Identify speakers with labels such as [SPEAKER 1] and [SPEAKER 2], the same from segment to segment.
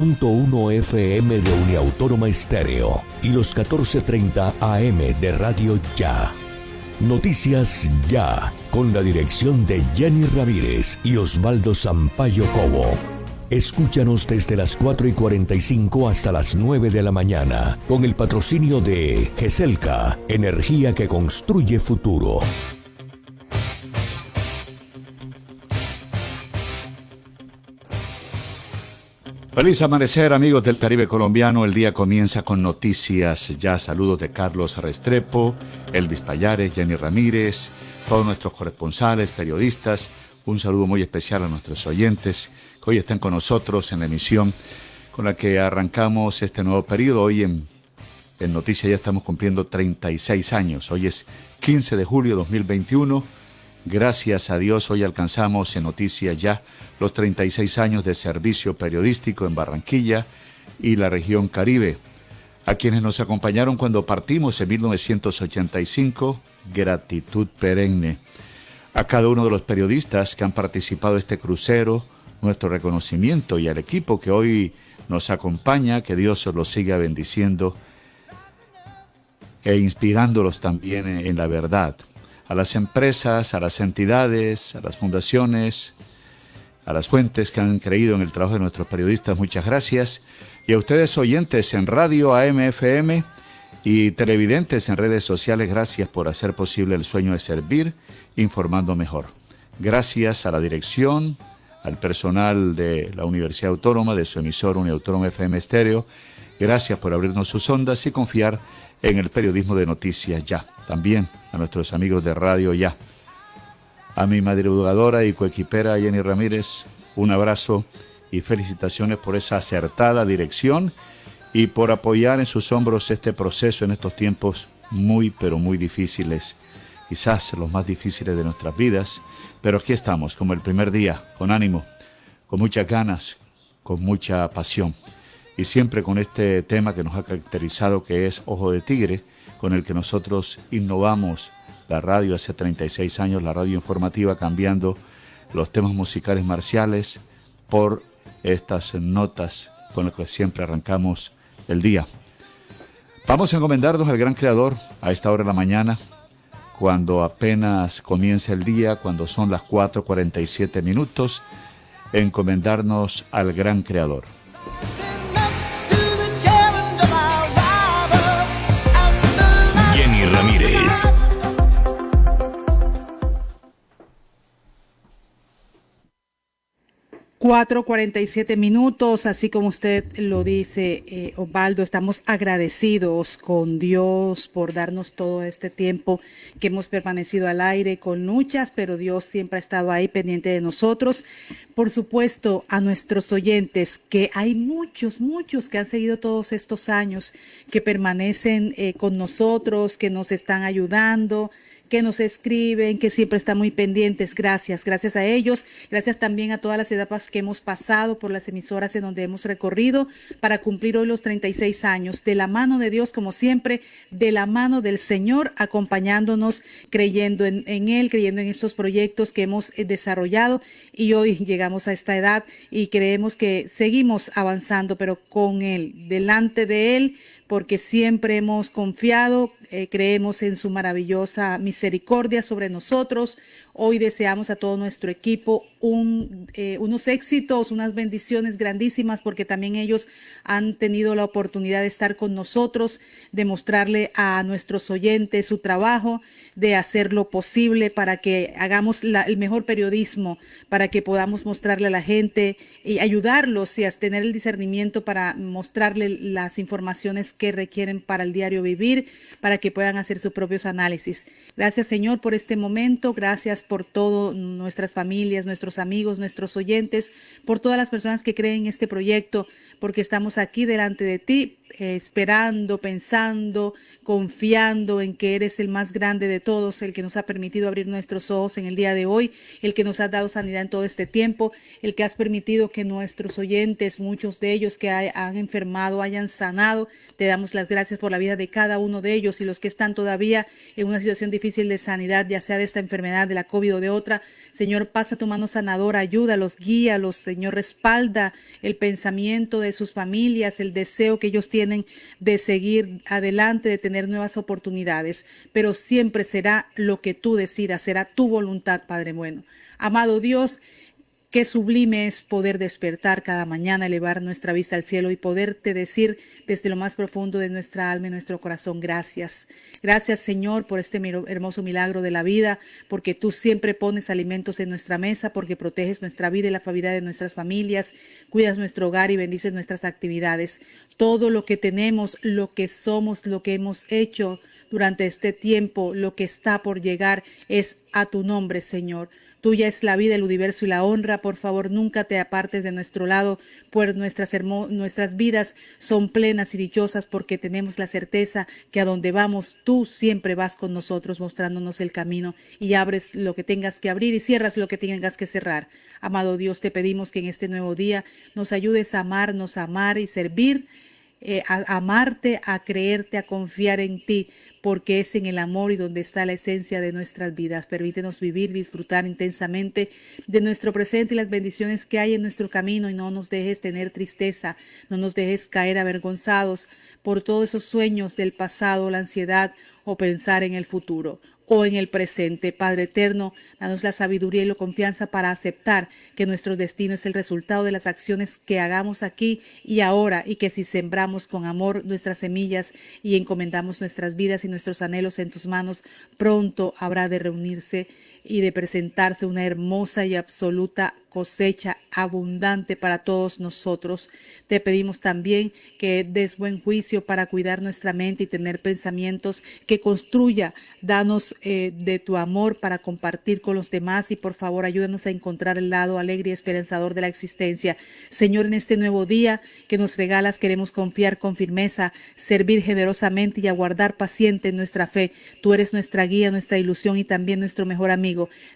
[SPEAKER 1] .1 FM de Uniautónoma Estéreo y los 14.30 AM de Radio Ya. Noticias Ya, con la dirección de Jenny Ramírez y Osvaldo Sampaio Cobo. Escúchanos desde las 4 y 45 hasta las 9 de la mañana, con el patrocinio de GESELCA, energía que construye futuro.
[SPEAKER 2] Feliz amanecer amigos del Caribe colombiano. El día comienza con noticias. Ya saludos de Carlos Restrepo, Elvis Payares, Jenny Ramírez, todos nuestros corresponsales, periodistas. Un saludo muy especial a nuestros oyentes que hoy están con nosotros en la emisión con la que arrancamos este nuevo periodo. Hoy en, en Noticias ya estamos cumpliendo 36 años. Hoy es 15 de julio de 2021. Gracias a Dios hoy alcanzamos en Noticias ya los 36 años de servicio periodístico en Barranquilla y la región Caribe. A quienes nos acompañaron cuando partimos en 1985, gratitud perenne. A cada uno de los periodistas que han participado en este crucero, nuestro reconocimiento y al equipo que hoy nos acompaña, que Dios os los siga bendiciendo e inspirándolos también en la verdad a las empresas, a las entidades, a las fundaciones, a las fuentes que han creído en el trabajo de nuestros periodistas, muchas gracias. Y a ustedes oyentes en radio AMFM y televidentes en redes sociales, gracias por hacer posible el sueño de servir, informando mejor. Gracias a la dirección, al personal de la Universidad Autónoma, de su emisor Uniautónoma FM Estéreo. Gracias por abrirnos sus ondas y confiar en el periodismo de noticias ya. También a nuestros amigos de Radio Ya. A mi madrugadora y coequipera Jenny Ramírez, un abrazo y felicitaciones por esa acertada dirección y por apoyar en sus hombros este proceso en estos tiempos muy, pero muy difíciles, quizás los más difíciles de nuestras vidas, pero aquí estamos, como el primer día, con ánimo, con muchas ganas, con mucha pasión y siempre con este tema que nos ha caracterizado que es Ojo de Tigre, con el que nosotros innovamos la radio hace 36 años, la radio informativa, cambiando los temas musicales marciales por estas notas con las que siempre arrancamos el día. Vamos a encomendarnos al gran creador a esta hora de la mañana, cuando apenas comienza el día, cuando son las 4.47 minutos, encomendarnos al gran creador.
[SPEAKER 3] 4.47 minutos, así como usted lo dice, eh, Osvaldo, estamos agradecidos con Dios por darnos todo este tiempo que hemos permanecido al aire con luchas, pero Dios siempre ha estado ahí pendiente de nosotros. Por supuesto, a nuestros oyentes, que hay muchos, muchos que han seguido todos estos años, que permanecen eh, con nosotros, que nos están ayudando, que nos escriben, que siempre están muy pendientes. Gracias, gracias a ellos. Gracias también a todas las etapas que hemos pasado por las emisoras en donde hemos recorrido para cumplir hoy los 36 años. De la mano de Dios, como siempre, de la mano del Señor, acompañándonos, creyendo en, Él, creyendo en estos proyectos que hemos eh, desarrollado. Y hoy llegamos a esta edad y creemos que seguimos avanzando, pero con Él, delante de Él porque siempre hemos confiado, eh, creemos en su maravillosa misericordia sobre nosotros. Hoy deseamos a todo nuestro equipo eh, unos éxitos, unas bendiciones grandísimas, porque también ellos han tenido la oportunidad de estar con nosotros, de mostrarle a nuestros oyentes su trabajo, de hacer lo posible para que hagamos el mejor periodismo, para que podamos mostrarle a la gente y ayudarlos y tener el discernimiento para mostrarle las informaciones que requieren para el diario vivir, para que puedan hacer sus propios análisis. Gracias Señor por este momento, gracias por todo nuestras familias, nuestros amigos, nuestros oyentes, por todas las personas que creen en este proyecto, porque estamos aquí delante de ti eh, esperando, pensando, confiando en que eres el más grande de todos, el que nos ha permitido abrir nuestros ojos en el día de hoy, el que nos ha dado sanidad en todo este tiempo, el que has permitido que nuestros oyentes, muchos de ellos que han enfermado, hayan sanado. Te damos las gracias por la vida de cada uno de ellos y los que están todavía en una situación difícil de sanidad, ya sea de esta enfermedad, de la COVID o de otra. Señor, pasa tu mano sanadora, ayúdalos, guíalos, Señor, respalda el pensamiento de sus familias, el deseo que ellos tienen de seguir adelante, de tener nuevas oportunidades, pero siempre será lo que tú decidas, será tu voluntad, Padre bueno. Amado Dios, Qué sublime es poder despertar cada mañana, elevar nuestra vista al cielo y poderte decir desde lo más profundo de nuestra alma y nuestro corazón, gracias. Gracias Señor por este hermoso milagro de la vida, porque tú siempre pones alimentos en nuestra mesa, porque proteges nuestra vida y la familia de nuestras familias, cuidas nuestro hogar y bendices nuestras actividades. Todo lo que tenemos, lo que somos, lo que hemos hecho durante este tiempo, lo que está por llegar es a tu nombre, Señor. Tuya es la vida, el universo y la honra. Por favor, nunca te apartes de nuestro lado, pues nuestras, nuestras vidas son plenas y dichosas porque tenemos la certeza que a donde vamos, tú siempre vas con nosotros mostrándonos el camino y abres lo que tengas que abrir y cierras lo que tengas que cerrar. Amado Dios, te pedimos que en este nuevo día nos ayudes a amarnos, a amar y servir eh, a amarte, a creerte, a confiar en ti, porque es en el amor y donde está la esencia de nuestras vidas. Permítenos vivir, disfrutar intensamente de nuestro presente y las bendiciones que hay en nuestro camino y no nos dejes tener tristeza, no nos dejes caer avergonzados por todos esos sueños del pasado, la ansiedad o pensar en el futuro o en el presente. Padre eterno, danos la sabiduría y la confianza para aceptar que nuestro destino es el resultado de las acciones que hagamos aquí y ahora y que si sembramos con amor nuestras semillas y encomendamos nuestras vidas y nuestros anhelos en tus manos, pronto habrá de reunirse y de presentarse una hermosa y absoluta cosecha abundante para todos nosotros. Te pedimos también que des buen juicio para cuidar nuestra mente y tener pensamientos que construya. Danos eh, de tu amor para compartir con los demás y por favor ayúdanos a encontrar el lado alegre y esperanzador de la existencia. Señor, en este nuevo día que nos regalas queremos confiar con firmeza, servir generosamente y aguardar paciente en nuestra fe. Tú eres nuestra guía, nuestra ilusión y también nuestro mejor amigo.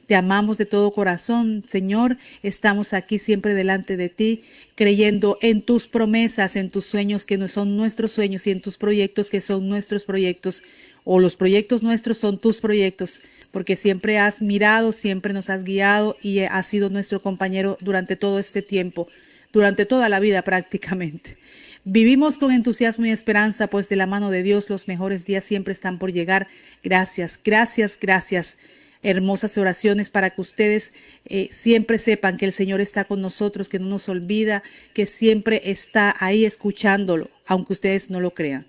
[SPEAKER 3] Te amamos de todo corazón, Señor. Estamos aquí siempre delante de ti, creyendo en tus promesas, en tus sueños que no son nuestros sueños y en tus proyectos que son nuestros proyectos. O los proyectos nuestros son tus proyectos, porque siempre has mirado, siempre nos has guiado y has sido nuestro compañero durante todo este tiempo, durante toda la vida prácticamente. Vivimos con entusiasmo y esperanza, pues de la mano de Dios los mejores días siempre están por llegar. Gracias, gracias, gracias hermosas oraciones para que ustedes eh, siempre sepan que el Señor está con nosotros, que no nos olvida, que siempre está ahí escuchándolo, aunque ustedes no lo crean.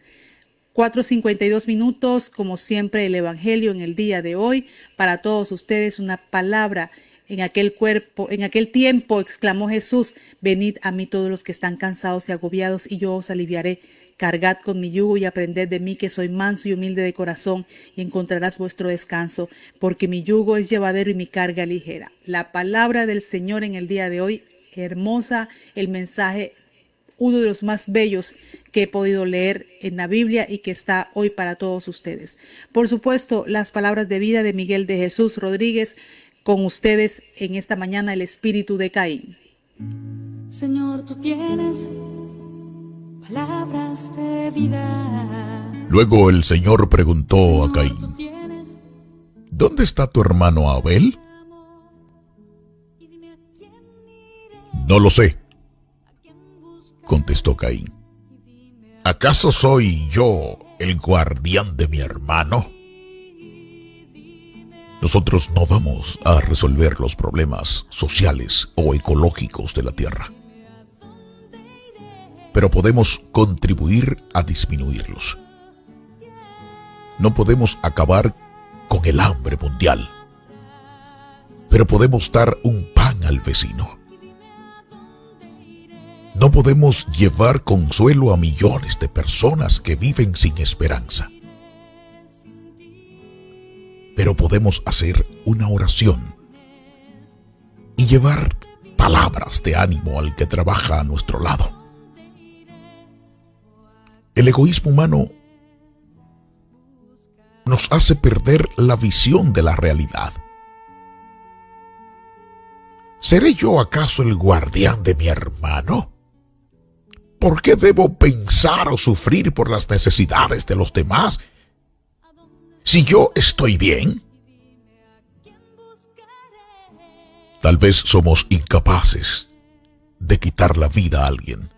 [SPEAKER 3] 4.52 minutos, como siempre, el Evangelio en el día de hoy. Para todos ustedes, una palabra en aquel cuerpo, en aquel tiempo, exclamó Jesús, venid a mí todos los que están cansados y agobiados, y yo os aliviaré. Cargad con mi yugo y aprended de mí que soy manso y humilde de corazón y encontrarás vuestro descanso, porque mi yugo es llevadero y mi carga ligera. La palabra del Señor en el día de hoy, hermosa, el mensaje, uno de los más bellos que he podido leer en la Biblia y que está hoy para todos ustedes. Por supuesto, las palabras de vida de Miguel de Jesús Rodríguez con ustedes en esta mañana el espíritu de Caín.
[SPEAKER 4] Señor, tú tienes palabras de vida.
[SPEAKER 5] Luego el Señor preguntó a Caín, ¿Dónde está tu hermano Abel? No lo sé, contestó Caín. ¿Acaso soy yo el guardián de mi hermano? Nosotros no vamos a resolver los problemas sociales o ecológicos de la Tierra pero podemos contribuir a disminuirlos. No podemos acabar con el hambre mundial, pero podemos dar un pan al vecino. No podemos llevar consuelo a millones de personas que viven sin esperanza, pero podemos hacer una oración y llevar palabras de ánimo al que trabaja a nuestro lado El egoísmo humano nos hace perder la visión de la realidad. ¿Seré yo acaso el guardián de mi hermano? ¿Por qué debo pensar o sufrir por las necesidades de los demás? Si yo estoy bien, tal vez somos incapaces de quitar la vida a alguien.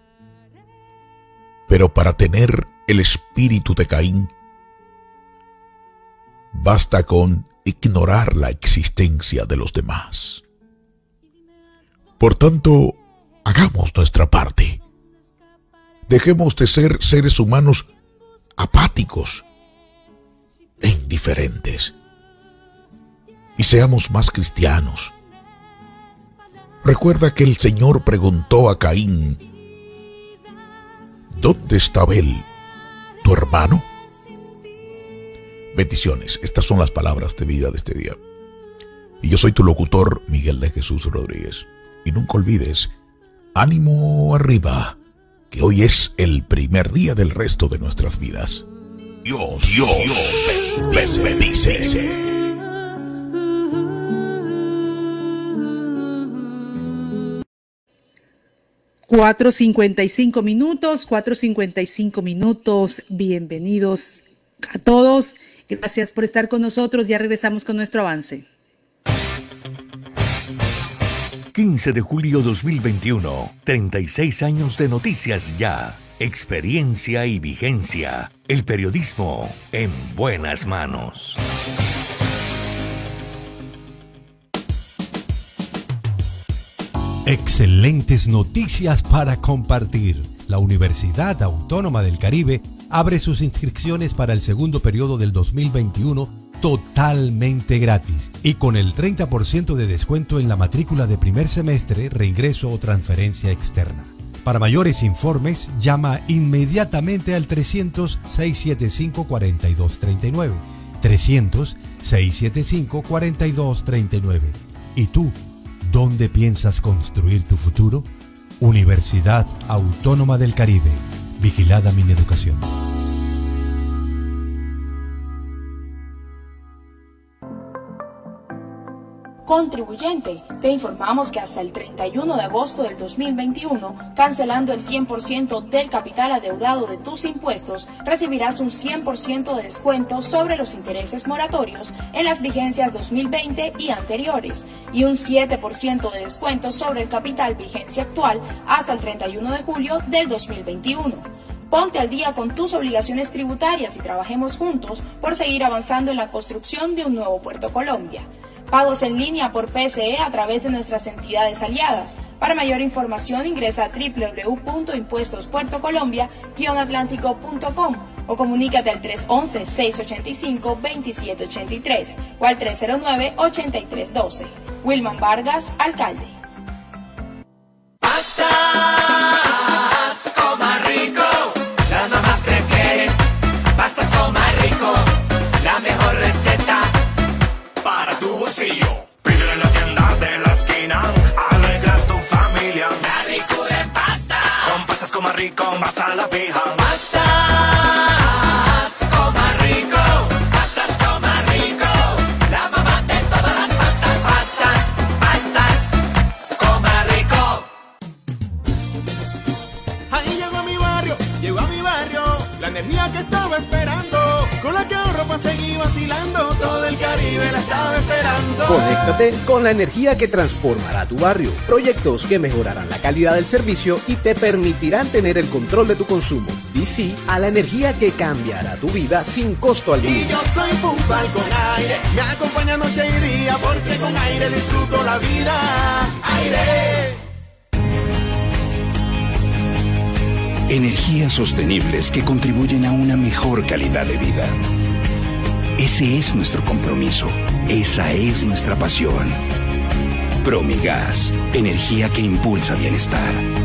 [SPEAKER 5] Pero para tener el espíritu de Caín, basta con ignorar la existencia de los demás. Por tanto, hagamos nuestra parte. Dejemos de ser seres humanos apáticos e indiferentes. Y seamos más cristianos. Recuerda que el Señor preguntó a Caín, ¿Dónde está él, tu hermano? Bendiciones, estas son las palabras de vida de este día. Y yo soy tu locutor, Miguel de Jesús Rodríguez. Y nunca olvides, ánimo arriba, que hoy es el primer día del resto de nuestras vidas. Dios, Dios, les bendice.
[SPEAKER 3] 4.55 minutos, 4.55 minutos. Bienvenidos a todos. Gracias por estar con nosotros. Ya regresamos con nuestro avance.
[SPEAKER 1] 15 de julio 2021. 36 años de noticias ya. Experiencia y vigencia. El periodismo en buenas manos.
[SPEAKER 6] Excelentes noticias para compartir. La Universidad Autónoma del Caribe abre sus inscripciones para el segundo periodo del 2021 totalmente gratis y con el 30% de descuento en la matrícula de primer semestre, reingreso o transferencia externa. Para mayores informes, llama inmediatamente al 300-675-4239. 300-675-4239. ¿Y tú? ¿Dónde piensas construir tu futuro? Universidad Autónoma del Caribe. Vigilada mi educación.
[SPEAKER 7] Contribuyente, te informamos que hasta el 31 de agosto del 2021, cancelando el 100% del capital adeudado de tus impuestos, recibirás un 100% de descuento sobre los intereses moratorios en las vigencias 2020 y anteriores y un 7% de descuento sobre el capital vigencia actual hasta el 31 de julio del 2021. Ponte al día con tus obligaciones tributarias y trabajemos juntos por seguir avanzando en la construcción de un nuevo Puerto Colombia. Pagos en línea por PSE a través de nuestras entidades aliadas. Para mayor información ingresa a www.impuestospuertocolombia-atlántico.com o comunícate al 311-685-2783 o al 309-8312. Wilman Vargas, alcalde.
[SPEAKER 8] Pastas, coma bolsillo. En la tienda de la esquina, alegra tu familia. La ricura en pasta. Con pastas coma rico, vas a la fija. Pastas
[SPEAKER 9] vacilando, todo el Caribe la estaba esperando.
[SPEAKER 10] Conéctate con la energía que transformará tu barrio. Proyectos que mejorarán la calidad del servicio y te permitirán tener el control de tu consumo. Sí a la energía que cambiará tu vida sin costo alguno.
[SPEAKER 9] Y yo soy Pumpal con aire, me acompaña noche y día, porque con aire disfruto la vida. Aire.
[SPEAKER 11] Energías sostenibles que contribuyen a una mejor calidad de vida. Ese es nuestro compromiso. Esa es nuestra pasión. Promigas, energía que impulsa bienestar.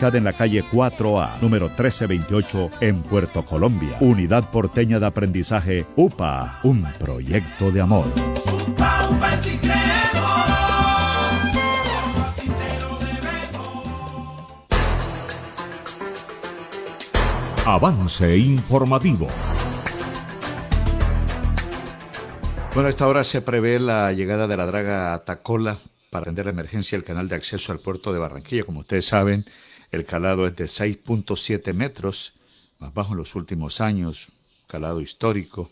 [SPEAKER 12] en la calle 4A, número 1328, en Puerto Colombia. Unidad Porteña de Aprendizaje UPA, un proyecto de amor.
[SPEAKER 13] Avance informativo.
[SPEAKER 2] Bueno, a esta hora se prevé la llegada de la draga Atacola para atender la emergencia del canal de acceso al puerto de Barranquilla. Como ustedes saben, el calado es de 6.7 metros, más bajo en los últimos años, calado histórico,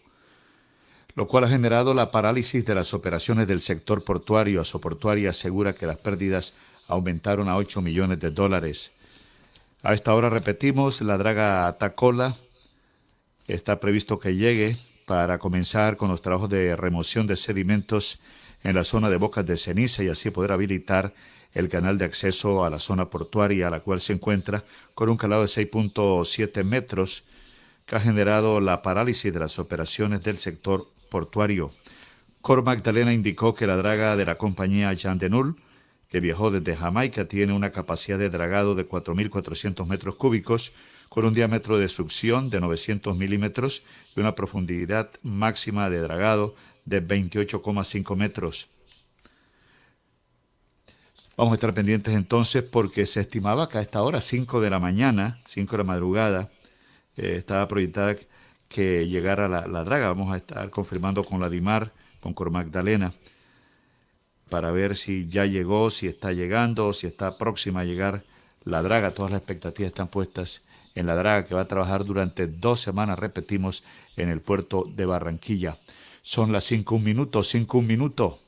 [SPEAKER 2] lo cual ha generado la parálisis de las operaciones del sector portuario. Asoportuaria asegura que las pérdidas aumentaron a 8 millones de dólares. A esta hora repetimos, la draga Atacola está previsto que llegue para comenzar con los trabajos de remoción de sedimentos en la zona de Bocas de Ceniza y así poder habilitar el canal de acceso a la zona portuaria a la cual se encuentra con un calado de 6.7 metros que ha generado la parálisis de las operaciones del sector portuario. Cor Magdalena indicó que la draga de la compañía Jean de Null, que viajó desde Jamaica, tiene una capacidad de dragado de 4.400 metros cúbicos con un diámetro de succión de 900 milímetros y una profundidad máxima de dragado de 28,5 metros. Vamos a estar pendientes entonces porque se estimaba que a esta hora, 5 de la mañana, 5 de la madrugada, eh, estaba proyectada que llegara la, la, draga. Vamos a estar confirmando con la DIMAR, con Cor Magdalena, para ver si ya llegó, si está llegando, si está próxima a llegar la draga. Todas las expectativas están puestas en la draga que va a trabajar durante dos semanas, repetimos, en el puerto de Barranquilla. Son las 5 un minuto, 5 un minuto.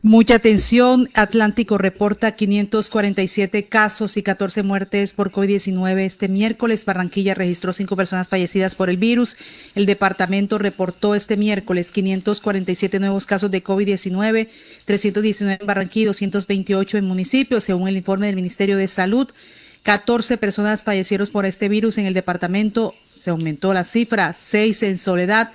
[SPEAKER 3] Mucha atención. Atlántico reporta 547 casos y 14 muertes por COVID-19. Este miércoles Barranquilla registró cinco personas fallecidas por el virus. El departamento reportó este miércoles 547 nuevos casos de COVID-19, 319 en Barranquilla y 228 en municipios, según el informe del Ministerio de Salud. 14 personas fallecieron por este virus en el departamento. Se aumentó la cifra, 6 en Soledad,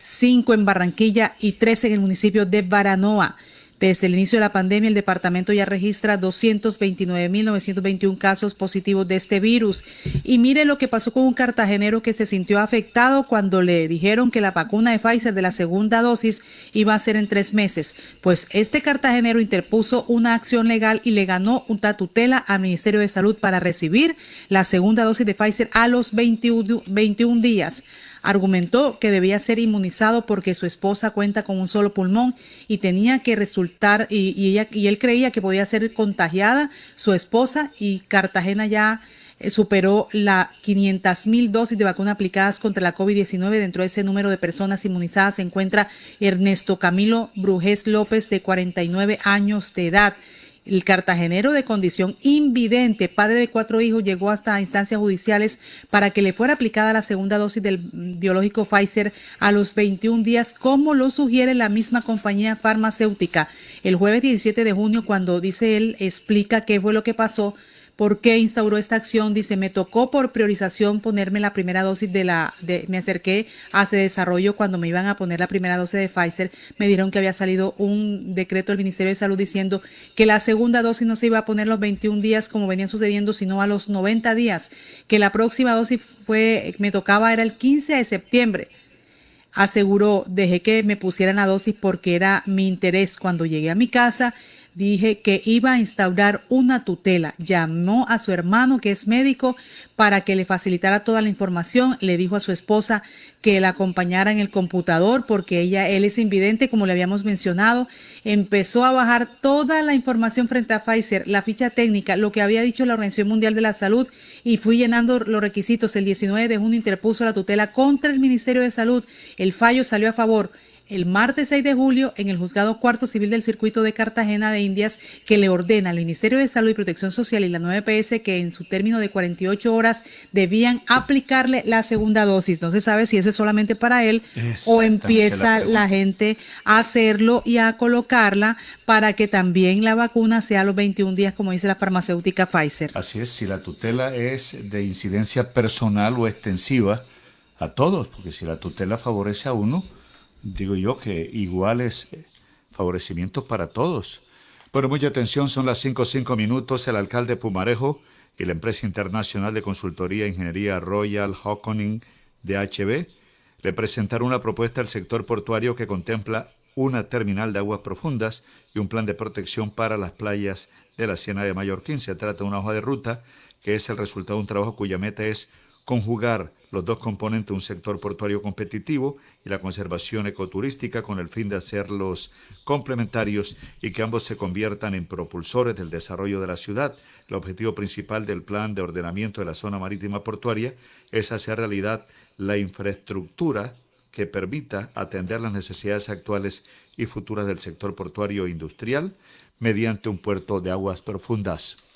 [SPEAKER 3] 5 en Barranquilla y 13 en el municipio de Baranoa. Desde el inicio de la pandemia, el departamento ya registra 229.921 casos positivos de este virus. Y mire lo que pasó con un cartagenero que se sintió afectado cuando le dijeron que la vacuna de Pfizer de la segunda dosis iba a ser en tres meses. Pues este cartagenero interpuso una acción legal y le ganó una tutela al Ministerio de Salud para recibir la segunda dosis de Pfizer a los 21, 21 días argumentó que debía ser inmunizado porque su esposa cuenta con un solo pulmón y tenía que resultar, y, ella, y él creía que podía ser contagiada su esposa y Cartagena ya eh, superó la 500 mil dosis de vacuna aplicadas contra la COVID-19. Dentro de ese número de personas inmunizadas se encuentra Ernesto Camilo Brujés López, de 49 años de edad. El cartagenero de condición invidente, padre de cuatro hijos, llegó hasta instancias judiciales para que le fuera aplicada la segunda dosis del biológico Pfizer a los 21 días, como lo sugiere la misma compañía farmacéutica. El jueves 17 de junio, cuando dice él, explica qué fue lo que pasó, ¿Por qué instauró esta acción? Dice, me tocó por priorización ponerme la primera dosis de la, de, me acerqué a ese desarrollo cuando me iban a poner la primera dosis de Pfizer. Me dieron que había salido un decreto del Ministerio de Salud diciendo que la segunda dosis no se iba a poner los 21 días como venía sucediendo, sino a los 90 días. Que la próxima dosis fue, me tocaba era el 15 de septiembre aseguró, dejé que me pusieran la dosis porque era mi interés. Cuando llegué a mi casa, dije que iba a instaurar una tutela. Llamó a su hermano, que es médico, para que le facilitara toda la información. Le dijo a su esposa que la acompañara en el computador porque ella, él es invidente, como le habíamos mencionado. Empezó a bajar toda la información frente a Pfizer, la ficha técnica, lo que había dicho la Organización Mundial de la Salud y fui llenando los requisitos. El 19 de junio interpuso la tutela contra el Ministerio de Salud. El fallo salió a favor el martes 6 de julio en el Juzgado Cuarto Civil del Circuito de Cartagena de Indias que le ordena al Ministerio de Salud y Protección Social y la 9PS que en su término de 48 horas debían aplicarle la segunda dosis. No se sabe si eso es solamente para él o empieza la, gente a hacerlo y a colocarla para que también la vacuna sea a los 21 días, como dice la farmacéutica Pfizer.
[SPEAKER 2] Así es, si la tutela es de incidencia personal o extensiva a todos, porque si la tutela favorece a uno, digo yo que iguales eh, favorecimientos para todos. Pero mucha atención, son las 5 cinco minutos. El alcalde Pumarejo y la empresa internacional de consultoría e ingeniería Royal Hawkoning DHB le presentaron una propuesta al sector portuario que contempla una terminal de aguas profundas y un plan de protección para las playas de la Siena de Mallorquín. Se trata de una hoja de ruta que es el resultado de un trabajo cuya meta es conjugar los dos componentes un sector portuario competitivo y la conservación ecoturística con el fin de hacerlos complementarios y que ambos se conviertan en propulsores del desarrollo de la ciudad. El objetivo principal del plan de ordenamiento de la zona marítima portuaria es hacer realidad la infraestructura que permita atender las necesidades actuales y futuras del sector portuario e industrial mediante un puerto de aguas profundas.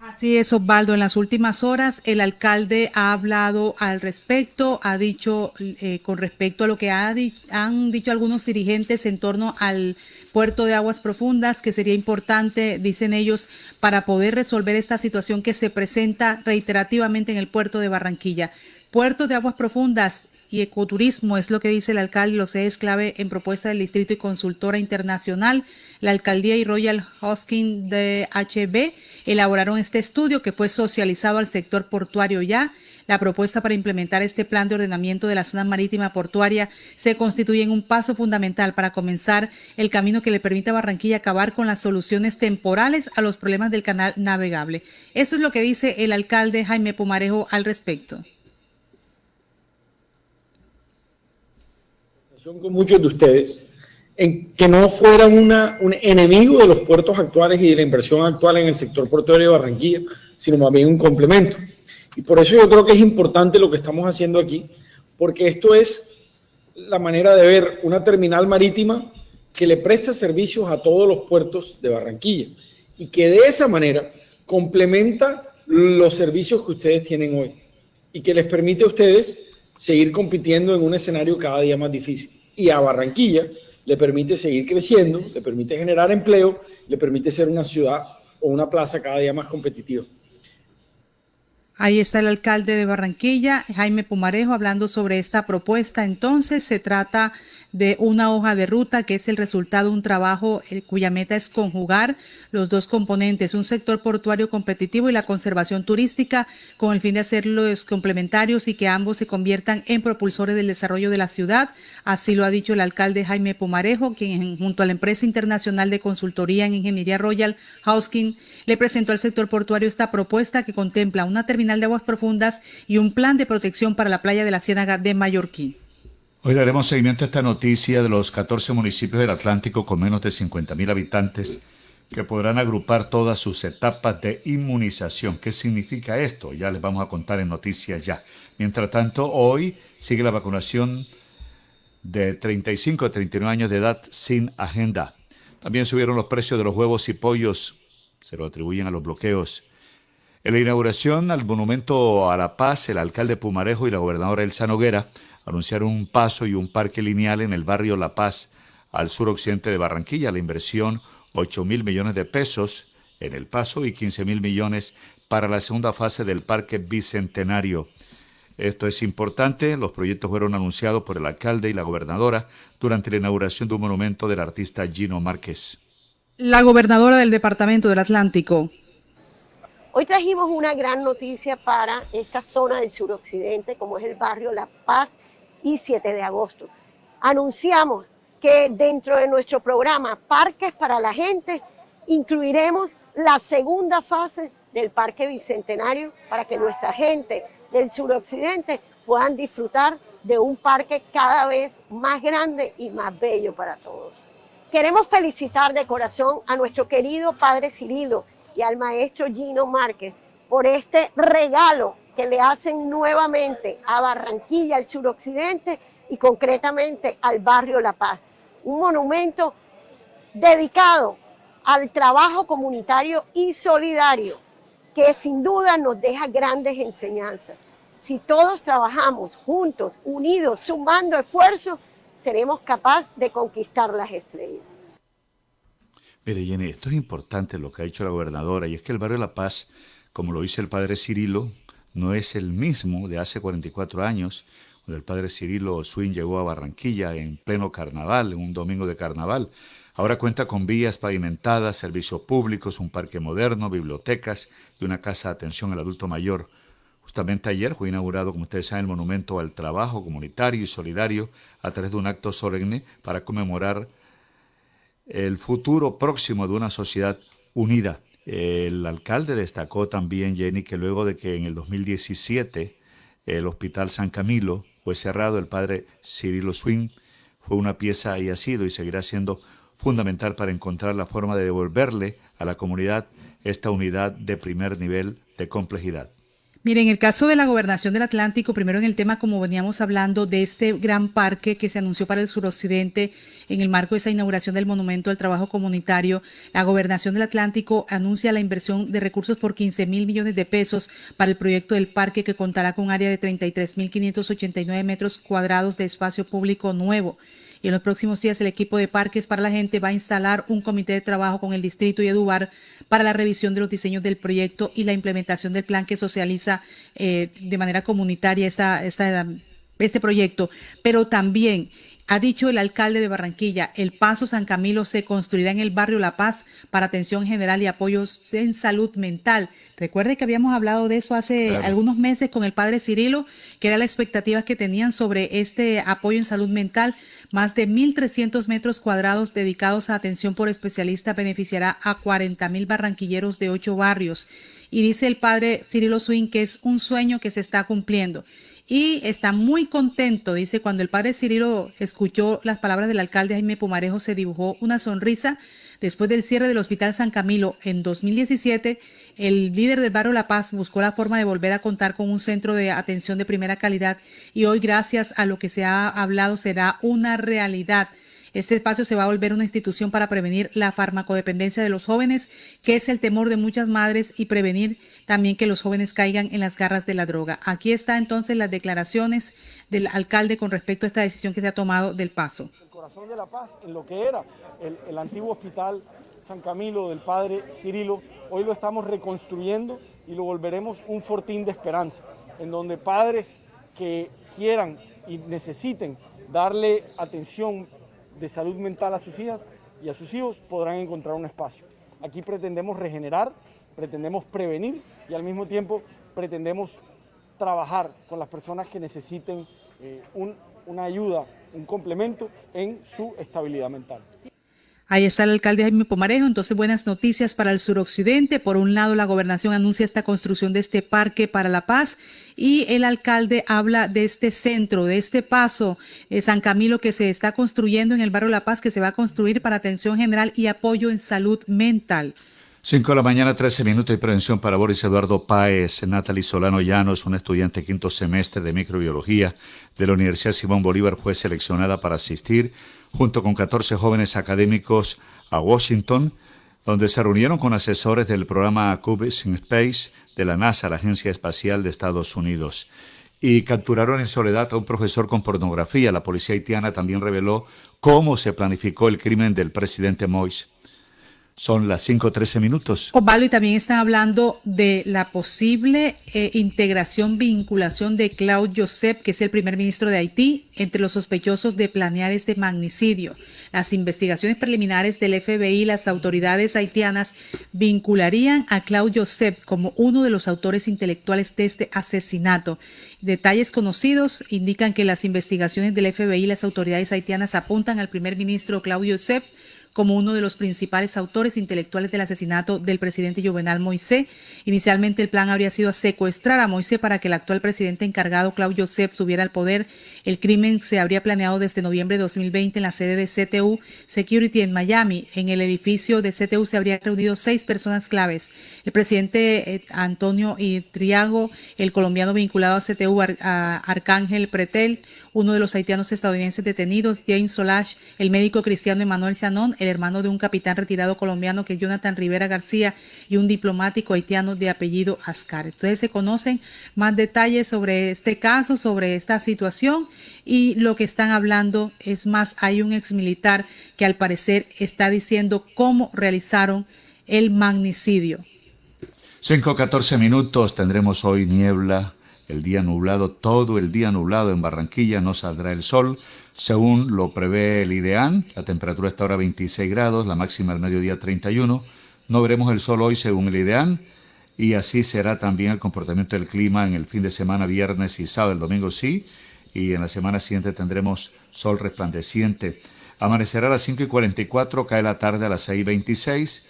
[SPEAKER 3] Así es, Osvaldo. En las últimas horas el alcalde ha hablado al respecto, ha dicho eh, con respecto a lo que han dicho algunos dirigentes en torno al puerto de aguas profundas, que sería importante, dicen ellos, para poder resolver esta situación que se presenta reiterativamente en el puerto de Barranquilla. Puerto de aguas profundas y ecoturismo es lo que dice el alcalde, lo sé, es clave en propuesta del distrito y consultora internacional. La alcaldía y Royal Hosking de HB elaboraron este estudio que fue socializado al sector portuario ya. La propuesta para implementar este plan de ordenamiento de la zona marítima portuaria se constituye en un paso fundamental para comenzar el camino que le permita a Barranquilla acabar con las soluciones temporales a los problemas del canal navegable. Eso es lo que dice el alcalde Jaime Pumarejo al respecto.
[SPEAKER 14] Con muchos de ustedes en que no fueran una, un enemigo de los puertos actuales y de la inversión actual en el sector portuario de Barranquilla, sino más bien un complemento. Y por eso yo creo que es importante lo que estamos haciendo aquí, porque esto es la manera de ver una terminal marítima que le presta servicios a todos los puertos de Barranquilla y que de esa manera complementa los servicios que ustedes tienen hoy y que les permite a ustedes seguir compitiendo en un escenario cada día más difícil. Y a Barranquilla le permite seguir creciendo, le permite generar empleo, le permite ser una ciudad o una plaza cada día más competitiva.
[SPEAKER 3] Ahí está el alcalde de Barranquilla, Jaime Pumarejo, hablando sobre esta propuesta. Entonces, se trata de una hoja de ruta que es el resultado de un trabajo eh, cuya meta es conjugar los dos componentes, un sector portuario competitivo y la conservación turística, con el fin de hacerlos complementarios y que ambos se conviertan en propulsores del desarrollo de la ciudad. Así lo ha dicho el alcalde Jaime Pumarejo, quien junto a la empresa internacional de consultoría en ingeniería Royal Housing le presentó al sector portuario esta propuesta que contempla una terminal de aguas profundas y un plan de protección para la playa de la Ciénaga de Mallorquín.
[SPEAKER 2] Hoy daremos seguimiento a esta noticia de los 14 municipios del Atlántico con menos de 50.000 habitantes que podrán agrupar todas sus etapas de inmunización. ¿Qué significa esto? Ya les vamos a contar en noticias ya. Mientras tanto, hoy sigue la vacunación de 35 a 39 años de edad sin agenda. También subieron los precios de los huevos y pollos. Se lo atribuyen a los bloqueos. En la inauguración al Monumento a la Paz, el alcalde Pumarejo y la gobernadora Elsa Noguera anunciaron un paso y un parque lineal en el barrio La Paz, al suroccidente de Barranquilla. La inversión, 8 mil millones de pesos en el paso y 15 mil millones para la segunda fase del Parque Bicentenario. Esto es importante. Los proyectos fueron anunciados por el alcalde y la gobernadora durante la inauguración de un monumento del artista Gino Márquez.
[SPEAKER 3] La gobernadora del Departamento del Atlántico.
[SPEAKER 15] Hoy trajimos una gran noticia para esta zona del suroccidente, como es el barrio La Paz y 7 de agosto. Anunciamos que dentro de nuestro programa Parques para la Gente incluiremos la segunda fase del Parque Bicentenario para que nuestra gente del suroccidente puedan disfrutar de un parque cada vez más grande y más bello para todos. Queremos felicitar de corazón a nuestro querido padre Cirilo y al maestro Gino Márquez por este regalo que le hacen nuevamente a Barranquilla, al suroccidente y concretamente al barrio La Paz. Un monumento dedicado al trabajo comunitario y solidario que sin duda nos deja grandes enseñanzas. Si todos trabajamos juntos, unidos, sumando esfuerzos, seremos capaces de conquistar las estrellas.
[SPEAKER 2] Mire, Jenny, esto es importante lo que ha dicho la gobernadora, y es que el barrio La Paz, como lo dice el padre Cirilo, no es el mismo de hace 44 años, cuando el padre Cirilo Swing llegó a Barranquilla en pleno carnaval, en un domingo de carnaval. Ahora cuenta con vías pavimentadas, servicios públicos, un parque moderno, bibliotecas y una casa de atención al adulto mayor. Justamente ayer fue inaugurado, como ustedes saben, el monumento al trabajo comunitario y solidario a través de un acto solemne para conmemorar el futuro próximo de una sociedad unida. El alcalde destacó también, Jenny, que luego de que en el 2017 el Hospital San Camilo fue cerrado, el padre Cirilo Swing fue una pieza y ha sido y seguirá siendo fundamental para encontrar la forma de devolverle a la comunidad esta unidad de primer nivel de complejidad.
[SPEAKER 3] Miren, en el caso de la gobernación del Atlántico, primero en el tema, como veníamos hablando, de este gran parque que se anunció para el suroccidente en el marco de esa inauguración del Monumento al Trabajo Comunitario, la gobernación del Atlántico anuncia la inversión de recursos por 15 mil millones de pesos para el proyecto del parque que contará con área de 33.589 metros cuadrados de espacio público nuevo y en los próximos días el equipo de Parques para la Gente va a instalar un comité de trabajo con el distrito y Edubar para la revisión de los diseños del proyecto y la implementación del plan que socializa eh, de manera comunitaria esta, esta, este proyecto, pero también ha dicho el alcalde de Barranquilla, el Paso San Camilo se construirá en el barrio La Paz para atención general y apoyos en salud mental. Recuerde que habíamos hablado de eso hace algunos meses con el padre Cirilo, que era la expectativa que tenían sobre este apoyo en salud mental. Más de 1.300 metros cuadrados dedicados a atención por especialista beneficiará a 40 mil barranquilleros de ocho barrios. Y dice el padre Cirilo Swing que es un sueño que se está cumpliendo y está muy contento, dice, cuando el padre Cirilo escuchó las palabras del alcalde Jaime Pumarejo se dibujó una sonrisa. Después del cierre del Hospital San Camilo en 2017, el líder del barrio La Paz buscó la forma de volver a contar con un centro de atención de primera calidad y hoy, gracias a lo que se ha hablado, será una realidad. Este espacio se va a volver una institución para prevenir la farmacodependencia de los jóvenes, que es el temor de muchas madres, y prevenir también que los jóvenes caigan en las garras de la droga. Aquí está entonces las declaraciones del alcalde con respecto a esta decisión que se ha tomado del paso.
[SPEAKER 14] El corazón de la paz, en lo que era el, el antiguo hospital San Camilo del padre Cirilo, hoy lo estamos reconstruyendo y lo volveremos un fortín de esperanza, en donde padres que quieran y necesiten darle atención de salud mental a sus hijas y a sus hijos podrán encontrar un espacio. Aquí pretendemos regenerar, pretendemos prevenir y al mismo tiempo pretendemos trabajar con las personas que necesiten eh, una ayuda, un complemento en su estabilidad mental.
[SPEAKER 3] Ahí está el alcalde Jaime Pomarejo. Entonces, buenas noticias para el suroccidente. Por un lado, la gobernación anuncia esta construcción de este parque para la paz y el alcalde habla de este centro, de este paso eh, San Camilo que se está construyendo en el barrio La Paz, que se va a construir para atención general y apoyo en salud mental.
[SPEAKER 2] 5 de la mañana, 13 minutos de prevención para Boris Eduardo Páez. Natalie Solano Llanos, una estudiante quinto semestre de microbiología de la Universidad Simón Bolívar, fue seleccionada para asistir junto con 14 jóvenes académicos a Washington, donde se reunieron con asesores del programa Cubes in Space de la NASA, la Agencia Espacial de Estados Unidos. Y capturaron en soledad a un profesor con pornografía. La policía haitiana también reveló cómo se planificó el crimen del presidente Moïse. Son las 5.13 minutos.
[SPEAKER 3] Osvaldo, y también están hablando de la posible eh, integración, vinculación de Claude Joseph, que es el primer ministro de Haití, entre los sospechosos de planear este magnicidio. Las investigaciones preliminares del FBI y las autoridades haitianas vincularían a Claude Joseph como uno de los autores intelectuales de este asesinato. Detalles conocidos indican que las investigaciones del FBI y las autoridades haitianas apuntan al primer ministro Claudio Joseph como uno de los principales autores intelectuales del asesinato del presidente Juvenal Moisés. Inicialmente el plan habría sido secuestrar a Moisés para que el actual presidente encargado, Claudio Joseph, subiera al poder. El crimen se habría planeado desde noviembre de 2020 en la sede de CTU Security en Miami. En el edificio de CTU se habrían reunido seis personas claves. El presidente eh, Antonio Triago, el colombiano vinculado a CTU, Arcángel Pretel, uno de los haitianos estadounidenses detenidos, James Solage, el médico cristiano Emanuel Chanón, el hermano de un capitán retirado colombiano que es Jonathan Rivera García y un diplomático haitiano de apellido Ascar. Entonces se conocen más detalles sobre este caso, sobre esta situación y lo que están hablando es más, hay un ex militar que al parecer está diciendo cómo realizaron el magnicidio.
[SPEAKER 2] 5-14 minutos, tendremos hoy niebla, el día nublado, todo el día nublado en Barranquilla, no saldrá el sol, según lo prevé el IDEAN, la temperatura está ahora 26 grados, la máxima al mediodía 31, no veremos el sol hoy según el IDEAN, y así será también el comportamiento del clima en el fin de semana, viernes y sábado, el domingo sí, y en la semana siguiente tendremos sol resplandeciente. Amanecerá a las 5 y 44, cae la tarde a las 6 y 26,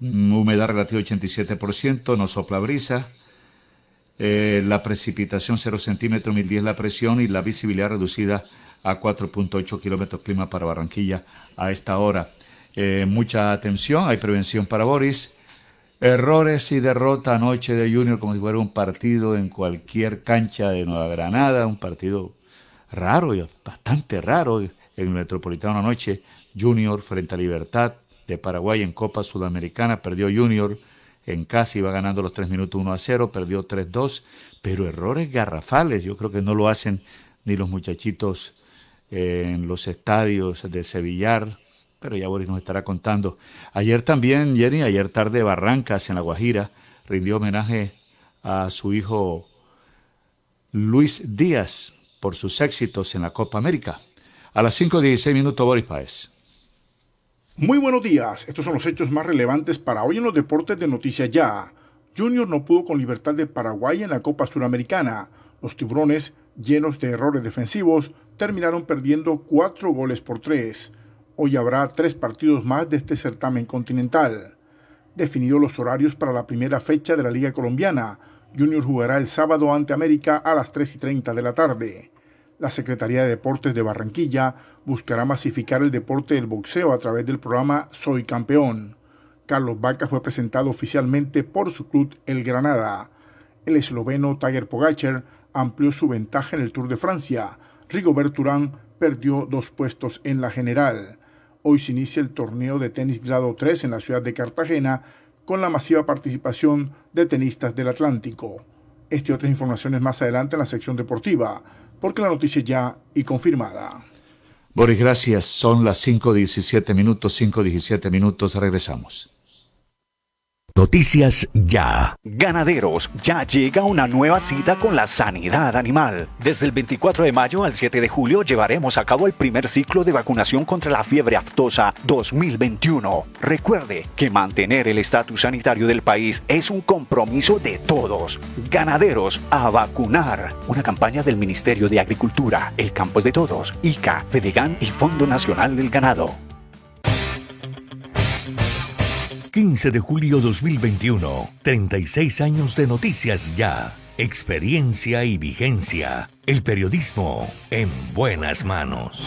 [SPEAKER 2] humedad relativa 87%, no sopla brisa, eh, la precipitación 0 centímetros, 1010 la presión y la visibilidad reducida a 4.8 kilómetros clima para Barranquilla a esta hora. Eh, mucha atención, hay prevención para Boris. Errores y derrota anoche de Junior como si fuera un partido en cualquier cancha de Nueva Granada, un partido raro, bastante raro en el Metropolitano anoche. Junior frente a Libertad de Paraguay en Copa Sudamericana, perdió Junior en casa iba ganando los tres minutos 1 a 0, perdió 3-2, pero errores garrafales, yo creo que no lo hacen ni los muchachitos en los estadios de Sevillar, pero ya Boris nos estará contando. Ayer también, Jenny, ayer tarde Barrancas en La Guajira rindió homenaje a su hijo Luis Díaz por sus éxitos en la Copa América. A las 5.16 minutos, Boris Páez.
[SPEAKER 16] Muy buenos días, estos son los hechos más relevantes para hoy en los deportes de Noticias Ya. Junior no pudo con libertad de Paraguay en la Copa Suramericana. Los tiburones, llenos de errores defensivos, terminaron perdiendo cuatro goles por tres. Hoy habrá tres partidos más de este certamen continental. Definidos los horarios para la primera fecha de la Liga Colombiana, Junior jugará el sábado ante América a las 3 y 30 de la tarde. La Secretaría de Deportes de Barranquilla buscará masificar el deporte del boxeo a través del programa Soy Campeón. Carlos Vaca fue presentado oficialmente por su club El Granada. El esloveno Tiger Pogacar amplió su ventaja en el Tour de Francia. Rigobert Urán perdió dos puestos en la general. Hoy se inicia el torneo de tenis grado 3 en la ciudad de Cartagena con la masiva participación de tenistas del Atlántico. Este y otras informaciones más adelante en la sección deportiva porque la noticia ya y confirmada.
[SPEAKER 2] Boris, gracias. Son las 5.17 minutos, 5.17 minutos. Regresamos.
[SPEAKER 1] Noticias Ya.
[SPEAKER 17] Ganaderos, ya llega una nueva cita con la sanidad animal. Desde el 24 de mayo al 7 de julio llevaremos a cabo el primer ciclo de vacunación contra la fiebre aftosa 2021. Recuerde que mantener el estatus sanitario del país es un compromiso de todos. Ganaderos, a vacunar. Una campaña del Ministerio de Agricultura, El Campo es de Todos, ICA, FEDEGAN y Fondo Nacional del Ganado.
[SPEAKER 1] 15 de julio 2021. 36 años de noticias ya. Experiencia y vigencia. El periodismo en buenas manos.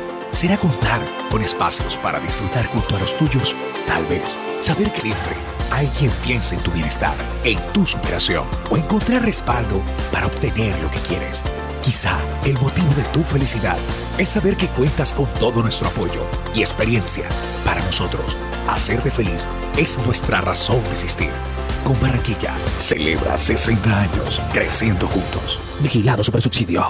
[SPEAKER 18] ¿Será contar con espacios para disfrutar junto a los tuyos? Tal vez saber que siempre hay quien piensa en tu bienestar, en tu superación o encontrar respaldo para obtener lo que quieres. Quizá el motivo de tu felicidad es saber que cuentas con todo nuestro apoyo y experiencia. Para nosotros, hacerte feliz es nuestra razón de existir. Con Barranquilla, celebra 60 años creciendo juntos. Vigilado Super Subsidio.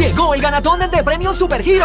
[SPEAKER 19] Llegó el ganatón de premios Supergiro.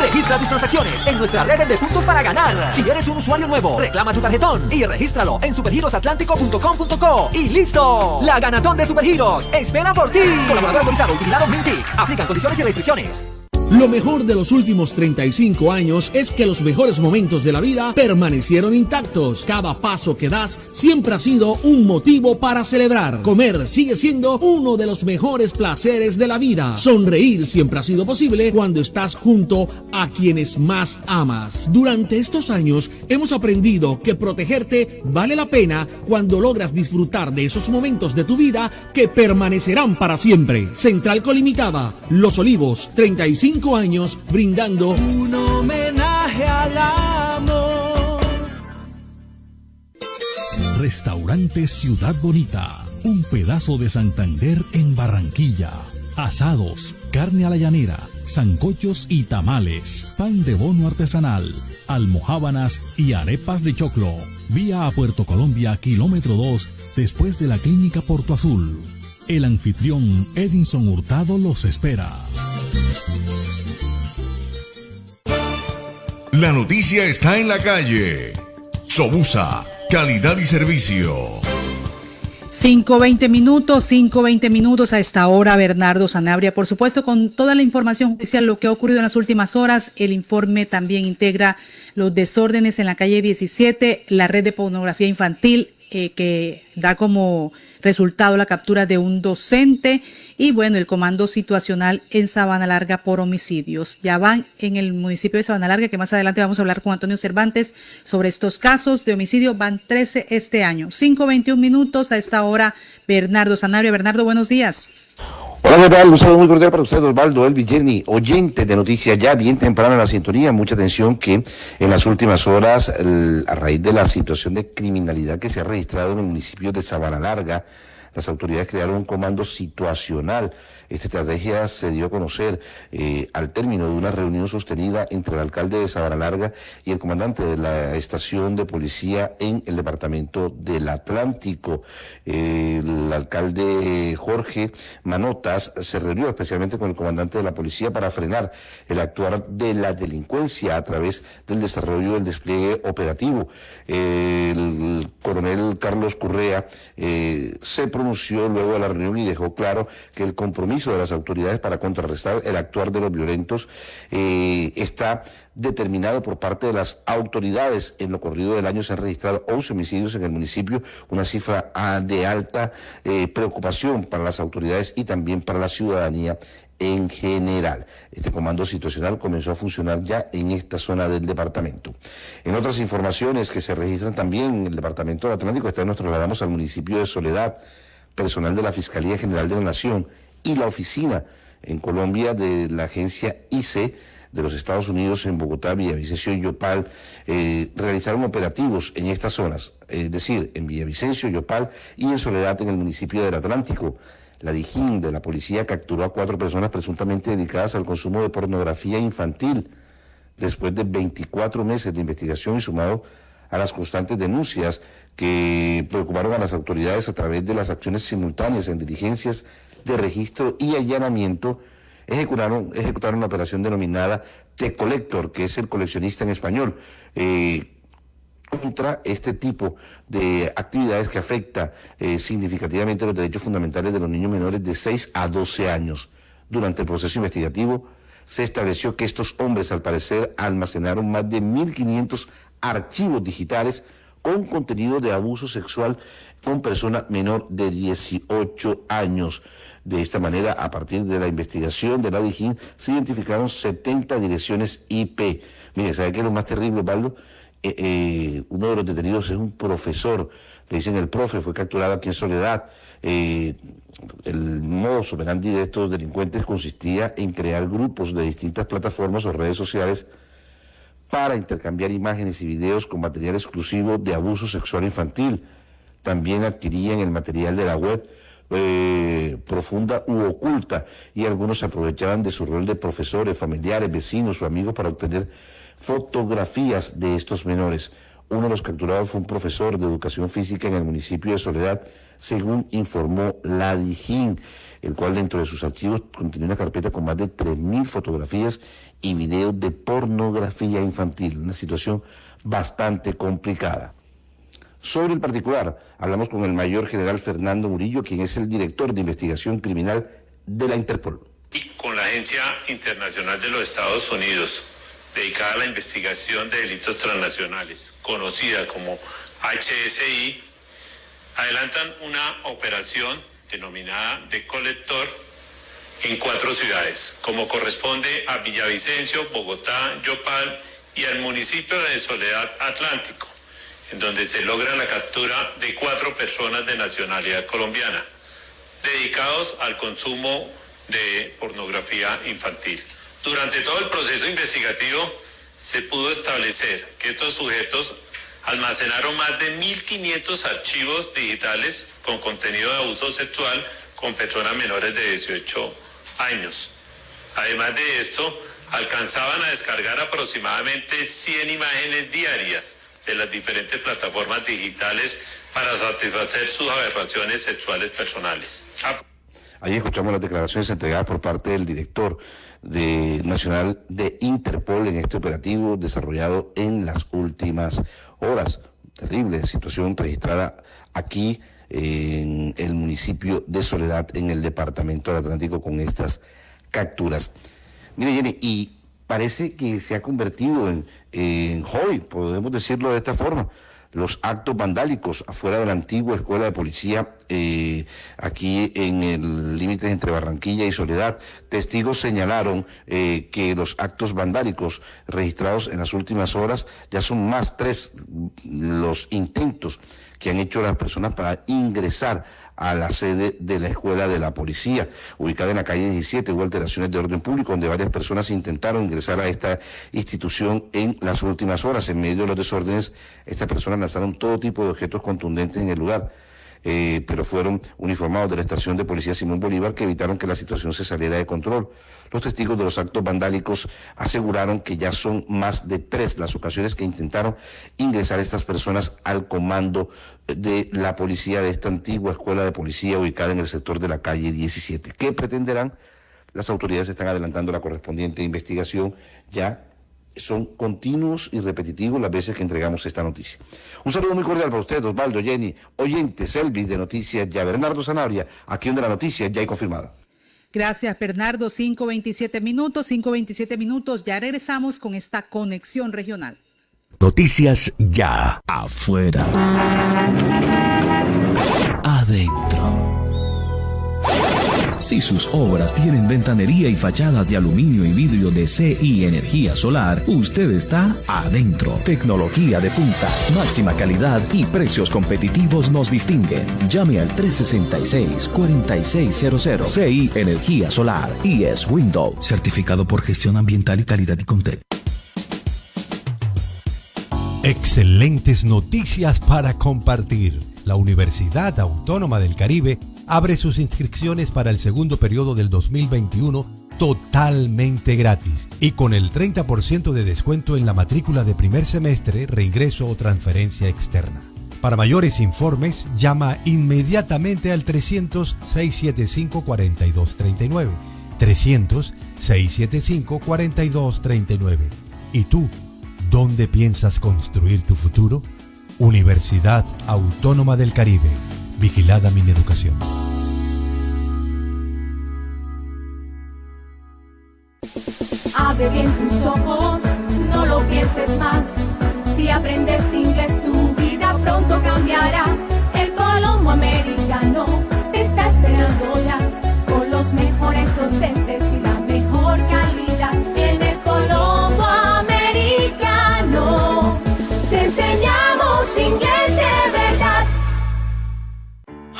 [SPEAKER 19] Registra tus transacciones en nuestra red de puntos para ganar. Si eres un usuario nuevo, reclama tu tarjetón y regístralo en supergirosatlántico.com.co y listo. La ganatón de Supergiros espera por ti. Colaborador autorizado utilizado Mintic. Aplican condiciones y restricciones.
[SPEAKER 20] Lo mejor de los últimos 35 años es que los mejores momentos de la vida permanecieron intactos. Cada paso que das siempre ha sido un motivo para celebrar. Comer sigue siendo uno de los mejores placeres de la vida. Sonreír siempre ha sido posible cuando estás junto a quienes más amas. Durante estos años hemos aprendido que protegerte vale la pena cuando logras disfrutar de esos momentos de tu vida que permanecerán para siempre. Central Colimitada, Los Olivos, 35 años brindando
[SPEAKER 21] un homenaje al amor.
[SPEAKER 22] Restaurante Ciudad Bonita, un pedazo de Santander en Barranquilla. Asados, carne a la llanera, zancochos y tamales, pan de bono artesanal, almohábanas y arepas de choclo. Vía a Puerto Colombia, kilómetro 2, después de la clínica Porto Azul. El anfitrión Edinson Hurtado los espera.
[SPEAKER 23] La noticia está en la calle. Sobusa, calidad y servicio.
[SPEAKER 3] 5.20 minutos, 5.20 minutos a esta hora, Bernardo Sanabria. Por supuesto, con toda la información judicial, lo que ha ocurrido en las últimas horas, el informe también integra los desórdenes en la calle 17, la red de pornografía infantil, eh, que da como resultado la captura de un docente y bueno, el comando situacional en Sabana Larga por homicidios. Ya van en el municipio de Sabana Larga, que más adelante vamos a hablar con Antonio Cervantes sobre estos casos de homicidio. Van 13 este año. 5.21 minutos a esta hora. Bernardo Sanabria. Bernardo, buenos días.
[SPEAKER 24] Hola, ¿qué tal? Un saludo muy cordial para usted, Osvaldo Elvi Jenny, oyente de Noticias Ya, bien temprano en la sintonía. Mucha atención que en las últimas horas, a raíz de la situación de criminalidad que se ha registrado en el municipio de Sabana Larga, las autoridades crearon un comando situacional. Esta estrategia se dio a conocer eh, al término de una reunión sostenida entre el alcalde de Sabana Larga y el comandante de la estación de policía en el departamento del Atlántico. el alcalde Jorge Manotas se reunió especialmente con el comandante de la policía para frenar el actuar de la delincuencia a través del desarrollo del despliegue operativo. el coronel Carlos Correa eh, se pronunció luego de la reunión y dejó claro que el compromiso de las autoridades para contrarrestar el actuar de los violentos eh, está determinado por parte de las autoridades. En lo corrido del año se han registrado 11 homicidios en el municipio, una cifra ah, de alta eh, preocupación para las autoridades y también para la ciudadanía en general. Este comando situacional comenzó a funcionar ya en esta zona del departamento. En otras informaciones que se registran también en el departamento del Atlántico, esta nos trasladamos al municipio de Soledad personal de la Fiscalía General de la Nación y la oficina en Colombia de la agencia IC de los Estados Unidos en Bogotá, Villavicencio y Yopal, eh, realizaron operativos en estas zonas, es decir, en Villavicencio, Yopal y en Soledad en el municipio del Atlántico. La Dijín de la policía capturó a cuatro personas presuntamente dedicadas al consumo de pornografía infantil después de 24 meses de investigación y sumado a las constantes denuncias que preocuparon a las autoridades a través de las acciones simultáneas en diligencias de registro y allanamiento, ejecutaron, ejecutaron una operación denominada T-Collector, que es el coleccionista en español, eh, contra este tipo de actividades que afecta eh, significativamente los derechos fundamentales de los niños menores de 6 a 12 años. Durante el proceso investigativo se estableció que estos hombres al parecer almacenaron más de 1.500 archivos digitales con contenido de abuso sexual con persona menor de 18 años. De esta manera, a partir de la investigación de la DIGIN, se identificaron 70 direcciones IP. Mire, ¿sabe qué es lo más terrible, Pablo? Eh, eh, uno de los detenidos es un profesor le dicen el profe, fue capturado aquí en Soledad. Eh, el modo operandi de estos delincuentes consistía en crear grupos de distintas plataformas o redes sociales para intercambiar imágenes y videos con material exclusivo de abuso sexual infantil. También adquirían el material de la web profunda u oculta y algunos se aprovechaban de su rol de profesores, familiares, vecinos o amigos para obtener fotografías de estos menores. Uno de los capturados fue un profesor de educación física en el municipio de Soledad, según informó la Dijín, el cual dentro de sus archivos contiene una carpeta con más de 3.000 fotografías y videos de pornografía infantil, una situación bastante complicada. Sobre el particular, hablamos con el mayor general Fernando Murillo, quien es el director de investigación criminal de la Interpol.
[SPEAKER 25] Con la Agencia Internacional de los Estados Unidos, dedicada a la investigación de delitos transnacionales, conocida como HSI, adelantan una operación denominada de colector en cuatro ciudades, como corresponde a Villavicencio, Bogotá, Yopal y al municipio de Soledad Atlántico en donde se logra la captura de cuatro personas de nacionalidad colombiana, dedicados al consumo de pornografía infantil. Durante todo el proceso investigativo se pudo establecer que estos sujetos almacenaron más de 1.500 archivos digitales con contenido de abuso sexual con personas menores de 18 años. Además de esto, alcanzaban a descargar aproximadamente 100 imágenes diarias de las diferentes plataformas digitales para satisfacer sus aberraciones sexuales personales.
[SPEAKER 24] Ahí escuchamos las declaraciones entregadas por parte del director de, nacional de Interpol en este operativo desarrollado en las últimas horas. Terrible situación registrada aquí en el municipio de Soledad, en el departamento del Atlántico, con estas capturas. Mire, Jenny, y parece que se ha convertido en, en hobby, podemos decirlo de esta forma. Los actos vandálicos afuera de la antigua escuela de policía, eh, aquí en el límite entre Barranquilla y Soledad. Testigos señalaron eh, que los actos vandálicos registrados en las últimas horas ya son más tres los intentos que han hecho las personas para ingresar a la sede de la escuela de la policía, ubicada en la calle 17. Hubo alteraciones de orden público donde varias personas intentaron ingresar a esta institución en las últimas horas. En medio de los desórdenes, estas personas lanzaron todo tipo de objetos contundentes en el lugar. Eh, pero fueron uniformados de la estación de policía Simón Bolívar que evitaron que la situación se saliera de control. Los testigos de los actos vandálicos aseguraron que ya son más de tres las ocasiones que intentaron ingresar estas personas al comando de la policía de esta antigua escuela de policía ubicada en el sector de la calle 17. ¿Qué pretenderán? Las autoridades están adelantando la correspondiente investigación ya son continuos y repetitivos las veces que entregamos esta noticia. Un saludo muy cordial para ustedes, Osvaldo, Jenny, oyentes, Elvis de Noticias Ya, Bernardo Zanabria, aquí donde la noticia ya hay confirmada.
[SPEAKER 3] Gracias, Bernardo. 5.27 minutos, 5.27 minutos. Ya regresamos con esta conexión regional.
[SPEAKER 1] Noticias Ya. Afuera.
[SPEAKER 26] Adentro. Si sus obras tienen ventanería y fachadas de aluminio y vidrio de CI Energía Solar, usted está adentro. Tecnología de punta, máxima calidad y precios competitivos nos distinguen. Llame al 366-4600 CI Energía Solar y es Windows. Certificado por gestión ambiental y calidad y Contec.
[SPEAKER 6] Excelentes noticias para compartir. La Universidad Autónoma del Caribe abre sus inscripciones para el segundo periodo del 2021 totalmente gratis y con el 30% de descuento en la matrícula de primer semestre, reingreso o transferencia externa. Para mayores informes, llama inmediatamente al 300-675-4239. 300-675-4239. ¿Y tú, dónde piensas construir tu futuro? Universidad Autónoma del Caribe. Vigilada mi educación.
[SPEAKER 27] Abre bien tus ojos, no lo pienses más. Si aprendes inglés, tu vida pronto cambiará.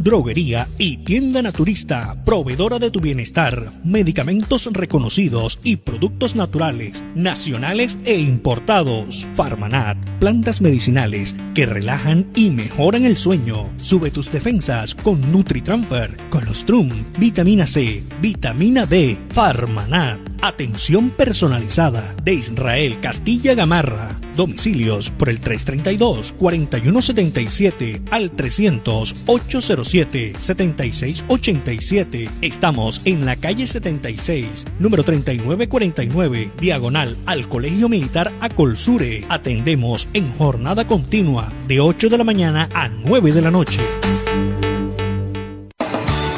[SPEAKER 28] droguería y tienda naturista, proveedora de tu bienestar, medicamentos reconocidos y productos naturales, nacionales e importados. Farmanat, plantas medicinales que relajan y mejoran el sueño. Sube tus defensas con NutriTransfer, Colostrum, vitamina C, vitamina D. Farmanat, atención personalizada de Israel Castilla Gamarra. Domicilios por el 332-4177 al 300-807-7687. Estamos en la calle 76, número 3949, diagonal al Colegio Militar Acolsure. Atendemos en jornada continua de 8 de la mañana a 9 de la noche.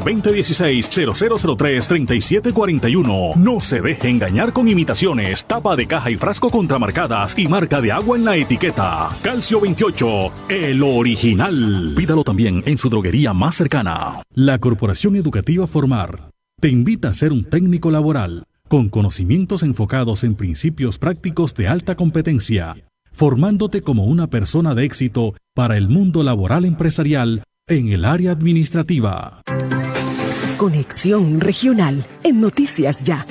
[SPEAKER 22] 2016-0003-3741. No se deje engañar con imitaciones, tapa de caja y frasco contramarcadas y marca de agua en la etiqueta. Calcio 28, el original. Pídalo también en su droguería más cercana. La Corporación Educativa Formar te invita a ser un técnico laboral con conocimientos enfocados en principios prácticos de alta competencia, formándote como una persona de éxito para el mundo laboral empresarial en el área administrativa.
[SPEAKER 29] Conexión Regional en Noticias Ya.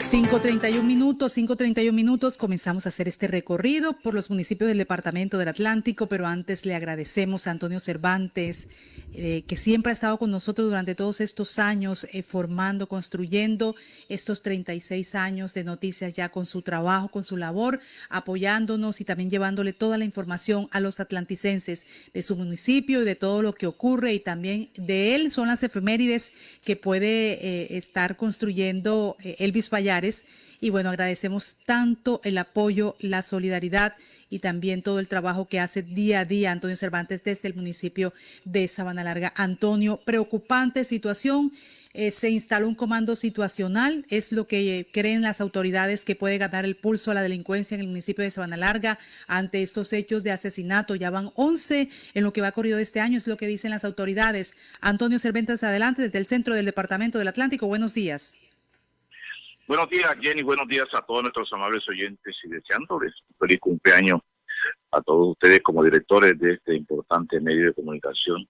[SPEAKER 3] 5.31 minutos, 5.31 minutos, comenzamos a hacer este recorrido por los municipios del Departamento del Atlántico, pero antes le agradecemos a Antonio Cervantes, eh, que siempre ha estado con nosotros durante todos estos años, eh, formando, construyendo estos 36 años de noticias ya con su trabajo, con su labor, apoyándonos y también llevándole toda la información a los atlanticenses de su municipio y de todo lo que ocurre. Y también de él son las efemérides que puede eh, estar construyendo Elvis Y bueno, agradecemos tanto el apoyo, la solidaridad y también todo el trabajo que hace día a día Antonio Cervantes desde el municipio de Sabana Larga. Antonio, preocupante situación. Eh, se instaló un comando situacional, es lo que creen las autoridades que puede ganar el pulso a la delincuencia en el municipio de Sabana Larga ante estos hechos de asesinato. Ya van 11 en lo que va corrido este año, es lo que dicen las autoridades. Antonio Cervantes, adelante desde el centro del Departamento del Atlántico. Buenos días.
[SPEAKER 30] Buenos días, Jenny. Buenos días a todos nuestros amables oyentes y deseándoles feliz cumpleaños a todos ustedes como directores de este importante medio de comunicación.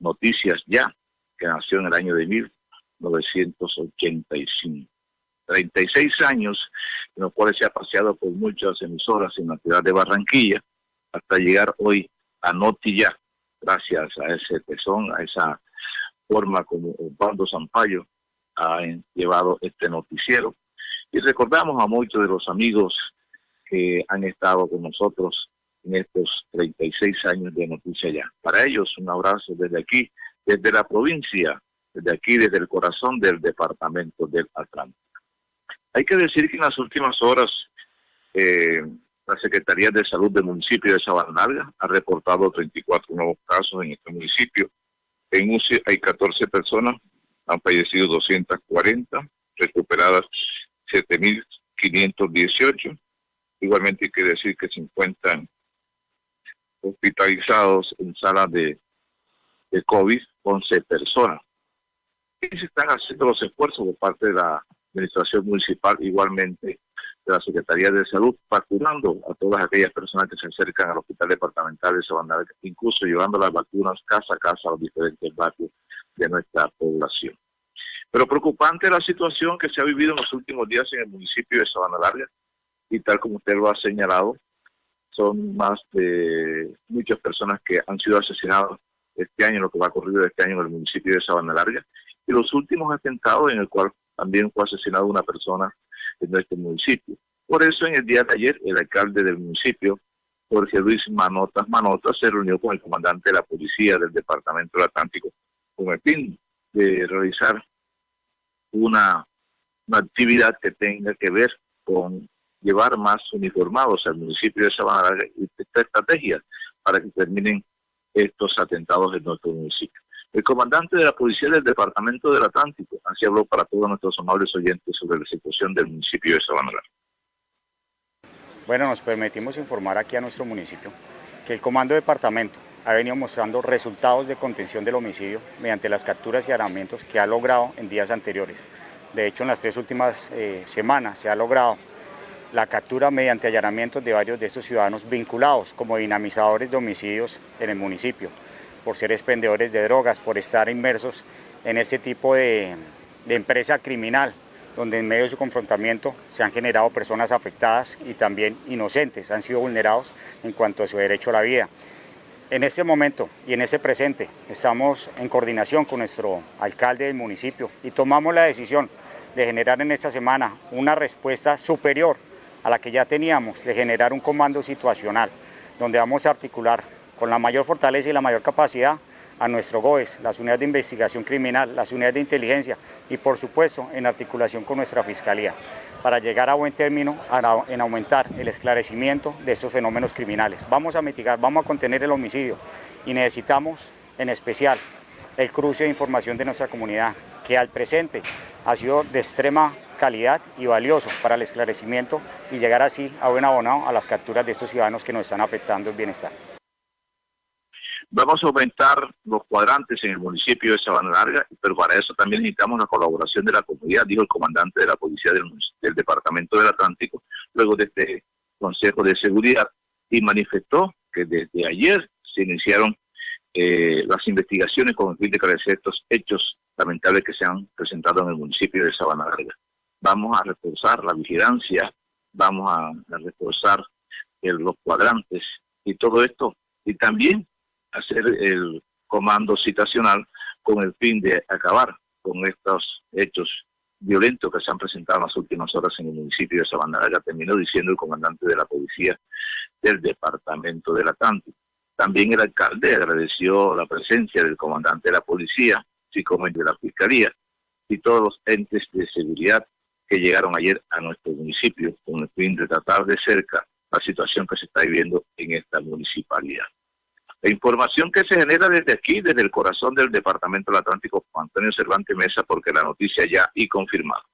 [SPEAKER 30] Noticias Ya, que nació en el año de 1985. 36 años en los cuales se ha paseado por muchas emisoras en la ciudad de Barranquilla hasta llegar hoy a Noti Ya, gracias a ese tesón, a esa forma como Osvaldo Zampayo ha llevado este noticiero. Y recordamos a muchos de los amigos que han estado con nosotros en estos 36 años de Noticia Ya. Para ellos, un abrazo desde aquí, desde la provincia, desde aquí, desde el corazón del departamento del Atlántico. Hay que decir que en las últimas horas, eh, la Secretaría de Salud del municipio de Sabanarga ha reportado 34 nuevos casos en este municipio. En UCI hay 14 personas han fallecido 240, recuperadas 7.518. Igualmente que decir que se encuentran hospitalizados en salas de, de COVID 11 personas. Y se están haciendo los esfuerzos por parte de la Administración Municipal, igualmente de la Secretaría de Salud, vacunando a todas aquellas personas que se acercan al Hospital Departamental de Sabana, incluso llevando las vacunas casa a casa a los diferentes barrios de nuestra población. Pero preocupante la situación que se ha vivido en los últimos días en el municipio de Sabana Larga y tal como usted lo ha señalado, son más de muchas personas que han sido asesinadas este año, lo que va a ocurrir este año en el municipio de Sabana Larga, y los últimos atentados en el cual también fue asesinada una persona en nuestro municipio. Por eso, en el día de ayer, el alcalde del municipio, Jorge Luis Manotas Manotas, se reunió con el comandante de la policía del Departamento del Atlántico con el fin de realizar una, actividad que tenga que ver con llevar más uniformados al municipio de Sabana y esta estrategia para que terminen estos atentados en nuestro municipio. El comandante de la policía del Departamento del Atlántico así habló para todos nuestros amables oyentes sobre la situación del municipio de Sabana
[SPEAKER 31] Bueno, nos permitimos informar aquí a nuestro municipio que el Comando Departamento ha venido mostrando resultados de contención del homicidio mediante las capturas y armamentos que ha logrado en días anteriores. De hecho, en las tres últimas eh, semanas se ha logrado la captura mediante allanamientos de varios de estos ciudadanos vinculados como dinamizadores de homicidios en el municipio, por ser expendedores de drogas, por estar inmersos en este tipo de, de empresa criminal, donde en medio de su confrontamiento se han generado personas afectadas y también inocentes, han sido vulnerados en cuanto a su derecho a la vida. En este momento y en ese presente estamos en coordinación con nuestro alcalde del municipio y tomamos la decisión de generar en esta semana una respuesta superior a la que ya teníamos, de generar un comando situacional, donde vamos a articular con la mayor fortaleza y la mayor capacidad a nuestro GOES, las unidades de investigación criminal, las unidades de inteligencia y por supuesto en articulación con nuestra Fiscalía para llegar a buen término en aumentar el esclarecimiento de estos fenómenos criminales. Vamos a mitigar, vamos a contener el homicidio y necesitamos en especial el cruce de información de nuestra comunidad, que al presente ha sido de extrema calidad y valioso para el esclarecimiento y llegar así a buen abonado a las capturas de estos ciudadanos que nos están afectando el bienestar.
[SPEAKER 30] Vamos a aumentar los cuadrantes en el municipio de Sabana Larga, pero para eso también necesitamos la colaboración de la comunidad, dijo el comandante de la policía del, Departamento del Atlántico, luego de este Consejo de Seguridad, y manifestó que desde ayer se iniciaron eh, las investigaciones con el fin de esclarecer estos hechos lamentables que se han presentado en el municipio de Sabana Larga. Vamos a reforzar la vigilancia, vamos a, reforzar los cuadrantes y todo esto. Y también hacer el comando citacional con el fin de acabar con estos hechos violentos que se han presentado en las últimas horas en el municipio de Sabana terminó diciendo el comandante de la policía del departamento del Atlántico. También el alcalde agradeció la presencia del comandante de la policía, el de la fiscalía y todos los entes de seguridad que llegaron ayer a nuestro municipio con el fin de tratar de cerca la situación que se está viviendo en esta municipalidad. La información que se genera desde aquí, desde el corazón del Departamento del Atlántico, Antonio Cervantes Mesa, porque la noticia ya y confirmada.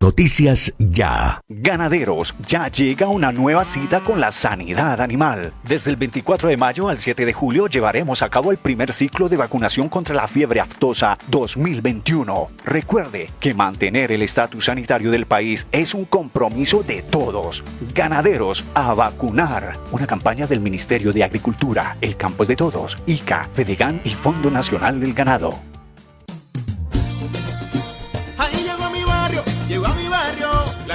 [SPEAKER 1] Noticias Ya.
[SPEAKER 17] Ganaderos, ya llega una nueva cita con la sanidad animal. Desde el 24 de mayo al 7 de julio llevaremos a cabo el primer ciclo de vacunación contra la fiebre aftosa 2021. Recuerde que mantener el estatus sanitario del país es un compromiso de todos. Ganaderos, a vacunar. Una campaña del Ministerio de Agricultura, el Campo es de Todos, ICA, FEDEGAN y Fondo Nacional del Ganado.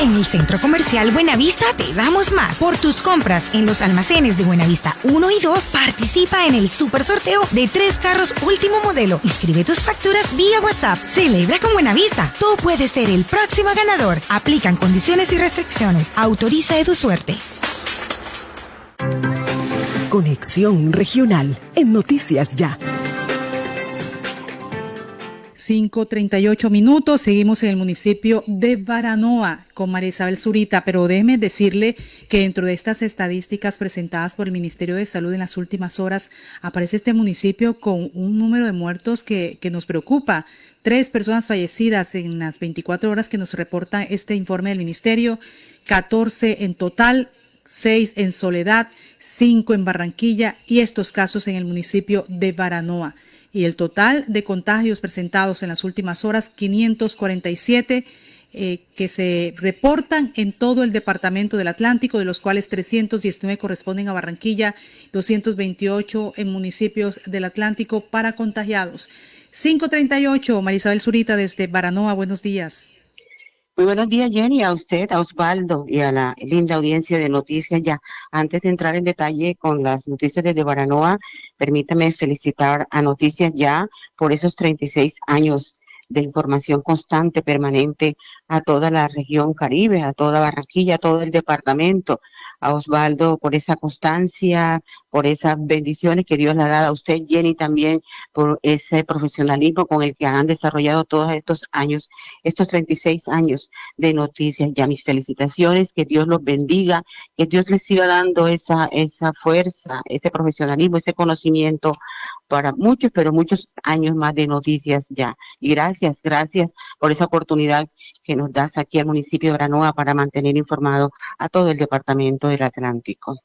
[SPEAKER 32] En el Centro Comercial Buenavista te damos más. Por tus compras en los almacenes de Buenavista 1 y 2, participa en el super sorteo de tres carros último modelo. Inscribe tus facturas vía WhatsApp. Celebra con Buenavista. Tú puedes ser el próximo ganador. Aplican condiciones y restricciones. Autoriza de tu suerte.
[SPEAKER 33] Conexión Regional en Noticias Ya.
[SPEAKER 3] 5.38 minutos. Seguimos en el municipio de Baranoa con María Isabel Zurita, pero déjeme decirle que dentro de estas estadísticas presentadas por el Ministerio de Salud en las últimas horas aparece este municipio con un número de muertos que, nos preocupa. Tres personas fallecidas en las 24 horas que nos reporta este informe del Ministerio, 14 en total, 6 en Soledad, 5 en Barranquilla y estos casos en el municipio de Baranoa y el total de contagios presentados en las últimas horas 547 eh, que se reportan en todo el departamento del Atlántico, de los cuales 319 corresponden a Barranquilla, 228 en municipios del Atlántico para contagiados. 538, Marisabel Zurita desde Baranoa, buenos días.
[SPEAKER 34] Muy buenos días, Jenny, a usted, a Osvaldo y a la linda audiencia de noticias. Ya antes de entrar en detalle con las noticias desde Baranoa, permítame felicitar a Noticias Ya por esos 36 años de información constante, permanente a toda la región Caribe, a toda Barranquilla, a todo el departamento, a Osvaldo por esa constancia, por esas bendiciones que Dios le ha dado a usted, Jenny, también por ese profesionalismo con el que han desarrollado todos estos años, estos 36 años de noticias. Ya mis felicitaciones, que Dios los bendiga, que Dios les siga dando esa, esa fuerza, ese profesionalismo, ese conocimiento para muchos, pero muchos años más de noticias ya. Y gracias, gracias por esa oportunidad que nos das aquí al municipio de Branoa para mantener informado a todo el departamento del Atlántico.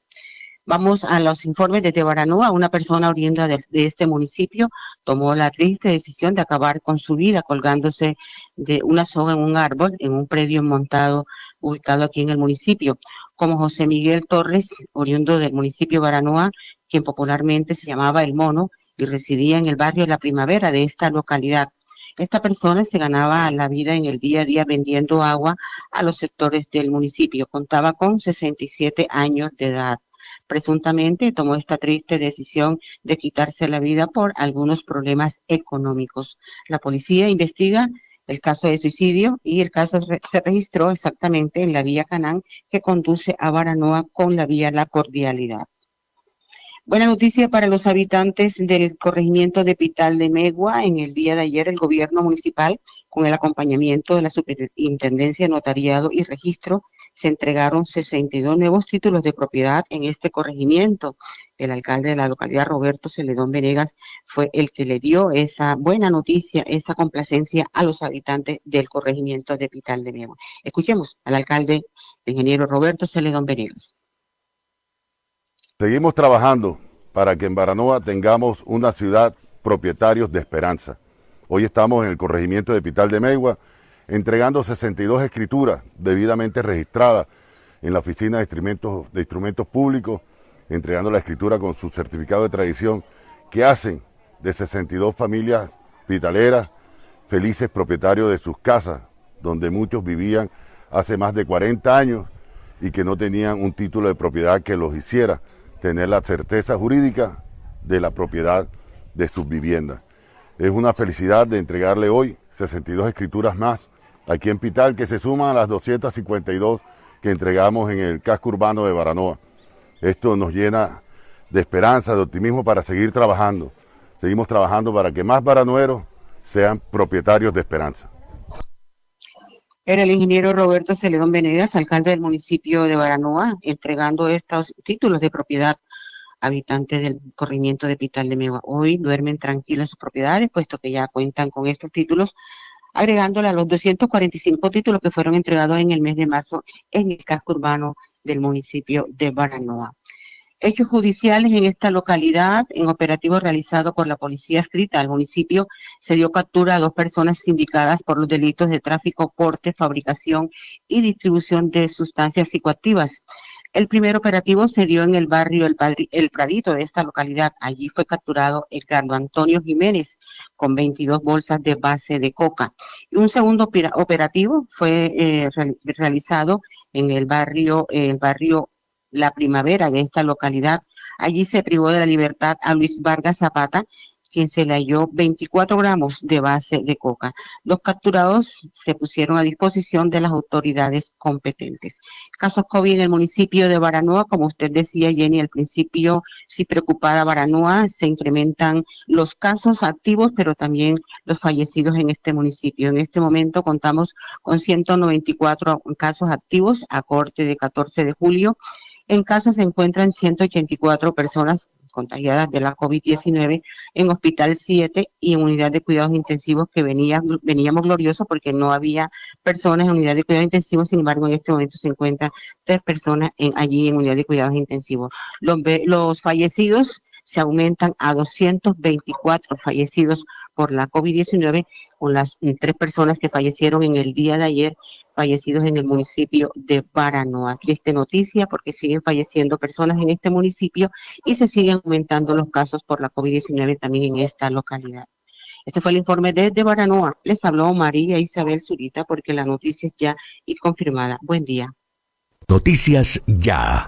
[SPEAKER 34] Vamos a los informes de Baranoa. Una persona oriunda de, este municipio tomó la triste decisión de acabar con su vida colgándose de una soga en un árbol en un predio montado ubicado aquí en el municipio. Como José Miguel Torres, oriundo del municipio de Baranoa, quien popularmente se llamaba El Mono y residía en el barrio La Primavera de esta localidad. Esta persona se ganaba la vida en el día a día vendiendo agua a los sectores del municipio. Contaba con 67 años de edad. Presuntamente tomó esta triste decisión de quitarse la vida por algunos problemas económicos. La policía investiga el caso de suicidio y el caso se registró exactamente en la vía Canán que conduce a Baranoa con la vía La Cordialidad. Buena noticia para los habitantes del corregimiento de Pital de Megua. En el día de ayer el gobierno municipal, con el acompañamiento de la Superintendencia de Notariado y Registro, se entregaron 62 nuevos títulos de propiedad en este corregimiento. El alcalde de la localidad, Roberto Celedón Venegas, fue el que le dio esa buena noticia, esa complacencia a los habitantes del corregimiento de Pital de Megua. Escuchemos al alcalde, el ingeniero Roberto Celedón Venegas.
[SPEAKER 35] Seguimos trabajando para que en Baranoa tengamos una ciudad propietarios de esperanza. Hoy estamos en el corregimiento de Pital de Megua entregando 62 escrituras debidamente registradas en la Oficina de Instrumentos, de Instrumentos Públicos, entregando la escritura con su certificado de tradición, que hacen de 62 familias pitaleras felices propietarios de sus casas, donde muchos vivían hace más de 40 años y que no tenían un título de propiedad que los hiciera tener la certeza jurídica de la propiedad de sus viviendas. Es una felicidad de entregarle hoy 62 escrituras más aquí en Pital que se suman a las 252 que entregamos en el casco urbano de Baranoa. Esto nos llena de esperanza, de optimismo para seguir trabajando. Seguimos trabajando para que más baranueros sean propietarios de esperanza.
[SPEAKER 34] Era el ingeniero Roberto Celedón Venegas, alcalde del municipio de Baranoa, entregando estos títulos de propiedad habitantes del corrimiento de Pital de Megua. Hoy duermen tranquilos en sus propiedades, puesto que ya cuentan con estos títulos, agregándole a los 245 títulos que fueron entregados en el mes de marzo en el casco urbano del municipio de Baranoa. Hechos judiciales en esta localidad, en operativo realizado por la policía escrita al municipio, se dio captura a dos personas sindicadas por los delitos de tráfico, porte, fabricación y distribución de sustancias psicoactivas. El primer operativo se dio en el barrio el, el, Pradito de esta localidad. Allí fue capturado el Carlos Antonio Jiménez con 22 bolsas de base de coca. Y un segundo operativo fue eh, realizado en el barrio, el barrio la primavera de esta localidad. Allí se privó de la libertad a Luis Vargas Zapata, quien se le halló 24 gramos de base de coca. Los capturados se pusieron a disposición de las autoridades competentes. Casos COVID en el municipio de Baranoa, como usted decía, Jenny, al principio, si preocupada Baranoa, se incrementan los casos activos, pero también los fallecidos en este municipio. En este momento contamos con 194 casos activos a corte de 14 de julio en casa se encuentran 184 personas contagiadas de la COVID-19 en Hospital 7 y en unidad de cuidados intensivos que veníamos gloriosos porque no había personas en unidad de cuidados intensivos, sin embargo en este momento se encuentran tres personas en, allí en unidad de cuidados intensivos. Los, los fallecidos se aumentan a 224 fallecidos por la COVID-19 con las mm, tres personas que fallecieron en el día de ayer, fallecidos en el municipio de Baranoa. Triste noticia porque siguen falleciendo personas en este municipio y se siguen aumentando los casos por la COVID-19 también en esta localidad. Este fue el informe desde Baranoa. Les habló María Isabel Zurita porque la noticia es ya y confirmada. Buen día.
[SPEAKER 1] Noticias ya.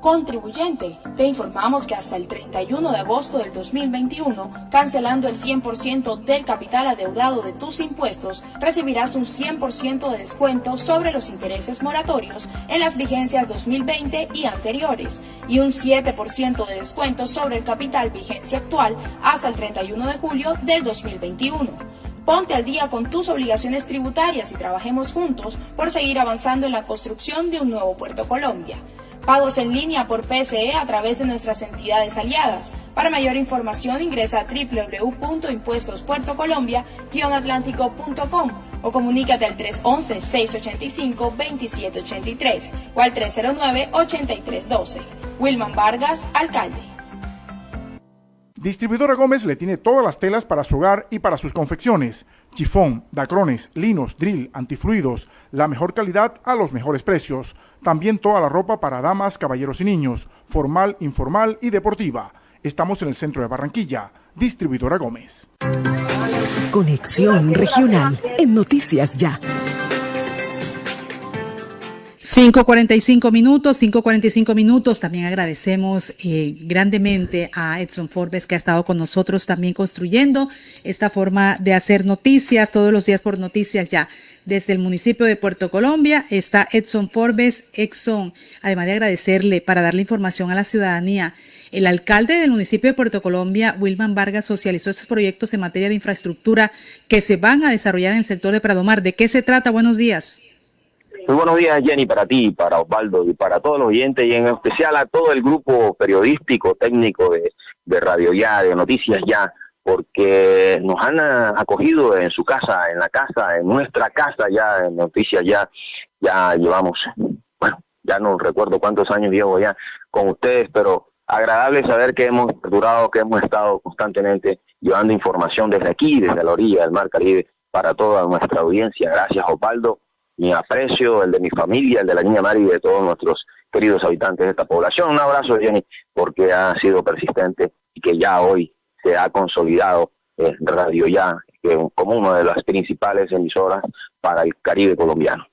[SPEAKER 7] Contribuyente, te informamos que hasta el 31 de agosto del 2021, cancelando el 100% del capital adeudado de tus impuestos, recibirás un 100% de descuento sobre los intereses moratorios en las vigencias 2020 y anteriores y un 7% de descuento sobre el capital vigencia actual hasta el 31 de julio del 2021. Ponte al día con tus obligaciones tributarias y trabajemos juntos por seguir avanzando en la construcción de un nuevo Puerto Colombia. Pagos en línea por PSE a través de nuestras entidades aliadas. Para mayor información ingresa a www.impuestospuertocolombia-atlántico.com o comunícate al 311-685-2783 o al 309-8312. Wilman Vargas, alcalde.
[SPEAKER 16] Distribuidora Gómez le tiene todas las telas para su hogar y para sus confecciones. Chifón, dacrones, linos, drill, antifluidos, la mejor calidad a los mejores precios. También toda la ropa para damas, caballeros y niños, formal, informal y deportiva. Estamos en el centro de Barranquilla. Distribuidora Gómez.
[SPEAKER 33] Conexión Regional en Noticias Ya.
[SPEAKER 3] 5.45 minutos, 5.45 minutos. También agradecemos eh, grandemente a Edson Forbes que ha estado con nosotros también construyendo esta forma de hacer noticias todos los días por noticias ya. Desde el municipio de Puerto Colombia está Edson Forbes. Edson, además de agradecerle para darle información a la ciudadanía. El alcalde del municipio de Puerto Colombia, Wilman Vargas, socializó estos proyectos en materia de infraestructura que se van a desarrollar en el sector de Pradomar. ¿De qué se trata? Buenos días.
[SPEAKER 36] Muy buenos días, Jenny, para ti, para Osvaldo y para todos los oyentes y en especial a todo el grupo periodístico, técnico de, Radio Ya, de Noticias Ya, porque nos han acogido en su casa, en la casa, en nuestra casa ya, en Noticias Ya, ya llevamos, bueno, ya no recuerdo cuántos años llevo ya con ustedes, pero agradable saber que hemos durado, que hemos estado constantemente llevando información desde aquí, desde la orilla del Mar Caribe, para toda nuestra audiencia. Gracias, Osvaldo mi aprecio, el de mi familia, el de la niña Mari y de todos nuestros queridos habitantes de esta población. Un abrazo, Jenny, porque ha sido persistente y que ya hoy se ha consolidado eh, Radio Ya como una de las principales emisoras para el Caribe colombiano.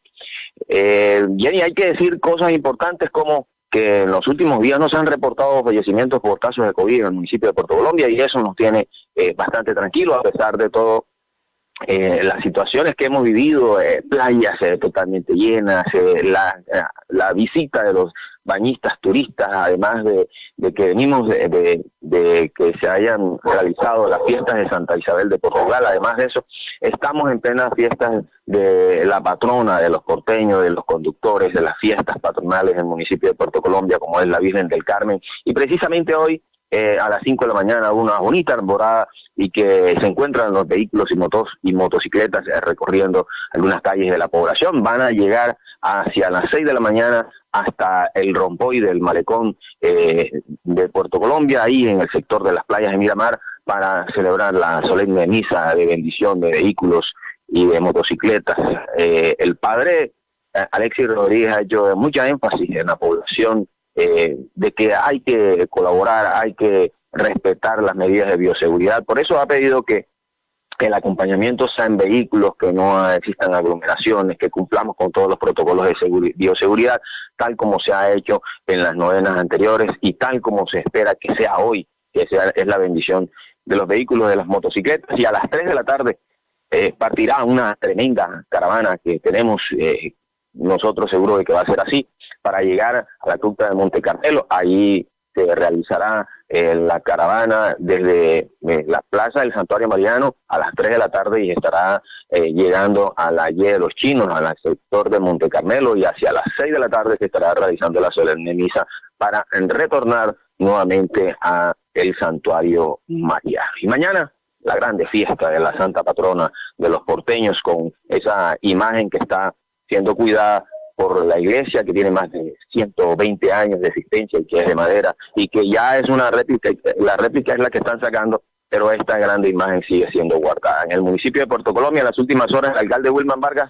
[SPEAKER 36] Eh, Jenny, hay que decir cosas importantes como que en los últimos días no se han reportado fallecimientos por casos de COVID en el municipio de Puerto Colombia y eso nos tiene eh, bastante tranquilos a pesar de todo eh, las situaciones que hemos vivido, eh, playas eh, totalmente llenas, eh, la, la, visita de los bañistas turistas, además de, de que venimos de, de, que se hayan realizado las fiestas de Santa Isabel de Portugal, además de eso, estamos en plenas fiestas de la patrona de los porteños, de los conductores, de las fiestas patronales del municipio de Puerto Colombia, como es la Virgen del Carmen, y precisamente hoy eh, a las 5 de la mañana una bonita arborada y que se encuentran los vehículos y motos y motocicletas eh, recorriendo algunas calles de la población. Van a llegar hacia las 6 de la mañana hasta el rompoy del malecón eh, de Puerto Colombia, ahí en el sector de las playas de Miramar, para celebrar la solemne misa de bendición de vehículos y de motocicletas. el padre Alexis Rodríguez ha hecho mucha énfasis en la población eh, de que hay que colaborar, hay que respetar las medidas de bioseguridad. Por eso ha pedido que, el acompañamiento sea en vehículos, que no existan aglomeraciones, que cumplamos con todos los protocolos de bioseguridad, tal como se ha hecho en las novenas anteriores y tal como se espera que sea hoy, que sea, es la bendición de los vehículos, de las motocicletas. Y a las 3 de la tarde eh, partirá una tremenda caravana que tenemos eh, nosotros seguro de que va a ser así, para llegar a la ruta de Monte Carmelo. Ahí se realizará eh, la caravana desde eh, la plaza del Santuario Mariano a las 3 de la tarde y estará eh, llegando a la Y de los Chinos, al sector de Monte Carmelo y hacia las 6 de la tarde se estará realizando la solemne misa para retornar nuevamente a el Santuario Mariano. Y mañana la grande fiesta de la Santa Patrona de los porteños con esa imagen que está siendo cuidada por la iglesia que tiene más de 120 años de existencia y que es de madera y que ya es una réplica, la réplica es la que están sacando, pero esta grande imagen sigue siendo guardada. En el municipio de Puerto Colombia, en las últimas horas, el alcalde Wilman Vargas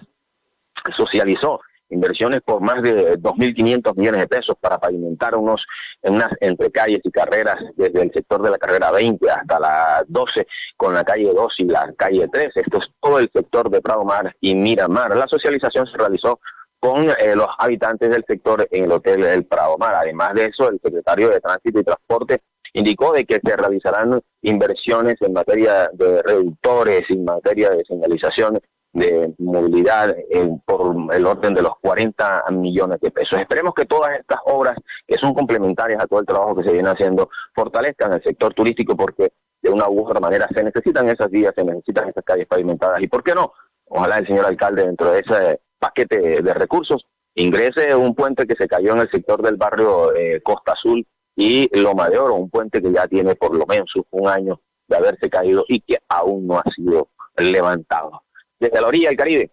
[SPEAKER 36] socializó inversiones por más de 2.500 millones de pesos para pavimentar unos unas entre calles y carreras desde el sector de la carrera 20 hasta la 12 con la calle 2 y la calle 3. Esto es todo el sector de Prado Mar y Miramar. La socialización se realizó con eh, los habitantes del sector en el Hotel El Prado Mar. Además de eso, el secretario de Tránsito y Transporte indicó de que se realizarán inversiones en materia de reductores, en materia de señalización de movilidad por el orden de los 40 millones de pesos. Esperemos que todas estas obras, que son complementarias a todo el trabajo que se viene haciendo, fortalezcan el sector turístico porque de una u otra manera se necesitan esas vías, se necesitan esas calles pavimentadas y, ¿por qué no? Ojalá el señor alcalde dentro de ese paquete de recursos ingrese un puente que se cayó en el sector del barrio eh, Costa Azul y Loma de Oro, un puente que ya tiene por lo menos un año de haberse caído y que aún no ha sido levantado desde la orilla del Caribe.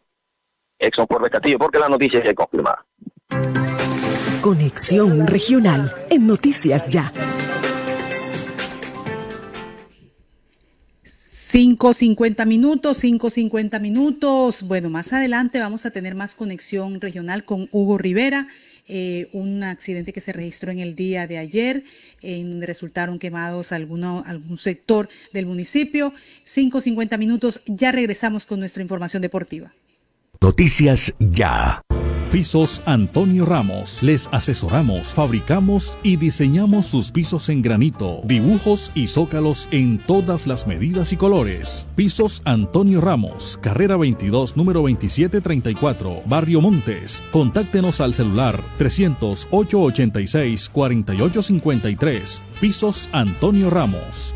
[SPEAKER 36] Exxon por Castillo, porque la noticia es confirmada.
[SPEAKER 33] Conexión Regional en Noticias Ya.
[SPEAKER 3] 5.50 minutos, 5.50 minutos. Bueno, más adelante vamos a tener más conexión regional con Hugo Rivera. Eh, un accidente que se registró en el día de ayer, en donde resultaron quemados algún sector del municipio. 5.50 minutos, ya regresamos con nuestra información deportiva.
[SPEAKER 1] Noticias ya.
[SPEAKER 37] Pisos Antonio Ramos. Les asesoramos, fabricamos y diseñamos sus pisos en granito, dibujos y zócalos en todas las medidas y colores. Pisos Antonio Ramos, carrera 22, número 2734, Barrio Montes. Contáctenos al celular 308 86 4853. Pisos Antonio Ramos.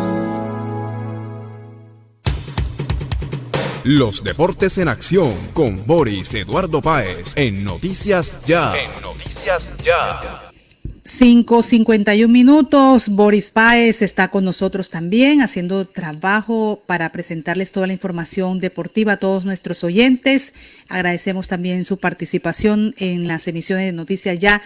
[SPEAKER 38] Los deportes en acción con Boris Eduardo Páez en Noticias Ya. En Noticias
[SPEAKER 3] Ya. 5.51 minutos. Boris Páez está con nosotros también haciendo trabajo para presentarles toda la información deportiva a todos nuestros oyentes. Agradecemos también su participación en las emisiones de Noticias Ya.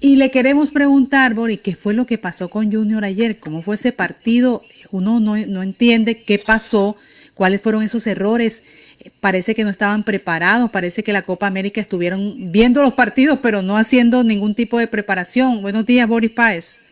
[SPEAKER 3] Y le queremos preguntar, Boris, ¿qué fue lo que pasó con Junior ayer? ¿Cómo fue ese partido? Uno no, no entiende qué pasó cuáles fueron esos errores. Parece que no estaban preparados, parece que la Copa América estuvieron viendo los partidos, pero no haciendo ningún tipo de preparación. Buenos días, Boris Páez.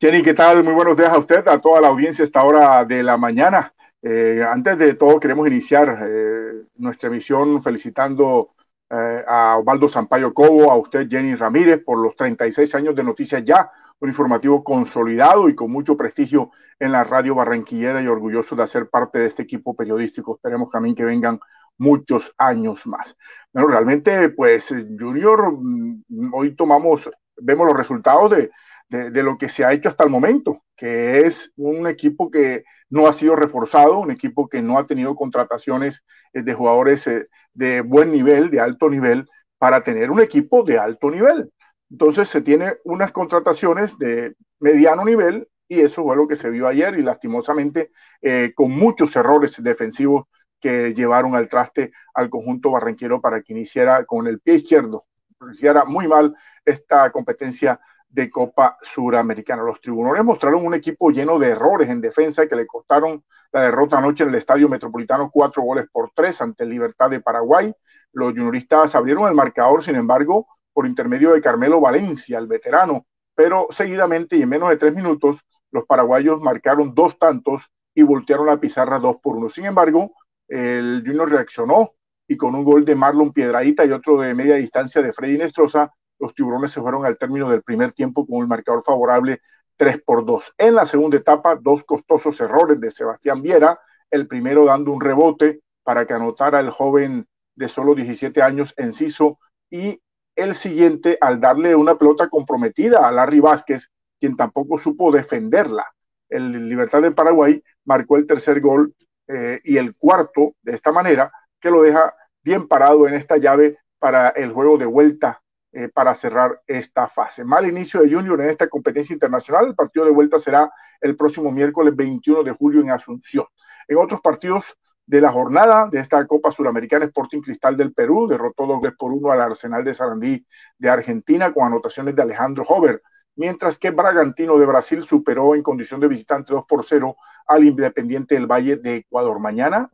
[SPEAKER 16] Jenny, ¿qué tal? Muy buenos días a usted, a toda la audiencia a esta hora de la mañana. Eh, antes de todo, queremos iniciar eh, nuestra emisión felicitando eh, a Osvaldo Sampaio Cobo, a usted, Jenny Ramírez, por los 36 años de Noticias Ya, un informativo consolidado y con mucho prestigio en la radio barranquillera y orgulloso de hacer parte de este equipo periodístico. Esperemos también que vengan muchos años más. Bueno, realmente, pues, Junior, mm, hoy tomamos, vemos los resultados de, de, lo que se ha hecho hasta el momento, que es un equipo que no ha sido reforzado, un equipo que no ha tenido contrataciones eh, de jugadores eh, de buen nivel, de alto nivel, para tener un equipo de alto nivel. Entonces se tiene unas contrataciones de mediano nivel y eso fue lo que se vio ayer y lastimosamente eh, con muchos errores defensivos que llevaron al traste al conjunto barranquero para que iniciara con el pie izquierdo, iniciara muy mal esta competencia de Copa Suramericana. Los tribunales mostraron un equipo lleno de errores en defensa que le costaron la derrota anoche en el Estadio Metropolitano, cuatro goles por tres ante Libertad de Paraguay. Los junioristas abrieron el marcador, sin embargo, por intermedio de Carmelo Valencia, el veterano, pero seguidamente y en menos de tres minutos los paraguayos marcaron dos tantos y voltearon la pizarra 2 por 1. Sin embargo, el Junior reaccionó y con un gol de Marlon Piedradita y otro de media distancia de Freddy Nestroza, los tiburones se fueron al término del primer tiempo con un marcador favorable 3 por 2. En la segunda etapa, dos costosos errores de Sebastián Viera, el primero dando un rebote para que anotara el joven de solo 17 años, Enciso, y el siguiente al darle una pelota comprometida a Larry Vázquez, quien tampoco supo defenderla. El Libertad de Paraguay marcó el tercer gol eh, y el cuarto de esta manera, que lo deja bien parado en esta llave para el juego de vuelta eh, para cerrar esta fase. Mal inicio de Junior en esta competencia internacional. El partido de vuelta será el próximo miércoles 21 de julio en Asunción. En otros partidos de la jornada de esta Copa Suramericana, Sporting Cristal del Perú derrotó dos por uno al Arsenal de Sarandí de Argentina con anotaciones de Alejandro Hover, mientras que Bragantino de Brasil superó en condición de visitante 2 por 0 al Independiente del Valle de Ecuador. Mañana,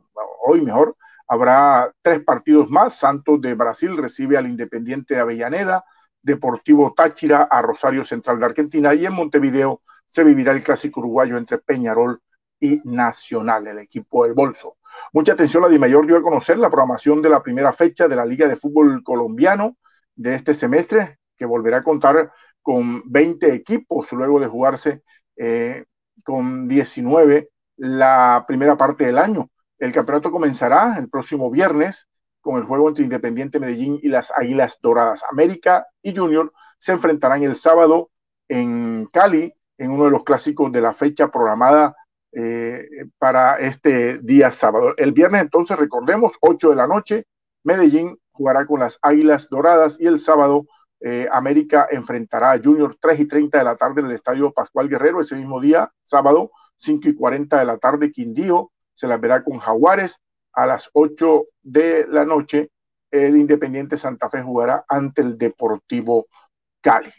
[SPEAKER 16] hoy mejor, habrá tres partidos más. Santos de Brasil recibe al Independiente de Avellaneda, Deportivo Táchira a Rosario Central de Argentina y en Montevideo se vivirá el clásico uruguayo entre Peñarol y Nacional, el equipo del Bolso. Mucha atención, la DIMAYOR dio a conocer la programación de la primera fecha de la Liga de Fútbol Colombiano de este semestre, que volverá a contar con 20 equipos luego de jugarse eh, con 19 la primera parte del año. El campeonato comenzará el próximo viernes con el juego entre Independiente Medellín y las Águilas Doradas. América y Junior se enfrentarán el sábado en Cali, en uno de los clásicos de la fecha programada eh, para este día sábado. El viernes entonces, recordemos, 8 de la noche, Medellín jugará con las Águilas Doradas y el sábado eh, América enfrentará a Junior 3 y 30 de la tarde en el Estadio Pascual Guerrero. Ese mismo día, sábado, 5 y 40 de la tarde, Quindío se la verá con Jaguares. A las 8 de la noche, el Independiente Santa Fe jugará ante el Deportivo Cali.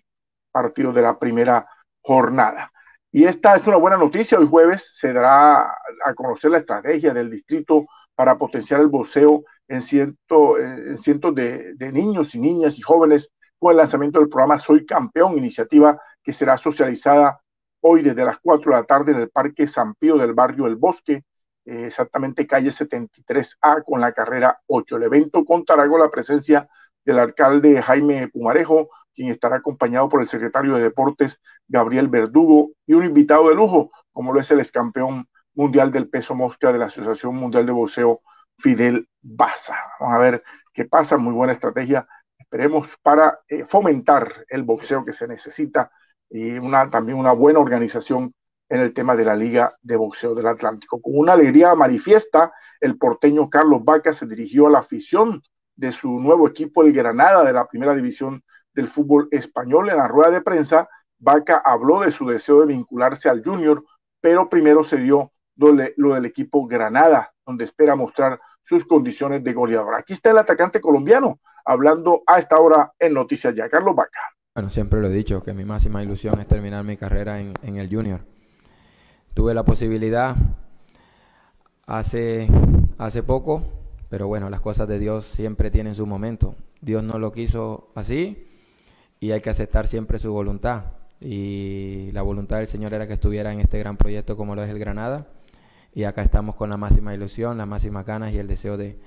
[SPEAKER 16] Partido de la primera jornada. Y esta es una buena noticia. Hoy jueves se dará a conocer la estrategia del distrito para potenciar el boxeo en, cientos de, de, niños y niñas y jóvenes con el lanzamiento del programa Soy Campeón, iniciativa que será socializada hoy desde las 4 de la tarde en el Parque San Pío del barrio El Bosque, eh, exactamente calle 73A con la carrera 8. El evento contará con la presencia del alcalde Jaime Pumarejo, quien estará acompañado por el secretario de Deportes Gabriel Verdugo y un invitado de lujo, como lo es el ex campeón mundial del peso mosca de la Asociación Mundial de Boxeo, Fidel Baza. Vamos a ver qué pasa, muy buena estrategia, esperemos, para eh, fomentar el boxeo que se necesita y una, también una buena organización en el tema de la Liga de Boxeo del Atlántico. Con una alegría manifiesta, el porteño Carlos Vaca se dirigió a la afición de su nuevo equipo, el Granada, de la primera división del fútbol español. En la rueda de prensa, Vaca habló de su deseo de vincularse al Junior, pero primero se dio lo, del equipo Granada, donde espera mostrar sus condiciones de goleador. Aquí está el atacante colombiano hablando a esta hora en Noticias Ya. Carlos Vaca.
[SPEAKER 39] Bueno, siempre lo he dicho, que mi máxima ilusión es terminar mi carrera en, el Junior. Tuve la posibilidad hace, hace poco, pero bueno, las cosas de Dios siempre tienen su momento. Dios no lo quiso así y hay que aceptar siempre su voluntad. Y la voluntad del Señor era que estuviera en este gran proyecto como lo es el Granada. Y acá estamos con la máxima ilusión, las máximas ganas y el deseo de,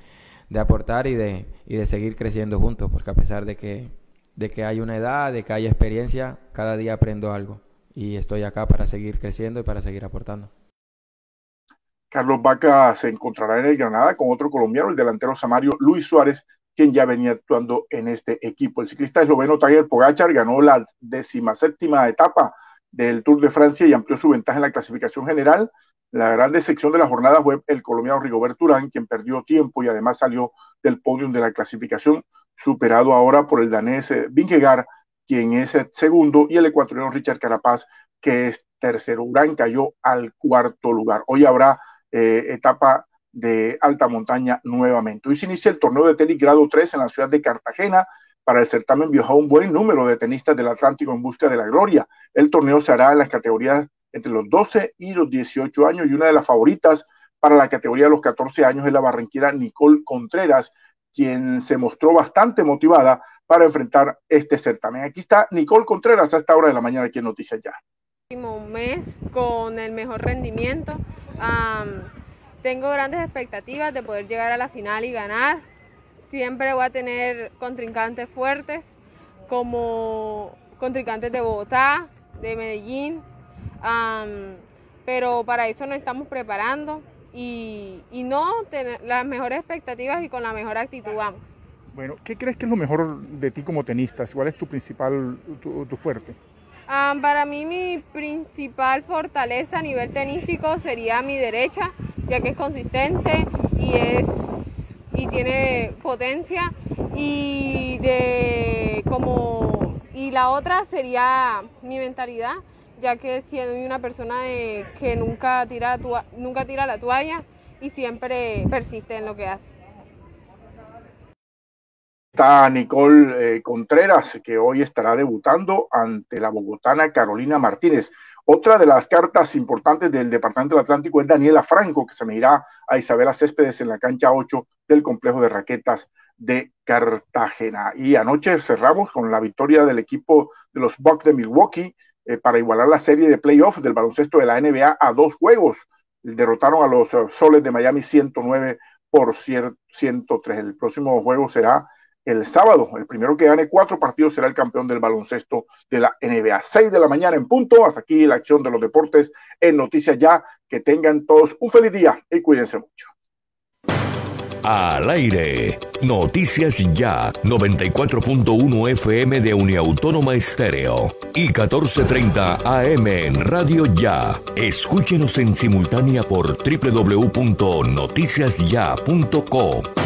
[SPEAKER 39] aportar y de, y de seguir creciendo juntos, porque a pesar de que, de que hay una edad, de que hay experiencia, cada día aprendo algo. Y estoy acá para seguir creciendo y para seguir aportando.
[SPEAKER 16] Carlos Vaca se encontrará en el Granada con otro colombiano, el delantero Samario Luis Suárez, quien ya venía actuando en este equipo. El ciclista esloveno Tiger Pogachar ganó la decimaséptima etapa del Tour de Francia y amplió su ventaja en la clasificación general. La gran decepción de la jornada fue el colombiano Rigoberto Urán, quien perdió tiempo y además salió del podio de la clasificación, superado ahora por el danés eh, Vingegaard, quien es el segundo, y el ecuatoriano Richard Carapaz, que es tercero. Urán cayó al cuarto lugar. Hoy habrá eh, etapa de alta montaña nuevamente. Hoy se inicia el torneo de tenis grado 3 en la ciudad de Cartagena. Para el certamen viajó un buen número de tenistas del Atlántico en busca de la gloria. El torneo se hará en las categorías entre los 12 y los 18 años y una de las favoritas para la categoría de los 14 años es la barranquera Nicole Contreras, quien se mostró bastante motivada para enfrentar este certamen. Aquí está Nicole Contreras a esta hora de la mañana aquí en Noticias Ya.
[SPEAKER 40] Último mes con el mejor rendimiento
[SPEAKER 41] tengo grandes expectativas de poder llegar a la final y ganar. Siempre voy a tener contrincantes fuertes como contrincantes de Bogotá, de Medellín, pero para eso nos estamos preparando y, no tener las mejores expectativas y con la mejor actitud vamos.
[SPEAKER 16] Bueno, ¿qué crees que es lo mejor de ti como tenista? ¿Cuál es tu principal, tu, fuerte?
[SPEAKER 41] Para mí mi principal fortaleza a nivel tenístico sería mi derecha, ya que es consistente y es y tiene potencia y de como y la otra sería mi mentalidad ya que siendo una persona que nunca tira, nunca tira la toalla y siempre persiste en lo que hace.
[SPEAKER 16] Está Nicole eh, Contreras, que hoy estará debutando ante la bogotana Carolina Martínez. Otra de las cartas importantes del Departamento del Atlántico es Daniela Franco, que se medirá a Isabela Céspedes en la cancha 8 del complejo de raquetas de Cartagena. Y anoche cerramos con la victoria del equipo de los Bucks de Milwaukee eh, para igualar la serie de playoffs del baloncesto de la NBA a dos juegos. Derrotaron a los eh, Soles de Miami 109 por 103. El próximo juego será el sábado. El primero que gane cuatro partidos será el campeón del baloncesto de la NBA. Seis de la mañana en punto. Hasta aquí la acción de los deportes en Noticias Ya. Que tengan todos un feliz día y cuídense mucho.
[SPEAKER 1] Al aire. Noticias Ya. 94.1 FM de Uniautónoma Estéreo. Y 14.30 AM en Radio Ya. Escúchenos en simultánea por www.noticiasya.com.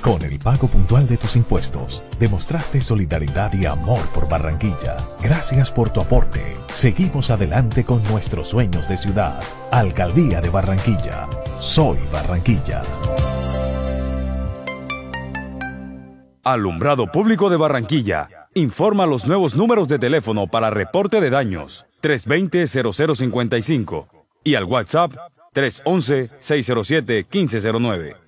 [SPEAKER 18] Con el pago puntual de tus impuestos, demostraste solidaridad y amor por Barranquilla. Gracias por tu aporte. Seguimos adelante con nuestros sueños de ciudad. Alcaldía de Barranquilla. Soy Barranquilla.
[SPEAKER 42] Alumbrado Público de Barranquilla. Informa los nuevos números de teléfono para reporte de daños 320-0055 y al WhatsApp 311-607-1509.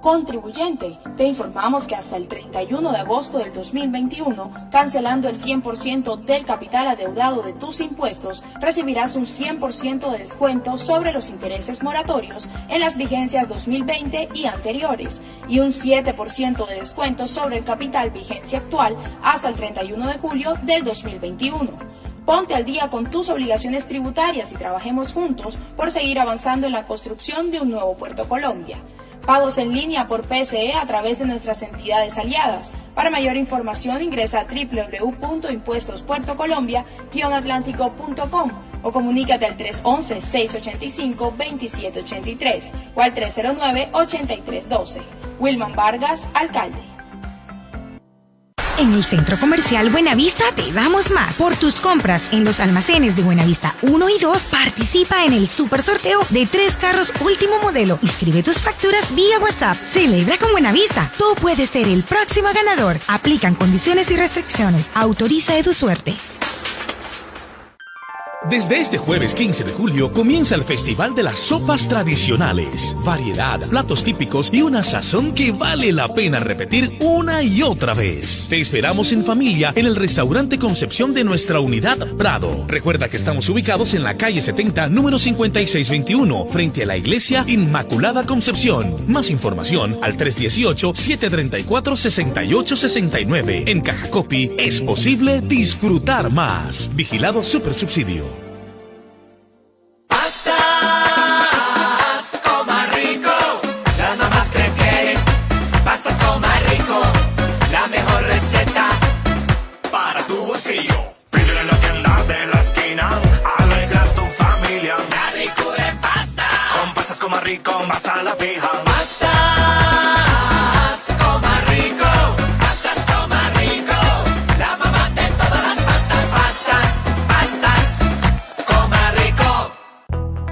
[SPEAKER 7] Contribuyente, te informamos que hasta el 31 de agosto del 2021, cancelando el 100% del capital adeudado de tus impuestos, recibirás un 100% de descuento sobre los intereses moratorios en las vigencias 2020 y anteriores y un 7% de descuento sobre el capital vigencia actual hasta el 31 de julio del 2021. Ponte al día con tus obligaciones tributarias y trabajemos juntos por seguir avanzando en la construcción de un nuevo Puerto Colombia. Pagos en línea por PSE a través de nuestras entidades aliadas. Para mayor información ingresa a www.impuestospuertocolombia-atlántico.com o comunícate al 311-685-2783 o al 309-8312. Wilman Vargas, alcalde.
[SPEAKER 32] En el Centro Comercial Buenavista te damos más. Por tus compras en los almacenes de Buenavista 1 y 2, participa en el super sorteo de tres carros último modelo. Inscribe tus facturas vía WhatsApp. Celebra con Buenavista. Tú puedes ser el próximo ganador. Aplican condiciones y restricciones. Autoriza de tu suerte.
[SPEAKER 43] Desde este jueves 15 de julio comienza el Festival de las Sopas Tradicionales. Variedad, platos típicos y una sazón que vale la pena repetir una y otra vez. Te esperamos en familia en el restaurante Concepción de nuestra unidad Prado. Recuerda que estamos ubicados en la calle 70, número 5621, frente a la iglesia Inmaculada Concepción. Más información al 318-734-6869. En Cajacopi es posible disfrutar más. Vigilado Super Subsidio.
[SPEAKER 44] Bolsillo. Pídele en la tienda de la esquina, alegra tu familia. La ricura en pasta. Con pastas coma rico, vas a la fija. Pastas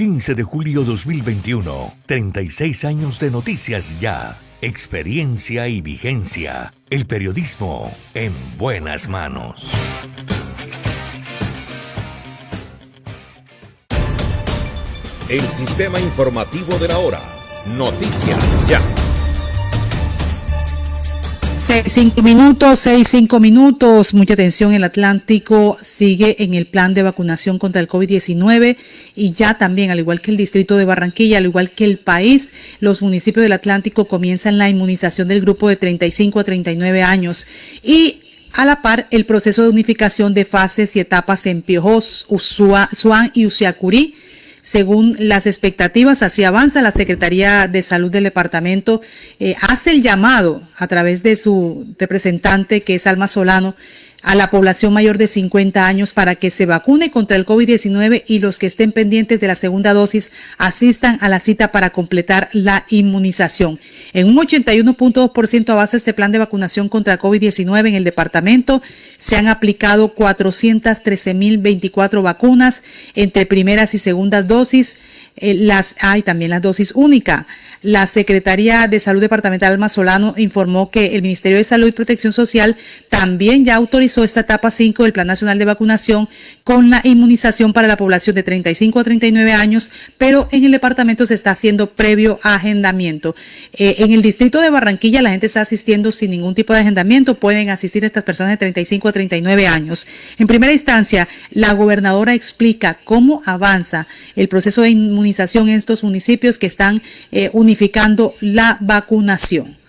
[SPEAKER 1] 15 de julio 2021, 36 años de noticias ya, experiencia y vigencia. El periodismo en buenas manos.
[SPEAKER 45] El sistema informativo de la hora. Noticias ya.
[SPEAKER 3] Cinco minutos, seis, cinco minutos. Mucha atención. El Atlántico sigue en el plan de vacunación contra el COVID-19 y ya también, al igual que el distrito de Barranquilla, al igual que el país, los municipios del Atlántico comienzan la inmunización del grupo de 35 a 39 años y a la par, el proceso de unificación de fases y etapas en Piojos, Suán y Usiacurí. Según las expectativas, así avanza la Secretaría de Salud del departamento, eh, hace el llamado a través de su representante, que es Alma Solano, a la población mayor de 50 años para que se vacune contra el COVID-19 y los que estén pendientes de la segunda dosis asistan a la cita para completar la inmunización. En un 81.2% avanza este plan de vacunación contra el COVID-19 en el departamento. Se han aplicado 413.024 vacunas entre primeras y segundas dosis. Eh, las hay también las dosis única. La Secretaría de Salud Departamental Alma Solano informó que el Ministerio de Salud y Protección Social también ya autorizó esta etapa 5 del Plan Nacional de Vacunación con la inmunización para la población de 35 a 39 años, pero en el departamento se está haciendo previo agendamiento. Eh, en el distrito de Barranquilla la gente está asistiendo sin ningún tipo de agendamiento, pueden asistir estas personas de 35 a 39 años. En primera instancia, la gobernadora explica cómo avanza el proceso de inmunización en estos municipios que están eh, unificando la vacunación.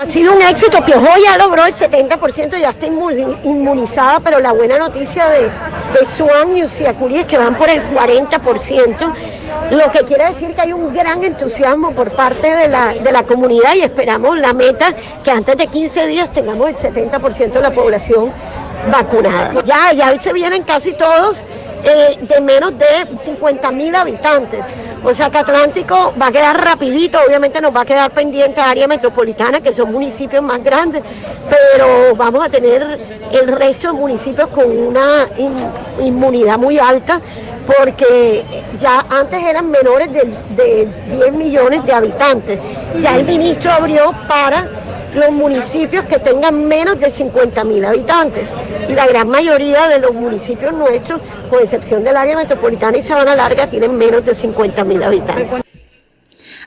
[SPEAKER 15] Ha sido un éxito, Piojo ya logró el 70%, ya está inmu- inmunizada, pero la buena noticia de, de Swan y Uciacurí es que van por el 40%, lo que quiere decir que hay un gran entusiasmo por parte de la, de la comunidad y esperamos la meta que antes de 15 días tengamos el 70% de la población vacunada. Ya, ya se vienen casi todos eh, de menos de 50 mil habitantes. O sea que Atlántico va a quedar rapidito, obviamente nos va a quedar pendiente área metropolitana, que son municipios más grandes, pero vamos a tener el resto de municipios con una in- inmunidad muy alta, porque ya antes eran menores de, de 10 millones de habitantes. Ya el ministro abrió para los municipios que tengan menos de 50 mil habitantes. Y la gran mayoría de los municipios nuestros, con excepción del área metropolitana y Sabana Larga, tienen menos de 50 mil habitantes.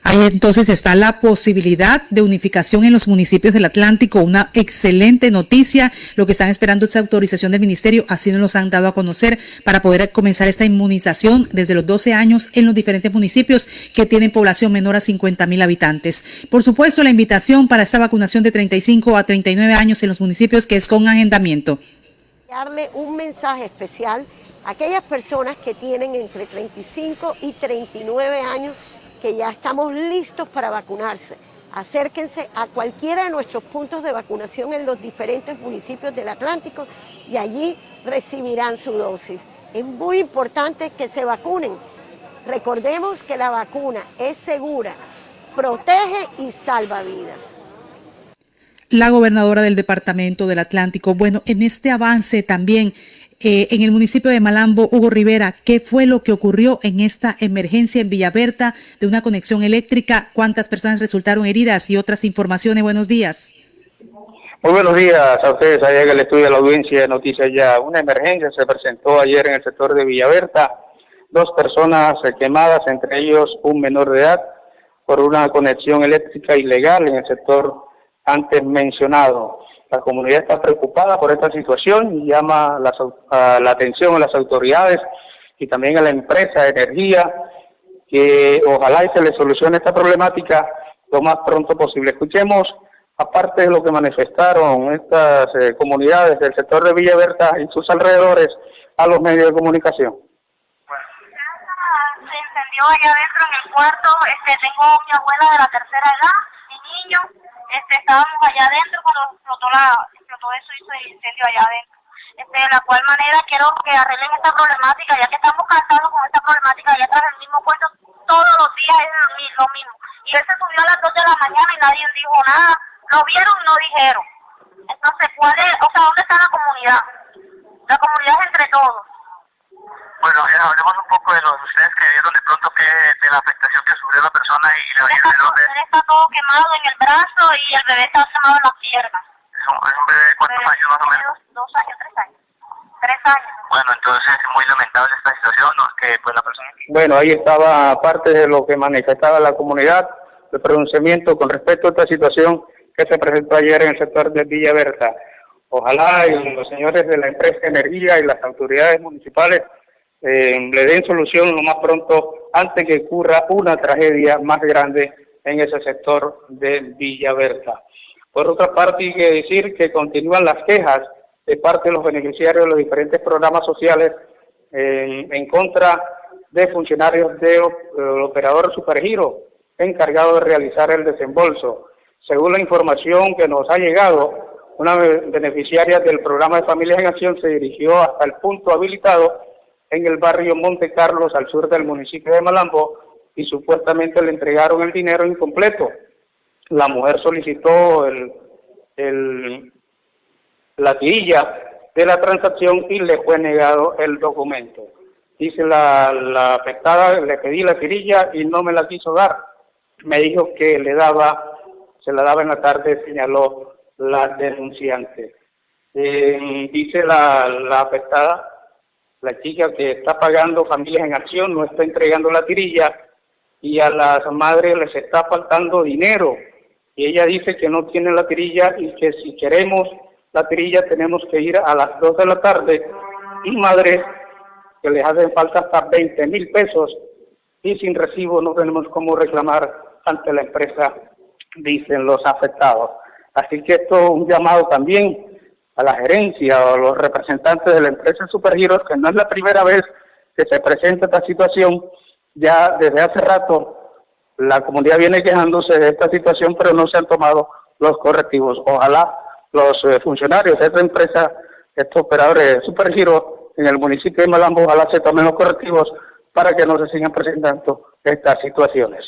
[SPEAKER 3] Ahí entonces está la posibilidad de unificación en los municipios del Atlántico, una excelente noticia. Lo que están esperando es autorización del ministerio, así nos los han dado a conocer para poder comenzar esta inmunización desde los 12 años en los diferentes municipios que tienen población menor a 50 mil habitantes. Por supuesto, la invitación para esta vacunación de 35 a 39 años en los municipios que es con agendamiento.
[SPEAKER 15] darle un mensaje especial a aquellas personas que tienen entre 35 y 39 años que ya estamos listos para vacunarse. Acérquense a cualquiera de nuestros puntos de vacunación en los diferentes municipios del Atlántico y allí recibirán su dosis. es muy importante que se vacunen. Recordemos que la vacuna es segura, protege y salva vidas.
[SPEAKER 3] La gobernadora del Departamento del Atlántico, bueno, en este avance también eh, en el municipio de Malambo, Hugo Rivera, ¿qué fue lo que ocurrió en esta emergencia en Villaberta de una conexión eléctrica? ¿Cuántas personas resultaron heridas y otras informaciones? Buenos días.
[SPEAKER 46] Muy buenos días a ustedes allá en el estudio de la audiencia de Noticias Ya. Una emergencia se presentó ayer en el sector de Villaberta. Dos personas quemadas, entre ellos un menor de edad, por una conexión eléctrica ilegal en el sector antes mencionado. La comunidad está preocupada por esta situación y llama la, la atención a las autoridades y también a la empresa de energía que ojalá y se le solucione esta problemática lo más pronto posible. Escuchemos aparte de lo que manifestaron estas eh, comunidades del sector de Villaverta y sus alrededores a los medios de comunicación.
[SPEAKER 47] Se encendió allá adentro en el cuarto, este, tengo mi abuela de la tercera edad, mi niño, este, estábamos allá adentro cuando explotó, la, explotó eso y se incendió allá adentro. Este, de la cual manera quiero que arreglen esta problemática, ya que estamos cansados con esta problemática, ya tras el mismo cuento, todos los días es lo mismo. Y él se subió a las 2 de la mañana y nadie dijo nada lo vieron y no dijeron. Entonces, ¿cuál es, o sea, dónde está la comunidad? La comunidad es entre todos.
[SPEAKER 48] Bueno, ya hablemos un poco de los ustedes que vieron de pronto que de la afectación que sufrió la persona y la
[SPEAKER 47] está, de dónde. Él está todo quemado en el brazo y el bebé está quemado en las piernas.
[SPEAKER 48] ¿Es un, es un bebé de cuántos años más o menos?
[SPEAKER 47] Dos, dos, años, tres años. Tres años.
[SPEAKER 48] Bueno, entonces es muy lamentable esta situación, ¿no? Que pues la persona...
[SPEAKER 46] Bueno, ahí estaba parte de lo que manifestaba la comunidad, el pronunciamiento con respecto a esta situación que se presentó ayer en el sector de Villa Berta. Ojalá los señores de la empresa de energía y las autoridades municipales eh, le den solución lo más pronto antes que ocurra una tragedia más grande en ese sector de Villa Berta. Por otra parte, hay que decir que continúan las quejas de parte de los beneficiarios de los diferentes programas sociales eh, en contra de funcionarios del de, operador Supergiro encargado de realizar el desembolso. Según la información que nos ha llegado, una beneficiaria del programa de Familias en Acción se dirigió hasta el punto habilitado en el barrio Monte Carlos, al sur del municipio de Malambo, y supuestamente le entregaron el dinero incompleto. La mujer solicitó el, la tirilla de la transacción y le fue negado el documento. Dice la, afectada, le pedí la tirilla y no me la quiso dar. Me dijo que le daba se la daba en la tarde, señaló la denunciante. Eh, dice la afectada, la chica que está pagando Familias en Acción, no está entregando la tirilla y a las madres les está faltando dinero. Y ella dice que no tiene la tirilla y que si queremos la tirilla tenemos que ir a las 2 de la tarde y madres que les hacen falta hasta 20 mil pesos y sin recibo no tenemos cómo reclamar ante la empresa dicen los afectados. Así que esto es un llamado también a la gerencia o a los representantes de la empresa Supergiros, que no es la primera vez que se presenta esta situación, ya desde hace rato la comunidad viene quejándose de esta situación, pero no se han tomado los correctivos. Ojalá los eh, funcionarios de esta empresa, estos operadores de Supergiros en el municipio de Malambo, ojalá se tomen los correctivos para que no se sigan presentando estas situaciones.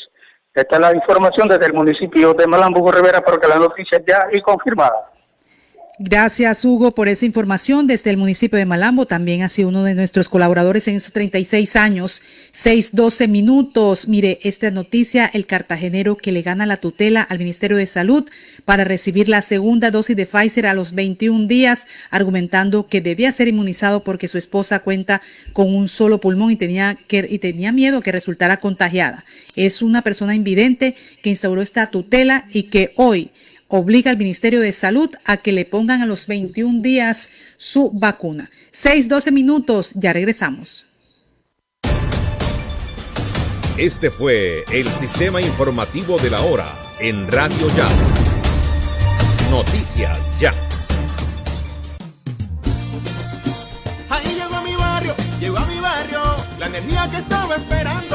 [SPEAKER 46] Esta es la información desde el municipio de Malambo, Rivera, porque la noticia ya es confirmada.
[SPEAKER 3] Gracias, Hugo, por esa información desde el municipio de Malambo. También ha sido uno de nuestros colaboradores en estos 36 años. 6, minutos. Mire, esta noticia, el cartagenero que le gana la tutela al Ministerio de Salud para recibir la segunda dosis de Pfizer a los 21 días, argumentando que debía ser inmunizado porque su esposa cuenta con un solo pulmón y tenía, que, y tenía miedo que resultara contagiada. Es una persona invidente que instauró esta tutela y que hoy obliga al Ministerio de Salud a que le pongan a los 21 días su vacuna. 6, 12 minutos, ya regresamos.
[SPEAKER 45] Este fue el sistema informativo de la hora en Radio Ya. Noticias Ya.
[SPEAKER 49] Ahí llegó a mi barrio, llegó a mi barrio, la
[SPEAKER 9] energía que estaba esperando,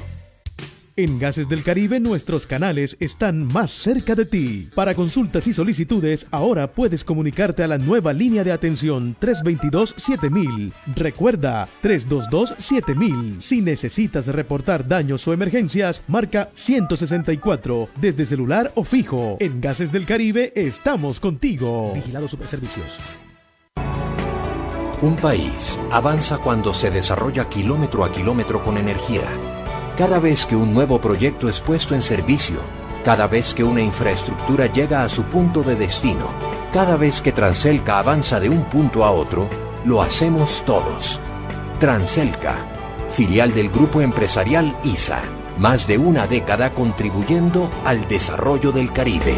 [SPEAKER 50] En Gases del Caribe nuestros canales están más cerca de ti. Para consultas y solicitudes, ahora puedes comunicarte a la nueva línea de atención 322-7000. Recuerda, 322-7000. Si necesitas reportar daños o emergencias, marca 164 desde celular o fijo. En Gases del Caribe estamos contigo. Vigilado Superservicios.
[SPEAKER 49] Un país avanza cuando se desarrolla kilómetro a kilómetro con energía cada vez que un nuevo proyecto es puesto en servicio, cada vez que una infraestructura llega a su punto de destino, cada vez que Transelca avanza de un punto a otro, lo hacemos todos. Transelca, filial del grupo empresarial ISA, más de una década contribuyendo al desarrollo del Caribe.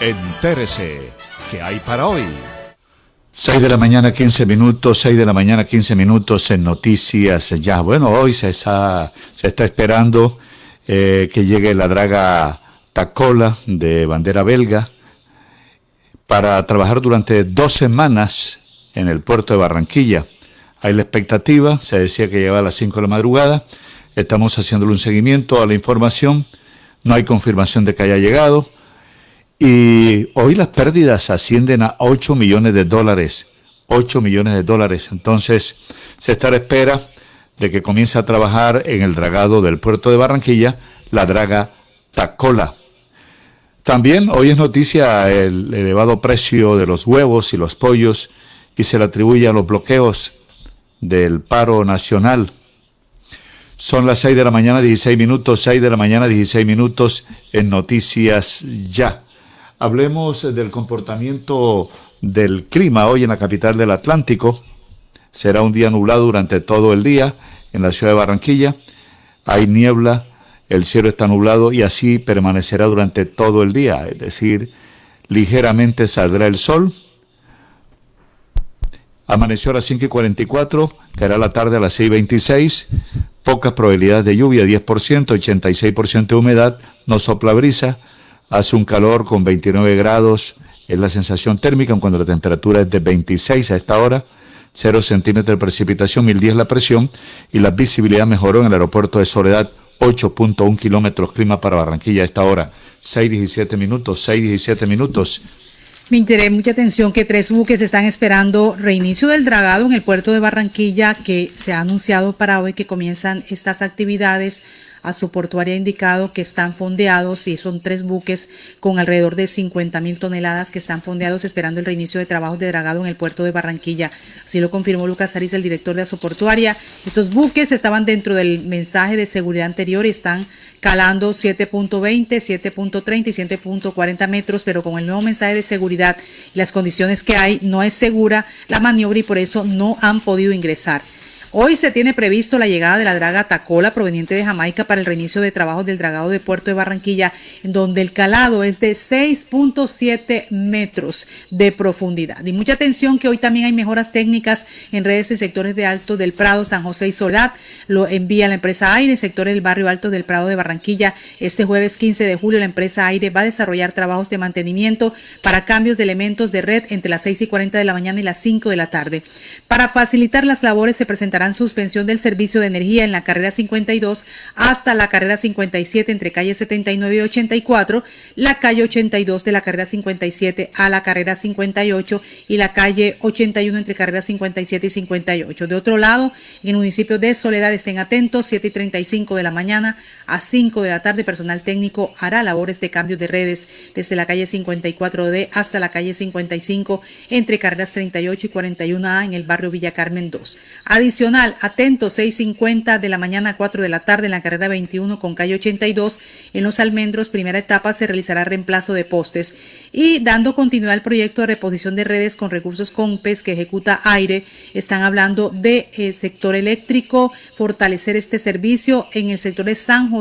[SPEAKER 51] Entérese, ¿qué hay para hoy?
[SPEAKER 2] 6 de la mañana, 15 minutos, 6 de la mañana, 15 minutos en Noticias Ya. Bueno, hoy se está, esperando eh, que llegue la draga Tacola de bandera belga para trabajar durante dos semanas en el puerto de Barranquilla. Hay la expectativa, se decía que llegaba a las 5 de la madrugada, estamos haciéndole un seguimiento a la información, no hay confirmación de que haya llegado y hoy las pérdidas ascienden a 8 millones de dólares. 8 millones de dólares. Entonces, se está a la espera de que comience a trabajar en el dragado del puerto de Barranquilla la draga Tacola. También hoy es noticia el elevado precio de los huevos y los pollos y se le atribuye a los bloqueos del paro nacional. Son las 6 de la mañana, 16 minutos, 6 de la mañana, 16 minutos en Noticias Ya. Hablemos del comportamiento del clima hoy en la capital del Atlántico. Será un día nublado durante todo el día en la ciudad de Barranquilla. Hay niebla, el cielo está nublado y así permanecerá durante todo el día. Es decir, ligeramente saldrá el sol. Amaneció a las 5 y 44, caerá la tarde a las 6 y 26. Pocas probabilidades de lluvia, 10%, 86% de humedad, no sopla brisa hace un calor con 29 grados, es la sensación térmica, cuando la temperatura es de 26 a esta hora, 0 centímetros de precipitación, 1010 la presión y la visibilidad mejoró en el aeropuerto de Soledad, 8.1 kilómetros, clima para Barranquilla a esta hora, 6.17 minutos, 6.17 minutos.
[SPEAKER 3] Me interesa mucha atención que tres buques están esperando reinicio del dragado en el puerto de Barranquilla, que se ha anunciado para hoy que comienzan estas actividades a su portuaria ha indicado que están fondeados y son tres buques con alrededor de 50 mil toneladas que están fondeados esperando el reinicio de trabajos de dragado en el puerto de Barranquilla. Así lo confirmó Lucas Ariz, el director de Asoportuaria. Estos buques estaban dentro del mensaje de seguridad anterior y están calando 7.20, 7.30 y 7.40 metros, pero con el nuevo mensaje de seguridad y las condiciones que hay, no es segura la maniobra y por eso no han podido ingresar. Hoy se tiene previsto la llegada de la draga Tacola proveniente de Jamaica para el reinicio de trabajos del dragado de Puerto de Barranquilla, donde el calado es de 6.7 metros de profundidad. Y mucha atención que hoy también hay mejoras técnicas en redes y sectores de Alto del Prado, San José y Soledad. Lo envía la empresa Aire, sectores del barrio Alto del Prado de Barranquilla. Este jueves 15 de julio la empresa Aire va a desarrollar trabajos de mantenimiento para cambios de elementos de red entre las 6 y 40 de la mañana y las 5 de la tarde. Para facilitar las labores se presentarán suspensión del servicio de energía en la carrera 52 hasta la carrera 57 entre calle 79 y 84, la calle 82 de la carrera 57 a la carrera 58 y la calle 81 entre carreras 57 y 58. De otro lado, en el municipio de Soledad estén atentos, 7 y 35 de la mañana a 5 de la tarde, personal técnico hará labores de cambio de redes desde la calle 54D hasta la calle 55 entre carreras 38 y 41A en el barrio Villa Carmen 2. Adicional, atentos, 6.50 de la mañana a 4 de la tarde en la carrera 21 con calle 82 en Los Almendros, primera etapa, se realizará reemplazo de postes y dando continuidad al proyecto de reposición de redes con recursos COMPES que ejecuta Aire, están hablando del de, sector eléctrico, fortalecer este servicio en el sector de San José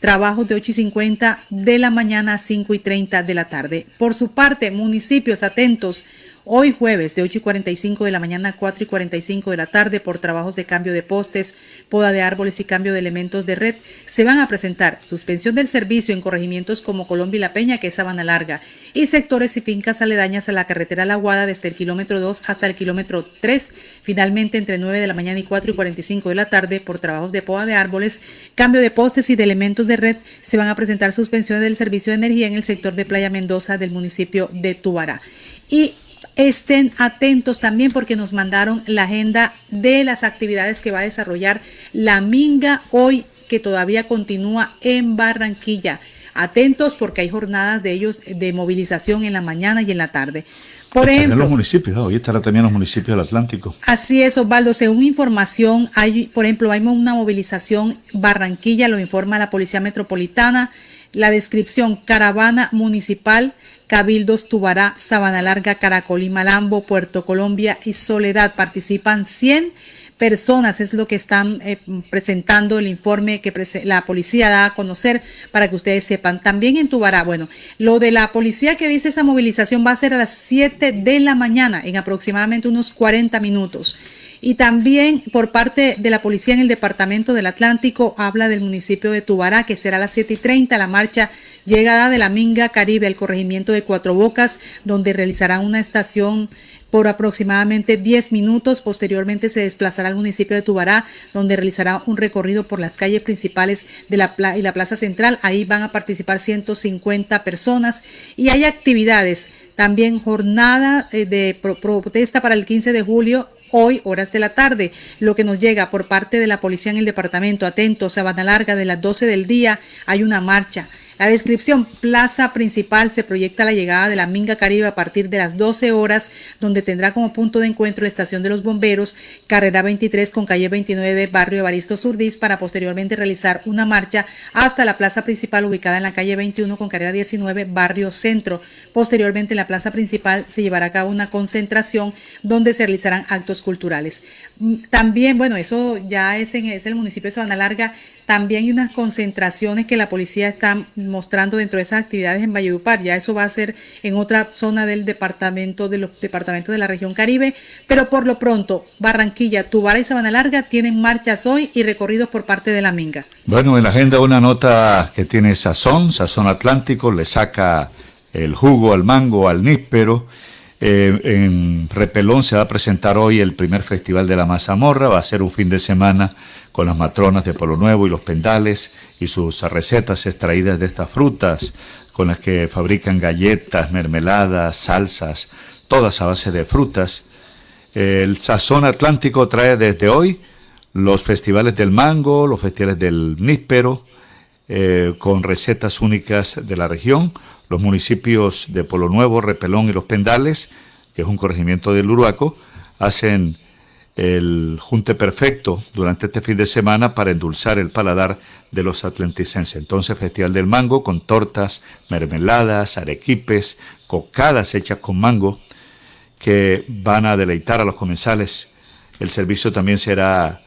[SPEAKER 3] trabajos de 8 y 50 de la mañana a 5 y 30 de la tarde. Por su parte, municipios atentos Hoy jueves de 8 y 45 de la mañana a 4 y 45 de la tarde por trabajos de cambio de postes, poda de árboles y cambio de elementos de red, se van a presentar suspensión del servicio en corregimientos como Colombia y La Peña, que es Sabana Larga, y sectores y fincas aledañas a la carretera La Guada desde el kilómetro 2 hasta el kilómetro 3, finalmente entre 9 de la mañana y 4 y 45 de la tarde por trabajos de poda de árboles, cambio de postes y de elementos de red, se van a presentar suspensiones del servicio de energía en el sector de Playa Mendoza del municipio de Tubará. Y estén atentos también porque nos mandaron la agenda de las actividades que va a desarrollar la Minga hoy que todavía continúa en Barranquilla. Atentos porque hay jornadas de ellos de movilización en la mañana y en la tarde. Por ejemplo,
[SPEAKER 2] en los municipios, hoy estará también los municipios del Atlántico.
[SPEAKER 3] Así es, Osvaldo. Según información, hay, por ejemplo, hay una movilización Barranquilla, lo informa la Policía Metropolitana. La descripción, caravana municipal Cabildos, Tubará, Sabana Larga, Caracol y Malambo, Puerto Colombia y Soledad. Participan 100 personas, es lo que están eh, presentando el informe que la policía da a conocer para que ustedes sepan. También en Tubará, bueno, lo de la policía que dice esa movilización va a ser a las 7 de la mañana, en aproximadamente unos 40 minutos. Y también por parte de la policía en el departamento del Atlántico habla del municipio de Tubará, que será a las 7 y 30 la marcha llegada de la Minga Caribe al corregimiento de Cuatro Bocas, donde realizará una estación por aproximadamente 10 minutos. Posteriormente se desplazará al municipio de Tubará, donde realizará un recorrido por las calles principales de la y la plaza central. Ahí van a participar 150 personas y hay actividades. También jornada eh, de protesta para el 15 de julio hoy, horas de la tarde. Lo que nos llega por parte de la policía en el departamento, atento, Sabana Larga, de las 12 del día, hay una marcha. La descripción, plaza principal, se proyecta la llegada de la Minga Caribe a partir de las 12 horas, donde tendrá como punto de encuentro la estación de los bomberos, carrera 23 con calle 29, barrio Evaristo Surdís, para posteriormente realizar una marcha hasta la plaza principal ubicada en la calle 21 con carrera 19, barrio Centro. Posteriormente en la plaza principal se llevará a cabo una concentración donde se realizarán actos culturales. Mm, también, bueno, eso ya es en es el municipio de Sabana Larga, también hay unas concentraciones que la policía está mostrando dentro de esas actividades en Valledupar. Ya eso va a ser en otra zona del departamento, de los departamentos de la región Caribe. Pero por lo pronto, Barranquilla, Tubara y Sabana Larga tienen marchas hoy y recorridos por parte de la Minga.
[SPEAKER 2] Bueno, en la agenda una nota que tiene sazón, sazón atlántico, le saca el jugo al mango, al níspero. Eh, en Repelón se va a presentar hoy el primer festival de la mazamorra, va a ser un fin de semana con las matronas de Polo Nuevo y los pendales y sus recetas extraídas de estas frutas con las que fabrican galletas, mermeladas, salsas, todas a base de frutas. El Sazón Atlántico trae desde hoy los festivales del mango, los festivales del níspero, eh, con recetas únicas de la región, los municipios de Polo Nuevo, Repelón y Los Pendales, que es un corregimiento del Uruaco, hacen el junte perfecto durante este fin de semana para endulzar el paladar de los atleticenses. Entonces, Festival del Mango con tortas, mermeladas, arequipes, cocadas hechas con mango que van a deleitar a los comensales El servicio también será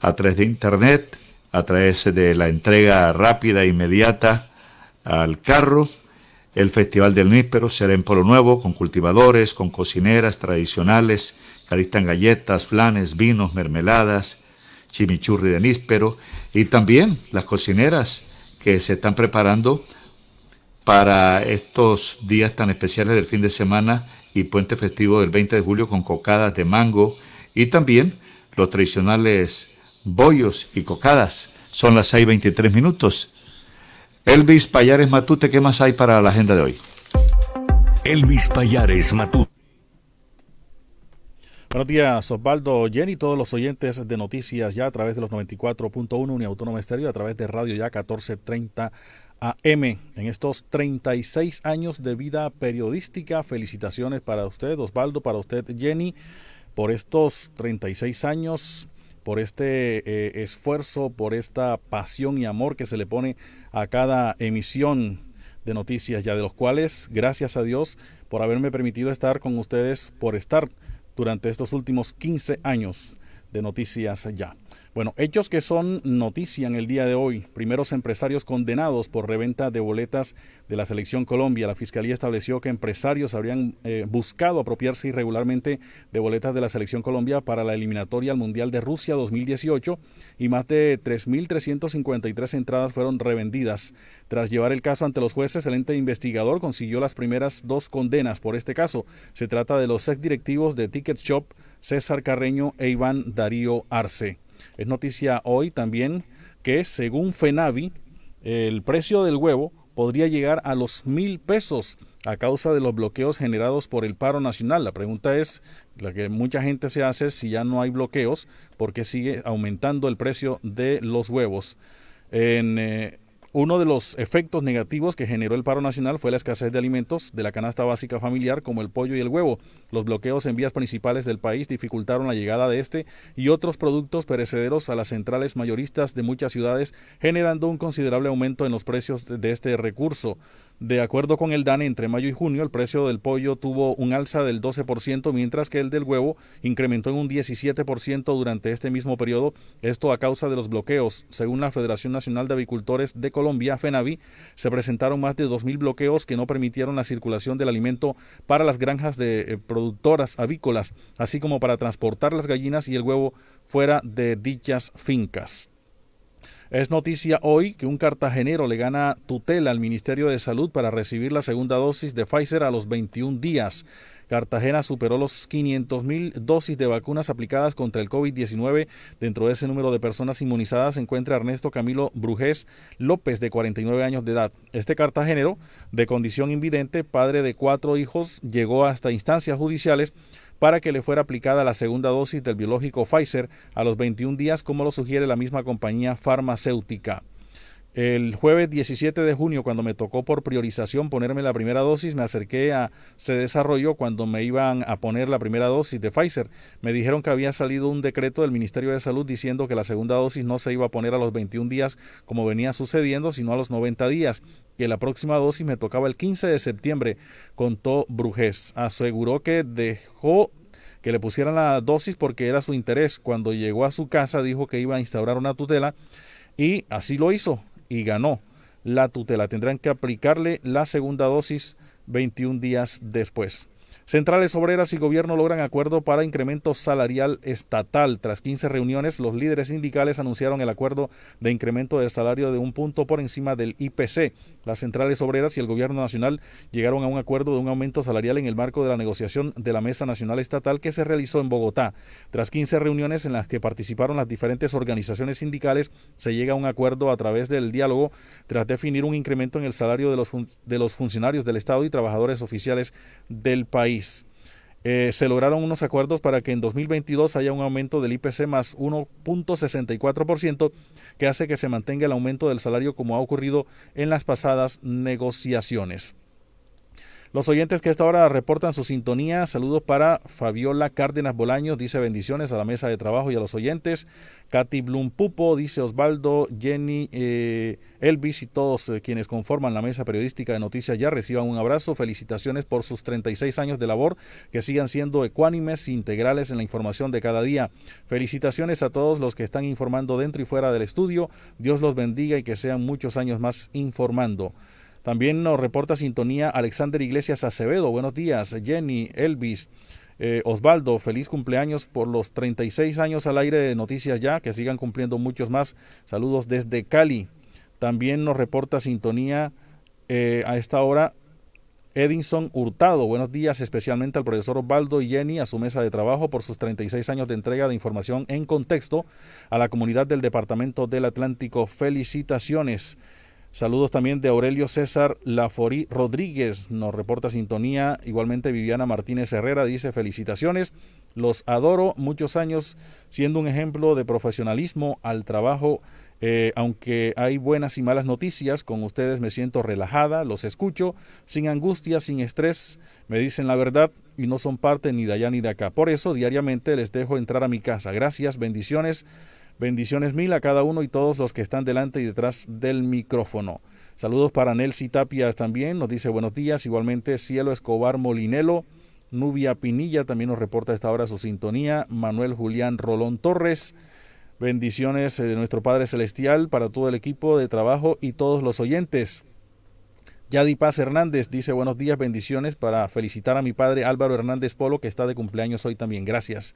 [SPEAKER 2] a través de Internet, a través de la entrega rápida e inmediata al carro. El Festival del Níspero será en Polo Nuevo, con cultivadores, con cocineras tradicionales, que alistan galletas, flanes, vinos, mermeladas, chimichurri de níspero, y también las cocineras que se están preparando para estos días tan especiales del fin de semana y puente festivo del 20 de julio con cocadas de mango y también los tradicionales bollos y cocadas. Son las 6.23 minutos. Elvis Payares Matute, ¿qué más hay para la agenda de hoy?
[SPEAKER 1] Elvis Payares Matute.
[SPEAKER 52] Buenos días, Osvaldo, Jenny, todos los oyentes de noticias ya a través de los 94.1 Uniautónoma Estéreo, a través de Radio Ya 1430 AM. En estos 36 años de vida periodística, felicitaciones para usted, Osvaldo, para usted, Jenny, por estos 36 años por este eh, esfuerzo, por esta pasión y amor que se le pone a cada emisión de noticias, ya de los cuales, gracias a Dios, por haberme permitido estar con ustedes, por estar durante estos últimos 15 años de noticias ya. Bueno, hechos que son noticia en el día de hoy. Primeros empresarios condenados por reventa de boletas de la Selección Colombia. La Fiscalía estableció que empresarios habrían eh, buscado apropiarse irregularmente de boletas de la Selección Colombia para la eliminatoria al Mundial de Rusia 2018 y más de 3.353 entradas fueron revendidas. Tras llevar el caso ante los jueces, el ente investigador consiguió las primeras dos condenas por este caso. Se trata de los ex directivos de Ticket Shop, César Carreño e Iván Darío Arce. Es noticia hoy también que según FENAVI, el precio del huevo podría llegar a los mil pesos a causa de los bloqueos generados por el paro nacional. La pregunta es, la que mucha gente se hace, si ya no hay bloqueos, ¿por qué sigue aumentando el precio de los huevos? En, eh, uno de los efectos negativos que generó el paro nacional fue la escasez de alimentos de la canasta básica familiar como el pollo y el huevo. Los bloqueos en vías principales del país dificultaron la llegada de este y otros productos perecederos a las centrales mayoristas de muchas ciudades, generando un considerable aumento en los precios de este recurso. De acuerdo con el DANE, entre mayo y junio el precio del pollo tuvo un alza del 12%, mientras que el del huevo incrementó en un 17% durante este mismo periodo, esto a causa de los bloqueos. Según la Federación Nacional de Avicultores de Colombia, FENAVI, se presentaron más de 2.000 bloqueos que no permitieron la circulación del alimento para las granjas de eh, productoras avícolas, así como para transportar las gallinas y el huevo fuera de dichas fincas. Es noticia hoy que un cartagenero le gana tutela al Ministerio de Salud para recibir la segunda dosis de Pfizer a los 21 días. Cartagena superó los 500 mil dosis de vacunas aplicadas contra el COVID-19. Dentro de ese número de personas inmunizadas se encuentra Ernesto Camilo Brujés López, de 49 años de edad. Este cartagenero, de condición invidente, padre de cuatro hijos, llegó hasta instancias judiciales para que le fuera aplicada la segunda dosis del biológico Pfizer a los 21 días, como lo sugiere la misma compañía farmacéutica. El jueves 17 de junio, cuando me tocó por priorización ponerme la primera dosis, me acerqué a Se Desarrolló cuando me iban a poner la primera dosis de Pfizer. Me dijeron que había salido un decreto del Ministerio de Salud diciendo que la segunda dosis no se iba a poner a los 21 días como venía sucediendo, sino a los 90 días que la próxima dosis me tocaba el 15 de septiembre, contó Brujés. Aseguró que dejó que le pusieran la dosis porque era su interés. Cuando llegó a su casa dijo que iba a instaurar una tutela y así lo hizo y ganó la tutela. Tendrán que aplicarle la segunda dosis 21 días después. Centrales obreras y gobierno logran acuerdo para incremento salarial estatal. Tras 15 reuniones, los líderes sindicales anunciaron el acuerdo de incremento de salario de un punto por encima del IPC. Las centrales obreras y el gobierno nacional llegaron a un acuerdo de un aumento salarial en el marco de la negociación de la Mesa Nacional Estatal que se realizó en Bogotá. Tras 15 reuniones en las que participaron las diferentes organizaciones sindicales, se llega a un acuerdo a través del diálogo tras definir un incremento en el salario de los, de los funcionarios del Estado y trabajadores oficiales del país. Eh, se lograron unos acuerdos para que en 2022 haya un aumento del IPC más 1.64%, que hace que se mantenga el aumento del salario como ha ocurrido en las pasadas negociaciones. Los oyentes que a esta hora reportan su sintonía, saludos para Fabiola Cárdenas Bolaños, dice bendiciones a la mesa de trabajo y a los oyentes. Katy Blum Pupo, dice Osvaldo, Jenny, eh, Elvis y todos eh, quienes conforman la mesa periodística de Noticias Ya reciban un abrazo. Felicitaciones por sus 36 años de labor, que sigan siendo ecuánimes e integrales en la información de cada día. Felicitaciones a todos los que están informando dentro y fuera del estudio. Dios los bendiga y que sean muchos años más informando. También nos reporta sintonía Alexander Iglesias Acevedo. Buenos días, Jenny, Elvis, eh, Osvaldo. Feliz cumpleaños por los 36 años al aire de Noticias Ya. Que sigan cumpliendo muchos más. Saludos desde Cali. También nos reporta sintonía eh, a esta hora Edinson Hurtado. Buenos días especialmente al profesor Osvaldo y Jenny a su mesa de trabajo por sus 36 años de entrega de información en contexto a la comunidad del Departamento del Atlántico. Felicitaciones. Saludos también de Aurelio César Laforí Rodríguez, nos reporta sintonía. Igualmente Viviana Martínez Herrera dice felicitaciones, los adoro muchos años siendo un ejemplo de profesionalismo al trabajo. Eh, aunque hay buenas y malas noticias, con ustedes me siento relajada, los escucho, sin angustia, sin estrés, me dicen la verdad y no son parte ni de allá ni de acá. Por eso diariamente les dejo entrar a mi casa. Gracias, bendiciones. Bendiciones mil a cada uno y todos los que están delante y detrás del micrófono. Saludos para Nelsi Tapias también, nos dice buenos días. Igualmente Cielo Escobar Molinelo, Nubia Pinilla también nos reporta a esta hora su sintonía. Manuel Julián Rolón Torres. Bendiciones de nuestro Padre Celestial para todo el equipo de trabajo y todos los oyentes. Yadi Paz Hernández dice buenos días, bendiciones para felicitar a mi padre Álvaro Hernández Polo que está de cumpleaños hoy también. Gracias.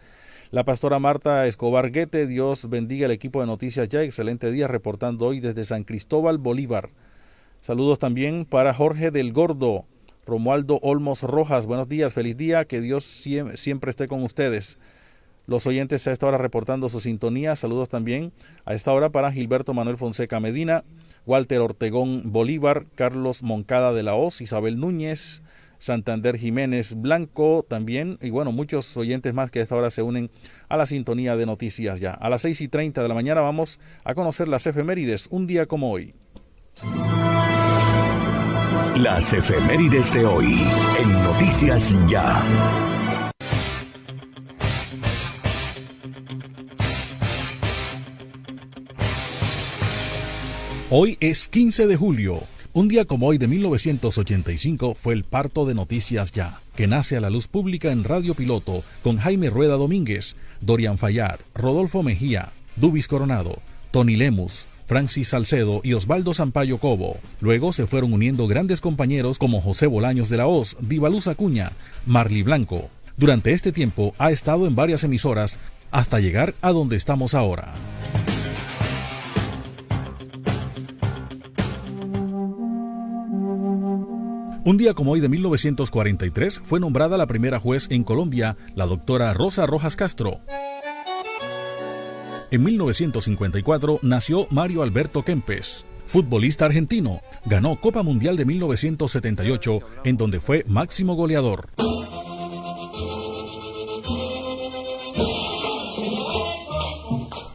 [SPEAKER 52] La pastora Marta Escobar Guete, Dios bendiga el equipo de Noticias Ya, excelente día reportando hoy desde San Cristóbal, Bolívar. Saludos también para Jorge del Gordo, Romualdo Olmos Rojas, buenos días, feliz día, que Dios siempre esté con ustedes. Los oyentes a esta hora reportando su sintonía, saludos también a esta hora para Gilberto Manuel Fonseca Medina, Walter Ortegón Bolívar, Carlos Moncada de la Hoz, Isabel Núñez, Santander Jiménez Blanco también, y bueno, muchos oyentes más que a esta hora se unen a la sintonía de noticias ya. A las 6 y 30 de la mañana vamos a conocer las efemérides, un día como hoy.
[SPEAKER 1] Las efemérides de hoy en Noticias Ya.
[SPEAKER 22] Hoy es 15 de julio. Un día como hoy de 1985 fue el parto de Noticias Ya, que nace a la luz pública en Radio Piloto con Jaime Rueda Domínguez, Dorian Fayad, Rodolfo Mejía, Dubis Coronado, Tony Lemus, Francis Salcedo y Osvaldo Sampaio Cobo. Luego se fueron uniendo grandes compañeros como José Bolaños de la Hoz, Divaluz Acuña, Marley Blanco. Durante este tiempo ha estado en varias emisoras hasta llegar a donde estamos ahora. Un día como hoy de 1943 fue nombrada la primera juez en Colombia, la doctora Rosa Rojas Castro. En 1954 nació Mario Alberto Kempes, futbolista argentino. Ganó Copa Mundial de 1978, en donde fue máximo goleador.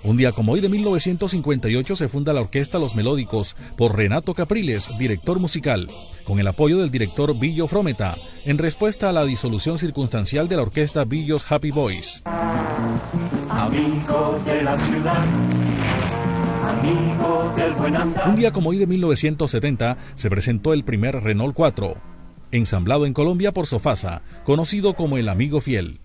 [SPEAKER 22] Un día como hoy de 1958 se funda la orquesta Los Melódicos por Renato Capriles, director musical, con el apoyo del director Billo Frometa, en respuesta a la disolución circunstancial de la orquesta Billos Happy Boys. Un día como hoy de 1970 se presentó el primer Renault 4, ensamblado en Colombia por Sofasa, conocido como el Amigo Fiel.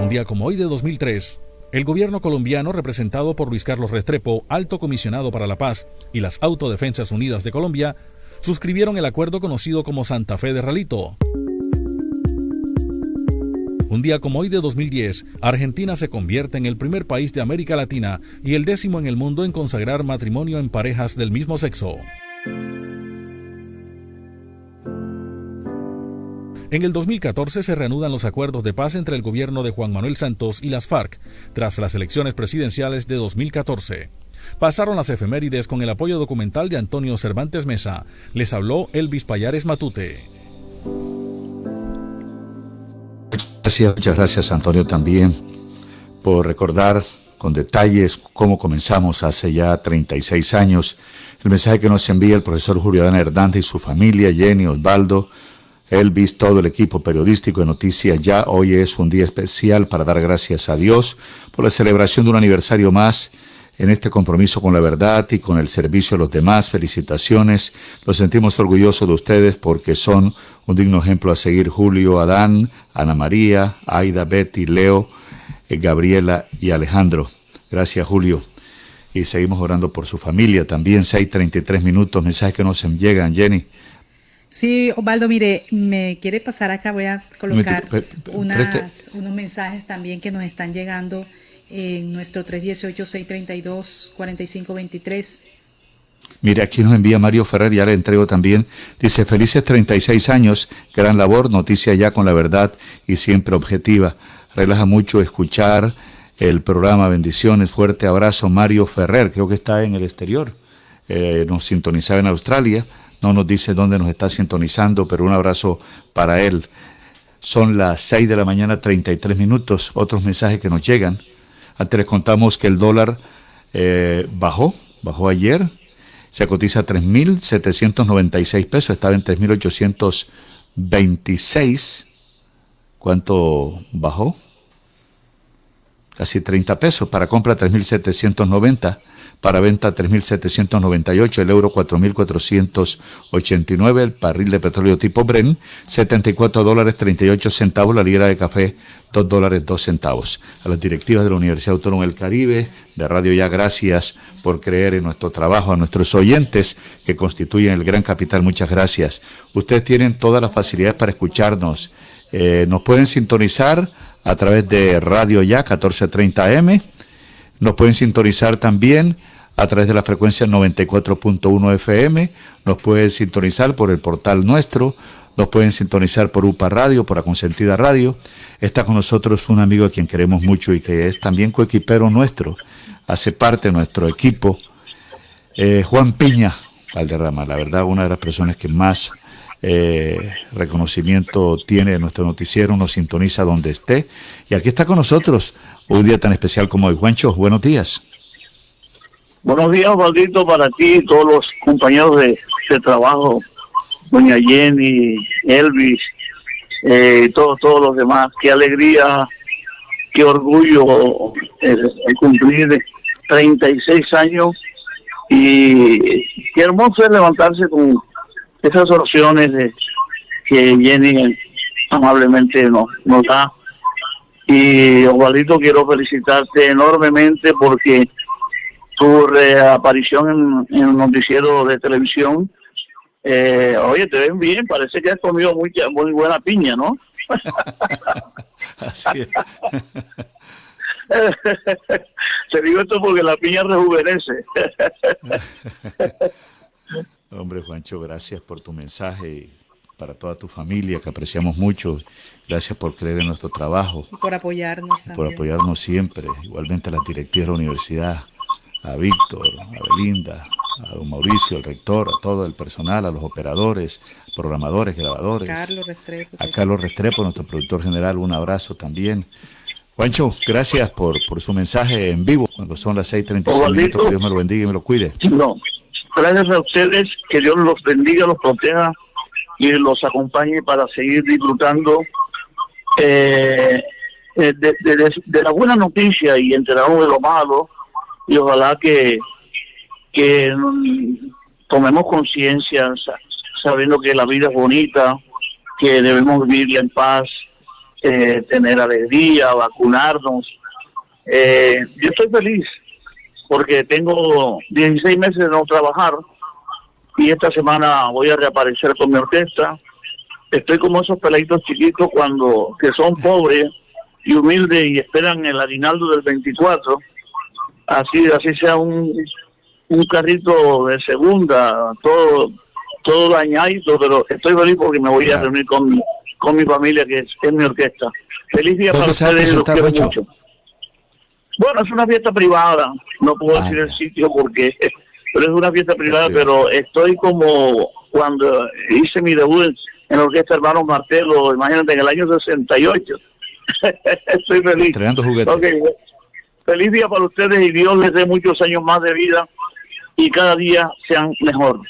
[SPEAKER 22] Un día como hoy de 2003, el gobierno colombiano, representado por Luis Carlos Restrepo, alto comisionado para la paz, y las Autodefensas Unidas de Colombia, suscribieron el acuerdo conocido como Santa Fe de Ralito. Un día como hoy de 2010, Argentina se convierte en el primer país de América Latina y el décimo en el mundo en consagrar matrimonio en parejas del mismo sexo. En el 2014 se reanudan los acuerdos de paz entre el gobierno de Juan Manuel Santos y las FARC, tras las elecciones presidenciales de 2014. Pasaron las efemérides con el apoyo documental de Antonio Cervantes Mesa. Les habló Elvis Payares Matute.
[SPEAKER 2] Gracias, muchas gracias Antonio también por recordar con detalles cómo comenzamos hace ya 36 años. El mensaje que nos envía el profesor Julián Hernández y su familia, Jenny, Osvaldo, Elvis, todo el equipo periodístico de Noticias Ya. Hoy es un día especial para dar gracias a Dios por la celebración de un aniversario más en este compromiso con la verdad y con el servicio a los demás. Felicitaciones. Nos sentimos orgullosos de ustedes porque son un digno ejemplo a seguir Julio, Adán, Ana María, Aida, Betty, Leo, eh, Gabriela y Alejandro. Gracias, Julio. Y seguimos orando por su familia también. 6.33 minutos, mensajes que nos llegan, Jenny.
[SPEAKER 3] Sí, Osvaldo, mire, me quiere pasar acá, voy a colocar unas, unos mensajes también que nos están llegando en nuestro 318-632-4523.
[SPEAKER 2] Mire, aquí nos envía Mario Ferrer, ya le entrego también. Dice, felices 36 años, gran labor, noticia ya con la verdad y siempre objetiva. Relaja mucho escuchar el programa, bendiciones, fuerte abrazo, Mario Ferrer, creo que está en el exterior. Eh, nos sintonizaba en Australia, no nos dice dónde nos está sintonizando, pero un abrazo para él. Son las 6 de la mañana, 33 minutos, otros mensajes que nos llegan. Antes les contamos que el dólar eh, bajó, bajó ayer, se cotiza a 3.796 pesos, estaba en 3.826. ¿Cuánto bajó? Casi 30 pesos. Para compra 3.790 para venta 3.798, el euro 4.489, el barril de petróleo tipo Bren 74 dólares 38 centavos, la libra de café 2 dólares 2 centavos. A las directivas de la Universidad Autónoma del Caribe, de Radio Ya, gracias por creer en nuestro trabajo, a nuestros oyentes que constituyen el gran capital, muchas gracias. Ustedes tienen todas las facilidades para escucharnos. Eh, nos pueden sintonizar a través de Radio Ya 1430M. Nos pueden sintonizar también a través de la frecuencia 94.1 FM, nos pueden sintonizar por el portal nuestro, nos pueden sintonizar por UPA Radio, por Aconsentida Radio. Está con nosotros un amigo a quien queremos mucho y que es también coequipero nuestro, hace parte de nuestro equipo, eh, Juan Piña Valderrama, la verdad una de las personas que más eh, reconocimiento tiene nuestro noticiero, nos sintoniza donde esté. Y aquí está con nosotros un día tan especial como hoy. Juancho, buenos días.
[SPEAKER 53] Buenos días, Valdito, para ti todos los compañeros de, trabajo, doña Jenny, Elvis, eh, todos, todos los demás. Qué alegría, qué orgullo eh, cumplir 36 años y qué hermoso es levantarse con esas oraciones que Jenny amablemente nos, nos da. Y Osvaldito, quiero felicitarte enormemente porque tu reaparición en, un noticiero de televisión. Eh, oye, te ven bien, parece que has comido muy, muy buena piña, ¿no? Así Te digo esto porque la piña rejuvenece.
[SPEAKER 2] Hombre, Juancho, gracias por tu mensaje y para toda tu familia, que apreciamos mucho. Gracias por creer en nuestro trabajo.
[SPEAKER 3] Y por apoyarnos también.
[SPEAKER 2] Por apoyarnos siempre. Igualmente a las directivas de la universidad a Víctor, a Belinda, a don Mauricio, el rector, a todo el personal, a los operadores, programadores, grabadores.
[SPEAKER 3] Carlos Restrepo.
[SPEAKER 2] A Carlos Restrepo, nuestro productor general, un abrazo también. Juancho, gracias por, por su mensaje en vivo cuando son las 6.36 minutos. Que Dios me lo bendiga y me lo cuide.
[SPEAKER 53] No, gracias a ustedes, que Dios los bendiga, los proteja y los acompañe para seguir disfrutando eh, eh, de, de, la buena noticia y enterados de lo malo y ojalá que, que tomemos conciencia sabiendo que la vida es bonita, que debemos vivirla en paz, eh, tener alegría, vacunarnos. Eh, yo estoy feliz porque tengo 16 meses de no trabajar y esta semana voy a reaparecer con mi orquesta. Estoy como esos peladitos chiquitos cuando que son pobres y humildes y esperan el aguinaldo del 24 así así sea un, un carrito de segunda, todo todo dañadito, pero estoy feliz porque me voy a reunir con mi, con mi familia, que es, mi orquesta. Feliz día para ustedes, los quiero mucho. Bueno, es una fiesta privada, no puedo decir el sitio porque, pero es una fiesta privada, pero estoy como cuando hice mi debut en, la orquesta Hermanos Martelo, imagínate, en el año 68. estoy feliz. Okay. Feliz día para ustedes y Dios les dé muchos años más de vida y cada día sean mejor.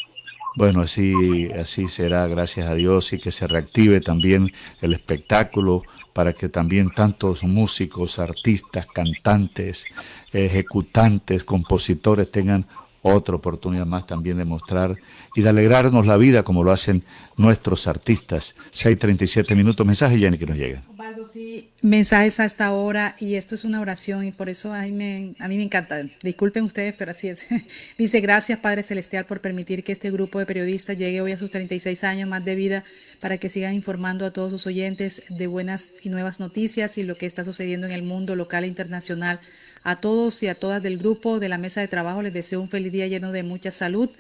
[SPEAKER 2] Bueno, así, así será, gracias a Dios, y que se reactive también el espectáculo para que también tantos músicos, artistas, cantantes, ejecutantes, compositores tengan otra oportunidad más también de mostrar y de alegrarnos la vida como lo hacen nuestros artistas. 6.37 minutos, mensaje Jenny que nos llega.
[SPEAKER 3] Osvaldo, sí, mensajes a esta hora y esto es una oración y por eso a me, a mí me encanta. Disculpen ustedes, pero así es. Dice, gracias Padre Celestial por permitir que este grupo de periodistas llegue hoy a sus 36 años más de vida para que sigan informando a todos sus oyentes de buenas y nuevas noticias y lo que está sucediendo en el mundo local e internacional a todos y a todas del grupo de la mesa de trabajo les deseo un feliz día lleno de mucha salud,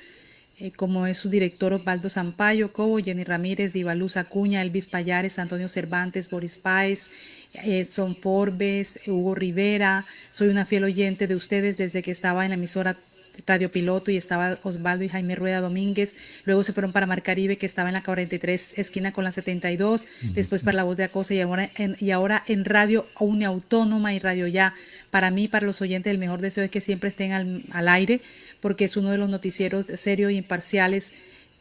[SPEAKER 3] eh, como es su director Osvaldo Zampayo, Cobo, Jenny Ramírez, Divaluz Acuña, Elvis Payares, Antonio Cervantes, Boris Páez, Son Forbes, Hugo Rivera. Soy una fiel oyente de ustedes desde que estaba en la emisora Radio Piloto y estaba Osvaldo y Jaime Rueda Domínguez. Luego se fueron para Mar Caribe, que estaba en la 43 esquina con la 72. Después para La Voz de Acosa y ahora en, y ahora en Radio Une Autónoma y Radio Ya. Para mí, para los oyentes, el mejor deseo es que siempre estén al, al aire, porque es uno de los noticieros serios e imparciales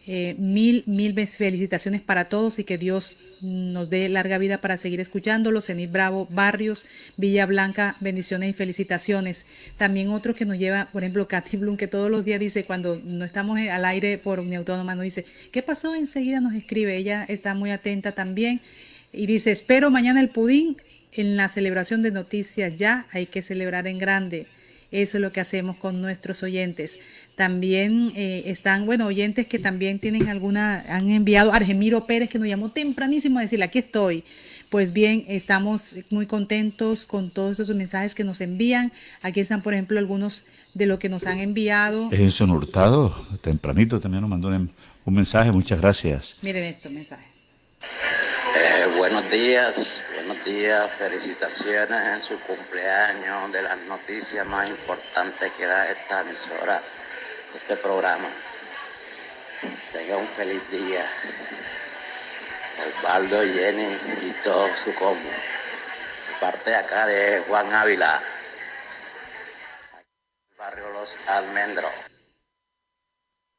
[SPEAKER 3] eh, mil, mil felicitaciones para todos y que Dios nos dé larga vida para seguir escuchándolos. Zenit Bravo, Barrios, Villa Blanca, bendiciones y felicitaciones. También otro que nos lleva, por ejemplo, Katy Blum, que todos los días dice, cuando no estamos al aire por mi autónoma, nos dice, ¿qué pasó? Enseguida nos escribe. Ella está muy atenta también y dice, espero mañana el pudín en la celebración de noticias ya, hay que celebrar en grande. Eso es lo que hacemos con nuestros oyentes. También eh, están, bueno, oyentes que también tienen alguna, han enviado, Argemiro Pérez, que nos llamó tempranísimo a decirle, aquí estoy. Pues bien, estamos muy contentos con todos esos mensajes que nos envían. Aquí están, por ejemplo, algunos de lo que nos han enviado.
[SPEAKER 2] Enson Hurtado, tempranito también nos mandó un, un mensaje, muchas gracias.
[SPEAKER 3] Miren esto, mensaje.
[SPEAKER 54] Eh, buenos días, buenos días, felicitaciones en su cumpleaños de las noticias más importantes que da esta emisora, este programa. Tenga un feliz día. Osvaldo, Jenny y todo su combo. Parte de acá de Juan Ávila, barrio Los Almendros.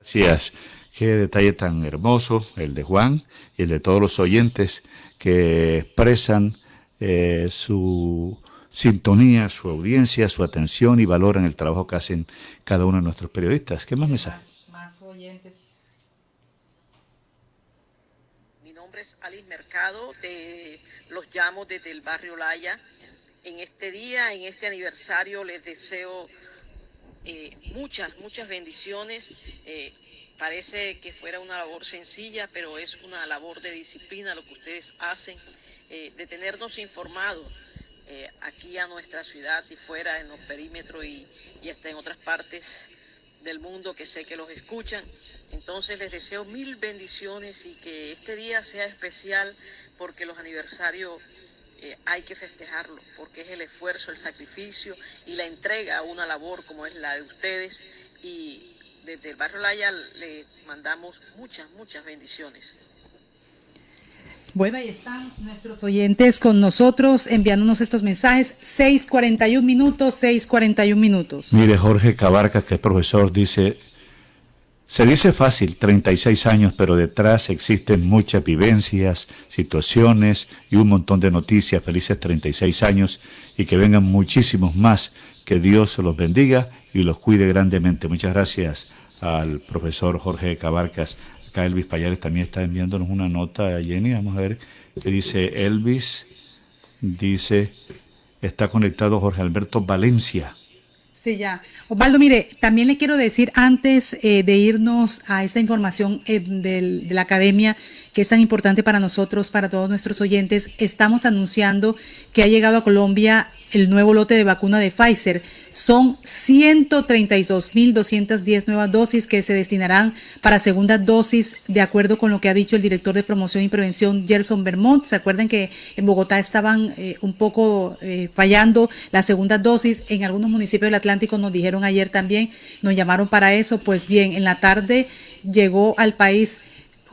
[SPEAKER 2] Gracias. Qué detalle tan hermoso el de Juan y el de todos los oyentes que expresan eh, su sintonía, su audiencia, su atención y valoran el trabajo que hacen cada uno de nuestros periodistas. ¿Qué más mensajes?
[SPEAKER 3] Más oyentes.
[SPEAKER 55] Mi nombre es Alice Mercado, de, los llamo desde el barrio Laya. En este día, en este aniversario, les deseo eh, muchas, muchas bendiciones. Eh, Parece que fuera una labor sencilla, pero es una labor de disciplina lo que ustedes hacen, eh, de tenernos informados eh, aquí a nuestra ciudad y fuera, en los perímetros y, y hasta en otras partes del mundo que sé que los escuchan. Entonces les deseo mil bendiciones y que este día sea especial porque los aniversarios eh, hay que festejarlo, porque es el esfuerzo, el sacrificio y la entrega a una labor como es la de ustedes. Y desde el barrio Laya le mandamos muchas, muchas bendiciones.
[SPEAKER 3] Bueno, ahí están nuestros oyentes con nosotros enviándonos estos mensajes. 6:41 minutos, 6:41 minutos.
[SPEAKER 2] Mire, Jorge Cabarca, que es profesor, dice, se dice fácil, 36 años, pero detrás existen muchas vivencias, situaciones y un montón de noticias. Felices 36 años y que vengan muchísimos más. Que Dios se los bendiga y los cuide grandemente. Muchas gracias al profesor Jorge Cabarcas. Acá Elvis Payares también está enviándonos una nota a Jenny. Vamos a ver qué dice Elvis. Dice, está conectado Jorge Alberto Valencia.
[SPEAKER 3] Sí, ya. Osvaldo, mire, también le quiero decir antes eh, de irnos a esta información eh, del, de la academia, que es tan importante para nosotros, para todos nuestros oyentes, estamos anunciando que ha llegado a Colombia el nuevo lote de vacuna de Pfizer. Son 132.210 nuevas dosis que se destinarán para segunda dosis, de acuerdo con lo que ha dicho el director de promoción y prevención, Gerson Vermont. ¿Se acuerdan que en Bogotá estaban eh, un poco eh, fallando las segundas dosis? En algunos municipios del Atlántico nos dijeron ayer también, nos llamaron para eso. Pues bien, en la tarde llegó al país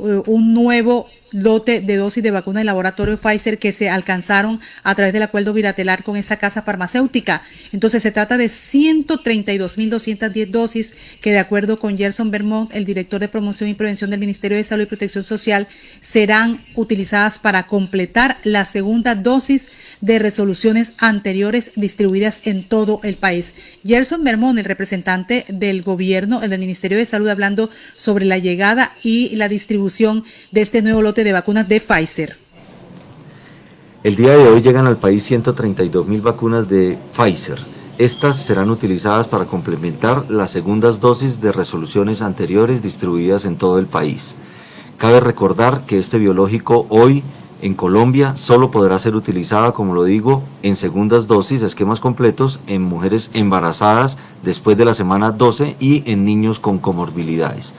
[SPEAKER 3] un nuevo lote de dosis de vacuna del laboratorio Pfizer que se alcanzaron a través del acuerdo bilateral con esa casa farmacéutica. Entonces se trata de 132.210 dosis que de acuerdo con Gerson Vermont, el director de promoción y prevención del Ministerio de Salud y Protección Social, serán utilizadas para completar la segunda dosis de resoluciones anteriores distribuidas en todo el país. Gerson Vermont, el representante del gobierno, del Ministerio de Salud, hablando sobre la llegada y la distribución de este nuevo lote de vacunas de Pfizer.
[SPEAKER 56] El día de hoy llegan al país 132 mil vacunas de Pfizer. Estas serán utilizadas para complementar las segundas dosis de resoluciones anteriores distribuidas en todo el país. Cabe recordar que este biológico hoy en Colombia solo podrá ser utilizada, como lo digo, en segundas dosis, esquemas completos, en mujeres embarazadas después de la semana 12 y en niños con comorbilidades.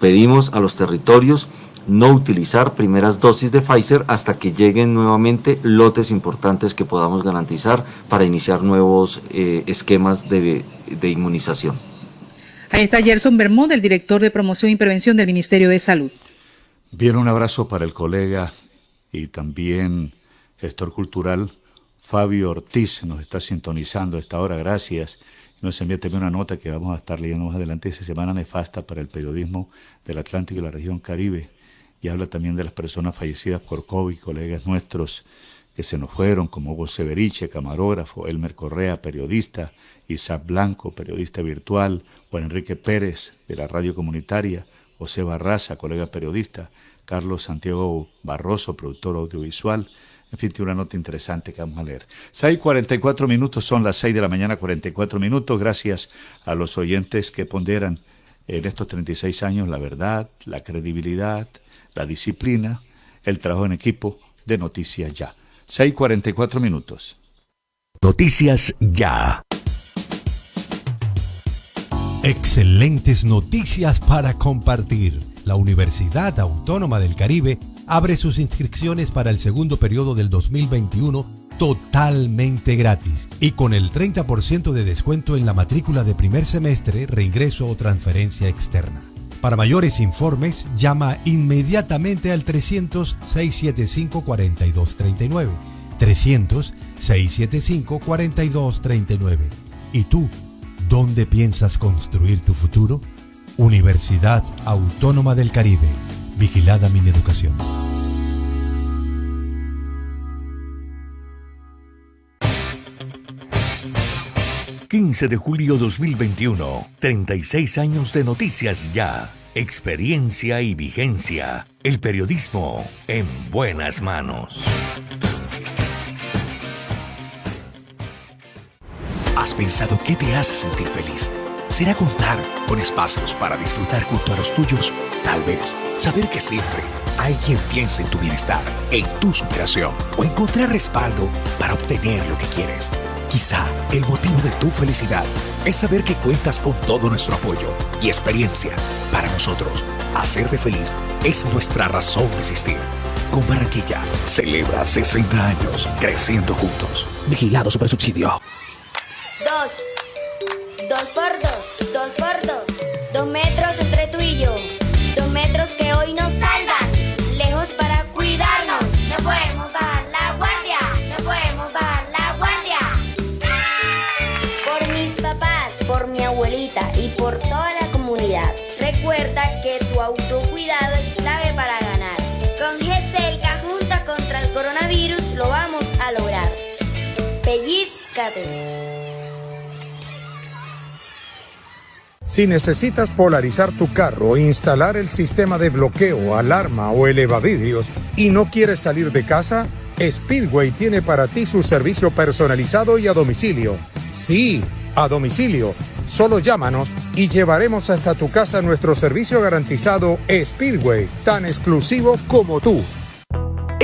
[SPEAKER 56] Pedimos a los territorios no utilizar primeras dosis de Pfizer hasta que lleguen nuevamente lotes importantes que podamos garantizar para iniciar nuevos eh, esquemas de, de inmunización.
[SPEAKER 3] Ahí está Gerson Bermúdez, el director de promoción y prevención del Ministerio de Salud.
[SPEAKER 2] Bien, un abrazo para el colega y también gestor cultural Fabio Ortiz, nos está sintonizando a esta hora, gracias. Nos envía también una nota que vamos a estar leyendo más adelante, esta semana nefasta para el periodismo del Atlántico y la región Caribe y habla también de las personas fallecidas por COVID, colegas nuestros que se nos fueron, como Hugo Severiche, camarógrafo, Elmer Correa, periodista, Isaac Blanco, periodista virtual, Juan Enrique Pérez, de la radio comunitaria, José Barraza, colega periodista, Carlos Santiago Barroso, productor audiovisual, en fin, tiene una nota interesante que vamos a leer. 6.44 minutos, son las 6 de la mañana, 44 minutos. Gracias a los oyentes que ponderan en estos 36 años la verdad, la credibilidad, la disciplina, el trabajo en equipo de Noticias Ya. 6.44 minutos.
[SPEAKER 1] Noticias Ya.
[SPEAKER 6] Excelentes noticias para compartir. La Universidad Autónoma del Caribe abre sus inscripciones para el segundo periodo del 2021 totalmente gratis y con el 30% de descuento en la matrícula de primer semestre, reingreso o transferencia externa. Para mayores informes, llama inmediatamente al 300-675-4239. 300-675-4239. ¿Y tú, dónde piensas construir tu futuro? Universidad Autónoma del Caribe. Vigilada mi educación.
[SPEAKER 1] 15 de julio 2021, 36 años de noticias ya, experiencia y vigencia, el periodismo en buenas manos.
[SPEAKER 57] ¿Has pensado qué te hace sentir feliz? ¿Será contar con espacios para disfrutar junto a los tuyos? Tal vez saber que siempre hay quien piensa en tu bienestar, en tu superación o encontrar respaldo para obtener lo que quieres. Quizá el motivo de tu felicidad es saber que cuentas con todo nuestro apoyo y experiencia. Para nosotros, hacerte feliz es nuestra razón de existir. Con Barranquilla, celebra 60 años creciendo juntos. Vigilado Supersubsidio.
[SPEAKER 58] Dos. Dos por dos. Dos
[SPEAKER 59] Si necesitas polarizar tu carro, instalar el sistema de bloqueo, alarma o elevavidrios y no quieres salir de casa, Speedway tiene para ti su servicio personalizado y a domicilio. Sí, a domicilio. Solo llámanos y llevaremos hasta tu casa nuestro servicio garantizado Speedway, tan exclusivo como tú.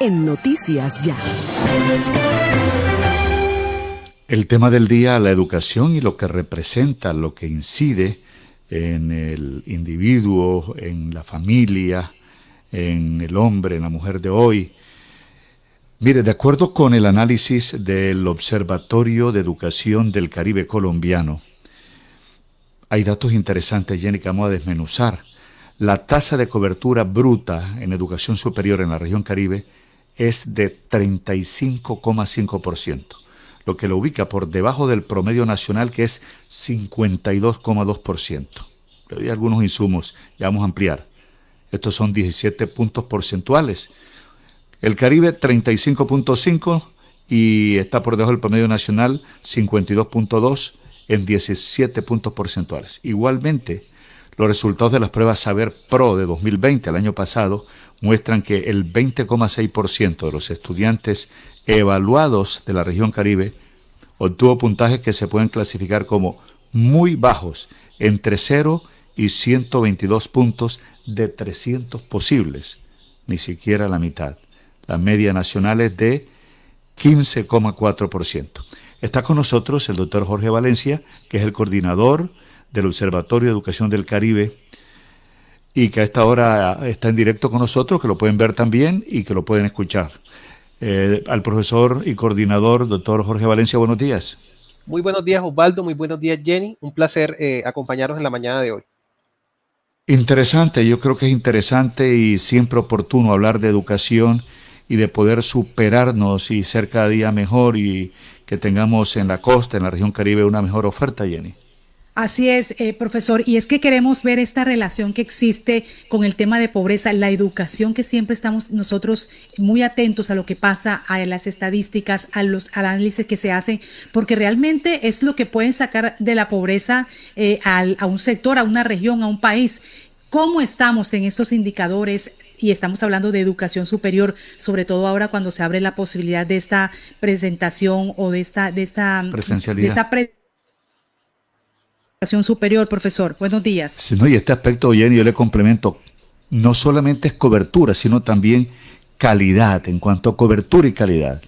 [SPEAKER 60] en Noticias Ya.
[SPEAKER 2] El tema del día, la educación y lo que representa, lo que incide en el individuo, en la familia, en el hombre, en la mujer de hoy. Mire, de acuerdo con el análisis del Observatorio de Educación del Caribe colombiano, hay datos interesantes, Jenny, que vamos a desmenuzar. La tasa de cobertura bruta en educación superior en la región Caribe es de 35,5%, lo que lo ubica por debajo del promedio nacional que es 52,2%. Le doy algunos insumos, ya vamos a ampliar. Estos son 17 puntos porcentuales. El Caribe 35.5 y está por debajo del promedio nacional 52.2 en 17 puntos porcentuales. Igualmente, los resultados de las pruebas Saber Pro de 2020, el año pasado, muestran que el 20,6% de los estudiantes evaluados de la región Caribe obtuvo puntajes que se pueden clasificar como muy bajos, entre 0 y 122 puntos de 300 posibles, ni siquiera la mitad. La media nacional es de 15,4%. Está con nosotros el doctor Jorge Valencia, que es el coordinador del Observatorio de Educación del Caribe y que a esta hora está en directo con nosotros, que lo pueden ver también y que lo pueden escuchar. Eh, al profesor y coordinador, doctor Jorge Valencia, buenos días.
[SPEAKER 61] Muy buenos días, Osvaldo. Muy buenos días, Jenny. Un placer eh, acompañaros en la mañana de hoy.
[SPEAKER 2] Interesante, yo creo que es interesante y siempre oportuno hablar de educación y de poder superarnos y ser cada día mejor y que tengamos en la costa, en la región Caribe, una mejor oferta, Jenny.
[SPEAKER 3] Así es, eh, profesor, y es que queremos ver esta relación que existe con el tema de pobreza, la educación que siempre estamos nosotros muy atentos a lo que pasa, a las estadísticas, a los análisis que se hacen, porque realmente es lo que pueden sacar de la pobreza eh, a un sector, a una región, a un país. ¿Cómo estamos en estos indicadores? y estamos hablando de educación superior, sobre todo ahora cuando se abre la posibilidad de esta presentación o de esta de esta
[SPEAKER 2] presencialidad.
[SPEAKER 3] De esa educación superior, profesor. Buenos días.
[SPEAKER 2] Sí, no, y este aspecto, Jenny, yo le complemento, no solamente es cobertura, sino también calidad, en cuanto a cobertura y calidad.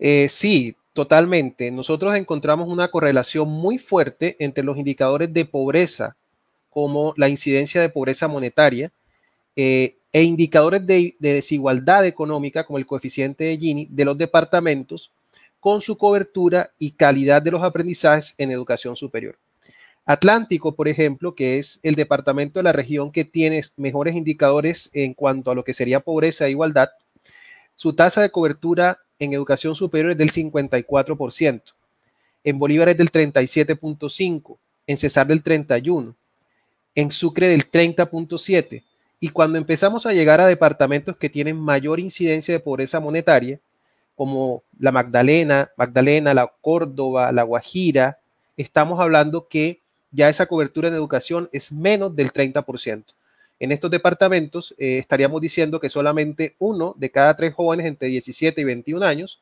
[SPEAKER 61] Eh, sí, totalmente. Nosotros encontramos una correlación muy fuerte entre los indicadores de pobreza, como la incidencia de pobreza monetaria, eh, e indicadores de, de, desigualdad económica, como el coeficiente de Gini, de los departamentos, con su cobertura y calidad de los aprendizajes en educación superior. Atlántico, por ejemplo, que es el departamento de la región que tiene mejores indicadores en cuanto a lo que sería pobreza e igualdad, su tasa de cobertura en educación superior es del 54%, en Bolívar es del 37.5%, en Cesar del 31%, en Sucre del 30.7%, y cuando empezamos a llegar a departamentos que tienen mayor incidencia de pobreza monetaria, como la Magdalena, Magdalena, la Córdoba, la Guajira, estamos hablando que ya esa cobertura en educación es menos del 30%. En estos departamentos eh, estaríamos diciendo que solamente uno de cada tres jóvenes entre 17 y 21 años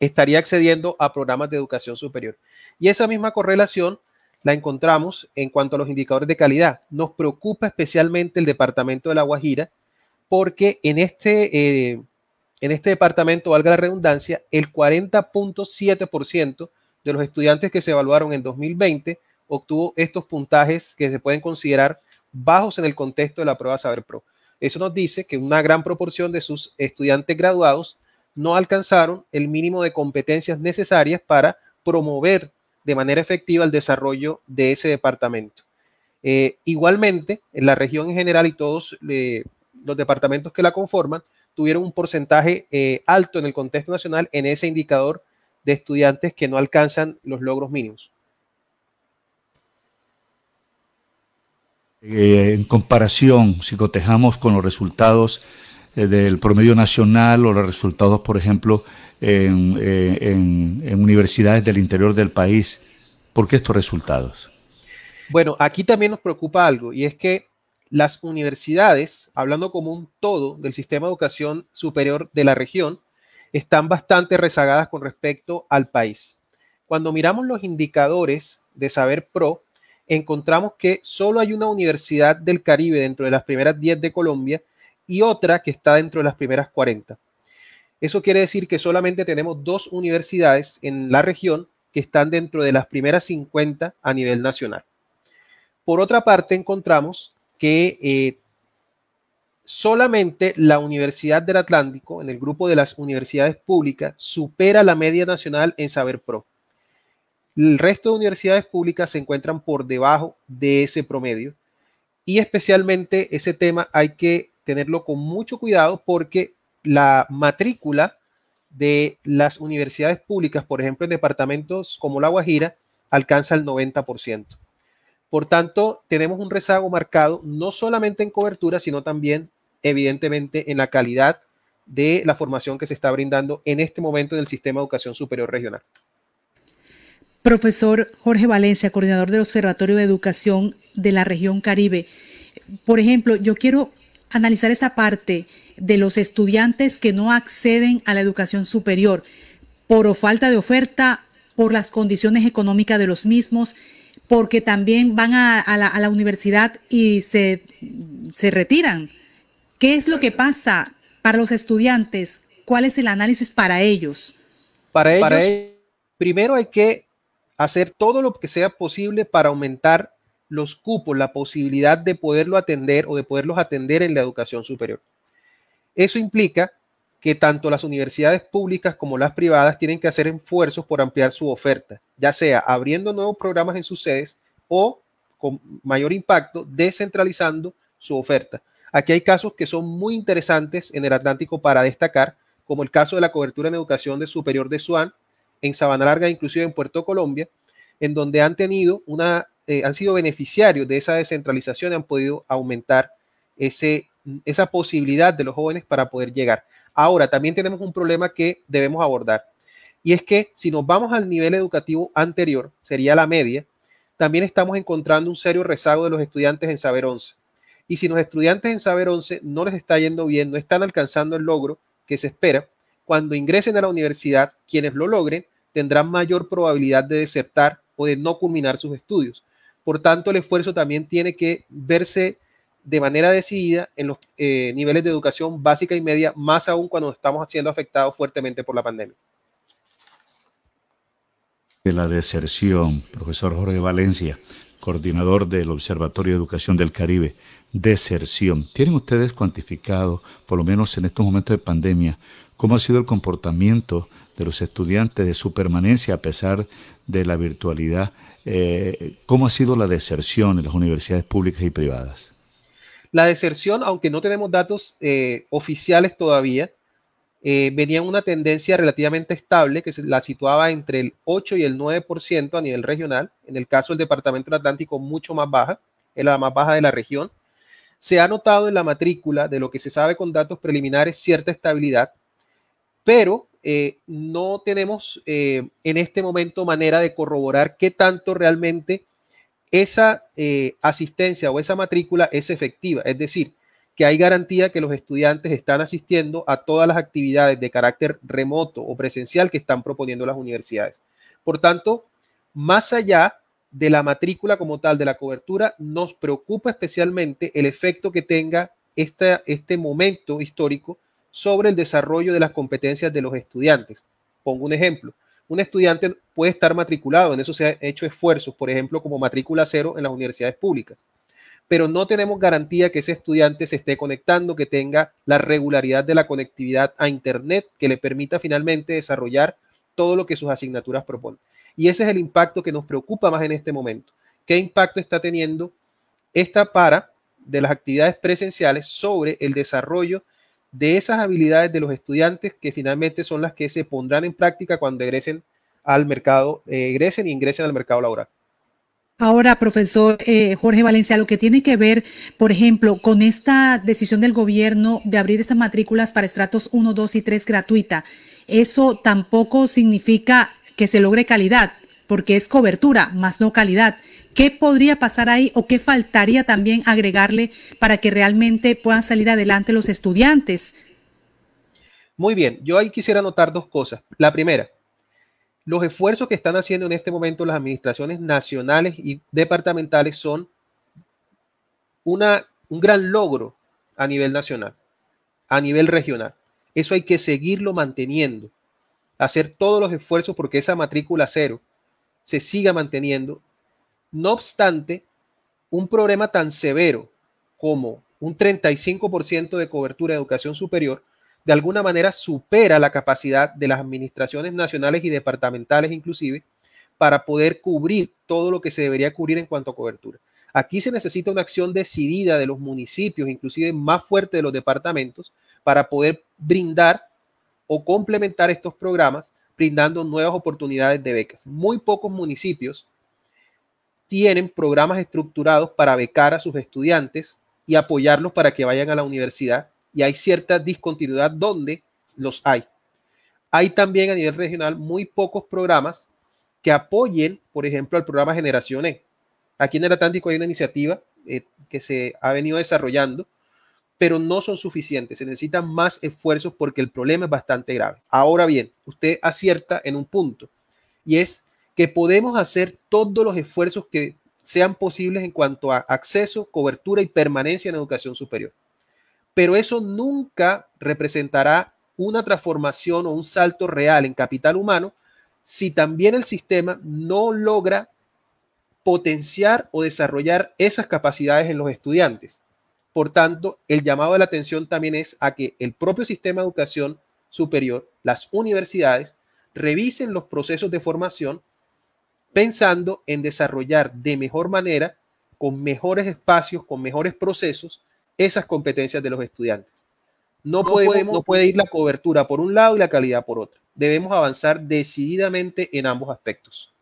[SPEAKER 61] estaría accediendo a programas de educación superior. Y esa misma correlación la encontramos en cuanto a los indicadores de calidad. Nos preocupa especialmente el departamento de La Guajira porque en este, eh, en este departamento, valga la redundancia, el 40.7% de los estudiantes que se evaluaron en 2020 obtuvo estos puntajes que se pueden considerar bajos en el contexto de la prueba Saber Pro. Eso nos dice que una gran proporción de sus estudiantes graduados no alcanzaron el mínimo de competencias necesarias para promover de manera efectiva el desarrollo de ese departamento. Eh, igualmente, en la región en general y todos eh, los departamentos que la conforman tuvieron un porcentaje eh, alto en el contexto nacional en ese indicador de estudiantes que no alcanzan los logros mínimos.
[SPEAKER 2] en comparación, si cotejamos con los resultados eh, del promedio nacional o los resultados, por ejemplo, en, en universidades del interior del país. ¿Por qué estos resultados?
[SPEAKER 61] Bueno, aquí también nos preocupa algo y es que las universidades, hablando como un todo del sistema de educación superior de la región, están bastante rezagadas con respecto al país. Cuando miramos los indicadores de Saber Pro, encontramos que solo hay una universidad del Caribe dentro de las primeras 10 de Colombia y otra que está dentro de las primeras 40. Eso quiere decir que solamente tenemos dos universidades en la región que están dentro de las primeras 50 a nivel nacional. Por otra parte, encontramos que eh, solamente la Universidad del Atlántico, en el grupo de las universidades públicas, supera la media nacional en Saber Pro. El resto de universidades públicas se encuentran por debajo de ese promedio y especialmente ese tema hay que tenerlo con mucho cuidado porque la matrícula de las universidades públicas, por ejemplo, en departamentos como La Guajira, alcanza el 90%. Por tanto, tenemos un rezago marcado no solamente en cobertura, sino también, evidentemente, en la calidad de la formación que se está brindando en este momento en el sistema de educación superior regional.
[SPEAKER 3] Profesor Jorge Valencia, coordinador del Observatorio de Educación de la región Caribe. Por ejemplo, yo quiero analizar esta parte de los estudiantes que no acceden a la educación superior por falta de oferta, por las condiciones económicas de los mismos porque también van a, la, universidad y se, retiran. ¿Qué es lo que pasa para los estudiantes? ¿Cuál es el análisis para ellos?
[SPEAKER 61] Para ellos, primero hay que hacer todo lo que sea posible para aumentar los cupos, la posibilidad de poderlo atender o de poderlos atender en la educación superior. Eso implica que tanto las universidades públicas como las privadas tienen que hacer esfuerzos por ampliar su oferta, ya sea abriendo nuevos programas en sus sedes o con mayor impacto descentralizando su oferta. Aquí hay casos que son muy interesantes en el Atlántico para destacar, como el caso de la cobertura en educación de superior de SUAN en Sabana Larga, inclusive en Puerto Colombia, en donde han tenido una, eh, han sido beneficiarios de esa descentralización y han podido aumentar ese, esa posibilidad de los jóvenes para poder llegar. Ahora, también tenemos un problema que debemos abordar. Y es que si nos vamos al nivel educativo anterior, sería la media, también estamos encontrando un serio rezago de los estudiantes en Saber 11. Y si los estudiantes en Saber 11 no les está yendo bien, no están alcanzando el logro que se espera, cuando ingresen a la universidad, quienes lo logren tendrán mayor probabilidad de desertar o de no culminar sus estudios. Por tanto, el esfuerzo también tiene que verse de manera decidida en los eh, niveles de educación básica y media, más aún cuando estamos siendo afectados fuertemente por la pandemia.
[SPEAKER 2] De la deserción, profesor Jorge Valencia, coordinador del Observatorio de Educación del Caribe, deserción. ¿Tienen ustedes cuantificado, por lo menos en estos momentos de pandemia, cómo ha sido el comportamiento de los estudiantes de su permanencia a pesar de la virtualidad? Eh, ¿Cómo ha sido la deserción en las universidades públicas y privadas?
[SPEAKER 61] La deserción, aunque no tenemos datos eh, oficiales todavía, eh, venía en una tendencia relativamente estable que la situaba entre el 8 y el 9% a nivel regional. En el caso del Departamento Atlántico, mucho más baja, es la más baja de la región. Se ha notado en la matrícula de lo que se sabe con datos preliminares cierta estabilidad, pero eh, no tenemos en este momento manera de corroborar qué tanto realmente esa eh, asistencia o esa matrícula es efectiva, es decir, que hay garantía que los estudiantes están asistiendo a todas las actividades de carácter remoto o presencial que están proponiendo las universidades. Por tanto, más allá de la matrícula como tal, de la cobertura, nos preocupa especialmente el efecto que tenga este momento histórico sobre el desarrollo de las competencias de los estudiantes. Pongo un ejemplo un estudiante puede estar matriculado, en eso se han hecho esfuerzos, por ejemplo, como matrícula cero en las universidades públicas, pero no tenemos garantía que ese estudiante se esté conectando, que tenga la regularidad de la conectividad a Internet, que le permita finalmente desarrollar todo lo que sus asignaturas proponen. Y ese es el impacto que nos preocupa más en este momento. ¿Qué impacto está teniendo esta para de las actividades presenciales sobre el desarrollo de esas habilidades de los estudiantes que finalmente son las que se pondrán en práctica cuando egresen al mercado, eh, egresen y ingresen al mercado laboral.
[SPEAKER 3] Ahora, profesor eh, Jorge Valencia, lo que tiene que ver, por ejemplo, con esta decisión del gobierno de abrir estas matrículas para estratos 1, 2 y 3 gratuita, eso tampoco significa que se logre calidad, porque es cobertura, más no calidad. ¿Qué podría pasar ahí o qué faltaría también agregarle para que realmente puedan salir adelante los estudiantes?
[SPEAKER 61] Muy bien, yo ahí quisiera anotar dos cosas. La primera, los esfuerzos que están haciendo en este momento las administraciones nacionales y departamentales son una, un gran logro a nivel nacional, a nivel regional. Eso hay que seguirlo manteniendo, hacer todos los esfuerzos porque esa matrícula cero se siga manteniendo. No obstante, un problema tan severo como un 35% de cobertura de educación superior de alguna manera supera la capacidad de las administraciones nacionales y departamentales inclusive para poder cubrir todo lo que se debería cubrir en cuanto a cobertura. Aquí se necesita una acción decidida de los municipios, inclusive más fuerte de los departamentos, para poder brindar o complementar estos programas, brindando nuevas oportunidades de becas. Muy pocos municipios tienen programas estructurados para becar a sus estudiantes y apoyarlos para que vayan a la universidad y hay cierta discontinuidad donde los hay. Hay también a nivel regional muy pocos programas que apoyen, por ejemplo, al programa Generación E. Aquí en el Atlántico hay una iniciativa eh, que se ha venido desarrollando, pero no son suficientes. Se necesitan más esfuerzos porque el problema es bastante grave. Ahora bien, usted acierta en un punto y es que podemos hacer todos los esfuerzos que sean posibles en cuanto a acceso, cobertura y permanencia en educación superior pero eso nunca representará una transformación o un salto real en capital humano si también el sistema no logra potenciar o desarrollar esas capacidades en los estudiantes. Por tanto, el llamado de la atención también es a que el propio sistema de educación superior, las universidades, revisen los procesos de formación pensando en desarrollar de mejor manera, con mejores espacios, con mejores procesos, esas competencias de los estudiantes. No, podemos, no puede ir la cobertura por un lado y la calidad por otro. Debemos avanzar decididamente en ambos aspectos.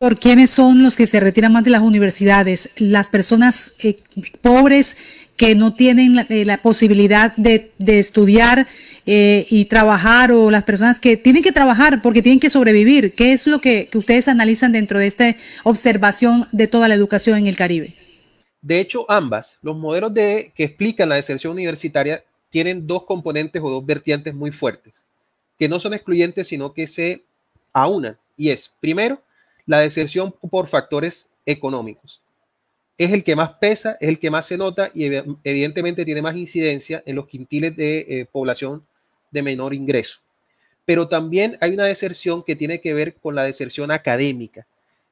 [SPEAKER 3] ¿Por quiénes son los que se retiran más de las universidades? Las personas eh, pobres que no tienen la, eh, posibilidad de, estudiar eh, y trabajar o las personas que tienen que trabajar porque tienen que sobrevivir. ¿Qué es lo que ustedes analizan dentro de esta observación de toda la educación en el Caribe?
[SPEAKER 61] De hecho, ambas, los modelos de, que explican la deserción universitaria tienen dos componentes o dos vertientes muy fuertes, que no son excluyentes, sino que se aunan. Y es, primero, la deserción por factores económicos. Es el que más pesa, es el que más se nota y evidentemente tiene más incidencia en los quintiles de eh, población de menor ingreso. Pero también hay una deserción que tiene que ver con la deserción académica,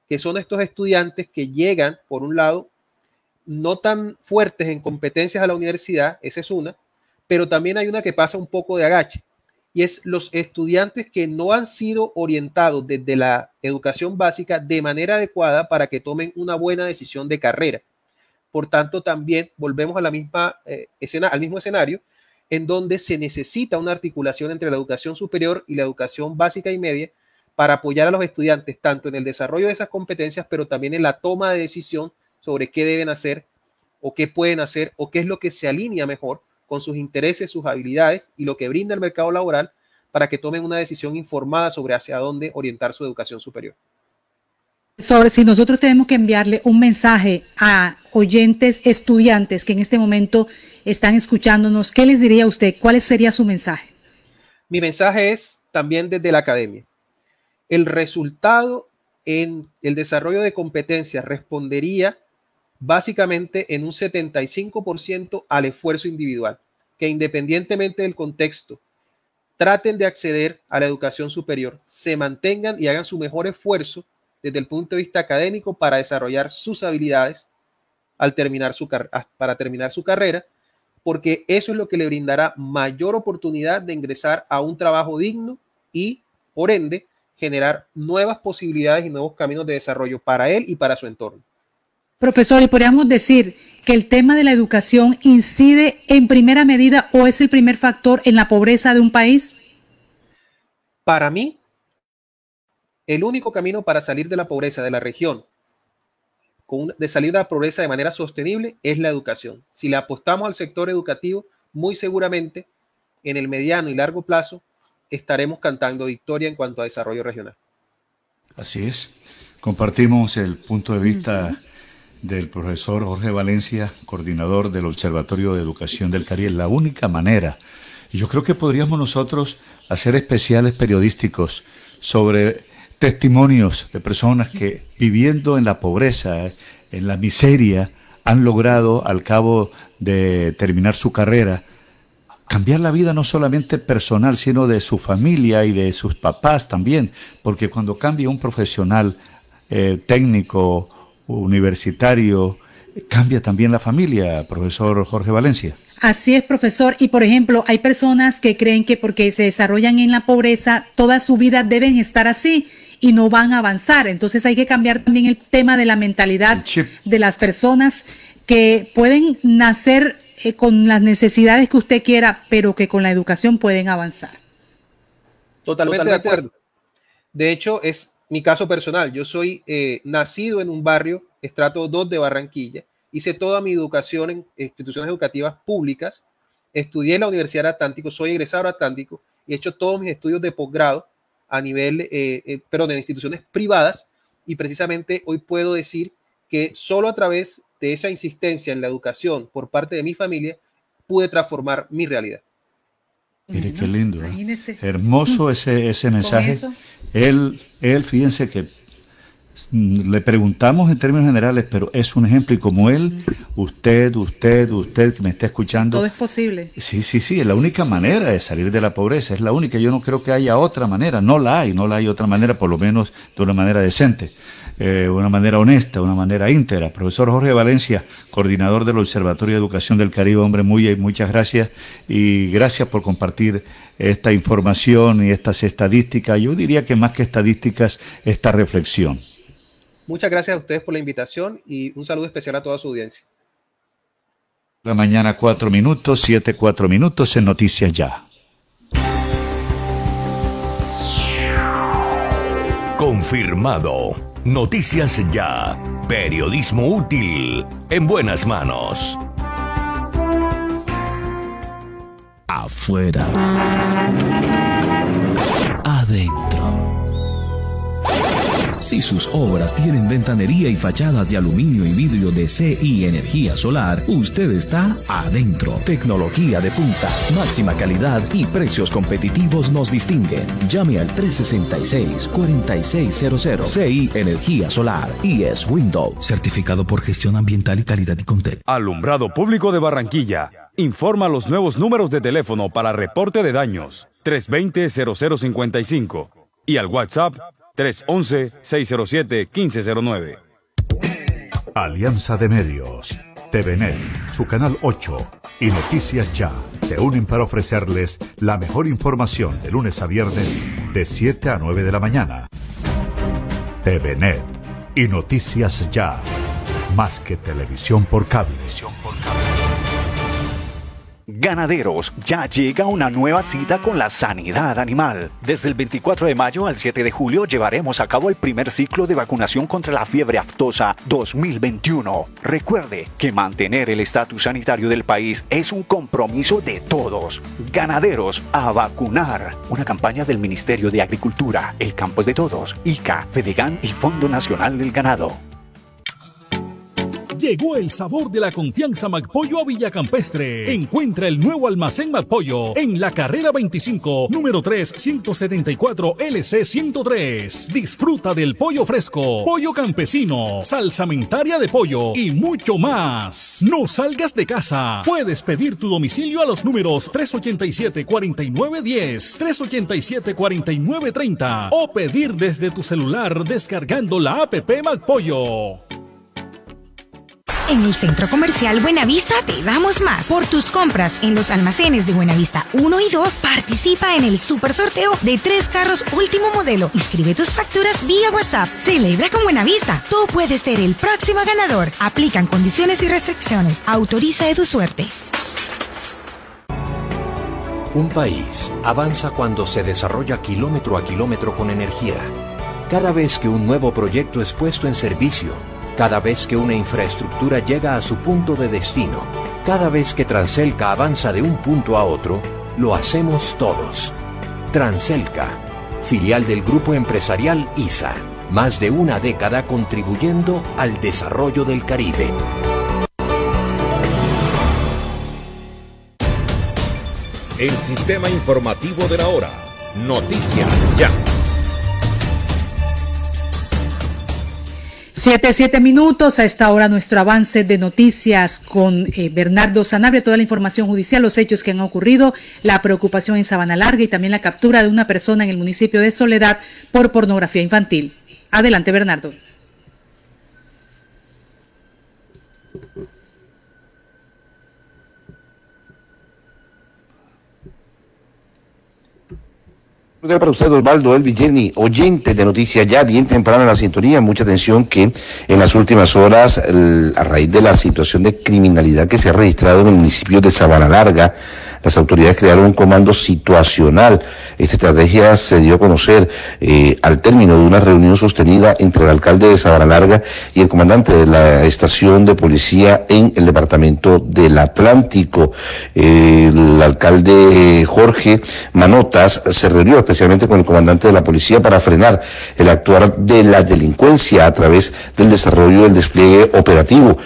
[SPEAKER 61] que son estos estudiantes que llegan, por un lado, no tan fuertes en competencias a la universidad, esa es una, pero también hay una que pasa un poco de agache, y es los estudiantes que no han sido orientados desde la educación básica de manera adecuada para que tomen una buena decisión de carrera. Por tanto, también volvemos a la misma eh, escena, al mismo escenario, en donde se necesita una articulación entre la educación superior y la educación básica y media para apoyar a los estudiantes tanto en el desarrollo de esas competencias, pero también en la toma de decisión sobre qué deben hacer o qué pueden hacer o qué es lo que se alinea mejor con sus intereses, sus habilidades y lo que brinda el mercado laboral para que tomen una decisión informada sobre hacia dónde orientar su educación superior.
[SPEAKER 3] Sobre si nosotros tenemos que enviarle un mensaje a oyentes, estudiantes que en este momento están escuchándonos, ¿qué les diría usted? ¿Cuál sería su mensaje?
[SPEAKER 61] Mi mensaje es también desde la academia. El resultado en el desarrollo de competencias respondería básicamente en un 75% al esfuerzo individual, que independientemente del contexto, traten de acceder a la educación superior, se mantengan y hagan su mejor esfuerzo desde el punto de vista académico para desarrollar sus habilidades al terminar su para terminar su carrera, porque eso es lo que le brindará mayor oportunidad de ingresar a un trabajo digno y, por ende, generar nuevas posibilidades y nuevos caminos de desarrollo para él y para su entorno.
[SPEAKER 3] Profesor, ¿y podríamos decir que el tema de la educación incide en primera medida o es el primer factor en la pobreza de un país?
[SPEAKER 61] Para mí, el único camino para salir de la pobreza de la región de salir de la pobreza de manera sostenible es la educación. Si le apostamos al sector educativo, muy seguramente en el mediano y largo plazo estaremos cantando victoria en cuanto a desarrollo regional.
[SPEAKER 2] Así es. Compartimos el punto de vista del profesor Jorge Valencia, coordinador del Observatorio de Educación del Caribe. La única manera, y yo creo que podríamos nosotros hacer especiales periodísticos sobre testimonios de personas que viviendo en la pobreza, en la miseria, han logrado al cabo de terminar su carrera cambiar la vida no solamente personal, sino de su familia y de sus papás también, porque cuando cambia un profesional eh, técnico, universitario, cambia también la familia, profesor Jorge Valencia.
[SPEAKER 3] Así es, profesor. Y por ejemplo, hay personas que creen que porque se desarrollan en la pobreza, toda su vida deben estar así y no van a avanzar. Entonces hay que cambiar también el tema de la mentalidad de las personas que pueden nacer eh, con las necesidades que usted quiera, pero que con la educación pueden avanzar.
[SPEAKER 61] Totalmente, de acuerdo. De hecho, es mi caso personal. Yo soy eh, nacido en un barrio, estrato 2 de Barranquilla. Hice toda mi educación en instituciones educativas públicas. Estudié en la Universidad Atlántico, soy egresado de Atlántico y he hecho todos mis estudios de posgrado a nivel, eh, eh, perdón, en instituciones privadas y precisamente hoy puedo decir que solo a través de esa insistencia en la educación por parte de mi familia pude transformar mi realidad.
[SPEAKER 2] Mire qué lindo. ¿eh? Hermoso ese, ese mensaje. Él, él, fíjense que le preguntamos en términos generales, pero es un ejemplo y como él, usted, usted, usted que me está escuchando.
[SPEAKER 3] Todo es posible.
[SPEAKER 2] Sí, sí, sí, es la única manera de salir de la pobreza, es la única. Yo no creo que haya otra manera, no la hay, no la hay otra manera, por lo menos de una manera decente. Eh, una manera honesta, una manera íntegra. Profesor Jorge Valencia, coordinador del Observatorio de Educación del Caribe, hombre, muy, muchas gracias y gracias por compartir esta información y estas estadísticas. Yo diría que más que estadísticas, esta reflexión.
[SPEAKER 61] Muchas gracias a ustedes por la invitación y un saludo especial a toda su audiencia.
[SPEAKER 2] La mañana cuatro minutos, siete cuatro minutos en Noticias Ya.
[SPEAKER 1] Confirmado. Noticias Ya. Periodismo útil. En buenas manos.
[SPEAKER 26] Afuera. Adentro. Si sus obras tienen ventanería y fachadas de aluminio y vidrio de CI Energía Solar, usted está adentro. Tecnología de punta, máxima calidad y precios competitivos nos distinguen. Llame al 366-4600 CI Energía Solar y es Windows. Certificado por gestión ambiental y calidad y contel.
[SPEAKER 42] Alumbrado Público de Barranquilla. Informa los nuevos números de teléfono para reporte de daños. 320-0055 y al WhatsApp 311-607-1509.
[SPEAKER 2] Alianza de Medios, TVNet, su canal 8 y Noticias Ya te unen para ofrecerles la mejor información de lunes a viernes de 7 a 9 de la mañana. TVNet y Noticias Ya, más que televisión por cable.
[SPEAKER 17] Ganaderos, ya llega una nueva cita con la sanidad animal. Desde el 24 de mayo al 7 de julio llevaremos a cabo el primer ciclo de vacunación contra la fiebre aftosa 2021. Recuerde que mantener el estatus sanitario del país es un compromiso de todos. Ganaderos, a vacunar. Una campaña del Ministerio de Agricultura, El Campo es de Todos, ICA, FEDEGAN y Fondo Nacional del Ganado.
[SPEAKER 22] Llegó el sabor de la confianza McPollo a Villacampestre. Encuentra el nuevo almacén McPollo en la carrera 25, número 3, 174 LC 103. Disfruta del pollo fresco, pollo campesino, salsamentaria de pollo y mucho más. No salgas de casa. Puedes pedir tu domicilio a los números 387-4910, 387-4930 o pedir desde tu celular descargando la app McPollo.
[SPEAKER 32] En el Centro Comercial Buenavista te damos más. Por tus compras en los almacenes de Buenavista 1 y 2, participa en el super sorteo de tres carros último modelo. Inscribe tus facturas vía WhatsApp. Celebra con Buenavista. Tú puedes ser el próximo ganador. Aplican condiciones y restricciones. Autoriza de tu suerte.
[SPEAKER 62] Un país avanza cuando se desarrolla kilómetro a kilómetro con energía. Cada vez que un nuevo proyecto es puesto en servicio, Cada vez que una infraestructura llega a su punto de destino, cada vez que Transelca avanza de un punto a otro, lo hacemos todos. Transelca, filial del grupo empresarial ISA, más de una década contribuyendo al desarrollo del Caribe.
[SPEAKER 63] El sistema informativo de la hora. Noticias ya.
[SPEAKER 3] Siete, siete minutos a esta hora nuestro avance de noticias con eh, Bernardo Sanabria, toda la información judicial, los hechos que han ocurrido, la preocupación en Sabana Larga y también la captura de una persona en el municipio de Soledad por pornografía infantil. Adelante, Bernardo.
[SPEAKER 24] Para usted, Osvaldo El Villeni, oyente de noticias ya bien temprano en la sintonía. Mucha atención que en las últimas horas, a raíz de la situación de criminalidad que se ha registrado en el municipio de Sabana Larga, las autoridades crearon un comando situacional. Esta estrategia se dio a conocer eh, al término de una reunión sostenida entre el alcalde de Sabana Larga y el comandante de la estación de policía en el departamento del Atlántico. el alcalde eh, Jorge Manotas se reunió especialmente con el comandante de la policía para frenar el actuar de la delincuencia a través del desarrollo del despliegue operativo.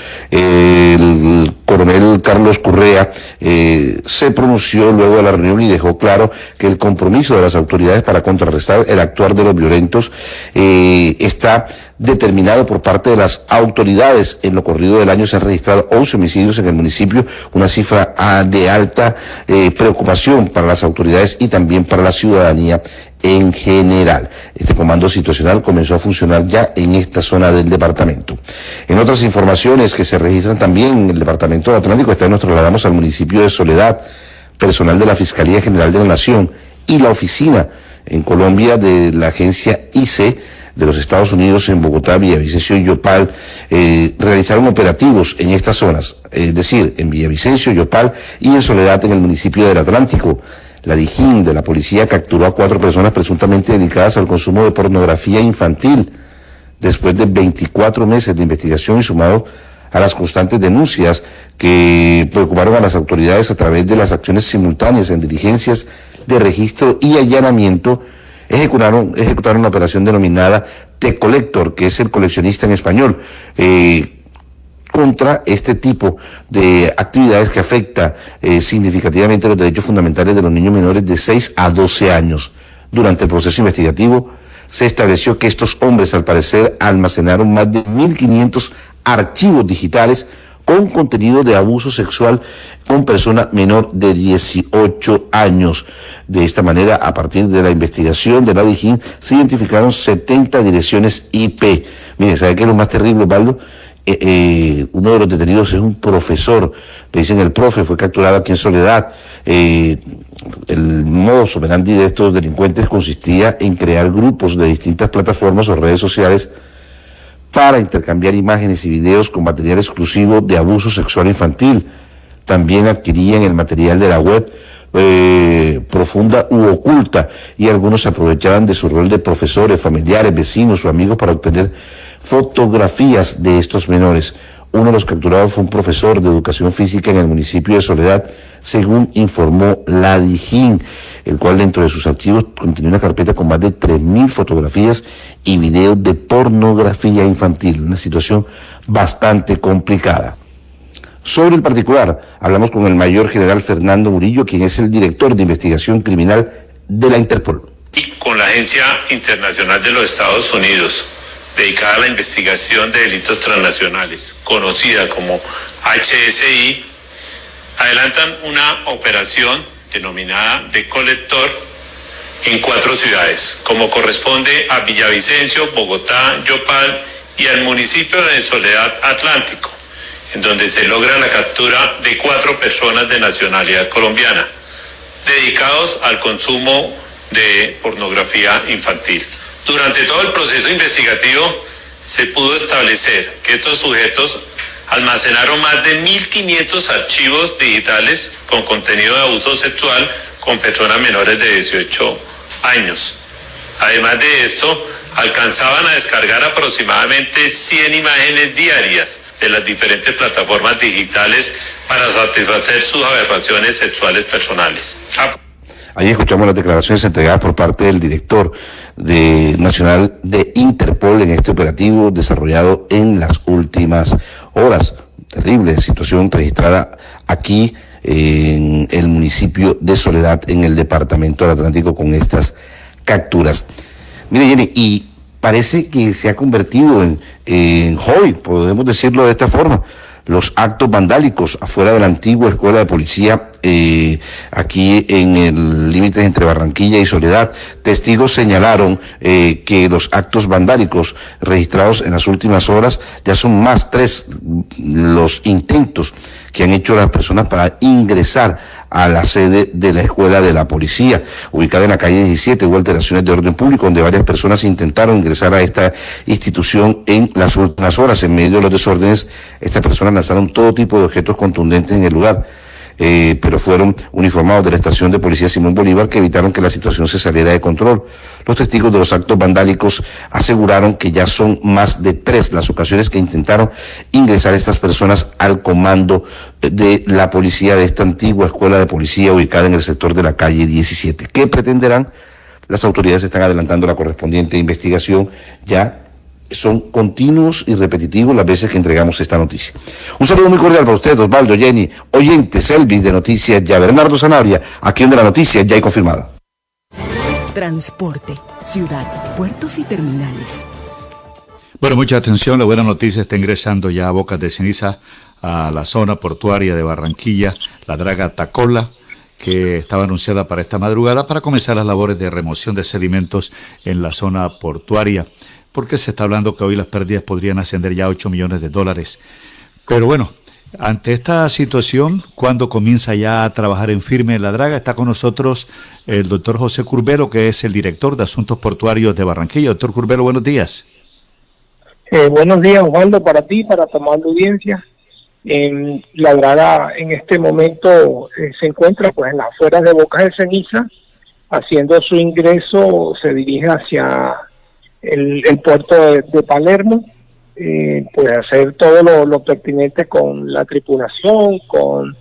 [SPEAKER 24] Coronel Carlos Correa eh, se pronunció luego de la reunión y dejó claro que el compromiso de las autoridades para contrarrestar el actuar de los violentos eh, está determinado por parte de las autoridades. En lo corrido del año se han registrado 11 homicidios en el municipio, una cifra ah, de alta eh, preocupación para las autoridades y también para la ciudadanía en general. Este comando situacional comenzó a funcionar ya en esta zona del departamento. En otras informaciones que se registran también en el departamento del Atlántico, vez nos trasladamos al municipio de Soledad, personal de la Fiscalía General de la Nación y la oficina en Colombia de la agencia ICE de los Estados Unidos en Bogotá, Villavicencio y Yopal, eh, realizaron operativos en estas zonas, es decir, en Villavicencio, Yopal y en Soledad en el municipio del Atlántico. La Dijín de la policía capturó a cuatro personas presuntamente dedicadas al consumo de pornografía infantil. Después de 24 meses de investigación y sumado a las constantes denuncias que preocuparon a las autoridades a través de las acciones simultáneas en diligencias de registro y allanamiento, ejecutaron, ejecutaron una operación denominada T Collector, que es el coleccionista en español, eh, contra este tipo de actividades que afecta eh, significativamente los derechos fundamentales de los niños menores de 6 a 12 años. Durante el proceso investigativo se estableció que estos hombres al parecer almacenaron más de 1.500 archivos digitales con contenido de abuso sexual con persona menor de 18 años. De esta manera, a partir de la investigación de la DIGIN, se identificaron 70 direcciones IP. Miren, ¿sabe qué es lo más terrible, Pablo? Eh, eh, uno de los detenidos es un profesor, le dicen el profe, fue capturado aquí en Soledad. Eh, el modo operandi de estos delincuentes consistía en crear grupos de distintas plataformas o redes sociales para intercambiar imágenes y videos con material exclusivo de abuso sexual infantil. También adquirían el material de la web profunda u oculta y algunos aprovechaban de su rol de profesores, familiares, vecinos o amigos para obtener fotografías de estos menores. Uno de los capturados fue un profesor de educación física en el municipio de Soledad, según informó la Dijín, el cual dentro de sus archivos contenía una carpeta con más de 3.000 fotografías y videos de pornografía infantil, una situación bastante complicada. Sobre el particular, hablamos con el mayor general Fernando Murillo, quien es el director de investigación criminal de la Interpol.
[SPEAKER 25] Con la Agencia Internacional de los Estados Unidos, dedicada a la investigación de delitos transnacionales, conocida como HSI, adelantan una operación denominada de colector en cuatro ciudades, como corresponde a Villavicencio, Bogotá, Yopal y al municipio de Soledad Atlántico, en donde se logra la captura de cuatro personas de nacionalidad colombiana, dedicados al consumo de pornografía infantil. Durante todo el proceso investigativo se pudo establecer que estos sujetos almacenaron más de 1.500 archivos digitales con contenido de abuso sexual con personas menores de 18 años. Además de esto,
[SPEAKER 64] alcanzaban a descargar aproximadamente 100 imágenes diarias de las diferentes plataformas digitales para satisfacer sus aberraciones sexuales personales.
[SPEAKER 24] Ahí escuchamos las declaraciones entregadas por parte del director de, nacional de Interpol en este operativo desarrollado en las últimas horas. Terrible situación registrada aquí en el municipio de Soledad, en el departamento del Atlántico, con estas capturas. Mire, Jenny, y parece que se ha convertido en, en hobby, podemos decirlo de esta forma, los actos vandálicos afuera de la antigua escuela de policía eh, aquí en el límite entre Barranquilla y Soledad. Testigos señalaron eh, que los actos vandálicos registrados en las últimas horas ya son más tres los intentos que han hecho las personas para ingresar a la sede de la escuela de la policía, ubicada en la calle 17. Hubo alteraciones de orden público donde varias personas intentaron ingresar a esta institución en las últimas horas. En medio de los desórdenes, estas personas lanzaron todo tipo de objetos contundentes en el lugar eh, pero fueron uniformados de la estación de policía Simón Bolívar que evitaron que la situación se saliera de control. Los testigos de los actos vandálicos aseguraron que ya son más de tres las ocasiones que intentaron ingresar estas personas al comando de la policía de esta antigua escuela de policía ubicada en el sector de la calle 17. ¿Qué pretenderán? Las autoridades están adelantando la correspondiente investigación ya son continuos y repetitivos las veces que entregamos esta noticia. Un saludo muy cordial para usted, Osvaldo, Jenny, oyentes, Elvis de Noticias Ya, Bernardo Zanabria, aquí donde la noticia ya hay confirmada.
[SPEAKER 60] Transporte, ciudad, puertos y terminales.
[SPEAKER 2] Bueno, mucha atención, la buena noticia está ingresando ya a Bocas de Ceniza a la zona portuaria de Barranquilla, la draga Tacola, que estaba anunciada para esta madrugada para comenzar las labores de remoción de sedimentos en la zona portuaria porque se está hablando que hoy las pérdidas podrían ascender ya a 8 millones de dólares. Pero bueno, ante esta situación, cuando comienza ya a trabajar en firme la draga, está con nosotros el doctor José Curbelo, que es el director de Asuntos Portuarios de Barranquilla. Doctor Curbelo, buenos días.
[SPEAKER 65] Eh, buenos días, Osvaldo, para ti, para tomar la audiencia. En la draga en este momento eh, se encuentra pues en las afueras de Bocas de Ceniza, haciendo su ingreso, se dirige hacia el, puerto de, Palermo, eh, pues hacer todo lo, pertinente con la tripulación, con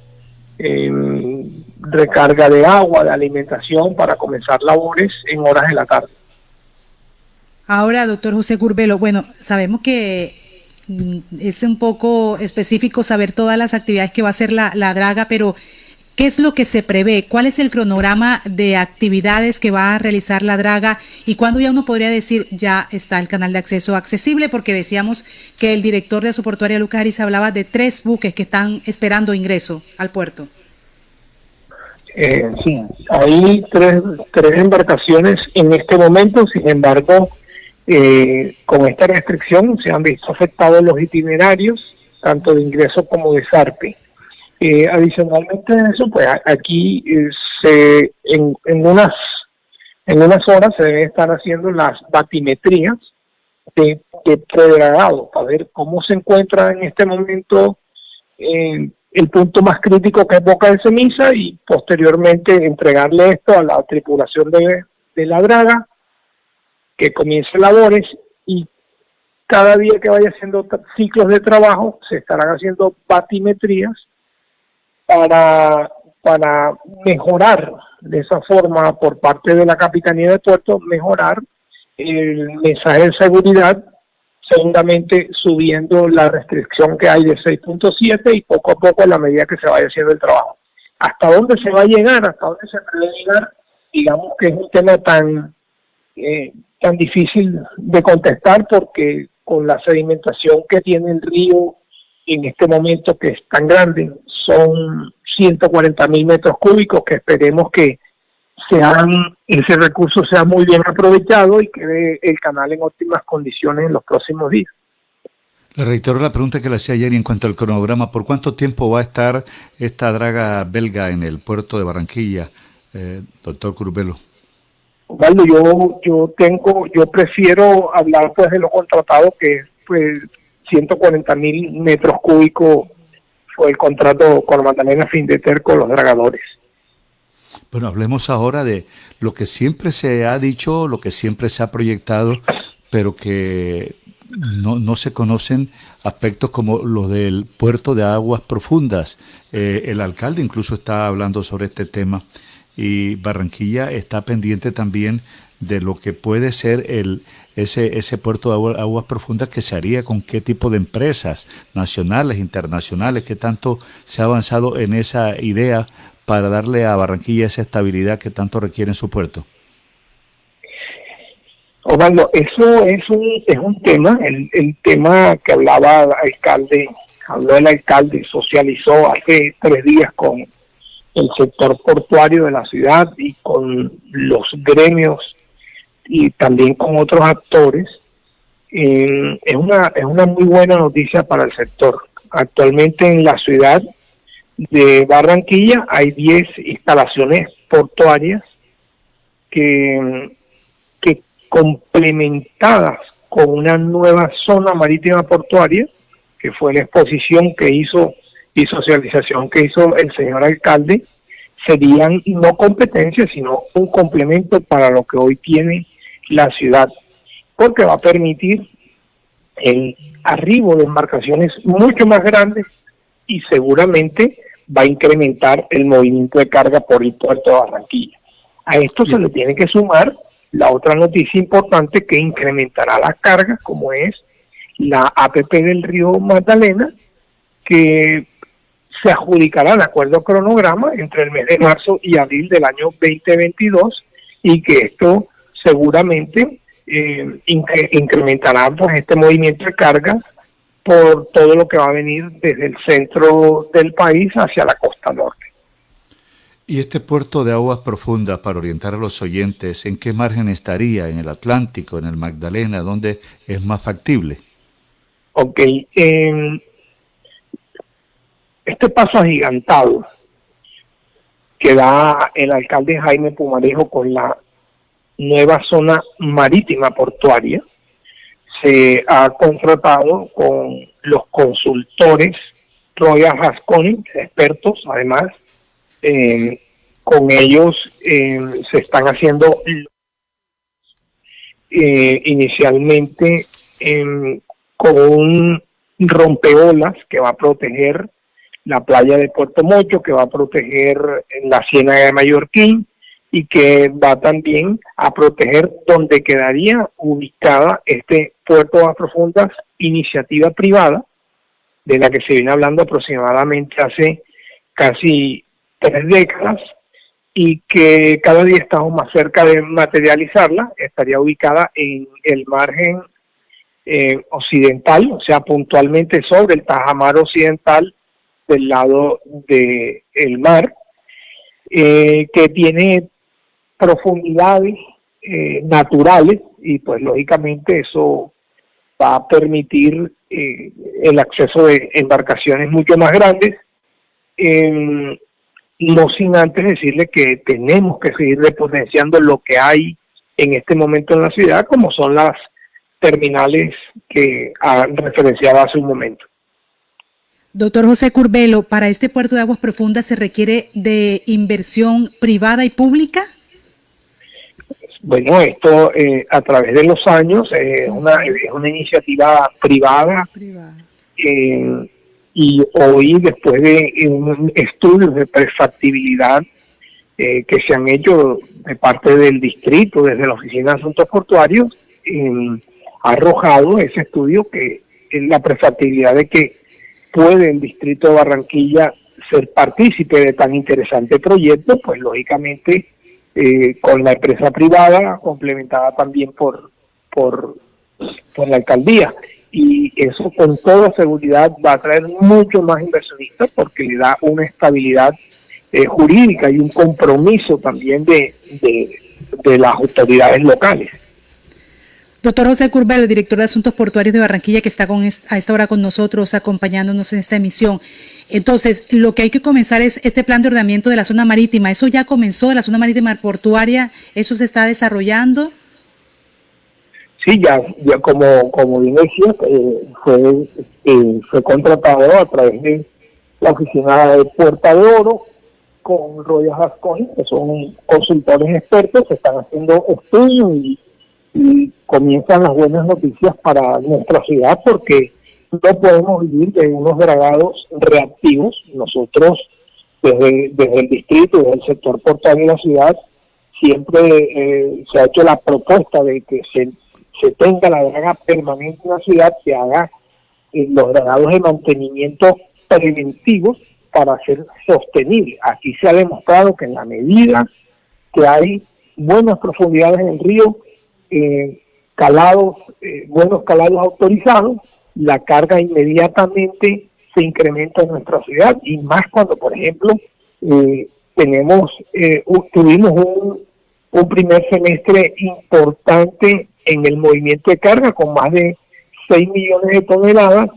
[SPEAKER 65] em, recarga de agua, de alimentación para comenzar labores en horas de la tarde.
[SPEAKER 3] Ahora, doctor José Curbelo, bueno, sabemos que mm, es un poco específico saber todas las actividades que va a hacer la, la draga, pero ¿Qué es lo que se prevé? ¿Cuál es el cronograma de actividades que va a realizar la Draga? ¿Y cuándo ya uno podría decir ya está el canal de acceso accesible? Porque decíamos que el director de su portuaria, Lucas Aris, hablaba de tres buques que están esperando ingreso al puerto.
[SPEAKER 65] Eh, sí, hay tres, tres embarcaciones en este momento, sin embargo, eh, con esta restricción se han visto afectados los itinerarios, tanto de ingreso como de zarpe. Eh, adicionalmente a eso, pues aquí eh, se, en, en, unas en unas horas se deben estar haciendo las batimetrías de, de para ver cómo se encuentra en este momento eh, el punto más crítico que es Boca de Ceniza y posteriormente entregarle esto a la tripulación de, de la draga que comience labores y cada día que vaya haciendo ciclos de trabajo se estarán haciendo batimetrías para, para mejorar de esa forma por parte de la Capitanía de Puerto, mejorar el mensaje de seguridad, segundamente subiendo la restricción que hay de 6.7 y poco a poco a la medida que se vaya haciendo el trabajo. ¿Hasta dónde se va a llegar? ¿Hasta dónde se puede llegar? Digamos que es un tema tan, eh, tan difícil de contestar porque con la sedimentación que tiene el río en este momento que es tan grande, son 140 mil metros cúbicos que esperemos que sean, ese recurso sea muy bien aprovechado y quede el canal en óptimas condiciones en los próximos días.
[SPEAKER 2] Le reitero la pregunta que le hacía ayer en cuanto al cronograma. ¿Por cuánto tiempo va a estar esta draga belga en el puerto de Barranquilla, eh, doctor Curbelo?
[SPEAKER 65] Osvaldo, yo, yo tengo, yo prefiero hablar pues de lo contratado que es pues 140 mil metros cúbicos fue el contrato con Magdalena Findeter con los dragadores.
[SPEAKER 2] Bueno, hablemos ahora de lo que siempre se ha dicho, lo que siempre se ha proyectado pero que no, no, se conocen aspectos como los del puerto de aguas profundas. Eh, el alcalde incluso está hablando sobre este tema y Barranquilla está pendiente también de lo que puede ser el, ese, ese puerto de aguas profundas que se haría con qué tipo de empresas nacionales, internacionales, qué tanto se ha avanzado en esa idea para darle a Barranquilla esa estabilidad que tanto requiere en su puerto.
[SPEAKER 65] Osvaldo, eso es un, es un tema, el, el tema que hablaba el alcalde, habló el alcalde, socializó hace tres días con el sector portuario de la ciudad y con los gremios y también con otros actores, es, una, es una muy buena noticia para el sector. Actualmente en la ciudad de Barranquilla hay 10 instalaciones portuarias que, que complementadas con una nueva zona marítima portuaria, que fue la exposición que hizo y socialización que hizo el señor alcalde, serían no competencias, sino un complemento para lo que hoy tiene la ciudad, porque va a permitir el arribo de embarcaciones mucho más grandes y seguramente va a incrementar el movimiento de carga por el puerto de Barranquilla. A esto se le tiene que sumar la otra noticia importante que incrementará las cargas, como es la APP del río Magdalena, que se adjudicará de acuerdo cronograma entre el mes de marzo y abril del año 2022 y que esto seguramente eh, incrementará pues, este movimiento de carga por todo lo que va a venir desde el centro del país hacia la costa norte.
[SPEAKER 2] ¿Y este puerto de aguas profundas, para orientar a los oyentes, en qué margen estaría? ¿En el Atlántico, en el Magdalena? ¿Dónde es más factible?
[SPEAKER 65] Ok, este paso agigantado que da el alcalde Jaime Pumarejo con la nueva zona marítima portuaria, se ha contratado con los consultores Royal Hasconi, expertos además, con ellos se están haciendo eh, inicialmente con un rompeolas que va a proteger la playa de Puerto Mocho, que va a proteger la Ciénaga de Mallorquín, y que va también a proteger donde quedaría ubicada este puerto de profundas, iniciativa privada, de la que se viene hablando aproximadamente hace casi tres décadas y que cada día estamos más cerca de materializarla, estaría ubicada en el margen eh, occidental, o sea, puntualmente sobre el Tajamar occidental del lado del el mar, eh, que tiene profundidades eh, naturales y pues lógicamente eso va a permitir eh, el acceso de embarcaciones mucho más grandes. Eh, no sin antes decirle que tenemos que seguir repotenciando lo que hay en este momento en la ciudad, como son las terminales que referenciaba hace un momento.
[SPEAKER 3] Doctor José Curbelo, ¿para este puerto de aguas profundas se requiere de inversión privada y pública?
[SPEAKER 65] Bueno, esto eh, a través de los años eh, una, es una iniciativa privada, eh, y hoy después de estudios de prefactibilidad que se han hecho de parte del distrito, desde la Oficina de Asuntos Portuarios, ha arrojado ese estudio que es la prefactibilidad de que puede el distrito de Barranquilla ser partícipe de tan interesante proyecto, pues lógicamente eh, con la empresa privada, complementada también por, por, por la alcaldía. Y eso con toda seguridad va a traer mucho más inversionistas porque le da una estabilidad eh, jurídica y un compromiso también de, de, las autoridades locales.
[SPEAKER 3] Doctor José Curbelo, director de Asuntos Portuarios de Barranquilla, que está con a esta hora con nosotros, acompañándonos en esta emisión. Entonces, lo que hay que comenzar es este plan de ordenamiento de la zona marítima. ¿Eso ya comenzó, la zona marítima portuaria? ¿Eso se está desarrollando?
[SPEAKER 65] Sí, ya, ya como, como bien eh, fue, eh, fue contratado a través de la oficina de Puerta de Oro con Royal Hasconi, que son consultores expertos, se están haciendo estudios y y comienzan las buenas noticias para nuestra ciudad porque no podemos vivir de unos dragados reactivos. Nosotros, desde, desde el distrito, desde el sector portuario de la ciudad, siempre eh, se ha hecho la propuesta de que se, se tenga la draga permanente en la ciudad, se haga eh, los dragados de mantenimiento preventivos para ser sostenible. Aquí se ha demostrado que en la medida que hay buenas profundidades en el río, eh, calados, eh, buenos calados autorizados, la carga inmediatamente se incrementa en nuestra ciudad y más cuando, por ejemplo, eh, tenemos, tuvimos un, un primer semestre importante en el movimiento de carga con más de 6 millones de toneladas,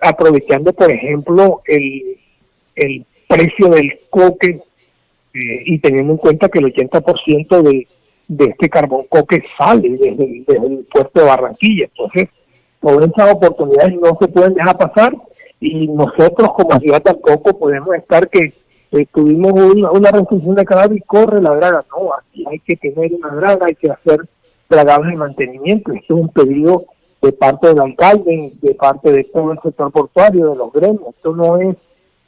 [SPEAKER 65] aprovechando, por ejemplo, el, el precio del coque eh, y teniendo en cuenta que el 80% de, de este carbón coque sale desde, el puerto de Barranquilla. Entonces, todas esas oportunidades no se pueden dejar pasar y nosotros como ciudad tampoco podemos estar que eh, tuvimos una, una, restricción de cadáver y corre la draga. No, aquí hay que tener una draga, hay que hacer dragados de mantenimiento. Esto es un pedido de parte del alcalde, de parte de todo el sector portuario, de los gremios. Esto no es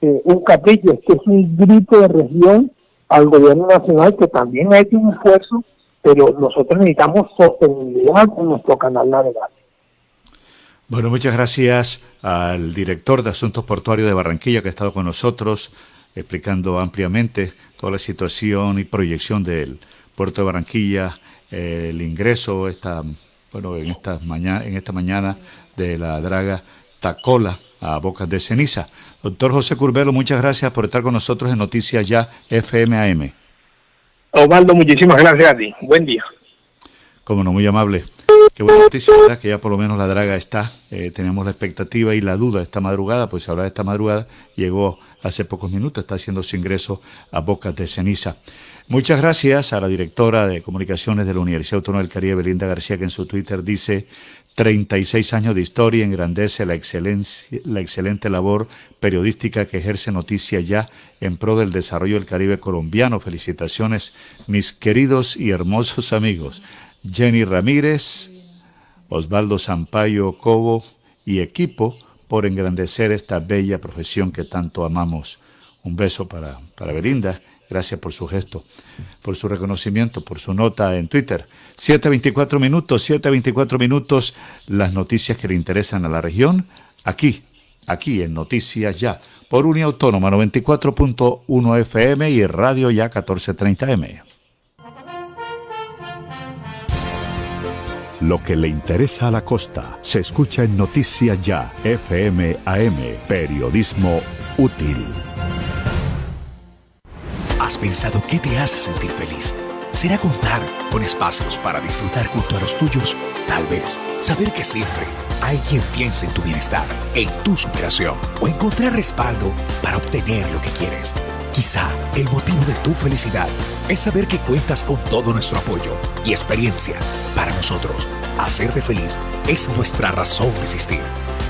[SPEAKER 65] eh, un capricho, esto es un grito de región al gobierno nacional que también ha hecho un esfuerzo, pero nosotros necesitamos sostenibilidad en nuestro canal navegable.
[SPEAKER 2] Bueno, muchas gracias al director de Asuntos Portuarios de Barranquilla que ha estado con nosotros explicando ampliamente toda la situación y proyección del puerto de Barranquilla, el ingreso esta, bueno, en, esta mañana, en esta mañana de la draga Tacola a Bocas de Ceniza. Doctor José Curbelo, muchas gracias por estar con nosotros en Noticias Ya FMAM.
[SPEAKER 65] Osvaldo, muchísimas gracias a ti. Buen día.
[SPEAKER 2] Como no, muy amable. Qué buena noticia, ¿verdad? Que ya por lo menos la draga está. Eh, tenemos la expectativa y la duda esta madrugada, pues ahora esta madrugada llegó hace pocos minutos, está haciendo su ingreso a Bocas de Ceniza. Muchas gracias a la directora de comunicaciones de la Universidad Autónoma del Caribe, Belinda García, que en su Twitter dice, 36 años de historia engrandece la, excelencia, la excelente labor periodística que ejerce Noticia Ya en pro del desarrollo del Caribe colombiano. Felicitaciones, mis queridos y hermosos amigos. Jenny Ramírez, Osvaldo Sampaio Cobo y equipo por engrandecer esta bella profesión que tanto amamos. Un beso para, para Belinda Gracias por su gesto, por su reconocimiento, por su nota en Twitter. 7.24 minutos, 7.24 minutos, las noticias que le interesan a la región, aquí, aquí en Noticias Ya, por Unia Autónoma 94.1 FM y Radio Ya 1430M.
[SPEAKER 1] Lo que le interesa a la costa se escucha en Noticias Ya, FM AM, periodismo útil.
[SPEAKER 66] ¿Has pensado qué te hace sentir feliz? ¿Será contar con espacios para disfrutar junto a los tuyos? Tal vez saber que siempre hay quien piense en tu bienestar, en tu superación o encontrar respaldo para obtener lo que quieres. Quizá el motivo de tu felicidad es saber que cuentas con todo nuestro apoyo y experiencia. Para nosotros, hacerte feliz es nuestra razón de existir.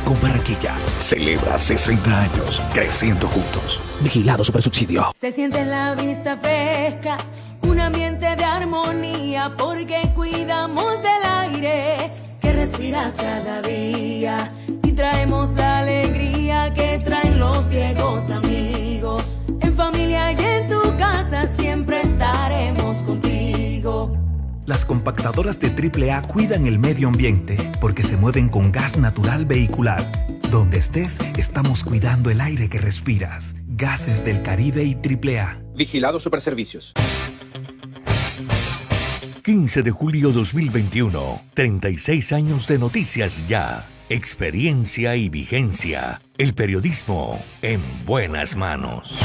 [SPEAKER 66] Con Barranquilla celebra 60 años creciendo juntos. Vigilado Subsidio.
[SPEAKER 67] Se siente la vista fresca, un ambiente de armonía, porque cuidamos del aire que respiras cada día y traemos la alegría que traen los viejos amigos. En familia y en tu casa siempre estaremos contigo.
[SPEAKER 68] Las compactadoras de AAA cuidan el medio ambiente porque se mueven con gas natural vehicular. Donde estés, estamos cuidando el aire que respiras. Gases del Caribe y AAA.
[SPEAKER 69] Vigilado Superservicios.
[SPEAKER 1] 15 de julio 2021. 36 años de noticias ya. Experiencia y vigencia. El periodismo en buenas manos.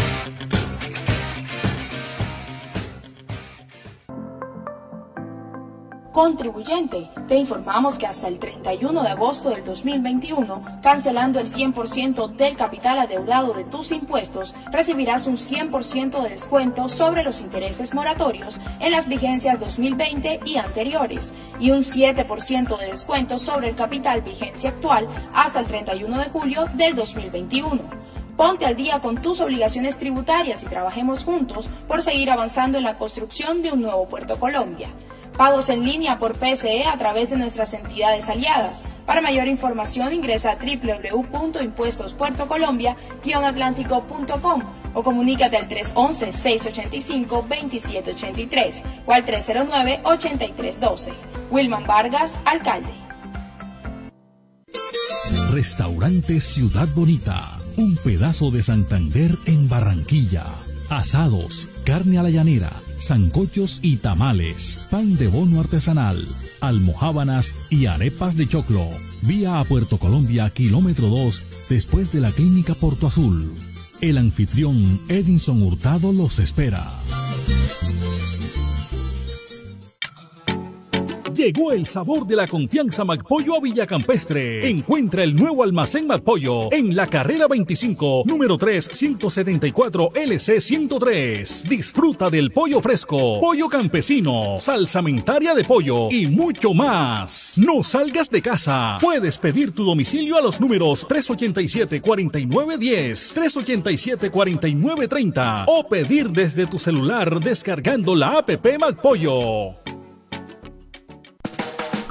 [SPEAKER 7] Contribuyente, te informamos que hasta el 31 de agosto del 2021, cancelando el 100% del capital adeudado de tus impuestos, recibirás un 100% de descuento sobre los intereses moratorios en las vigencias 2020 y anteriores y un 7% de descuento sobre el capital vigencia actual hasta el 31 de julio del 2021. Ponte al día con tus obligaciones tributarias y trabajemos juntos por seguir avanzando en la construcción de un nuevo Puerto Colombia. Pagos en línea por PSE a través de nuestras entidades aliadas. Para mayor información ingresa a www.impuestospuertocolombia-atlántico.com o comunícate al 311-685-2783 o al 309-8312. Wilman Vargas, alcalde.
[SPEAKER 22] Restaurante Ciudad Bonita, un pedazo de Santander en Barranquilla. Asados, carne a la llanera, zancochos y tamales, pan de bono artesanal, almohábanas y arepas de choclo. Vía a Puerto Colombia, kilómetro 2, después de la clínica Porto Azul. El anfitrión Edinson Hurtado los espera. Llegó el sabor de la confianza McPollo a Villacampestre. Encuentra el nuevo almacén McPollo en la carrera 25, número 3, 174 LC 103. Disfruta del pollo fresco, pollo campesino, salsamentaria de pollo y mucho más. No salgas de casa. Puedes pedir tu domicilio a los números 387-4910, 387-4930 o pedir desde tu celular descargando la app McPollo.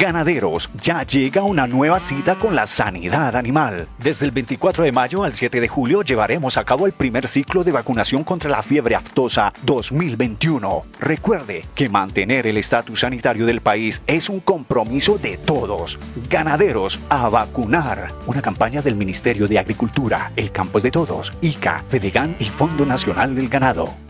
[SPEAKER 17] Ganaderos, ya llega una nueva cita con la sanidad animal. Desde el 24 de mayo al 7 de julio llevaremos a cabo el primer ciclo de vacunación contra la fiebre aftosa 2021. Recuerde que mantener el estatus sanitario del país es un compromiso de todos. Ganaderos, a vacunar. Una campaña del Ministerio de Agricultura, el campo es de todos, ICA, FEDEGAN y Fondo Nacional del Ganado.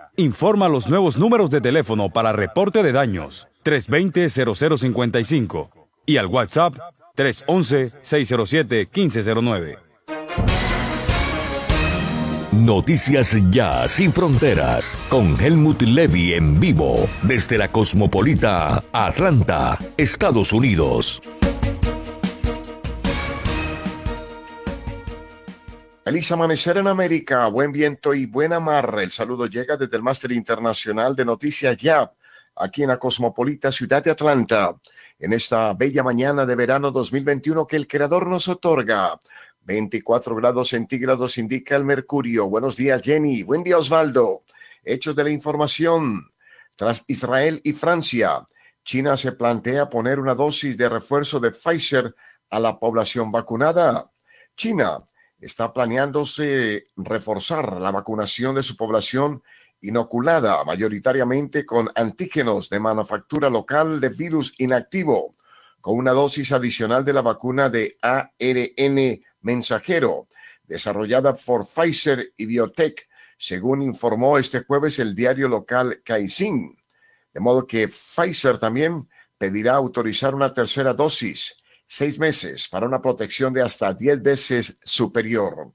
[SPEAKER 70] informa los nuevos números de teléfono para reporte de daños 320-0055 y al WhatsApp 311-607-1509.
[SPEAKER 1] Noticias Ya Sin Fronteras con Helmut Levy en vivo desde la Cosmopolita Atlanta, Estados Unidos.
[SPEAKER 71] Feliz amanecer en América, buen viento y buena mar. El saludo llega desde el Máster Internacional de Noticias Ya, aquí en la cosmopolita ciudad de Atlanta, en esta bella mañana de verano 2021 que el Creador nos otorga. 24 grados centígrados indica el mercurio. Buenos días, Jenny. Buen día, Osvaldo. Hechos de la información. Tras Israel y Francia, China se plantea poner una dosis de refuerzo de Pfizer a la población vacunada. China está planeándose reforzar la vacunación de su población inoculada mayoritariamente con antígenos de manufactura local de virus inactivo, con una dosis adicional de la vacuna de ARN mensajero, desarrollada por Pfizer y Biotech, según informó este jueves el diario local Caixin. De modo que Pfizer también pedirá autorizar una tercera dosis seis meses para una protección de hasta diez veces superior.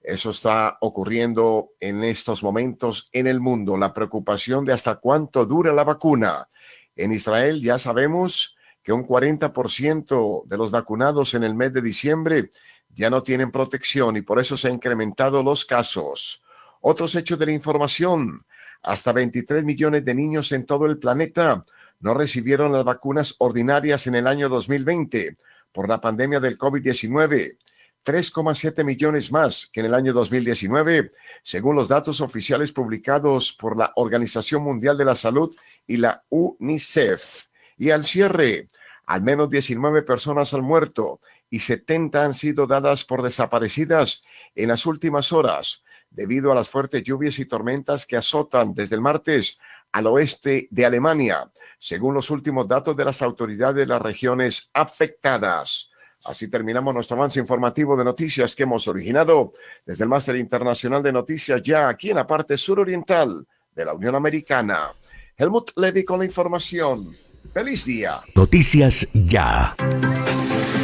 [SPEAKER 71] Eso está ocurriendo en estos momentos en el mundo, la preocupación de hasta cuánto dura la vacuna. En Israel ya sabemos que un 40% de los vacunados en el mes de diciembre ya no tienen protección y por eso se han incrementado los casos. Otros hechos de la información. Hasta 23 millones de niños en todo el planeta no recibieron las vacunas ordinarias en el año 2020 por la pandemia del COVID-19. 3,7 millones más que en el año 2019, según los datos oficiales publicados por la Organización Mundial de la Salud y la UNICEF. Y al cierre, al menos 19 personas han muerto y 70 han sido dadas por desaparecidas en las últimas horas debido a las fuertes lluvias y tormentas que azotan desde el martes al oeste de Alemania, según los últimos datos de las autoridades de las regiones afectadas. Así terminamos nuestro avance informativo de noticias que hemos originado desde el Máster Internacional de Noticias ya aquí en la parte suroriental de la Unión Americana. Helmut Levy con la información. Feliz día.
[SPEAKER 1] Noticias ya.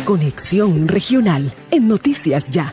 [SPEAKER 72] Conexión regional en Noticias ya.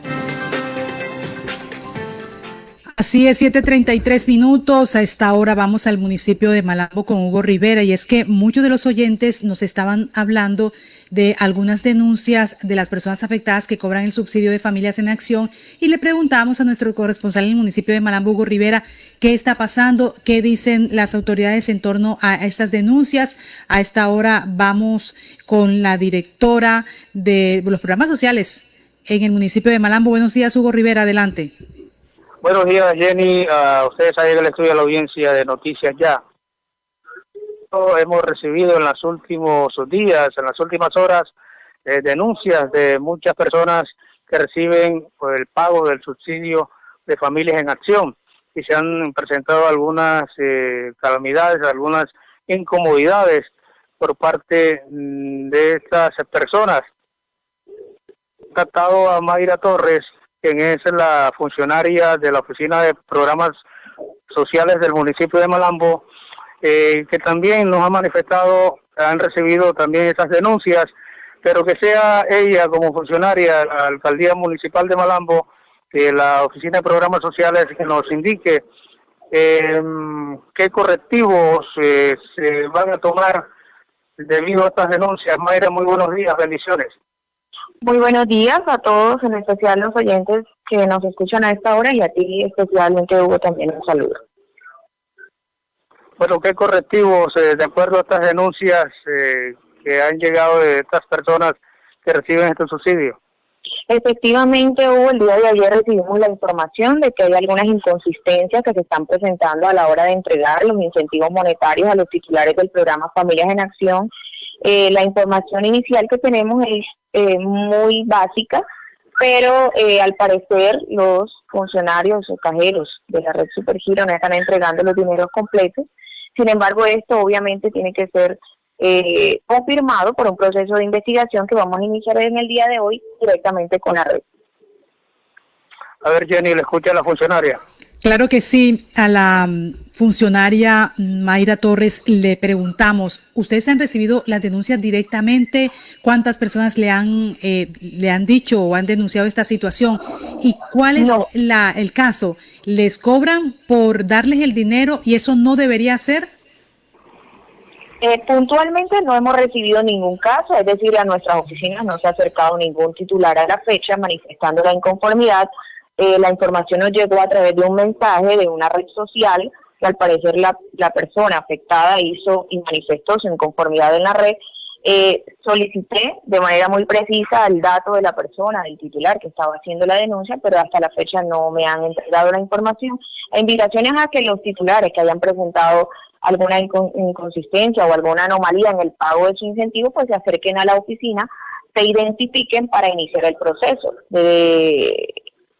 [SPEAKER 3] Así es, 7:33 minutos. A esta hora vamos al municipio de Malambo con Hugo Rivera y es que muchos de los oyentes nos estaban hablando de algunas denuncias de las personas afectadas que cobran el subsidio de familias en acción y le preguntamos a nuestro corresponsal en el municipio de Malambo, Hugo Rivera, qué está pasando, qué dicen las autoridades en torno a estas denuncias. A esta hora vamos con la directora de los programas sociales en el municipio de Malambo. Buenos días, Hugo Rivera, adelante.
[SPEAKER 46] Buenos días, Jenny. A ustedes ahí el estudio de la audiencia de Noticias Ya. Hemos recibido en los últimos días, en las últimas horas, eh, denuncias de muchas personas que reciben pues, el pago del subsidio de familias en acción y se han presentado algunas eh, calamidades, algunas incomodidades por parte mm, de estas personas. He tratado a Mayra Torres, quien es la funcionaria de la Oficina de Programas Sociales del municipio de Malambo, eh, que también nos ha manifestado, han recibido también esas denuncias, pero que sea ella como funcionaria de la Alcaldía Municipal de Malambo, que la Oficina de Programas Sociales que nos indique eh, qué correctivos eh, se van a tomar debido a estas denuncias. Mayra, muy buenos días, bendiciones.
[SPEAKER 73] Muy buenos días a todos, en especial los oyentes que nos escuchan a esta hora y a ti especialmente Hugo también un saludo.
[SPEAKER 46] Bueno, ¿qué correctivos, eh, de acuerdo a estas denuncias eh, que han llegado de estas personas que reciben este subsidio?
[SPEAKER 73] Efectivamente, Hugo, el día de ayer recibimos la información de que hay algunas inconsistencias que se están presentando a la hora de entregar los incentivos monetarios a los titulares del programa Familias en Acción. Eh, la información inicial que tenemos es eh, muy básica, pero eh, al parecer los funcionarios o cajeros de la red Supergiro no están entregando los dineros completos. Sin embargo, esto obviamente tiene que ser eh, confirmado por un proceso de investigación que vamos a iniciar en el día de hoy directamente con la red.
[SPEAKER 46] A ver, Jenny, le escucha a la funcionaria.
[SPEAKER 3] Claro que sí. A la mm, funcionaria Mayra Torres le preguntamos, ¿ustedes han recibido las denuncias directamente? ¿Cuántas personas le han, eh, le han dicho o han denunciado esta situación? ¿Y cuál es la, el caso? ¿Les cobran por darles el dinero y eso no debería ser?
[SPEAKER 73] Eh, puntualmente no hemos recibido ningún caso, es decir, a nuestras oficinas no se ha acercado ningún titular a la fecha manifestando la inconformidad eh, la información nos llegó a través de un mensaje de una red social que al parecer la, la persona afectada hizo y manifestó su inconformidad en la red. Eh, solicité de manera muy precisa el dato de la persona, del titular que estaba haciendo la denuncia, pero hasta la fecha no me han entregado la información. Invitaciones a que los titulares que hayan presentado alguna inconsistencia o alguna anomalía en el pago de su incentivo, pues se acerquen a la oficina, se identifiquen para iniciar el proceso de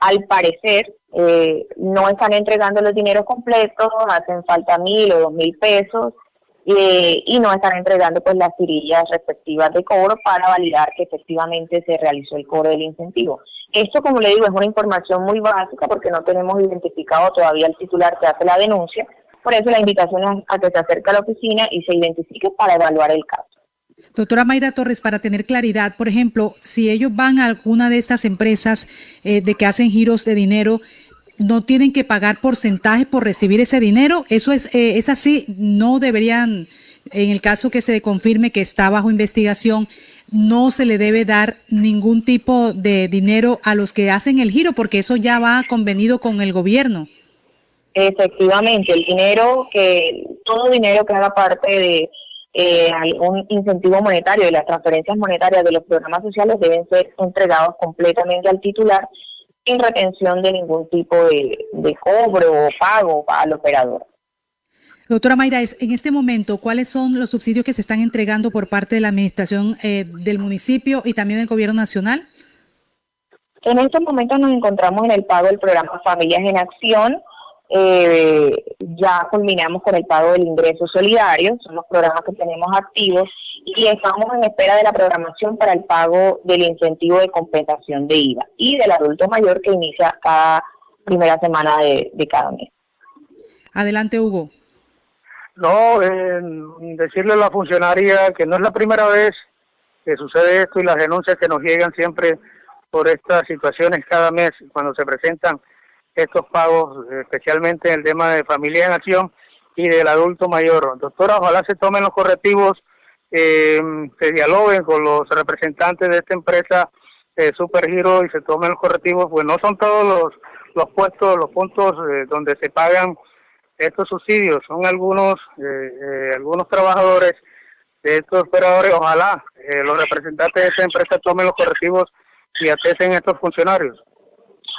[SPEAKER 73] al parecer eh, no están entregando los dineros completos, hacen falta mil o dos mil pesos eh, y no están entregando pues las tirillas respectivas de cobro para validar que efectivamente se realizó el cobro del incentivo. Esto, como le digo, es una información muy básica porque no tenemos identificado todavía el titular que hace la denuncia. Por eso la invitación es a que se acerque a la oficina y se identifique para evaluar el caso.
[SPEAKER 3] Doctora Mayra Torres, para tener claridad, por ejemplo, si ellos van a alguna de estas empresas eh, de que hacen giros de dinero, no tienen que pagar porcentaje por recibir ese dinero. Eso es, eh, es así, no deberían en el caso que se confirme que está bajo investigación, no se le debe dar ningún tipo de dinero a los que hacen el giro, porque eso ya va convenido con el gobierno.
[SPEAKER 73] Efectivamente, el dinero que, todo dinero que haga parte de eh, algún incentivo monetario y las transferencias monetarias de los programas sociales deben ser entregados completamente al titular sin retención de ningún tipo de, de cobro o pago al operador.
[SPEAKER 3] Doctora Mayra, en este momento, ¿cuáles son los subsidios que se están entregando por parte de la administración eh, del municipio y también del gobierno nacional?
[SPEAKER 73] En este momento nos encontramos en el pago del programa Familias en Acción. Eh, ya culminamos con el pago del ingreso solidario, son los programas que tenemos activos y estamos en espera de la programación para el pago del incentivo de compensación de IVA y del adulto mayor que inicia cada primera semana de cada mes.
[SPEAKER 3] Adelante, Hugo.
[SPEAKER 74] No, eh, decirle a la funcionaria que no es la primera vez que sucede esto y las denuncias que nos llegan siempre por estas situaciones cada mes cuando se presentan estos pagos, especialmente en el tema de familia en acción y del adulto mayor. Doctora, ojalá se tomen los correctivos, eh, se dialoguen con los representantes de esta empresa eh, Supergiro y se tomen los correctivos, pues no son todos los, los puestos, los puntos eh, donde se pagan estos subsidios. Son algunos eh, eh, algunos trabajadores de estos operadores. Ojalá los representantes de esta empresa tomen los correctivos y atesen a estos funcionarios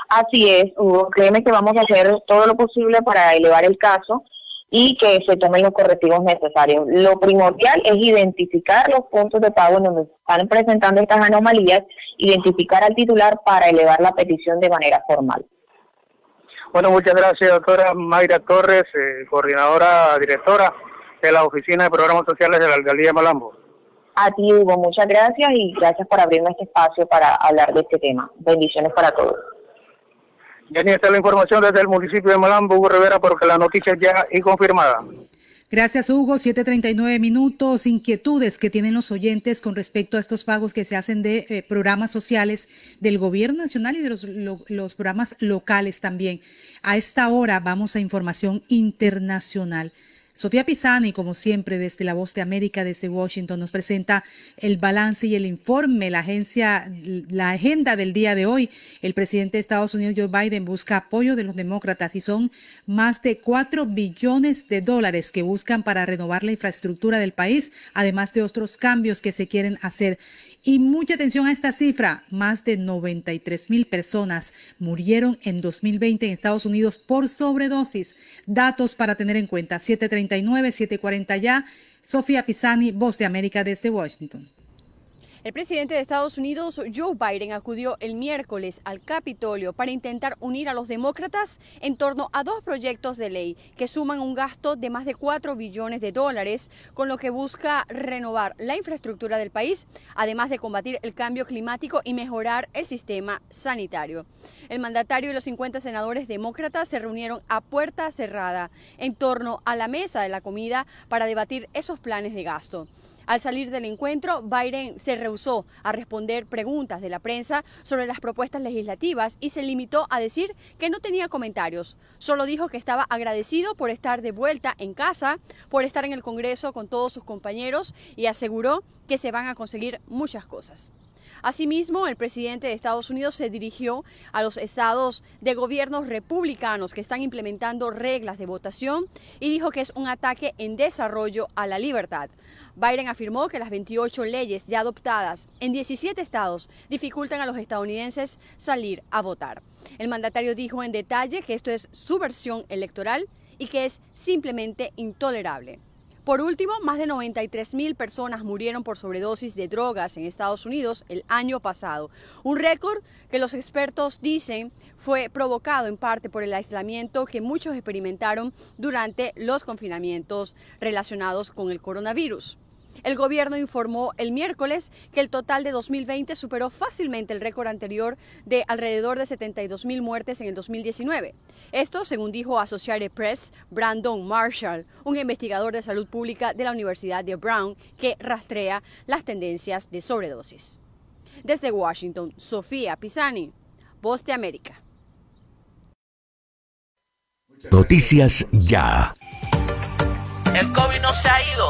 [SPEAKER 73] así es Hugo créeme que vamos a hacer todo lo posible para elevar el caso y que se tomen los correctivos necesarios. Lo primordial es identificar los puntos de pago donde están presentando estas anomalías, identificar al titular para elevar la petición de manera formal.
[SPEAKER 74] Bueno, muchas gracias, doctora Mayra Torres, eh, coordinadora, directora de la Oficina de Programas Sociales de la Alcaldía de Malambo.
[SPEAKER 73] A ti, Hugo, muchas gracias y gracias por abrirme este espacio para hablar de este tema. Bendiciones para todos.
[SPEAKER 74] Jenny, esta es la información desde el municipio de Malambo, Hugo Rivera, porque la noticia ya es confirmada.
[SPEAKER 3] Gracias, Hugo. 739 minutos. Inquietudes que tienen los oyentes con respecto a estos pagos que se hacen de eh, programas sociales del gobierno nacional y de los, los programas locales también. A esta hora vamos a información internacional. Sofía Pisani, como siempre, desde La Voz de América, desde Washington, nos presenta el balance y el informe, la agencia, la agenda del día de hoy. El presidente de Estados Unidos, Joe Biden, busca apoyo de los demócratas y son más de cuatro billones de dólares que buscan para renovar la infraestructura del país, además de otros cambios que se quieren hacer. Y mucha atención a esta cifra, más de 93 mil personas murieron en 2020 en Estados Unidos por sobredosis. Datos para tener en cuenta, 739, 740 ya. Sofía Pisani, Voz de América desde Washington.
[SPEAKER 75] El presidente de Estados Unidos, Joe Biden, acudió el miércoles al Capitolio para intentar unir a los demócratas en torno a dos proyectos de ley que suman un gasto de más de 4 billones de dólares, con lo que busca renovar la infraestructura del país, además de combatir el cambio climático y mejorar el sistema sanitario. El mandatario y los 50 senadores demócratas se reunieron a puerta cerrada en torno a la mesa de la comida para debatir esos planes de gasto. Al salir del encuentro, Biden se rehusó a responder preguntas de la prensa sobre las propuestas legislativas y se limitó a decir que no tenía comentarios. Solo dijo que estaba agradecido por estar de vuelta en casa, por estar en el Congreso con todos sus compañeros y aseguró que se van a conseguir muchas cosas. Asimismo, el presidente de Estados Unidos se dirigió a los estados de gobiernos republicanos que están implementando reglas de votación y dijo que es un ataque en desarrollo a la libertad. Biden afirmó que las 28 leyes ya adoptadas en 17 estados dificultan a los estadounidenses salir a votar. El mandatario dijo en detalle que esto es su versión electoral y que es simplemente intolerable. Por último, más de 93 mil personas murieron por sobredosis de drogas en Estados Unidos el año pasado, un récord que los expertos dicen fue provocado en parte por el aislamiento que muchos experimentaron durante los confinamientos relacionados con el coronavirus. El gobierno informó el miércoles que el total de 2020 superó fácilmente el récord anterior de alrededor de 72 mil muertes en el 2019. Esto, según dijo Associated Press, Brandon Marshall, un investigador de salud pública de la Universidad de Brown que rastrea las tendencias de sobredosis. Desde Washington, Sofía Pisani, Voz de América.
[SPEAKER 1] Noticias ya.
[SPEAKER 76] El COVID no se ha ido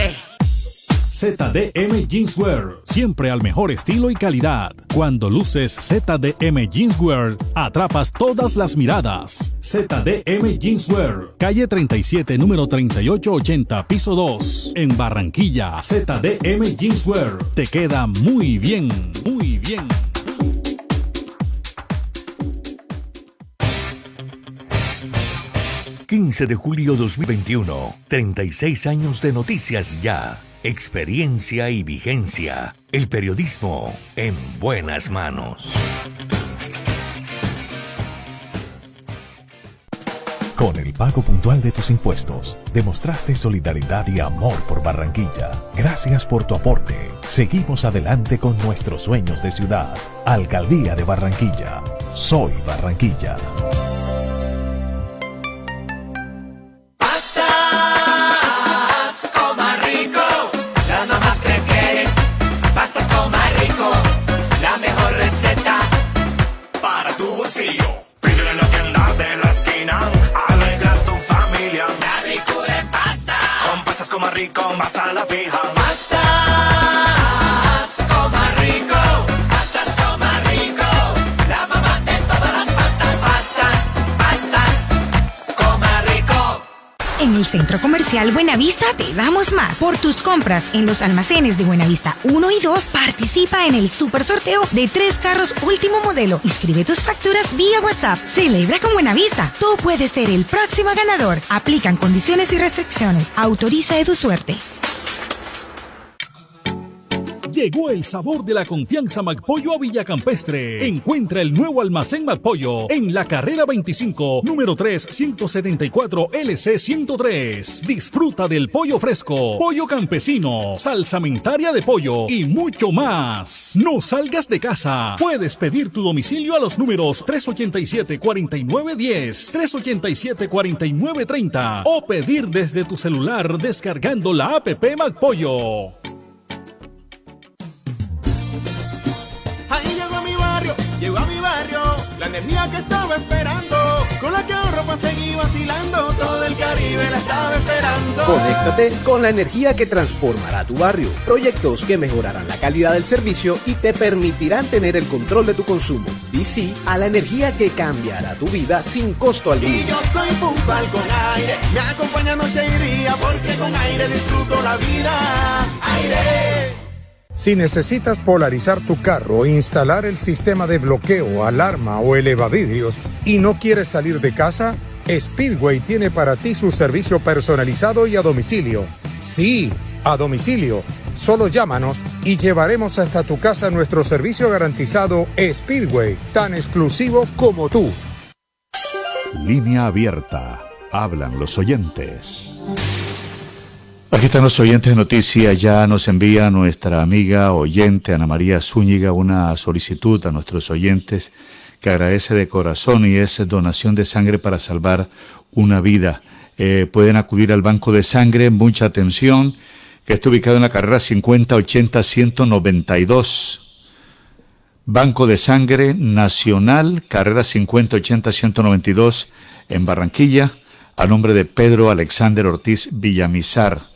[SPEAKER 22] ZDM Jeanswear, siempre al mejor estilo y calidad. Cuando luces ZDM Jeanswear, atrapas todas las miradas. ZDM Jeanswear, calle 37, número 3880, piso 2, en Barranquilla. ZDM Jeanswear, te queda muy bien, muy bien.
[SPEAKER 1] 15 de julio 2021, 36 años de noticias ya experiencia y vigencia. El periodismo en buenas manos.
[SPEAKER 18] Con el pago puntual de tus impuestos, demostraste solidaridad y amor por Barranquilla. Gracias por tu aporte. Seguimos adelante con nuestros sueños de ciudad. Alcaldía de Barranquilla. Soy Barranquilla.
[SPEAKER 76] Rico, más a la fija.
[SPEAKER 77] En el Centro Comercial Buenavista te damos más. Por tus compras en los almacenes de Buenavista 1 y 2, participa en el super sorteo de tres carros último modelo. Inscribe tus facturas vía WhatsApp. Celebra con Buenavista. Tú puedes ser el próximo ganador. Aplican condiciones y restricciones. Autoriza Edu Suerte.
[SPEAKER 22] Llegó el sabor de la confianza McPollo a Villacampestre. Encuentra el nuevo almacén McPollo en la carrera 25, número 3, 174 LC 103. Disfruta del pollo fresco, pollo campesino, salsamentaria de pollo y mucho más. No salgas de casa. Puedes pedir tu domicilio a los números 387-4910, 387-4930 o pedir desde tu celular descargando la app McPollo.
[SPEAKER 76] Llegó a mi barrio la energía que estaba esperando, con la que ahorro para seguir vacilando, todo el Caribe la estaba esperando.
[SPEAKER 78] Conéctate con la energía que transformará tu barrio, proyectos que mejorarán la calidad del servicio y te permitirán tener el control de tu consumo. DC a la energía que cambiará tu vida sin costo alguno.
[SPEAKER 76] Y yo soy Pumpal con aire, me acompaña noche y día, porque con aire disfruto la vida. Aire.
[SPEAKER 70] Si necesitas polarizar tu carro, instalar el sistema de bloqueo, alarma o elevavidrios y no quieres salir de casa, Speedway tiene para ti su servicio personalizado y a domicilio. Sí, a domicilio. Solo llámanos y llevaremos hasta tu casa nuestro servicio garantizado Speedway, tan exclusivo como tú.
[SPEAKER 22] Línea abierta. Hablan los oyentes.
[SPEAKER 2] Aquí están los oyentes de noticias. Ya nos envía nuestra amiga oyente Ana María Zúñiga una solicitud a nuestros oyentes que agradece de corazón y es donación de sangre para salvar una vida. Eh, pueden acudir al banco de sangre, mucha atención, que está ubicado en la carrera 5080-192. Banco de Sangre Nacional, carrera 5080-192 en Barranquilla, a nombre de Pedro Alexander Ortiz Villamizar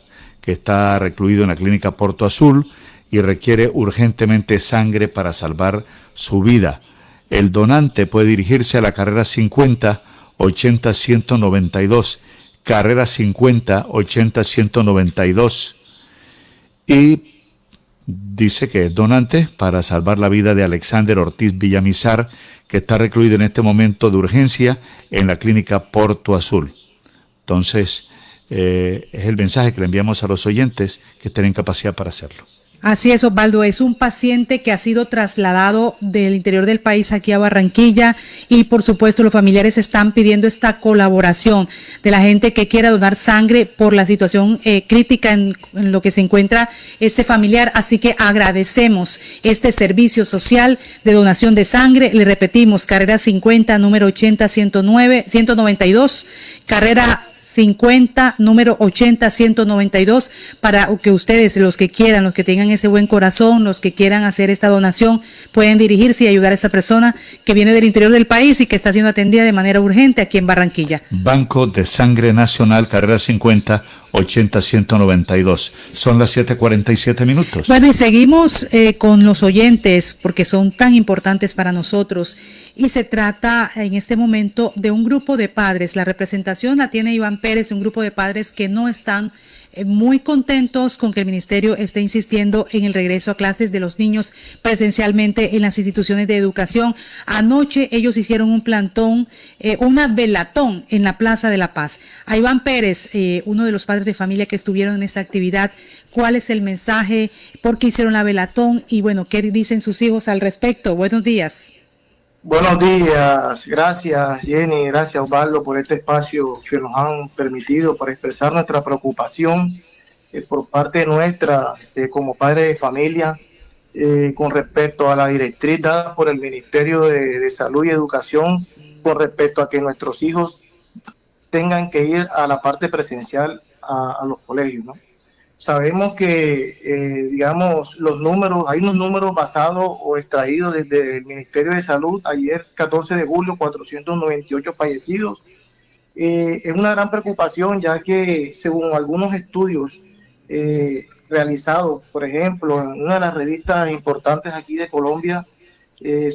[SPEAKER 2] que está recluido en la clínica Porto Azul y requiere urgentemente sangre para salvar su vida. El donante puede dirigirse a la carrera 50 80 192, carrera 50 80 192 y dice que es donante para salvar la vida de Alexander Ortiz Villamizar, que está recluido en este momento de urgencia en la clínica Porto Azul. Entonces, eh, es el mensaje que le enviamos a los oyentes que tienen capacidad para hacerlo.
[SPEAKER 3] Así es, Osvaldo, es un paciente que ha sido trasladado del interior del país aquí a Barranquilla y por supuesto los familiares están pidiendo esta colaboración de la gente que quiera donar sangre por la situación eh, crítica en, lo que se encuentra este familiar. Así que agradecemos este servicio social de donación de sangre. Le repetimos, carrera 50, número 80, 109, 192, carrera 50, número 80, 192, para que ustedes, los que quieran, los que tengan ese buen corazón, los que quieran hacer esta donación, pueden dirigirse y ayudar a esta persona que viene del interior del país y que está siendo atendida de manera urgente aquí en Barranquilla.
[SPEAKER 2] Banco de Sangre Nacional, carrera 50, 80-192. Son las 7:47 minutos.
[SPEAKER 3] Bueno, y seguimos eh, con los oyentes porque son tan importantes para nosotros. Y se trata en este momento de un grupo de padres. La representación la tiene Iván Pérez, un grupo de padres que no están eh, muy contentos con que el ministerio esté insistiendo en el regreso a clases de los niños presencialmente en las instituciones de educación. Anoche ellos hicieron un plantón, eh, una velatón en la Plaza de la Paz. A Iván Pérez, eh, uno de los padres de familia que estuvieron en esta actividad, ¿cuál es el mensaje? ¿Por qué hicieron la velatón? Y bueno, ¿qué dicen sus hijos al respecto? Buenos días.
[SPEAKER 79] Buenos días, gracias Jenny, gracias Osvaldo por este espacio que nos han permitido para expresar nuestra preocupación eh, por parte nuestra este, como padre de familia eh, con respecto a la directriz dada por el Ministerio de, de, Salud y Educación con respecto a que nuestros hijos tengan que ir a la parte presencial a, a los colegios. ¿no? Sabemos que, eh, digamos, los números, hay unos números basados o extraídos desde el Ministerio de Salud. Ayer, 14 de julio, 498 fallecidos. Eh, es una gran preocupación ya que, según algunos estudios eh, realizados, por ejemplo, en una de las revistas importantes aquí de Colombia,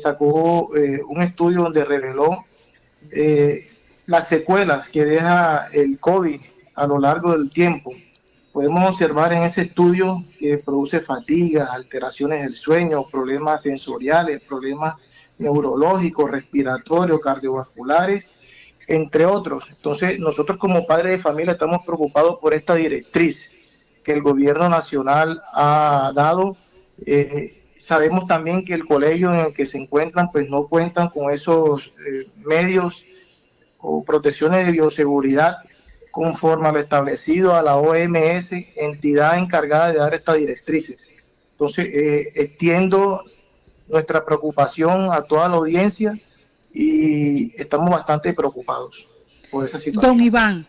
[SPEAKER 79] sacó un estudio donde reveló las secuelas que deja el COVID a lo largo del tiempo podemos observar en ese estudio que produce fatiga, alteraciones del sueño, problemas sensoriales, problemas neurológicos, respiratorios, cardiovasculares, entre otros. Entonces, nosotros como padres de familia estamos preocupados por esta directriz que el gobierno nacional ha dado. Eh, sabemos también que el colegio en el que se encuentran, pues no cuentan con esos eh, medios o protecciones de bioseguridad conforme a lo establecido a la OMS, entidad encargada de dar estas directrices. Entonces, eh, extiendo nuestra preocupación a toda la audiencia y estamos bastante preocupados por esa situación.
[SPEAKER 3] Don Iván,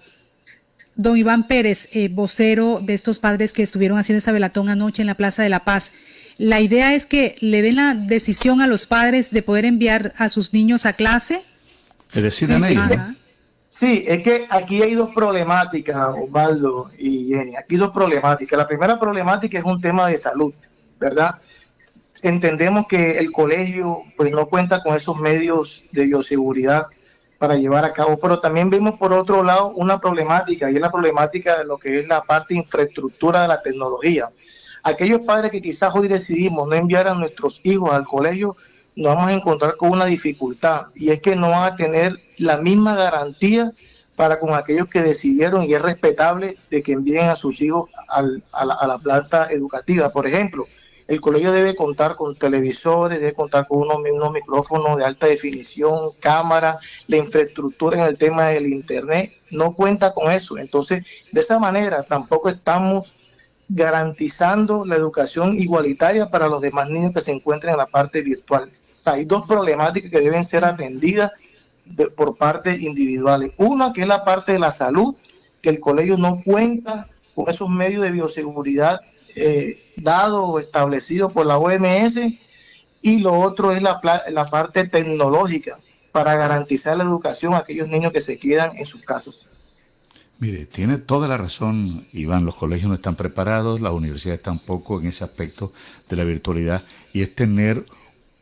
[SPEAKER 3] don Iván Pérez, eh, vocero de estos padres que estuvieron haciendo esta velatón anoche en la Plaza de la Paz. La idea es que le den la decisión a los padres de poder enviar a sus niños a clase.
[SPEAKER 2] Es decir, sí, ellos, ¿no?
[SPEAKER 79] Sí, es que aquí hay dos problemáticas, Osvaldo y Jenny. Aquí dos problemáticas. La primera problemática es un tema de salud, ¿verdad? Entendemos que el colegio pues no cuenta con esos medios de bioseguridad para llevar a cabo, pero también vemos por otro lado una problemática y es la problemática de lo que es la parte infraestructura de la tecnología. Aquellos padres que quizás hoy decidimos no enviar a nuestros hijos al colegio, nos vamos a encontrar con una dificultad y es que no van a tener la misma garantía para con aquellos que decidieron y es respetable de que envíen a sus hijos al, a, la, a, la, planta educativa. Por ejemplo, el colegio debe contar con televisores, debe contar con unos, micrófonos de alta definición, cámara, la infraestructura en el tema del Internet, no cuenta con eso. Entonces, de esa manera tampoco estamos garantizando la educación igualitaria para los demás niños que se encuentran en la parte virtual. O sea, hay dos problemáticas que deben ser atendidas por partes individuales. Una que es la parte de la salud, que el colegio no cuenta con esos medios de bioseguridad eh, dados o establecidos por la OMS. Y lo otro es la, la parte tecnológica para garantizar la educación a aquellos niños que se quedan en sus casas.
[SPEAKER 2] Mire, tiene toda la razón, Iván. Los colegios no están preparados, las universidades tampoco en ese aspecto de la virtualidad. Y es tener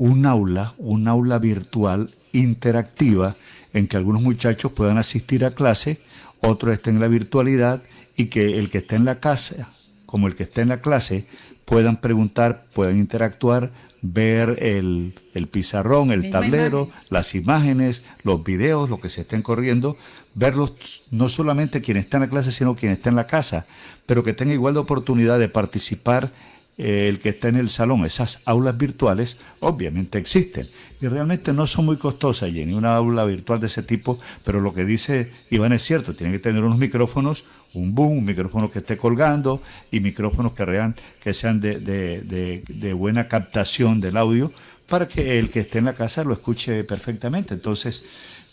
[SPEAKER 2] un aula, un aula virtual interactiva en que algunos muchachos puedan asistir a clase, otros estén en la virtualidad y que el que esté en la casa, como el que esté en la clase, puedan preguntar, puedan interactuar, ver el, el pizarrón, el tablero, imagen. las imágenes, los videos, lo que se estén corriendo, verlos no solamente quien está en la clase, sino quien está en la casa, pero que tenga igual de oportunidad de participar el que está en el salón. Esas aulas virtuales obviamente existen y realmente no son muy costosas, Jenny, una aula virtual de ese tipo, pero lo que dice Iván es cierto, tiene que tener unos micrófonos, un boom, un micrófono que esté colgando y micrófonos que, que sean de, de buena captación del audio para que el que esté en la casa lo escuche perfectamente. Entonces,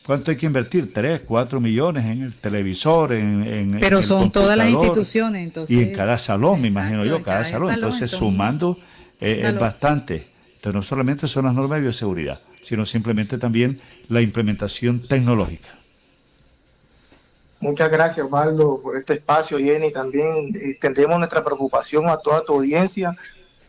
[SPEAKER 2] ¿Cuánto hay que invertir? ¿Tres, cuatro millones en el televisor? En,
[SPEAKER 3] Pero son todas las instituciones, entonces.
[SPEAKER 2] Y en cada salón, me imagino yo, cada, salón. Entonces, sumando eh, es bastante. Entonces, no solamente son las normas de bioseguridad, sino simplemente también la implementación tecnológica.
[SPEAKER 79] Muchas gracias, Osvaldo, por este espacio, Jenny. También extendemos nuestra preocupación a toda tu audiencia.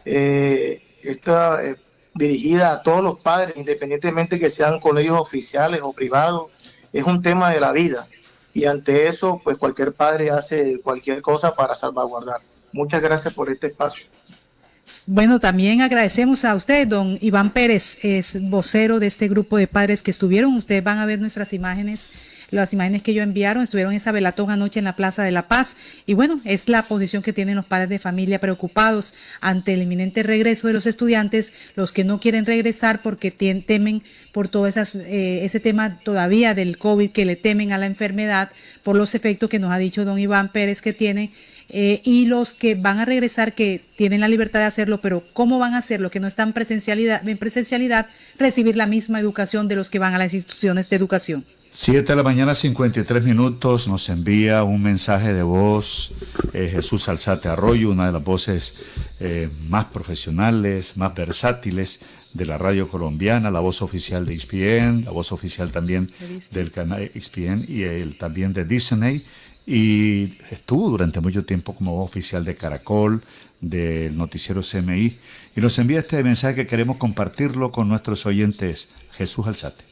[SPEAKER 79] Eh, esta eh, dirigida a todos los padres, independientemente que sean colegios oficiales o privados, es un tema de la vida. Y ante eso, pues cualquier padre hace cualquier cosa para salvaguardar. Muchas gracias por este espacio.
[SPEAKER 3] Bueno, también agradecemos a usted, don Iván Pérez, es vocero de este grupo de padres que estuvieron. Ustedes van a ver nuestras imágenes las imágenes que ellos enviaron estuvieron esa velatón anoche en la Plaza de la Paz y bueno, es la posición que tienen los padres de familia preocupados ante el inminente regreso de los estudiantes, los que no quieren regresar porque temen por todo esas, eh, ese tema todavía del COVID, que le temen a la enfermedad por los efectos que nos ha dicho don Iván Pérez que tiene. Eh, y los que van a regresar, que tienen la libertad de hacerlo, pero ¿cómo van a hacerlo? Que no están presencialidad, en presencialidad, recibir la misma educación de los que van a las instituciones de educación.
[SPEAKER 2] Siete de la mañana, 53 minutos, nos envía un mensaje de voz eh, Jesús Alzate Arroyo, una de las voces eh, más profesionales, más versátiles de la radio colombiana, la voz oficial de ESPN, la voz oficial también del canal ESPN y el, también de Disney. Y estuvo durante mucho tiempo como voz oficial de Caracol, del noticiero CMI. Y nos envía este mensaje que queremos compartirlo con nuestros oyentes. Jesús Alzate.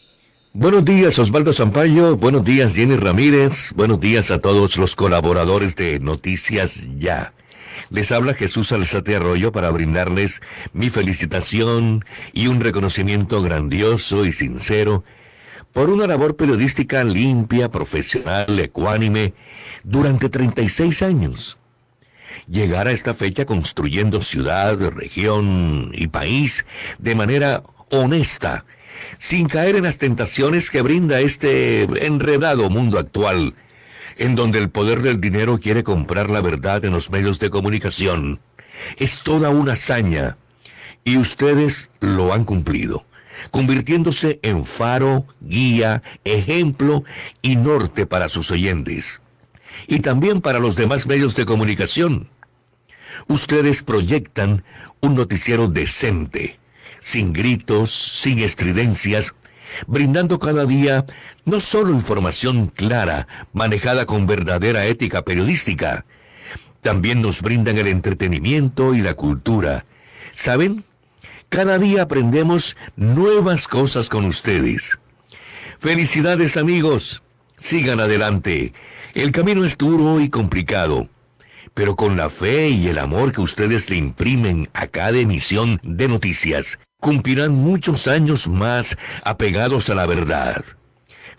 [SPEAKER 1] Buenos días, Osvaldo Zampayo. Buenos días, Jenny Ramírez. Buenos días a todos los colaboradores de Noticias Ya. Les habla Jesús Alzate Arroyo para brindarles mi felicitación y un reconocimiento grandioso y sincero por una labor periodística limpia, profesional, ecuánime, durante 36 años. Llegar a esta fecha construyendo ciudad, región y país de manera honesta, sin caer en las tentaciones que brinda este enredado mundo actual, en donde el poder del dinero quiere comprar la verdad en los medios de comunicación. Es toda una hazaña, y ustedes lo han cumplido, convirtiéndose en faro, guía, ejemplo y norte para sus oyentes, y también para los demás medios de comunicación. Ustedes proyectan un noticiero decente, sin gritos, sin estridencias, brindando cada día no solo información clara, manejada con verdadera ética periodística, también nos brindan el entretenimiento y la cultura. ¿Saben? Cada día aprendemos nuevas cosas con ustedes. Felicidades amigos. Sigan adelante. El camino es duro y complicado pero con la fe y el amor que ustedes le imprimen a cada emisión de noticias, cumplirán muchos años más apegados a la verdad.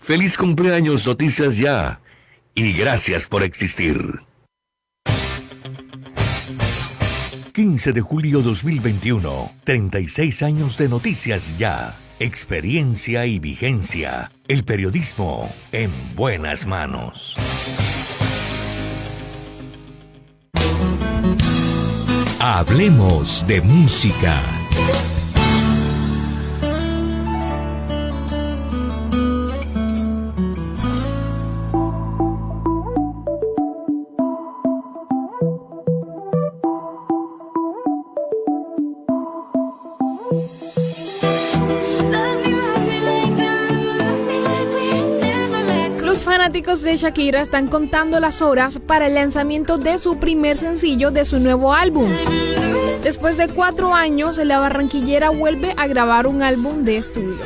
[SPEAKER 1] Feliz cumpleaños, Noticias Ya, y gracias por existir. 15 de julio 2021, 36 años de Noticias Ya. Experiencia y vigencia. El periodismo en buenas manos. Hablemos de música.
[SPEAKER 80] Fanáticos de Shakira están contando las horas para el lanzamiento de su primer sencillo de su nuevo álbum. Después de cuatro años, la barranquillera vuelve a grabar un álbum de estudio.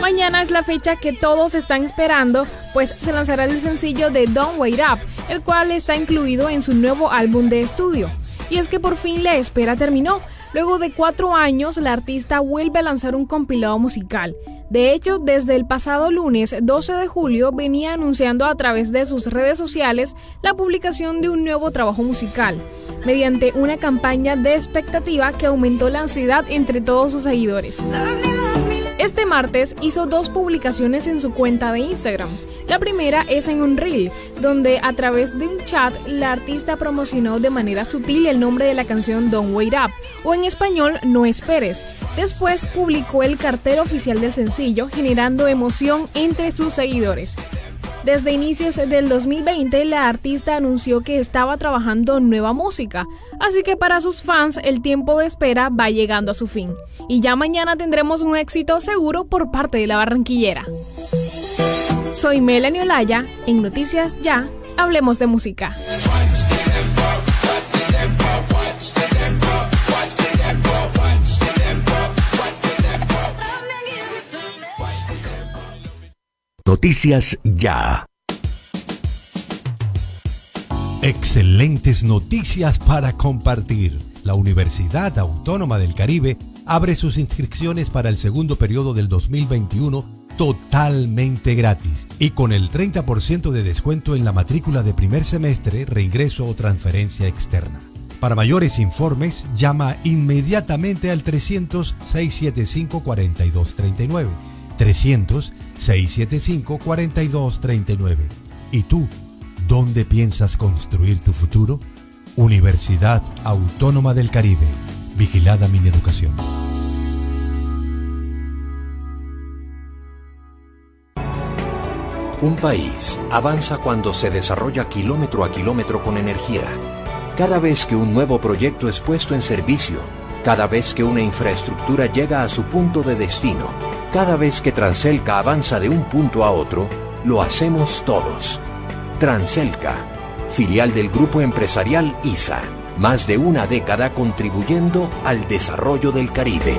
[SPEAKER 80] Mañana es la fecha que todos están esperando, pues se lanzará el sencillo de Don't Wait Up, el cual está incluido en su nuevo álbum de estudio. Y es que por fin la espera terminó. Luego de cuatro años, la artista vuelve a lanzar un compilado musical. De hecho, desde el pasado lunes 12 de julio venía anunciando a través de sus redes sociales la publicación de un nuevo trabajo musical, mediante una campaña de expectativa que aumentó la ansiedad entre todos sus seguidores. Este martes hizo dos publicaciones en su cuenta de Instagram. La primera es en un reel, donde a través de un chat la artista promocionó de manera sutil el nombre de la canción Don't Wait Up, o en español No Esperes. Después publicó el cartel oficial del sencillo, generando emoción entre sus seguidores. Desde inicios del 2020, la artista anunció que estaba trabajando nueva música, así que para sus fans el tiempo de espera va llegando a su fin. Y ya mañana tendremos un éxito seguro por parte de la barranquillera. Soy Melanie Olaya, en Noticias Ya, hablemos de música.
[SPEAKER 1] Noticias Ya.
[SPEAKER 6] Excelentes noticias para compartir. La Universidad Autónoma del Caribe abre sus inscripciones para el segundo periodo del 2021 totalmente gratis y con el 30% de descuento en la matrícula de primer semestre, reingreso o transferencia externa. Para mayores informes, llama inmediatamente al 300-675-4239. 300-675-4239. ¿Y tú, dónde piensas construir tu futuro? Universidad Autónoma del Caribe. Vigilada mi educación.
[SPEAKER 62] Un país avanza cuando se desarrolla kilómetro a kilómetro con energía. Cada vez que un nuevo proyecto es puesto en servicio, cada vez que una infraestructura llega a su punto de destino, cada vez que Transelca avanza de un punto a otro, lo hacemos todos. Transelca, filial del grupo empresarial ISA, más de una década contribuyendo al desarrollo del Caribe.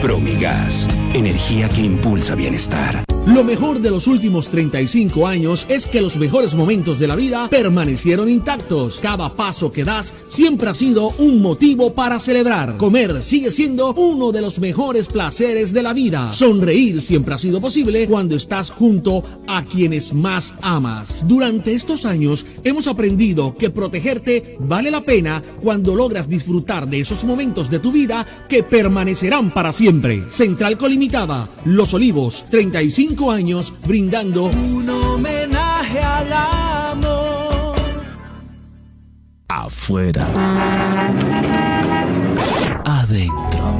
[SPEAKER 81] Promigas, energía que impulsa bienestar.
[SPEAKER 82] Lo mejor de los últimos 35 años es que los mejores momentos de la vida permanecieron intactos. Cada paso que das siempre ha sido un motivo para celebrar. Comer sigue siendo uno de los mejores placeres de la vida. Sonreír siempre ha sido posible cuando estás junto a quienes más amas. Durante estos años hemos aprendido que protegerte vale la pena cuando logras disfrutar de esos momentos de tu vida que permanecerán para siempre. Central Colimitada, Los Olivos, 35 años brindando
[SPEAKER 83] un homenaje al amor.
[SPEAKER 26] Afuera. Adentro.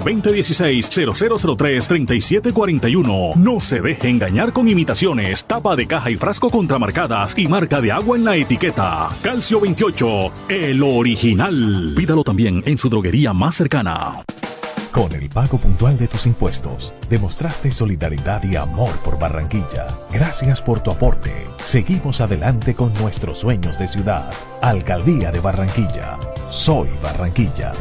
[SPEAKER 22] CC2016-0003-3741. No se deje engañar con imitaciones, tapa de caja y frasco contramarcadas y marca de agua en la etiqueta. Calcio 28, el original. Pídalo también en su droguería más cercana.
[SPEAKER 18] Con el pago puntual de tus impuestos, demostraste solidaridad y amor por Barranquilla. Gracias por tu aporte. Seguimos adelante con nuestros sueños de ciudad. Alcaldía de Barranquilla. Soy Barranquilla.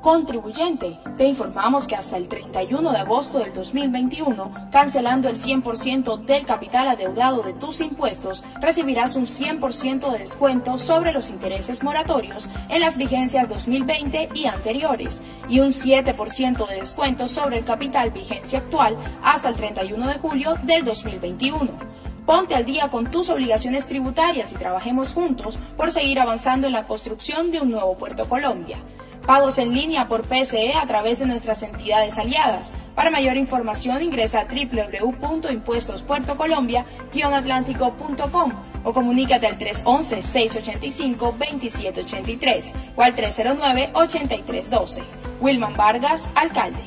[SPEAKER 7] Contribuyente, te informamos que hasta el 31 de agosto del 2021, cancelando el 100% del capital adeudado de tus impuestos, recibirás un 100% de descuento sobre los intereses moratorios en las vigencias 2020 y anteriores y un 7% de descuento sobre el capital vigencia actual hasta el 31 de julio del 2021. Ponte al día con tus obligaciones tributarias y trabajemos juntos por seguir avanzando en la construcción de un nuevo Puerto Colombia. Pagos en línea por PSE a través de nuestras entidades aliadas. Para mayor información ingresa a www.impuestospuertocolombia-atlántico.com o comunícate al 311-685-2783 o al 309-8312. Wilman Vargas, alcalde.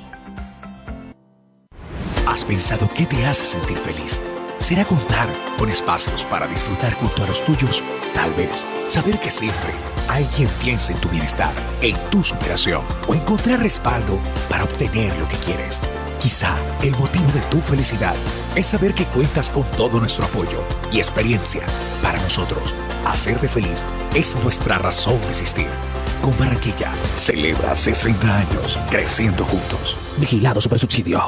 [SPEAKER 18] ¿Has pensado qué te hace sentir feliz? ¿Será contar con espacios para disfrutar junto a los tuyos? Tal vez saber que siempre hay quien piensa en tu bienestar, en tu superación o encontrar respaldo para obtener lo que quieres. Quizá el motivo de tu felicidad es saber que cuentas con todo nuestro apoyo y experiencia. Para nosotros, hacerte feliz es nuestra razón de existir. Con Barranquilla, celebra 60 años creciendo juntos. Vigilado Supersubsidio.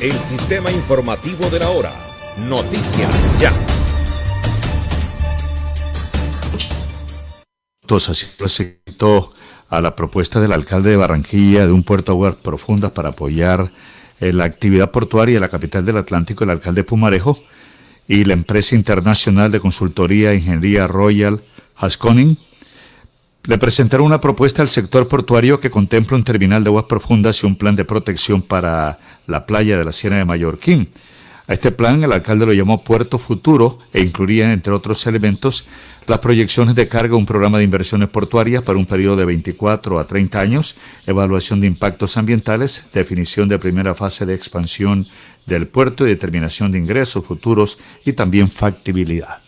[SPEAKER 84] El sistema informativo de la hora. Noticias ya.
[SPEAKER 2] Así presentó a la propuesta del alcalde de Barranquilla de un puerto aguas profundas para apoyar eh, la actividad portuaria de la capital del Atlántico, el alcalde Pumarejo, y la empresa internacional de consultoría e ingeniería Royal Haskoning le presentaron una propuesta al sector portuario que contempla un terminal de aguas profundas y un plan de protección para la playa de la Sierra de Mallorquín. A este plan el alcalde lo llamó Puerto Futuro e incluía, entre otros elementos, las proyecciones de carga, un programa de inversiones portuarias para un periodo de 24 a 30 años, evaluación de impactos ambientales, definición de primera fase de expansión del puerto y determinación de ingresos futuros y también factibilidad.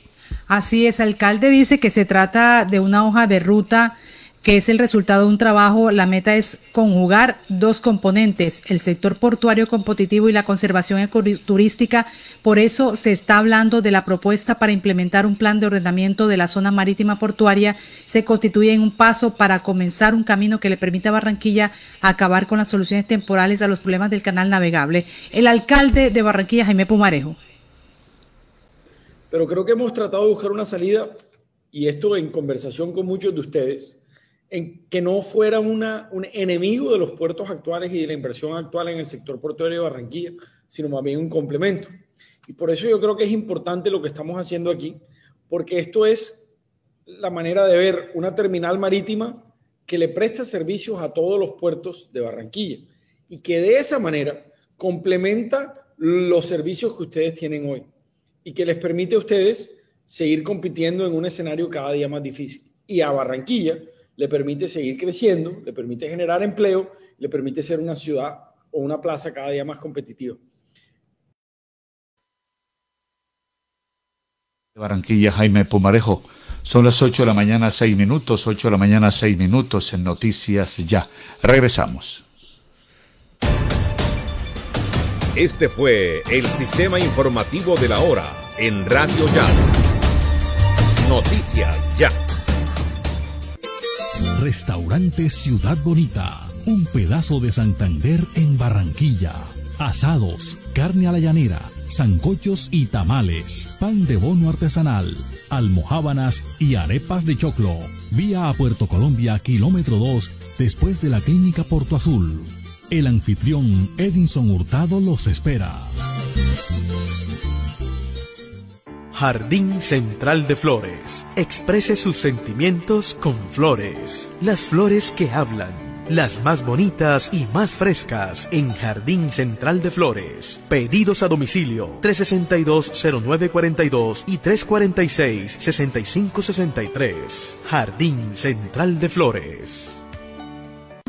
[SPEAKER 3] Así es, alcalde dice que se trata de una hoja de ruta que es el resultado de un trabajo. La meta es conjugar dos componentes, el sector portuario competitivo y la conservación ecoturística. Por eso se está hablando de la propuesta para implementar un plan de ordenamiento de la zona marítima portuaria. Se constituye en un paso para comenzar un camino que le permita a Barranquilla acabar con las soluciones temporales a los problemas del canal navegable. El alcalde de Barranquilla, Jaime Pumarejo
[SPEAKER 14] pero creo que hemos tratado de buscar una salida, y esto en conversación con muchos de ustedes, en que no fuera un enemigo de los puertos actuales y de la inversión actual en el sector portuario de Barranquilla, sino más bien un complemento. Y por eso yo creo que es importante lo que estamos haciendo aquí, porque esto es la manera de ver una terminal marítima que le presta servicios a todos los puertos de Barranquilla y que de esa manera complementa los servicios que ustedes tienen hoy y que les permite a ustedes seguir compitiendo en un escenario cada día más difícil. Y a Barranquilla le permite seguir creciendo, le permite generar empleo, le permite ser una ciudad o una plaza cada día más competitiva.
[SPEAKER 2] Barranquilla, Jaime Pumarejo. Son las 8 de la mañana, 6 minutos, 8 de la mañana, 6 minutos en Noticias Ya. Regresamos.
[SPEAKER 85] Este fue el sistema informativo de la hora en Radio Ya. Noticias Ya.
[SPEAKER 86] Restaurante Ciudad Bonita. Un pedazo de Santander en Barranquilla. Asados, carne a la llanera, zancochos y tamales, pan de bono artesanal, almohábanas y arepas de choclo. Vía a Puerto Colombia, kilómetro 2, después de la clínica Porto Azul. El anfitrión Edinson Hurtado los espera.
[SPEAKER 87] Jardín Central de Flores. Exprese sus sentimientos con flores. Las flores que hablan. Las más bonitas y más frescas en Jardín Central de Flores. Pedidos a domicilio 362-0942 y 346-6563. Jardín Central de Flores.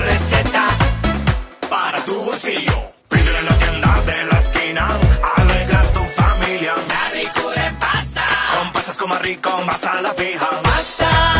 [SPEAKER 88] Receta para tu bolsillo. Pídele en la tienda de la esquina, alegra tu familia. La ricura en pasta. Con pastas coma rico, más a la fija. Pastas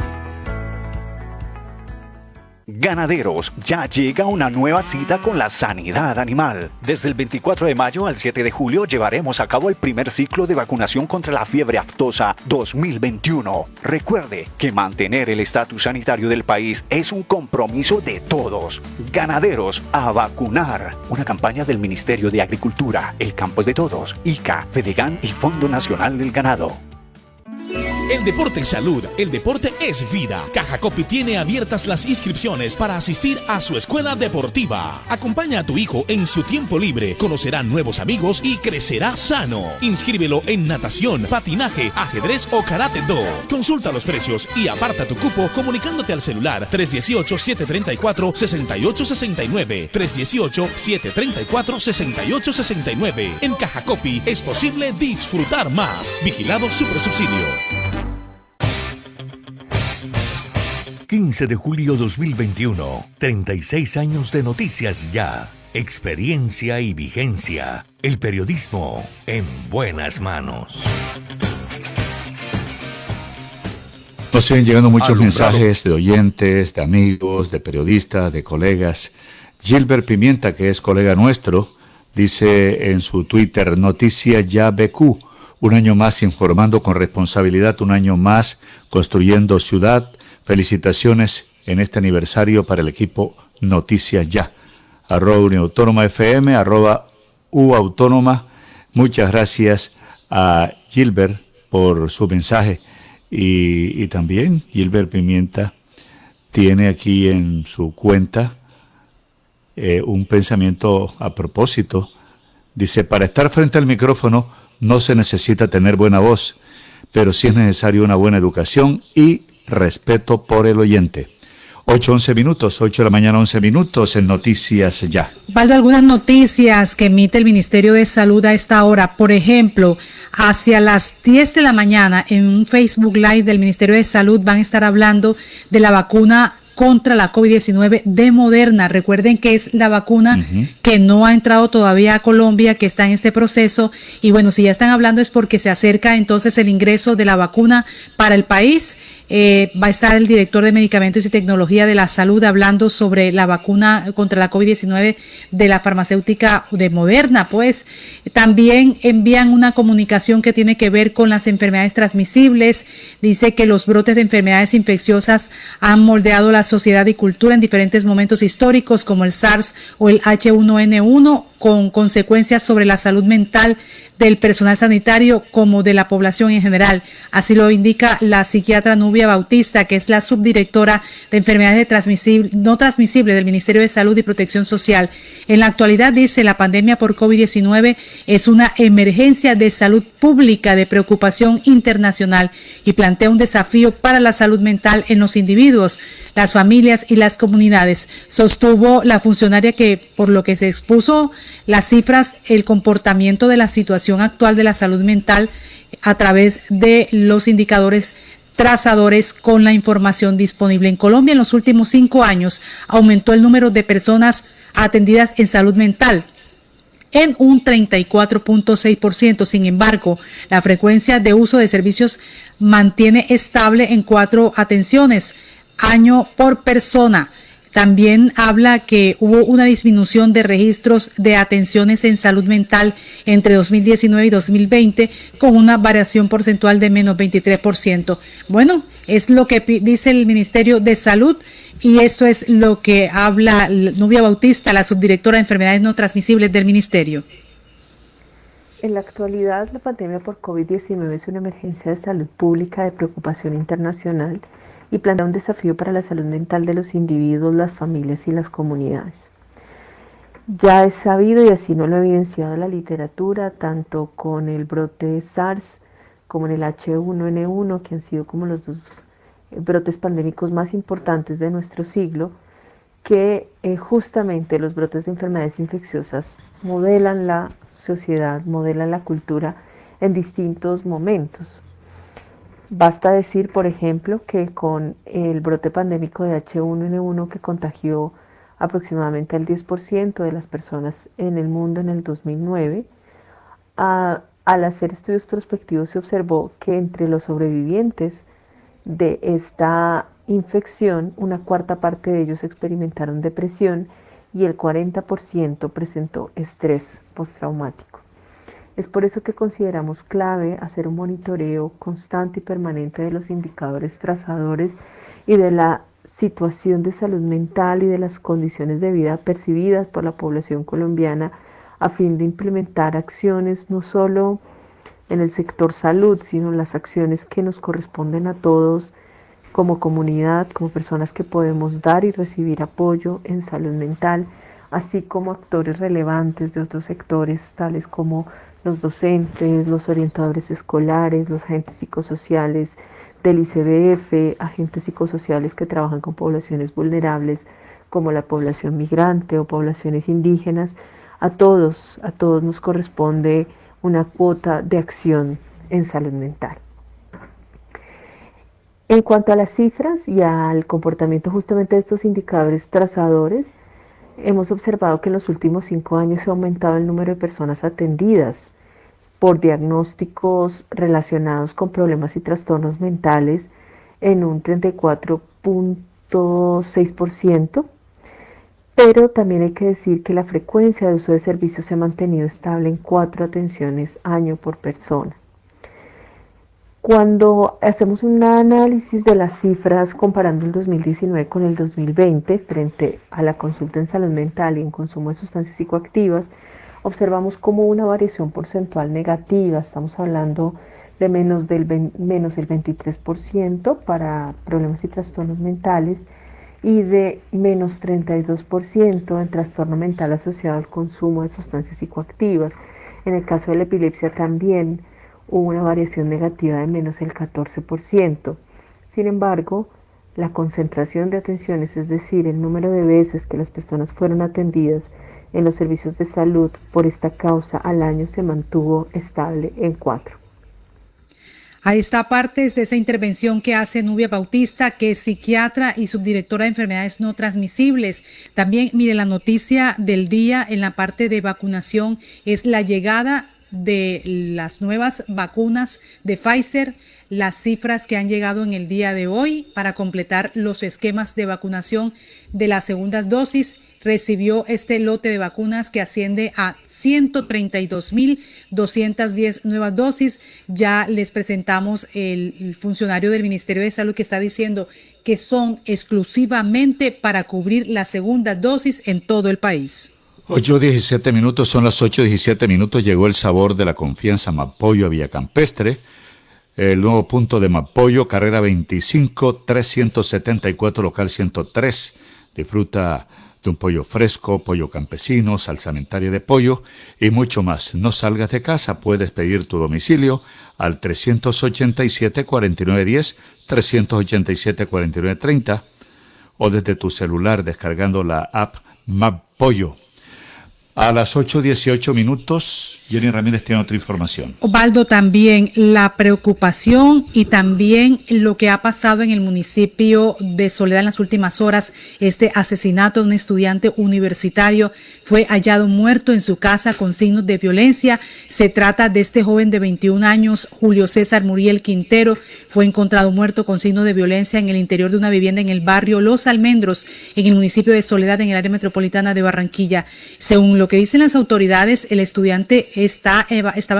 [SPEAKER 17] Ganaderos, ya llega una nueva cita con la sanidad animal. Desde el 24 de mayo al 7 de julio llevaremos a cabo el primer ciclo de vacunación contra la fiebre aftosa 2021. Recuerde que mantener el estatus sanitario del país es un compromiso de todos. Ganaderos, a vacunar. Una campaña del Ministerio de Agricultura, El Campo es de Todos, ICA, Fedegan y Fondo Nacional del Ganado.
[SPEAKER 86] El deporte es salud, el deporte es vida. Caja Copy tiene abiertas las inscripciones para asistir a su escuela deportiva. Acompaña a tu hijo en su tiempo libre, conocerá nuevos amigos y crecerá sano. Inscríbelo en natación, patinaje, ajedrez o karate do. Consulta los precios y aparta tu cupo comunicándote al celular 318-734-6869. 318-734-6869. En Caja Copy es posible disfrutar más. Vigilado Supersubsidio.
[SPEAKER 1] 15 de julio 2021, 36 años de noticias ya, experiencia y vigencia, el periodismo en buenas manos.
[SPEAKER 2] Nos siguen llegando muchos Alumbrado. mensajes de oyentes, de amigos, de periodistas, de colegas. Gilbert Pimienta, que es colega nuestro, dice en su Twitter, Noticia Ya BQ, un año más informando con responsabilidad, un año más construyendo ciudad. Felicitaciones en este aniversario para el equipo Noticias Ya. Arroba Uniautónoma FM, arroba U Autónoma. Muchas gracias a Gilbert por su mensaje. Y, también Gilbert Pimienta tiene aquí en su cuenta eh, un pensamiento a propósito. Dice, para estar frente al micrófono no se necesita tener buena voz, pero sí es necesario una buena educación y respeto por el oyente. 8, 11 minutos, 8 de la mañana, 11 minutos en Noticias Ya.
[SPEAKER 3] Valdo, algunas noticias que emite el Ministerio de Salud a esta hora. Por ejemplo, hacia las 10 de la mañana en un Facebook Live del Ministerio de Salud van a estar hablando de la vacuna contra la COVID-19 de Moderna. Recuerden que es la vacuna que no ha entrado todavía a Colombia, que está en este proceso. Y bueno, si ya están hablando es porque se acerca entonces el ingreso de la vacuna para el país. Eh, va a estar el director de Medicamentos y Tecnología de la Salud hablando sobre la vacuna contra la COVID-19 de la farmacéutica de Moderna. Pues también envían una comunicación que tiene que ver con las enfermedades transmisibles. Dice que los brotes de enfermedades infecciosas han moldeado la sociedad y cultura en diferentes momentos históricos, como el SARS o el H1N1 con consecuencias sobre la salud mental del personal sanitario como de la población en general. Así lo indica la psiquiatra Nubia Bautista, que es la subdirectora de enfermedades no transmisibles del Ministerio de Salud y Protección Social. En la actualidad dice la pandemia por COVID-19 es una emergencia de salud pública de preocupación internacional y plantea un desafío para la salud mental en los individuos, las familias y las comunidades. Sostuvo la funcionaria que por lo que se expuso las cifras, el comportamiento de la situación actual de la salud mental a través de los indicadores trazadores con la información disponible. En Colombia en los últimos cinco años aumentó el número de personas atendidas en salud mental en un 34.6%. Sin embargo, la frecuencia de uso de servicios mantiene estable en cuatro atenciones año por persona. También habla que hubo una disminución de registros de atenciones en salud mental entre 2019 y 2020 con una variación porcentual de menos 23%. Bueno, es lo que dice el Ministerio de Salud y esto es lo que habla Nubia Bautista, la subdirectora de enfermedades no transmisibles del Ministerio.
[SPEAKER 84] En la actualidad, la pandemia por COVID-19 es una emergencia de salud pública de preocupación internacional y plantea un desafío para la salud mental de los individuos, las familias y las comunidades. Ya es sabido y así no lo ha evidenciado la literatura, tanto con el brote SARS como en el H1N1, que han sido como los dos brotes pandémicos más importantes de nuestro siglo, que eh, justamente los brotes de enfermedades infecciosas modelan la sociedad, modelan la cultura en distintos momentos. Basta decir, por ejemplo, que con el brote pandémico de H1N1 que contagió aproximadamente al 10% de las personas en el mundo en el 2009, al hacer estudios prospectivos se observó que entre los sobrevivientes de esta infección, una cuarta parte de ellos experimentaron depresión y el 40% presentó estrés postraumático. Es por eso que consideramos clave hacer un monitoreo constante y permanente de los indicadores trazadores y de la situación de salud mental y de las condiciones de vida percibidas por la población colombiana a fin de implementar acciones no solo en el sector salud, sino las acciones que nos corresponden a todos como comunidad, como personas que podemos dar y recibir apoyo en salud mental, así como actores relevantes de otros sectores, tales como los docentes, los orientadores escolares, los agentes psicosociales del ICBF, agentes psicosociales que trabajan con poblaciones vulnerables como la población migrante o poblaciones indígenas, a todos, a todos nos corresponde una cuota de acción en salud mental. En cuanto a las cifras y al comportamiento justamente de estos indicadores trazadores, hemos observado que en los últimos cinco años se ha aumentado el número de personas atendidas por diagnósticos relacionados con problemas y trastornos mentales en un 34.6%, pero también hay que decir que la frecuencia de uso de servicios se ha mantenido estable en cuatro atenciones año por persona. Cuando hacemos un análisis de las cifras comparando el 2019 con el 2020 frente a la consulta en salud mental y en consumo de sustancias psicoactivas, observamos como una variación porcentual negativa, estamos hablando de menos del, menos del 23% para problemas y trastornos mentales y de menos 32% en trastorno mental asociado al consumo de sustancias psicoactivas. En el caso de la epilepsia también hubo una variación negativa de menos el 14%. Sin embargo, la concentración de atenciones, es decir, el número de veces que las personas fueron atendidas en los servicios de salud por esta causa al año se mantuvo estable en cuatro.
[SPEAKER 3] Ahí está partes de esa intervención que hace Nubia Bautista, que es psiquiatra y subdirectora de enfermedades no transmisibles. También, mire, la noticia del día en la parte de vacunación es la llegada de las nuevas vacunas de Pfizer, las cifras que han llegado en el día de hoy para completar los esquemas de vacunación de las segundas dosis recibió este lote de vacunas que asciende a 132.210 nuevas dosis. Ya les presentamos el, funcionario del Ministerio de Salud que está diciendo que son exclusivamente para cubrir la segunda dosis en todo el país.
[SPEAKER 2] 8.17 minutos, son las 8.17 minutos, llegó el sabor de la confianza Mapoyo a Villacampestre. El nuevo punto de Mapoyo, carrera 25, 374, local 103. Disfruta de un pollo fresco, pollo campesino, salsamentaria de pollo y mucho más. No salgas de casa, puedes pedir tu domicilio al 387-4910, 387-4930 o desde tu celular descargando la app Map Pollo. A las 8.18 minutos, Jenny Ramírez tiene otra información.
[SPEAKER 3] Osvaldo, también la preocupación y también lo que ha pasado en el municipio de Soledad en las últimas horas, este asesinato de un estudiante universitario fue hallado muerto en su casa con signos de violencia. Se trata de este joven de 21 años, Julio César Muriel Quintero, fue encontrado muerto con signos de violencia en el interior de una vivienda en el barrio Los Almendros, en el municipio de Soledad, en el área metropolitana de Barranquilla. Según lo que dicen las autoridades, el estudiante estaba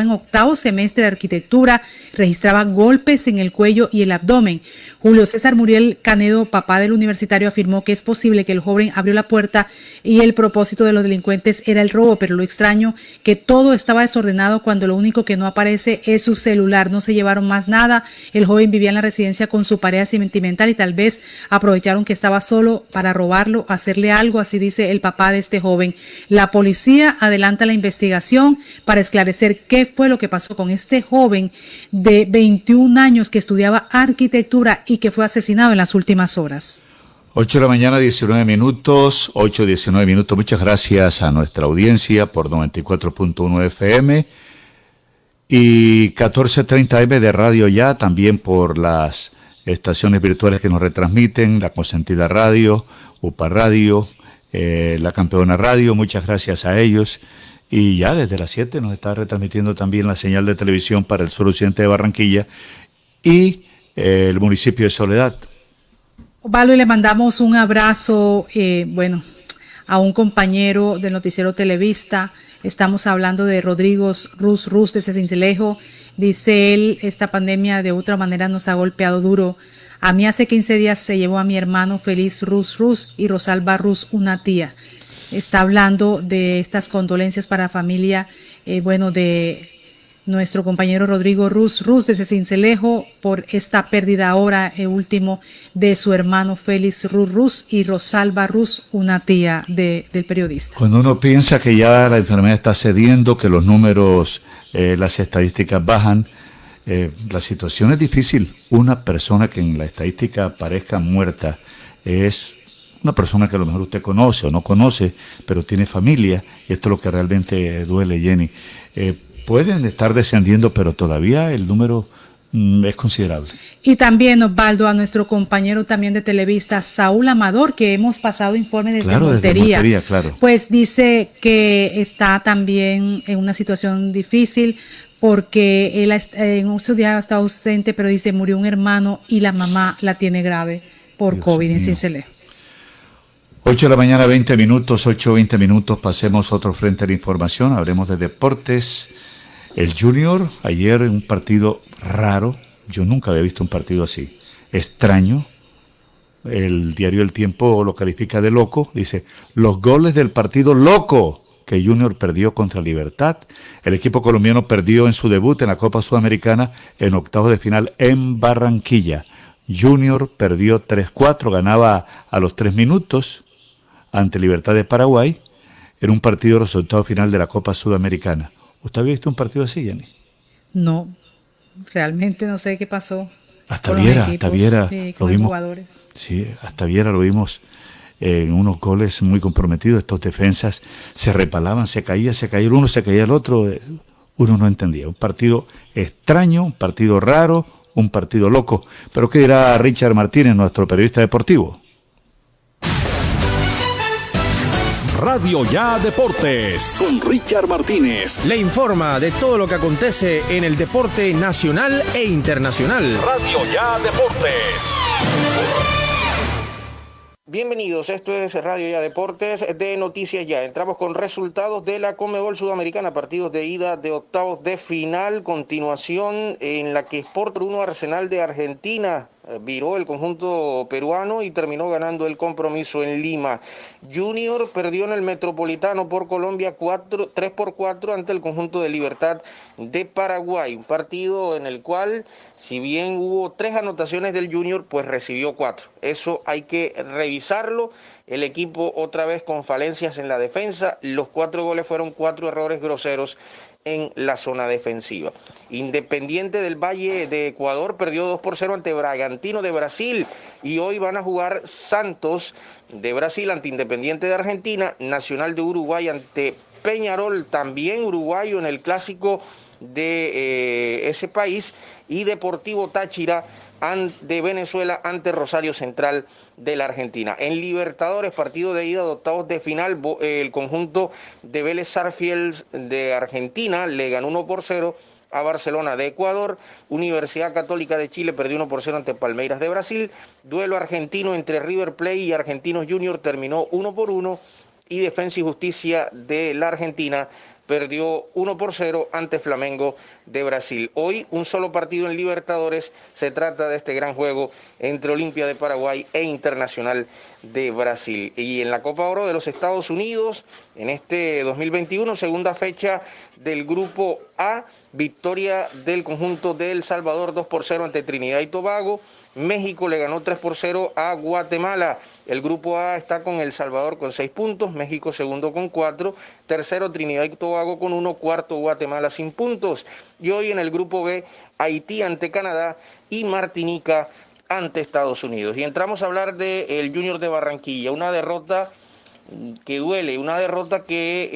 [SPEAKER 3] en octavo semestre de arquitectura, registraba golpes en el cuello y el abdomen. Julio César Muriel Canedo, papá del universitario, afirmó que es posible que el joven abrió la puerta y el propósito de los delincuentes era el robo, pero lo extraño que todo estaba desordenado cuando lo único que no aparece es su celular. No se llevaron más nada. El joven vivía en la residencia con su pareja sentimental y tal vez aprovecharon que estaba solo para robarlo, hacerle algo, así dice el papá de este joven. La policía adelanta la investigación para esclarecer qué fue lo que pasó con este joven de 21 años que estudiaba arquitectura y que fue asesinado en las últimas horas.
[SPEAKER 2] 8 de la mañana, 19 minutos, 8, 19 minutos. Muchas gracias a nuestra audiencia por 94.1 FM y 14.30 M de Radio Ya, también por las estaciones virtuales que nos retransmiten, la Consentida Radio, UPA Radio, eh, la Campeona Radio, muchas gracias a ellos. Y ya desde las 7 nos está retransmitiendo también la señal de televisión para el sur occidente de Barranquilla y el municipio de Soledad.
[SPEAKER 3] Osvaldo, y le mandamos un abrazo, eh, bueno, a un compañero del noticiero Televista. Estamos hablando de Rodrigo Ruz Ruz de Cincelejo. Dice él, esta pandemia de otra manera nos ha golpeado duro. A mí hace 15 días se llevó a mi hermano Feliz Ruz Ruz y Rosalba Ruz, una tía. Está hablando de estas condolencias para familia, eh, bueno, de nuestro compañero Rodrigo Ruz Ruz desde Cincelejo por esta pérdida ahora eh, último de su hermano Félix Ruz Ruz y Rosalba Ruz, una tía del periodista.
[SPEAKER 2] Cuando uno piensa que ya la enfermedad está cediendo, que los números, eh, las estadísticas bajan, eh, la situación es difícil. Una persona que en la estadística parezca muerta es una persona que a lo mejor usted conoce o no conoce, pero tiene familia, y esto es lo que realmente duele, Jenny pueden estar descendiendo, pero todavía el número mm, es considerable.
[SPEAKER 3] Y también, Osvaldo, a nuestro compañero también de Televista, Saúl Amador, que hemos pasado informe desde
[SPEAKER 2] claro, Montería, claro.
[SPEAKER 3] pues dice que está también en una situación difícil porque él en un día está ausente, pero dice murió un hermano y la mamá la tiene grave por COVID en Cincelejo.
[SPEAKER 2] 8 de la mañana, 20 minutos, 8, 20 minutos, pasemos a otro frente de información, hablemos de deportes. El Junior, ayer un partido raro, yo nunca había visto un partido así, extraño. El diario El Tiempo lo califica de loco, dice, los goles del partido loco que Junior perdió contra Libertad. El equipo colombiano perdió en su debut en la Copa Sudamericana en octavos de final en Barranquilla. Junior perdió 3-4, ganaba a los tres minutos ante Libertad de Paraguay en un partido resultado final de la Copa Sudamericana. ¿Usted había visto un partido así, Jenny?
[SPEAKER 3] No, realmente no sé qué pasó.
[SPEAKER 2] Hasta Viera, hasta Viera, lo vimos. Sí, hasta Viera lo vimos en unos goles muy comprometidos. Estos defensas se repalaban, se caía, se caía el uno, se caía el otro. Uno no entendía. Un partido extraño, un partido raro, un partido loco. Pero ¿qué dirá Richard Martínez, nuestro periodista deportivo?
[SPEAKER 22] Radio Ya Deportes. Con Richard Martínez.
[SPEAKER 89] Le informa de todo lo que acontece en el deporte nacional e internacional.
[SPEAKER 22] Radio Ya Deportes.
[SPEAKER 90] Bienvenidos, esto es Radio Ya Deportes de Noticias Ya. Entramos con resultados de la Comebol Sudamericana, partidos de ida de octavos de final, continuación en la que Sport 1 Arsenal de Argentina viró el conjunto peruano y terminó ganando el compromiso en Lima. Junior perdió en el Metropolitano por Colombia 4, 3 por 4 ante el conjunto de Libertad de Paraguay. Un partido en el cual, si bien hubo tres anotaciones del Junior, pues recibió cuatro. Eso hay que revisarlo. El equipo otra vez con falencias en la defensa. Los cuatro goles fueron cuatro errores groseros en la zona defensiva. Independiente del Valle de Ecuador perdió 2 por 0 ante Bragantino de Brasil y hoy van a jugar Santos de Brasil ante Independiente de Argentina, Nacional de Uruguay ante Peñarol, también uruguayo en el clásico de eh, ese país y Deportivo Táchira de Venezuela ante Rosario Central de la Argentina. En Libertadores, partido de ida de octavos de final, el conjunto de Vélez Sarfield de Argentina le ganó 1 por 0 a Barcelona de Ecuador. Universidad Católica de Chile perdió 1 por 0 ante Palmeiras de Brasil. Duelo argentino entre River Plate y Argentinos Junior terminó 1 por 1. Y Defensa y Justicia de la Argentina perdió 1 por 0 ante Flamengo de Brasil. Hoy un solo partido en Libertadores, se trata de este gran juego entre Olimpia de Paraguay e Internacional de Brasil. Y en la Copa Oro de los Estados Unidos, en este 2021, segunda fecha del grupo A, victoria del conjunto de El Salvador 2 por 0 ante Trinidad y Tobago. México le ganó 3 por 0 a Guatemala. El grupo A está con El Salvador con 6 puntos, México segundo con 4, tercero Trinidad y Tobago con 1, cuarto Guatemala sin puntos. Y hoy en el grupo B, Haití ante Canadá y Martinica ante Estados Unidos. Y entramos a hablar del Junior de Barranquilla, una derrota que duele, una derrota que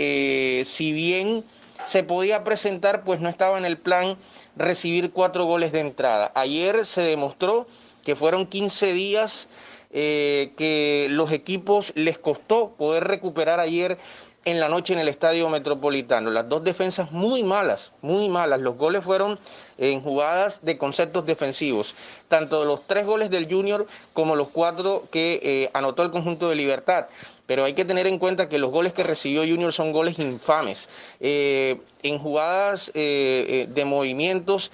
[SPEAKER 90] eh, si bien se podía presentar, pues no estaba en el plan recibir cuatro goles de entrada. Ayer se demostró que fueron 15 días eh, que los equipos les costó poder recuperar ayer en la noche en el Estadio Metropolitano. Las dos defensas muy malas, muy malas. Los goles fueron en jugadas de conceptos defensivos. Tanto los tres goles del Junior como los cuatro que eh, anotó el conjunto de Libertad. Pero hay que tener en cuenta que los goles que recibió Junior son goles infames. Eh, en jugadas de movimientos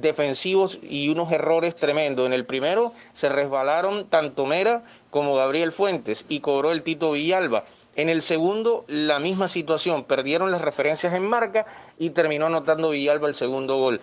[SPEAKER 90] defensivos y unos errores tremendos. En el primero se resbalaron tanto Mera como Gabriel Fuentes y cobró el Tito Villalba. En el segundo, la misma situación, perdieron las referencias en marca y terminó anotando Villalba el segundo gol.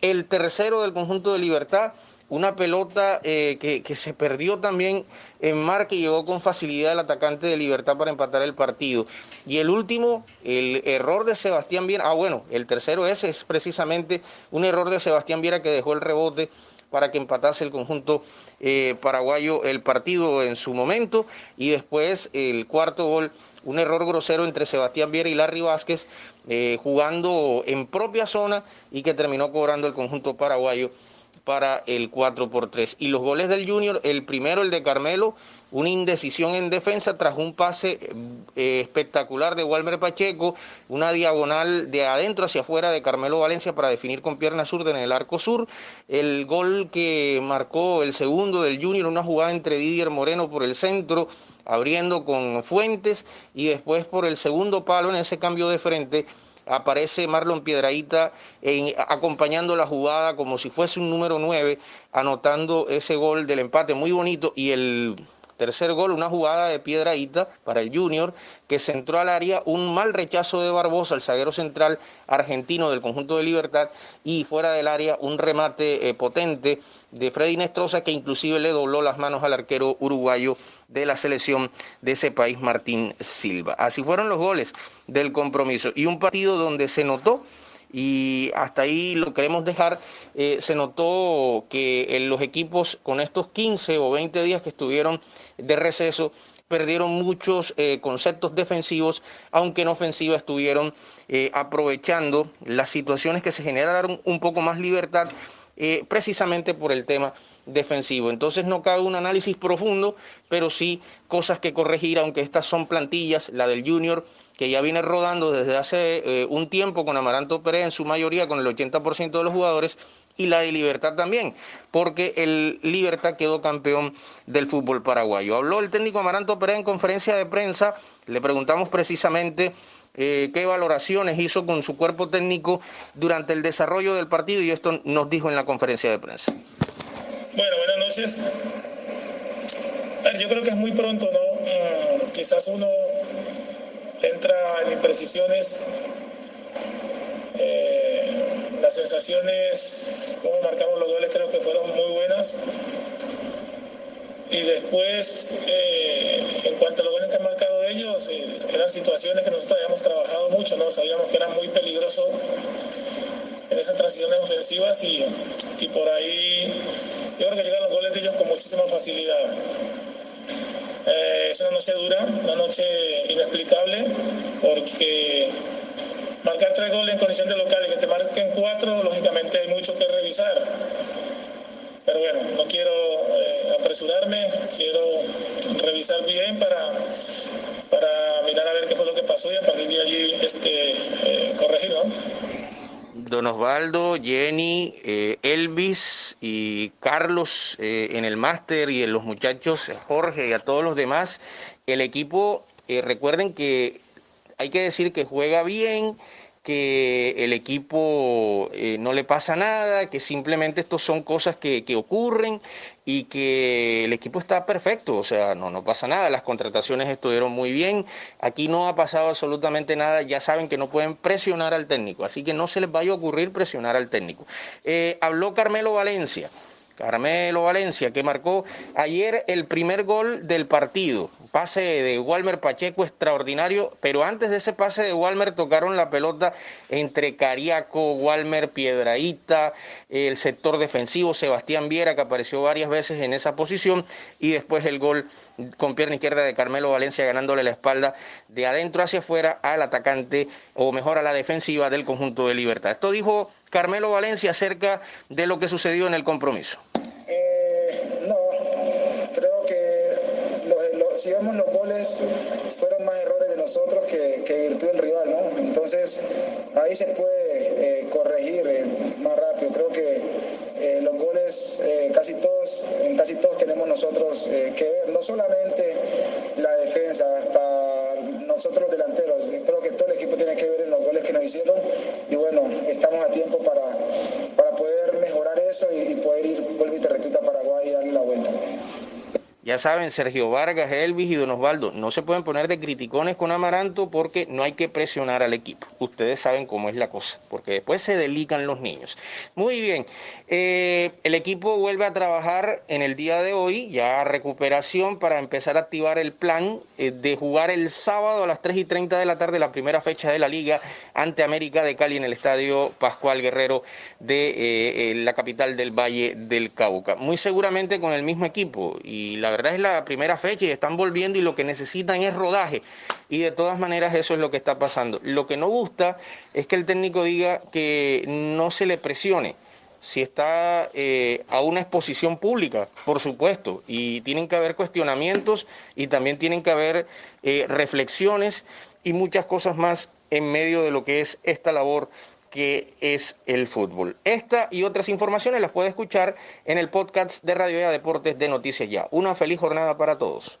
[SPEAKER 90] El tercero del conjunto de Libertad una pelota eh, que, se perdió también en marca y llegó con facilidad el atacante de Libertad para empatar el partido. Y el último, el error de Sebastián Viera, ah bueno, el tercero ese es precisamente un error de Sebastián Viera que dejó el rebote para que empatase el conjunto eh, paraguayo el partido en su momento y después el cuarto gol un error grosero entre Sebastián Viera y Larry Vázquez, eh, jugando en propia zona y que terminó cobrando el conjunto paraguayo para el 4 por 3. Y los goles del Junior, el primero, el de Carmelo, una indecisión en defensa tras un pase eh, espectacular de Walmer Pacheco, una diagonal de adentro hacia afuera de Carmelo Valencia para definir con pierna zurda en el arco sur. El gol que marcó el segundo del Junior, una jugada entre Didier Moreno por el centro, abriendo con Fuentes, y después por el segundo palo en ese cambio de frente aparece Marlon Piedraíta acompañando la jugada como si fuese un número 9, anotando ese gol del empate. Muy bonito. Y el Tercer gol, una jugada de Piedraíta para el Junior, que centró al área un mal rechazo de Barbosa, el zaguero central argentino del conjunto de Libertad, y fuera del área un remate eh, potente de Freddy Nestroza, que inclusive le dobló las manos al arquero uruguayo de la selección de ese país, Martín Silva. Así fueron los goles del compromiso. Y un partido donde se notó y hasta ahí lo queremos dejar. Eh, se notó que en los equipos con estos 15 o 20 días que estuvieron de receso perdieron muchos eh, conceptos defensivos, aunque en ofensiva estuvieron eh, aprovechando las situaciones que se generaron un poco más libertad, precisamente por el tema defensivo. Entonces no cabe un análisis profundo, pero sí cosas que corregir, aunque estas son plantillas, la del Junior que ya viene rodando desde hace eh, un tiempo con Amaranto Pérez en su mayoría, con el 80% de los jugadores, y la de Libertad también, porque el Libertad quedó campeón del fútbol paraguayo. Habló el técnico Amaranto Pérez en conferencia de prensa, le preguntamos precisamente eh, qué valoraciones hizo con su cuerpo técnico durante el desarrollo del partido y esto nos dijo en la conferencia de prensa.
[SPEAKER 91] Bueno, buenas noches. Yo creo que es muy pronto, ¿no? Ah, quizás uno entra en imprecisiones. Eh, las sensaciones, como marcamos los goles, creo que fueron muy buenas. Y después, eh, en cuanto a los goles que han marcado ellos, eh, eran situaciones que nosotros habíamos trabajado mucho, ¿no? Sabíamos que era muy peligroso en esas transiciones ofensivas y, y por ahí yo creo que llegan los goles de ellos con muchísima facilidad. Eh, es una noche dura, una noche inexplicable, porque marcar tres goles en condición de local y que te marquen cuatro, lógicamente hay mucho que revisar. Pero bueno, no quiero eh, apresurarme, quiero revisar bien para, para mirar a ver qué fue lo que pasó y a partir de allí este, eh.
[SPEAKER 90] Don Osvaldo, Jenny, eh, Elvis y Carlos eh, en el máster y en los muchachos, Jorge y a todos los demás. El equipo, eh, recuerden que hay que decir que juega bien, que el equipo no le pasa nada, que simplemente estos son cosas que, que ocurren y que el equipo está perfecto, o sea, no, no pasa nada, las contrataciones estuvieron muy bien, aquí no ha pasado absolutamente nada, ya saben que no pueden presionar al técnico, así que no se les vaya a ocurrir presionar al técnico. Eh, habló Carmelo Valencia. Carmelo Valencia, que marcó ayer el primer gol del partido. Pase de Walmer Pacheco extraordinario, pero antes de ese pase de Walmer tocaron la pelota entre Cariaco, Walmer, Piedraíta, el sector defensivo, Sebastián Viera, que apareció varias veces en esa posición, y después el gol con pierna izquierda de Carmelo Valencia ganándole la espalda de adentro hacia afuera al atacante o mejor a la defensiva del conjunto de Libertad. Esto dijo Carmelo Valencia acerca de lo que sucedió en el compromiso.
[SPEAKER 91] Eh, no, creo que si vemos los goles fueron más errores de nosotros que, que virtud del rival, ¿no? Entonces ahí se puede eh, corregir eh, más rápido. Creo que eh, los goles casi todos, en casi todos tenemos nosotros que ver, no solamente la defensa, hasta nosotros delanteros. Creo que todo el equipo tiene que ver en los goles que nos hicieron y bueno, estamos a tiempo para, para poder mejorar eso y, poder ir, vuelvo y te repito, a Paraguay y darle la vuelta.
[SPEAKER 90] Ya saben, Sergio Vargas, Elvis y Don Osvaldo, no se pueden poner de criticones con Amaranto porque no hay que presionar al equipo. Ustedes saben cómo es la cosa, porque después se delican los niños. Muy bien, eh, el equipo vuelve a trabajar en el día de hoy, ya recuperación para empezar a activar el plan eh, de jugar el sábado a las 3 y 30 de la tarde la primera fecha de la liga ante América de Cali en el estadio Pascual Guerrero de eh, la capital del Valle del Cauca. Muy seguramente con el mismo equipo y la verdad es la primera fecha y están volviendo y lo que necesitan es rodaje. Y de todas maneras eso es lo que está pasando. Lo que no gusta es que el técnico diga que no se le presione. Si está eh, a una exposición pública, por supuesto, y tienen que haber cuestionamientos y también tienen que haber eh, reflexiones y muchas cosas más en medio de lo que es esta labor que es el fútbol. Esta y otras informaciones las puede escuchar en el podcast de Radio Ya Deportes de Noticias Ya. Una feliz jornada para todos.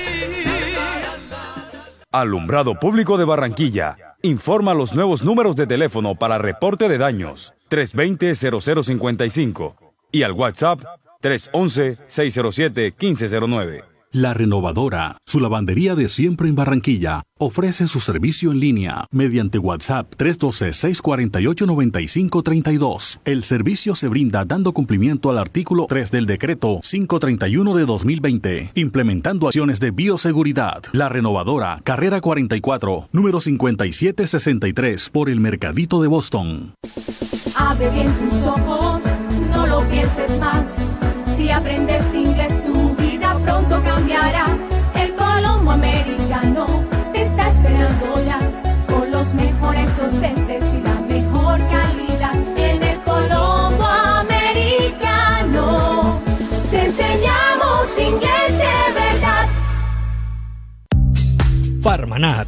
[SPEAKER 42] Alumbrado Público de Barranquilla. Informa los nuevos números de teléfono para reporte de daños 320-0055 y al WhatsApp 311-607-1509.
[SPEAKER 92] La Renovadora, su lavandería de siempre en Barranquilla, ofrece su servicio en línea mediante WhatsApp 312-648-9532. El servicio se brinda dando cumplimiento al artículo 3 del decreto 531 de 2020, implementando acciones de bioseguridad. La Renovadora, carrera 44, número 5763 por el Mercadito de Boston.
[SPEAKER 93] Abre bien tus ojos, no lo pienses más. Si aprendes inglés, tu docentes y la mejor calidad. En el Colombo Americano te enseñamos inglés de verdad.
[SPEAKER 28] Farmanat,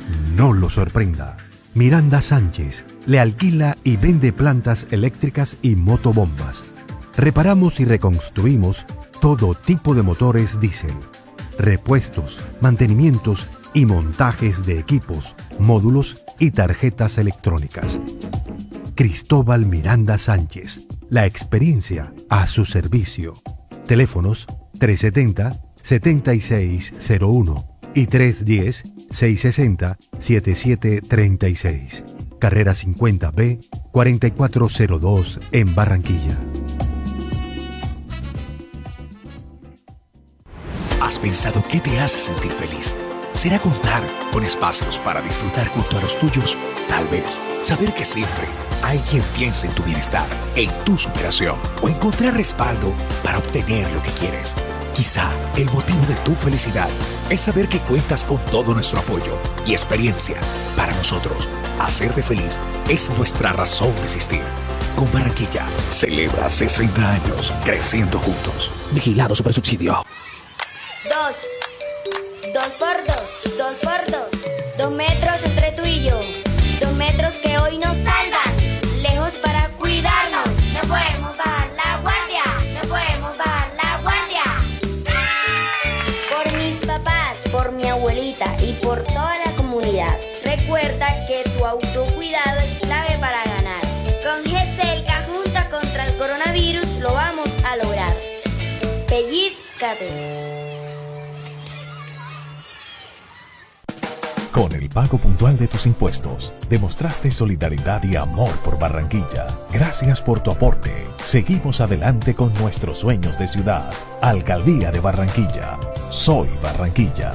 [SPEAKER 6] no lo sorprenda. Miranda Sánchez le alquila y vende plantas eléctricas y motobombas. Reparamos y reconstruimos todo tipo de motores diésel, repuestos, mantenimientos y montajes de equipos, módulos y tarjetas electrónicas. Cristóbal Miranda Sánchez, la experiencia a su servicio. Teléfonos 370-7601 y 310-660-7736. Carrera 50B 4402 en Barranquilla.
[SPEAKER 18] ¿Has pensado qué te hace sentir feliz? ¿Será contar con espacios para disfrutar junto a los tuyos? Tal vez saber que siempre hay quien piensa en tu bienestar, en tu superación o encontrar respaldo para obtener lo que quieres. Quizá el motivo de tu felicidad es saber que cuentas con todo nuestro apoyo y experiencia. Para nosotros, hacerte feliz es nuestra razón de existir. Con Barranquilla, celebra 60 años creciendo juntos.
[SPEAKER 28] Vigilado Supersubsidio.
[SPEAKER 94] Dos. Dos por dos. Dos por dos. Dos es clave para ganar. Con GESELCA juntos contra el coronavirus lo vamos a lograr. Pellizcate.
[SPEAKER 18] Con el pago puntual de tus impuestos, demostraste solidaridad y amor por Barranquilla. Gracias por tu aporte. Seguimos adelante con nuestros sueños de ciudad. Alcaldía de Barranquilla. Soy Barranquilla.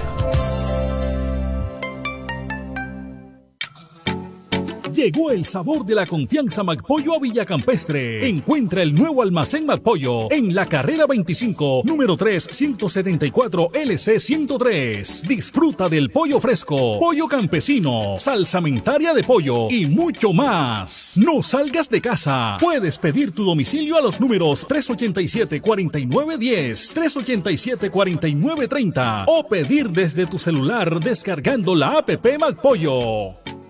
[SPEAKER 22] Llegó el sabor de la confianza McPollo a Villacampestre. Encuentra el nuevo almacén McPollo en la carrera 25, número 3, 174 LC 103. Disfruta del pollo fresco, pollo campesino, salsamentaria de pollo y mucho más. No salgas de casa. Puedes pedir tu domicilio a los números 387-4910, 387-4930 o pedir desde tu celular descargando la app McPollo.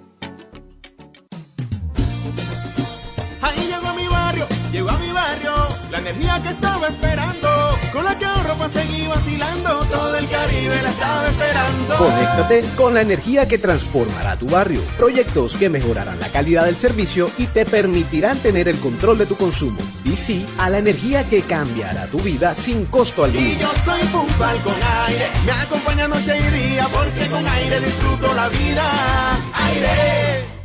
[SPEAKER 95] La energía que estaba esperando. con la que ahorro para seguir vacilando. Todo el Caribe la estaba esperando.
[SPEAKER 96] Conéctate con la energía que transformará tu barrio. Proyectos que mejorarán la calidad del servicio y te permitirán tener el control de tu consumo. Y sí, a la energía que cambiará tu vida sin costo alguno.
[SPEAKER 95] Y yo soy Pumpal con aire. Me acompaña noche y día porque con aire disfruto la vida. Aire.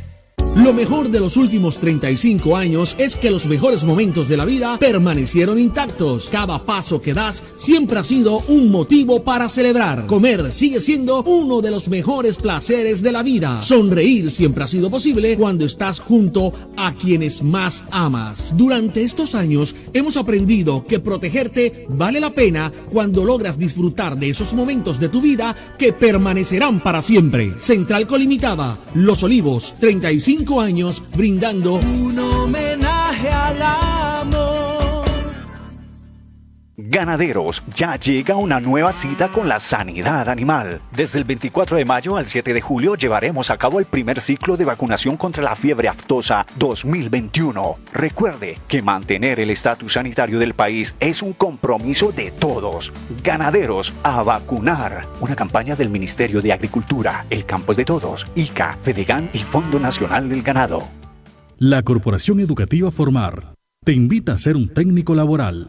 [SPEAKER 93] Lo mejor de los últimos 35 años es que los mejores momentos de la vida permanecieron intactos. Cada paso que das siempre ha sido un motivo para celebrar. Comer sigue siendo uno de los mejores placeres de la vida. Sonreír siempre ha sido posible cuando estás junto a quienes más amas. Durante estos años hemos aprendido que protegerte vale la pena cuando logras disfrutar de esos momentos de tu vida que permanecerán para siempre. Central Colimitada, Los Olivos, 35 años brindando
[SPEAKER 95] un homenaje al amor.
[SPEAKER 17] Ganaderos, ya llega una nueva cita con la sanidad animal. Desde el 24 de mayo al 7 de julio llevaremos a cabo el primer ciclo de vacunación contra la fiebre aftosa 2021. Recuerde que mantener el estatus sanitario del país es un compromiso de todos. Ganaderos, a vacunar. Una campaña del Ministerio de Agricultura, El Campo es de Todos, ICA, Fedegan y Fondo Nacional del Ganado.
[SPEAKER 22] La Corporación Educativa Formar te invita a ser un técnico laboral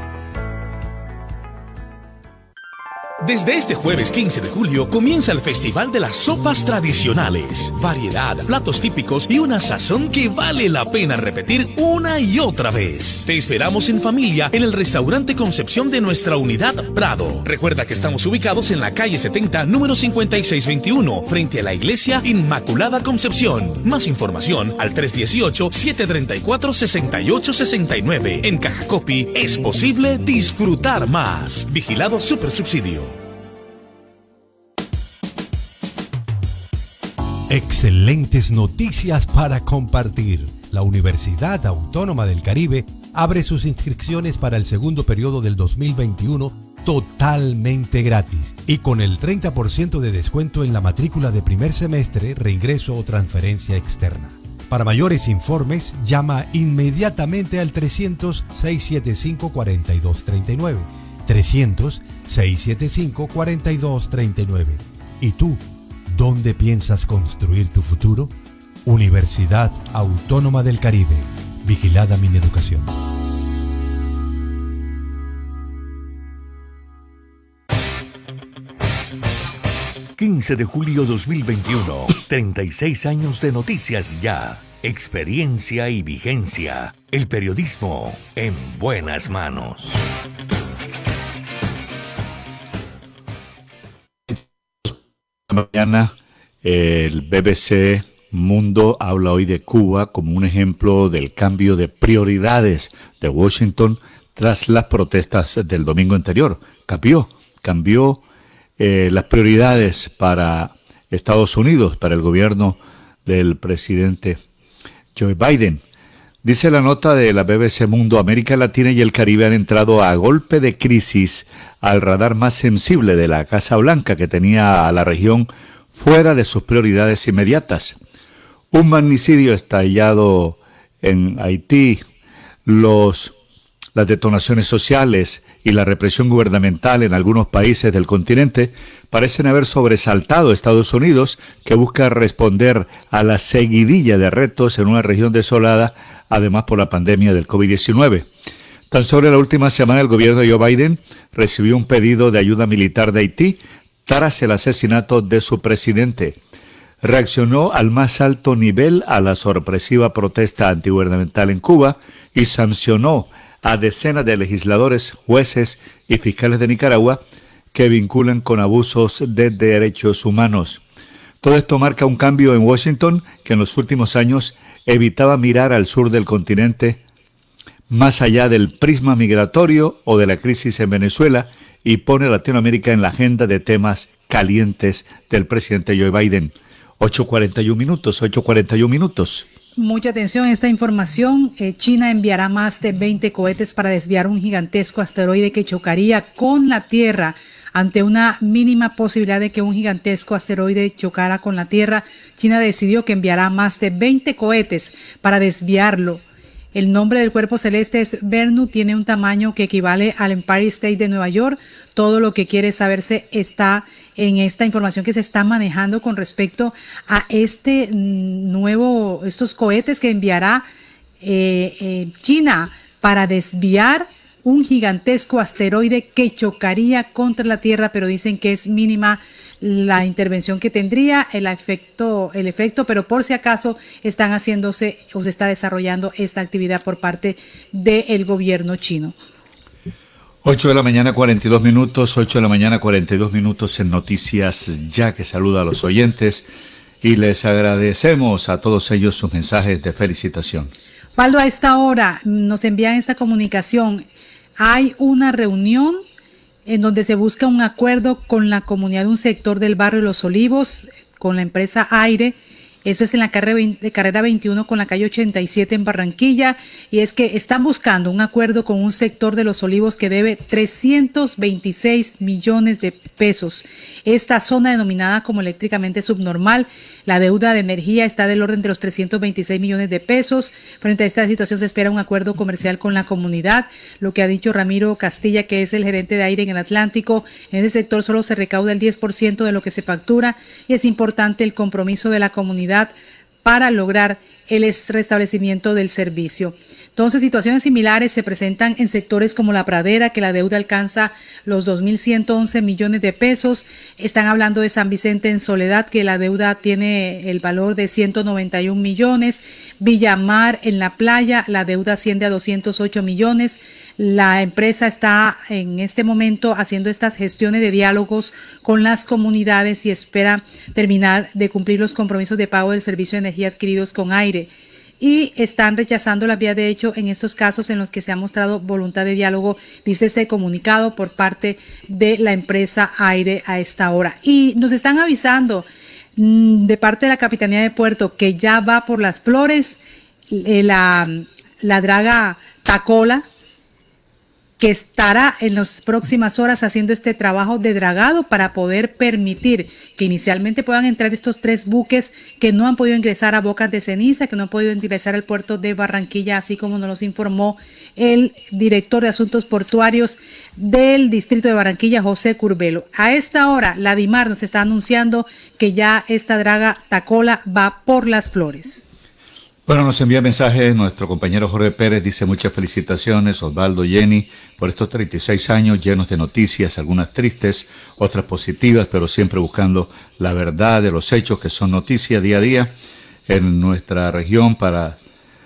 [SPEAKER 97] Desde este jueves 15 de julio comienza el Festival de las Sopas Tradicionales. Variedad, platos típicos y una sazón que vale la pena repetir una y otra vez. Te esperamos en familia en el restaurante Concepción de nuestra unidad Prado. Recuerda que estamos ubicados en la calle 70, número 5621, frente a la iglesia Inmaculada Concepción. Más información al 318-734-6869. En Cajacopi es posible disfrutar más. Vigilado Super Subsidio.
[SPEAKER 6] Excelentes noticias para compartir. La Universidad Autónoma del Caribe abre sus inscripciones para el segundo periodo del 2021 totalmente gratis y con el 30% de descuento en la matrícula de primer semestre, reingreso o transferencia externa. Para mayores informes, llama inmediatamente al 300-675-4239. 300-675-4239. ¿Y tú? ¿Dónde piensas construir tu futuro? Universidad Autónoma del Caribe. Vigilada mi educación.
[SPEAKER 1] ...15 de julio 2021... ...36 años de noticias ya... ...experiencia y vigencia... ...el periodismo en buenas manos...
[SPEAKER 2] mañana el BBC Mundo habla hoy de Cuba como un ejemplo del cambio de prioridades de Washington tras las protestas del domingo anterior. Cambió, cambió eh, las prioridades para Estados Unidos, para el gobierno del presidente Joe Biden. Dice la nota de la BBC Mundo, América Latina y el Caribe han entrado a golpe de crisis al radar más sensible de la Casa Blanca que tenía a la región fuera de sus prioridades inmediatas. Un magnicidio estallado en Haití, los, las detonaciones sociales y la represión gubernamental en algunos países del continente parecen haber sobresaltado a Estados Unidos, que busca responder a la seguidilla de retos en una región desolada, además por la pandemia del COVID-19. Tan sobre la última semana el gobierno de Joe Biden recibió un pedido de ayuda militar de Haití tras el asesinato de su presidente. Reaccionó al más alto nivel a la sorpresiva protesta antigubernamental en Cuba y sancionó a decenas de legisladores, jueces y fiscales de Nicaragua que vinculan con abusos de derechos humanos. Todo esto marca un cambio en Washington que en los últimos años evitaba mirar al sur del continente más allá del prisma migratorio o de la crisis en Venezuela y pone Latinoamérica en la agenda de temas calientes del presidente Joe Biden. 8.41 minutos, 8.41 minutos.
[SPEAKER 3] Mucha atención a esta información. Eh, China enviará más de 20 cohetes para desviar un gigantesco asteroide que chocaría con la Tierra. Ante una mínima posibilidad de que un gigantesco asteroide chocara con la Tierra, China decidió que enviará más de 20 cohetes para desviarlo. El nombre del cuerpo celeste es Vernu, tiene un tamaño que equivale al Empire State de Nueva York. Todo lo que quiere saberse está en esta información que se está manejando con respecto a este nuevo, estos cohetes que enviará eh, eh, China para desviar un gigantesco asteroide que chocaría contra la Tierra, pero dicen que es mínima la intervención que tendría, el efecto, el efecto, pero por si acaso están haciéndose o se está desarrollando esta actividad por parte del gobierno chino.
[SPEAKER 2] 8 de la mañana 42 minutos, 8 de la mañana 42 minutos en Noticias Ya que saluda a los oyentes y les agradecemos a todos ellos sus mensajes de felicitación.
[SPEAKER 3] Paldo, a esta hora nos envían esta comunicación. Hay una reunión en donde se busca un acuerdo con la comunidad de un sector del barrio Los Olivos, con la empresa Aire, eso es en la carrera 21 con la calle 87 en Barranquilla. Y es que están buscando un acuerdo con un sector de los olivos que debe 326 millones de pesos. Esta zona denominada como eléctricamente subnormal, la deuda de energía está del orden de los 326 millones de pesos. Frente a esta situación se espera un acuerdo comercial con la comunidad. Lo que ha dicho Ramiro Castilla, que es el gerente de aire en el Atlántico, en ese sector solo se recauda el 10% de lo que se factura y es importante el compromiso de la comunidad para lograr el restablecimiento del servicio. Entonces, situaciones similares se presentan en sectores como la pradera, que la deuda alcanza los 2.111 millones de pesos. Están hablando de San Vicente en Soledad, que la deuda tiene el valor de 191 millones. Villamar en la playa, la deuda asciende a 208 millones. La empresa está en este momento haciendo estas gestiones de diálogos con las comunidades y espera terminar de cumplir los compromisos de pago del servicio de energía adquiridos con aire y están rechazando la vía de hecho en estos casos en los que se ha mostrado voluntad de diálogo, dice este comunicado por parte de la empresa Aire a esta hora. Y nos están avisando mm, de parte de la Capitanía de Puerto que ya va por las flores eh, la, la draga Tacola que estará en las próximas horas haciendo este trabajo de dragado para poder permitir que inicialmente puedan entrar estos tres buques que no han podido ingresar a Bocas de Ceniza, que no han podido ingresar al puerto de Barranquilla, así como nos los informó el director de Asuntos Portuarios del Distrito de Barranquilla, José Curbelo. A esta hora, la DIMAR nos está anunciando que ya esta draga Tacola va por las flores.
[SPEAKER 2] Bueno, nos envía mensaje nuestro compañero Jorge Pérez, dice muchas felicitaciones, Osvaldo Jenny, por estos 36 años llenos de noticias, algunas tristes, otras positivas, pero siempre buscando la verdad de los hechos que son noticias día a día en nuestra región para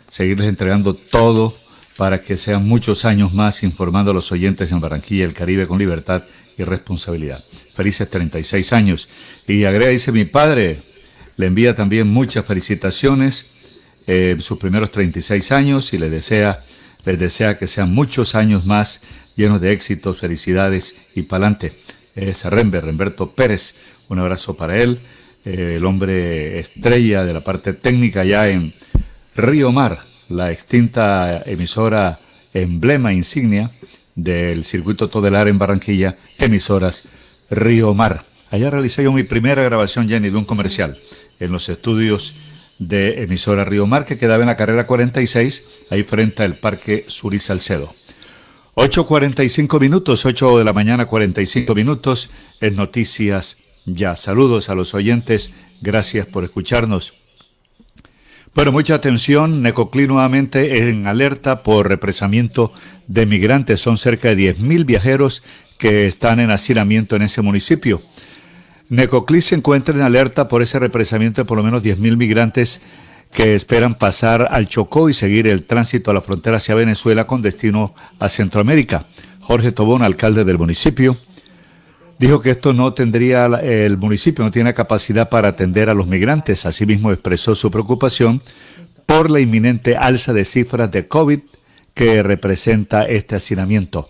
[SPEAKER 2] seguirles entregando todo para que sean muchos años más informando a los oyentes en Barranquilla y el Caribe con libertad y responsabilidad. Felices 36 años. Y agrega, dice mi padre, le envía también muchas felicitaciones eh, sus primeros 36 años y les desea, les desea que sean muchos años más llenos de éxitos, felicidades y pa'lante. Es Rember, Remberto Pérez. Un abrazo para él, eh, el hombre estrella de la parte técnica ya en Río Mar, la extinta emisora emblema insignia del circuito Todelar en Barranquilla, emisoras Río Mar. Allá realicé yo mi primera grabación, Jenny, de un comercial en los estudios de emisora Río Mar, que quedaba en la carrera 46, ahí frente al Parque Suri Salcedo. 8.45 minutos, 8 de la mañana 45 minutos, en Noticias Ya. Saludos a los oyentes, gracias por escucharnos. Bueno, mucha atención, Necoclí nuevamente en alerta por represamiento de migrantes. Son cerca de 10.000 viajeros que están en hacinamiento en ese municipio. Necoclí se encuentra en alerta por ese represamiento de por lo menos 10.000 migrantes que esperan pasar al Chocó y seguir el tránsito a la frontera hacia Venezuela con destino a Centroamérica. Jorge Tobón, alcalde del municipio, dijo que esto no tendría, el municipio no tiene capacidad para atender a los migrantes. Asimismo expresó su preocupación por la inminente alza de cifras de COVID que representa este hacinamiento.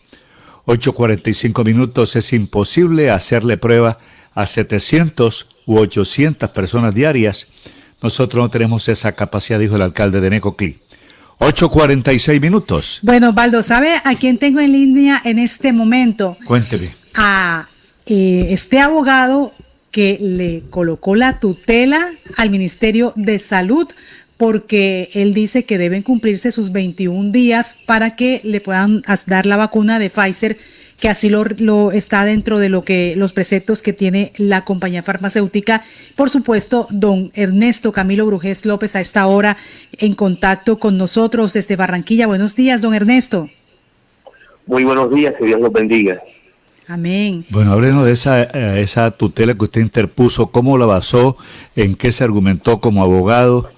[SPEAKER 2] 8.45 minutos es imposible hacerle prueba a 700 u 800 personas diarias. Nosotros no tenemos esa capacidad, dijo el alcalde de Necoclí. 8.46 minutos.
[SPEAKER 3] Bueno, Baldo, ¿sabe a quién tengo en línea en este momento?
[SPEAKER 2] Cuénteme.
[SPEAKER 3] A eh, este abogado que le colocó la tutela al Ministerio de Salud porque él dice que deben cumplirse sus 21 días para que le puedan dar la vacuna de Pfizer que así lo, está dentro de lo que los preceptos que tiene la compañía farmacéutica. Por supuesto, don Ernesto Camilo Brujés López a esta hora en contacto con nosotros desde Barranquilla. Buenos días, don Ernesto.
[SPEAKER 98] Muy buenos días, que Dios los bendiga.
[SPEAKER 3] Amén.
[SPEAKER 2] Bueno, háblenos de esa, eh, esa tutela que usted interpuso, cómo la basó, en qué se argumentó como abogado.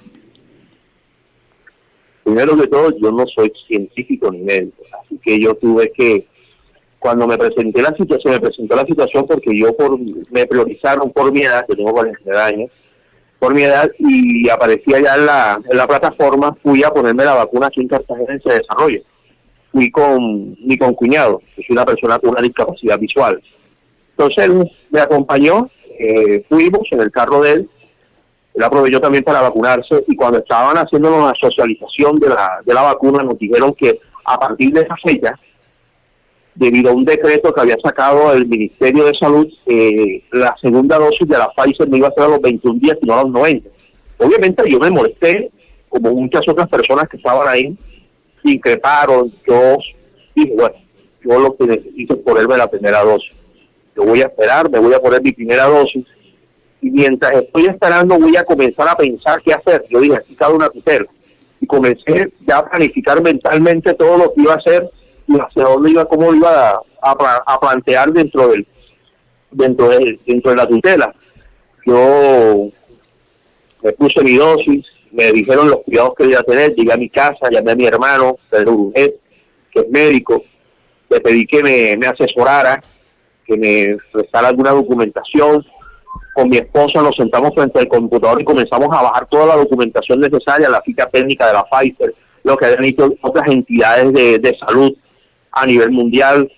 [SPEAKER 98] Primero que todo, yo no soy científico ni médico, así que yo tuve que cuando me presenté la situación, me presentó la situación porque yo por, me priorizaron por mi edad, que tengo 49 años, por mi edad, y aparecía ya en la, en la plataforma, fui a ponerme la vacuna aquí en Cartagena en ese desarrollo. Fui con mi concuñado, que es una persona con una discapacidad visual. Entonces él me acompañó, eh, fuimos en el carro de él, él aprovechó también para vacunarse y cuando estaban haciendo la socialización de la, de la vacuna nos dijeron que a partir de esa fecha debido a un decreto que había sacado el Ministerio de Salud, eh, la segunda dosis de la Pfizer no iba a ser a los 21 días, sino a los 90. Obviamente yo me molesté, como muchas otras personas que estaban ahí, increparon, yo dije, bueno, yo lo que necesito es ponerme la primera dosis. Yo voy a esperar, me voy a poner mi primera dosis, y mientras estoy esperando voy a comenzar a pensar qué hacer. Yo dije, aquí cada una tutela. Y comencé ya a planificar mentalmente todo lo que iba a hacer y hacia dónde iba, cómo iba a, plantear dentro del dentro de, dentro de la tutela. Yo me puse mi dosis, me dijeron los cuidados que iba a tener, llegué a mi casa, llamé a mi hermano, Pedro que es médico, le pedí que me, asesorara, que me prestara alguna documentación. Con mi esposa nos sentamos frente al computador y comenzamos a bajar toda la documentación necesaria, la ficha técnica de la Pfizer, lo que habían dicho otras entidades de, de salud a nivel mundial,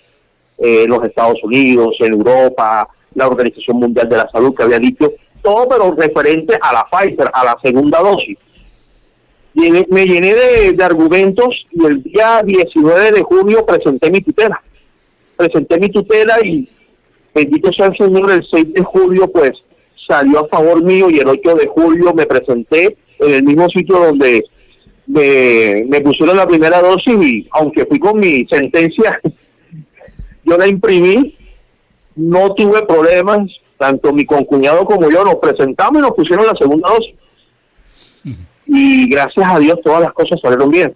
[SPEAKER 98] eh, los Estados Unidos, en Europa, la Organización Mundial de la Salud que había dicho todo, pero referente a la Pfizer, a la segunda dosis. me llené de, argumentos y el día 19 de junio presenté mi tutela. Presenté mi tutela y bendito sea el Señor, el 6 de julio pues salió a favor mío y el 8 de julio me presenté en el mismo sitio donde me, pusieron la primera dosis y aunque fui con mi sentencia, yo la imprimí, no tuve problemas, tanto mi concuñado como yo nos presentamos y nos pusieron la segunda dosis. Y gracias a Dios todas las cosas salieron bien.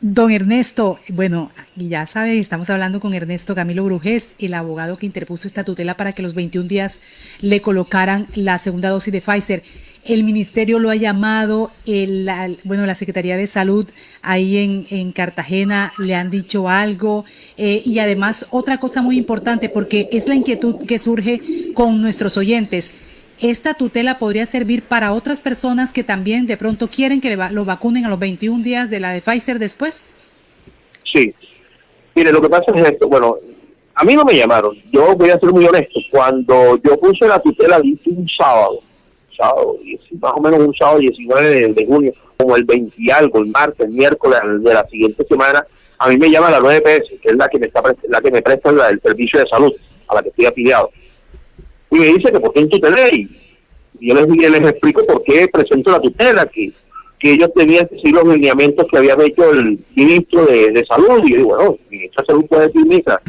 [SPEAKER 3] Don Ernesto, bueno, ya sabe, estamos hablando con Ernesto Camilo Brujés, el abogado que interpuso esta tutela para que los 21 días le colocaran la segunda dosis de Pfizer el ministerio lo ha llamado, el, bueno, la Secretaría de Salud ahí en, en Cartagena le han dicho algo eh, y además otra cosa muy importante porque es la inquietud que surge con nuestros oyentes. ¿Esta tutela podría servir para otras personas que también de pronto quieren que lo vacunen a los 21 días de la de Pfizer después?
[SPEAKER 98] Sí. Mire, lo que pasa es esto. Bueno, a mí no me llamaron. Yo voy a ser muy honesto. Cuando yo puse la tutela, dice un sábado sábado, más o menos un sábado 19 de, junio, como el 20 y algo, el martes, el miércoles de la siguiente semana, a mí me llama la 9PS, que es la que me está la que me presta el servicio de salud, a la que estoy afiliado. Y me dice que por qué en tutela y yo les, les explico por qué presento la tutela, que, que ellos tenían que seguir los lineamientos que había hecho el ministro de, salud. Y yo digo, bueno, el ministro de salud puede decir misa,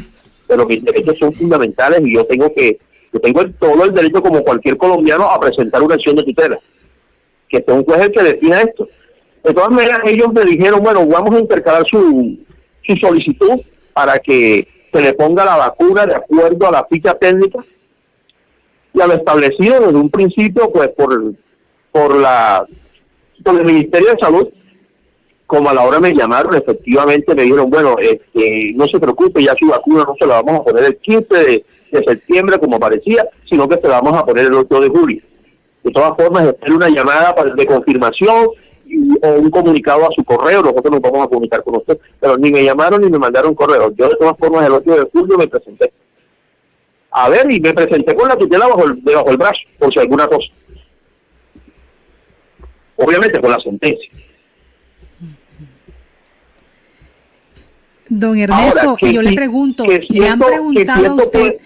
[SPEAKER 98] pero mis derechos son fundamentales y yo tengo que tengo todo el derecho como cualquier colombiano a presentar una acción de tutela. Que sea un juez el que defina esto. De todas maneras, ellos me dijeron, bueno, vamos a intercalar su, su solicitud para que se le ponga la vacuna de acuerdo a la ficha técnica y a lo establecido desde un principio, pues por, por, la, por el Ministerio de Salud, como a la hora me llamaron, efectivamente me dijeron, bueno, este, no se preocupe, ya su vacuna no se la vamos a poner el 15 de, de septiembre como parecía, sino que se la vamos a poner el 8 de julio. De todas formas, hacer una llamada de confirmación o un comunicado a su correo, nosotros nos vamos a comunicar con usted, pero ni me llamaron ni me mandaron correo. Yo de todas formas el 8 de julio me presenté. A ver, y me presenté con la tutela bajo el, debajo del brazo, por si alguna cosa. Obviamente con la sentencia.
[SPEAKER 3] Don Ernesto, yo le pregunto, ¿le han preguntado a usted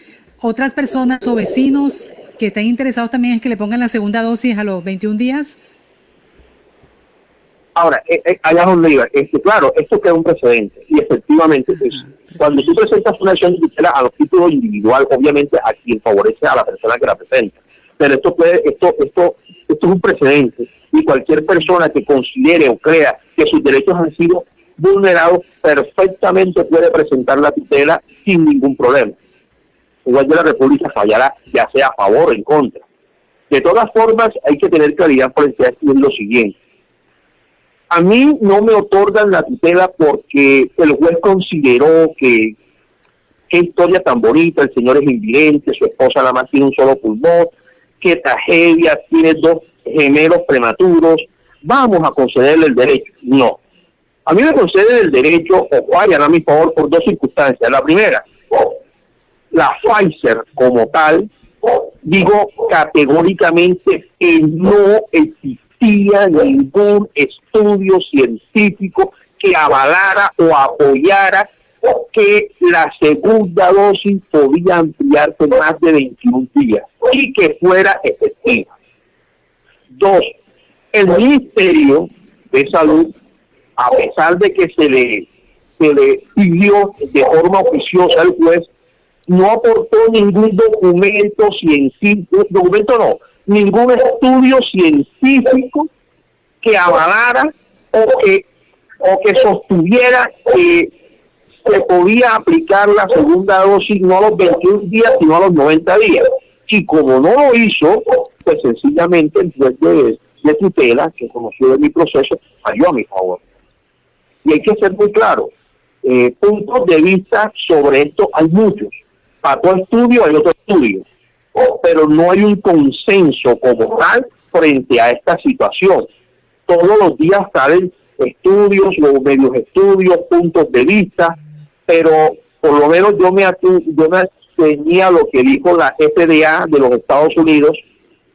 [SPEAKER 3] otras personas o vecinos que estén interesados también en que le pongan la segunda dosis a los 21 días?
[SPEAKER 98] Ahora, eh, eh, allá donde iba, es que claro, esto queda un precedente y efectivamente pues, cuando tú presentas una acción de tutela a los título individual, obviamente a quien favorece a la persona que la presenta. Pero esto puede, esto, esto, esto es un precedente y cualquier persona que considere o crea que sus derechos han sido vulnerados perfectamente puede presentar la tutela sin ningún problema. Igual de la República fallará, ya sea a favor o en contra. De todas formas, hay que tener claridad por el lo siguiente a mí no me otorgan la tutela porque el juez consideró que qué historia tan bonita, el señor es invidente, su esposa nada más tiene un solo pulmón, qué tragedia, tiene dos gemelos prematuros, vamos a concederle el derecho. No. A mí me conceden el derecho, o vayan a mi favor, por dos circunstancias. La primera, la Pfizer como tal, digo categóricamente que no existe ningún estudio científico que avalara o apoyara que la segunda dosis podía ampliarse más de 21 días y que fuera efectiva. Dos, el Ministerio de Salud, a pesar de que se le, se le pidió de forma oficiosa al juez, no aportó ningún documento científico, documento no, ningún estudio científico que avalara o que, o que sostuviera que se podía aplicar la segunda dosis no a los 21 días, sino a los 90 días. Y como no lo hizo, pues sencillamente el juez de, tutela, que conoció de mi proceso, falló a mi favor. Y hay que ser muy claro, eh, puntos de vista sobre esto hay muchos. Todo estudio hay otro estudio pero no hay un consenso como tal frente a esta situación. Todos los días salen estudios, los medios estudios, puntos de vista, pero por lo menos yo me, yo me tenía lo que dijo la FDA de los Estados Unidos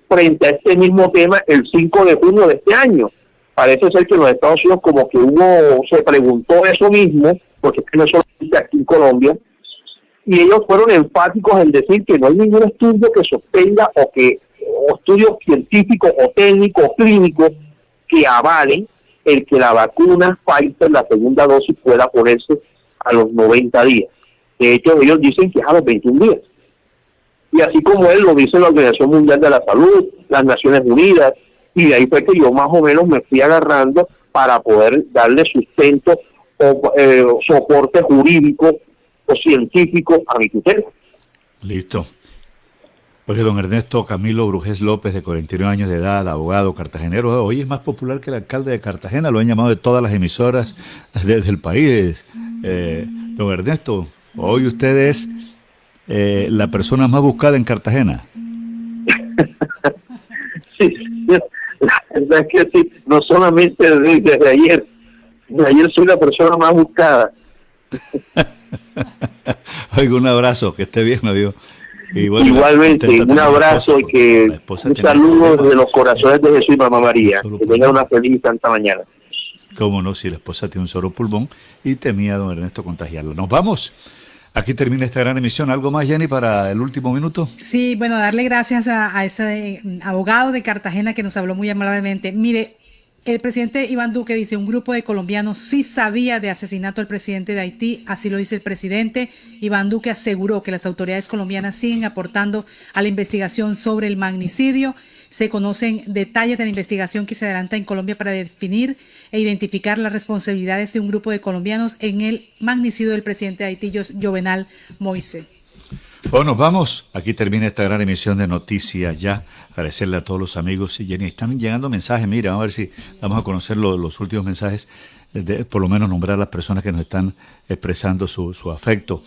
[SPEAKER 98] frente a este mismo tema el 5 de junio de este año. Parece ser que en los Estados Unidos como que hubo, se preguntó eso mismo, porque no solamente aquí en Colombia, y ellos fueron enfáticos en decir que no hay ningún estudio que sostenga o que estudios científicos o técnicos o clínicos que avalen el que la vacuna Pfizer, la segunda dosis, pueda ponerse a los 90 días. De hecho, ellos dicen que es a los 21 días. Y así como él lo dice la Organización Mundial de la Salud, las Naciones Unidas, y de ahí fue que yo más o menos me fui agarrando para poder darle sustento o eh, soporte jurídico o científico a mi tutela.
[SPEAKER 2] Listo. Oye, don Ernesto Camilo Brujés López, de 41 años de edad, abogado cartagenero, hoy es más popular que el alcalde de Cartagena, lo han llamado de todas las emisoras desde el país. Eh, don Ernesto, hoy usted es eh, la persona más buscada en Cartagena.
[SPEAKER 98] sí, la verdad es que sí, no solamente desde, desde ayer, desde ayer soy la persona más buscada.
[SPEAKER 2] Oiga, un abrazo, que esté bien, amigo.
[SPEAKER 98] Igualmente, un abrazo y que un saludo de los corazones de Jesús y Mamá María. Que tenga una feliz santa mañana.
[SPEAKER 2] Cómo no, si la esposa tiene un solo pulmón y temía don Ernesto contagiarlo. Nos vamos. Aquí termina esta gran emisión. ¿Algo más, Jenny, para el último minuto?
[SPEAKER 3] Sí, bueno, darle gracias a, a este abogado de Cartagena que nos habló muy amablemente. Mire, el presidente Iván Duque dice, un grupo de colombianos sí sabía de asesinato al presidente de Haití, así lo dice el presidente. Iván Duque aseguró que las autoridades colombianas siguen aportando a la investigación sobre el magnicidio. Se conocen detalles de la investigación que se adelanta en Colombia para definir e identificar las responsabilidades de un grupo de colombianos en el magnicidio del presidente de Haití, Jovenal Moise.
[SPEAKER 2] Bueno, vamos. Aquí termina esta gran emisión de Noticias Ya. Agradecerle a todos los amigos. Y Jenny, están llegando mensajes. Mira, a ver si vamos a conocer los últimos mensajes. De, por lo menos nombrar a las personas que nos están expresando su, afecto.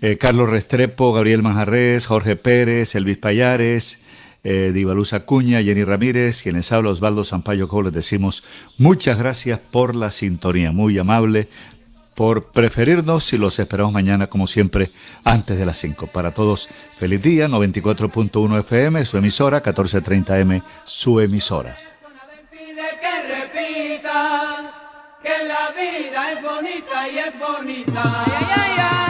[SPEAKER 2] Eh, Carlos Restrepo, Gabriel Manjarres, Jorge Pérez, Elvis Payares, eh, Divaluz Acuña, Jenny Ramírez, quienes habla Osvaldo Sampaio Cole, les decimos muchas gracias por la sintonía, muy amable, por preferirnos y los esperamos mañana como siempre antes de las 5. Para todos, feliz día, 94.1 FM, su emisora, 1430M, su emisora.
[SPEAKER 99] que la vida es bonita y es bonita. Ay, ay, ay,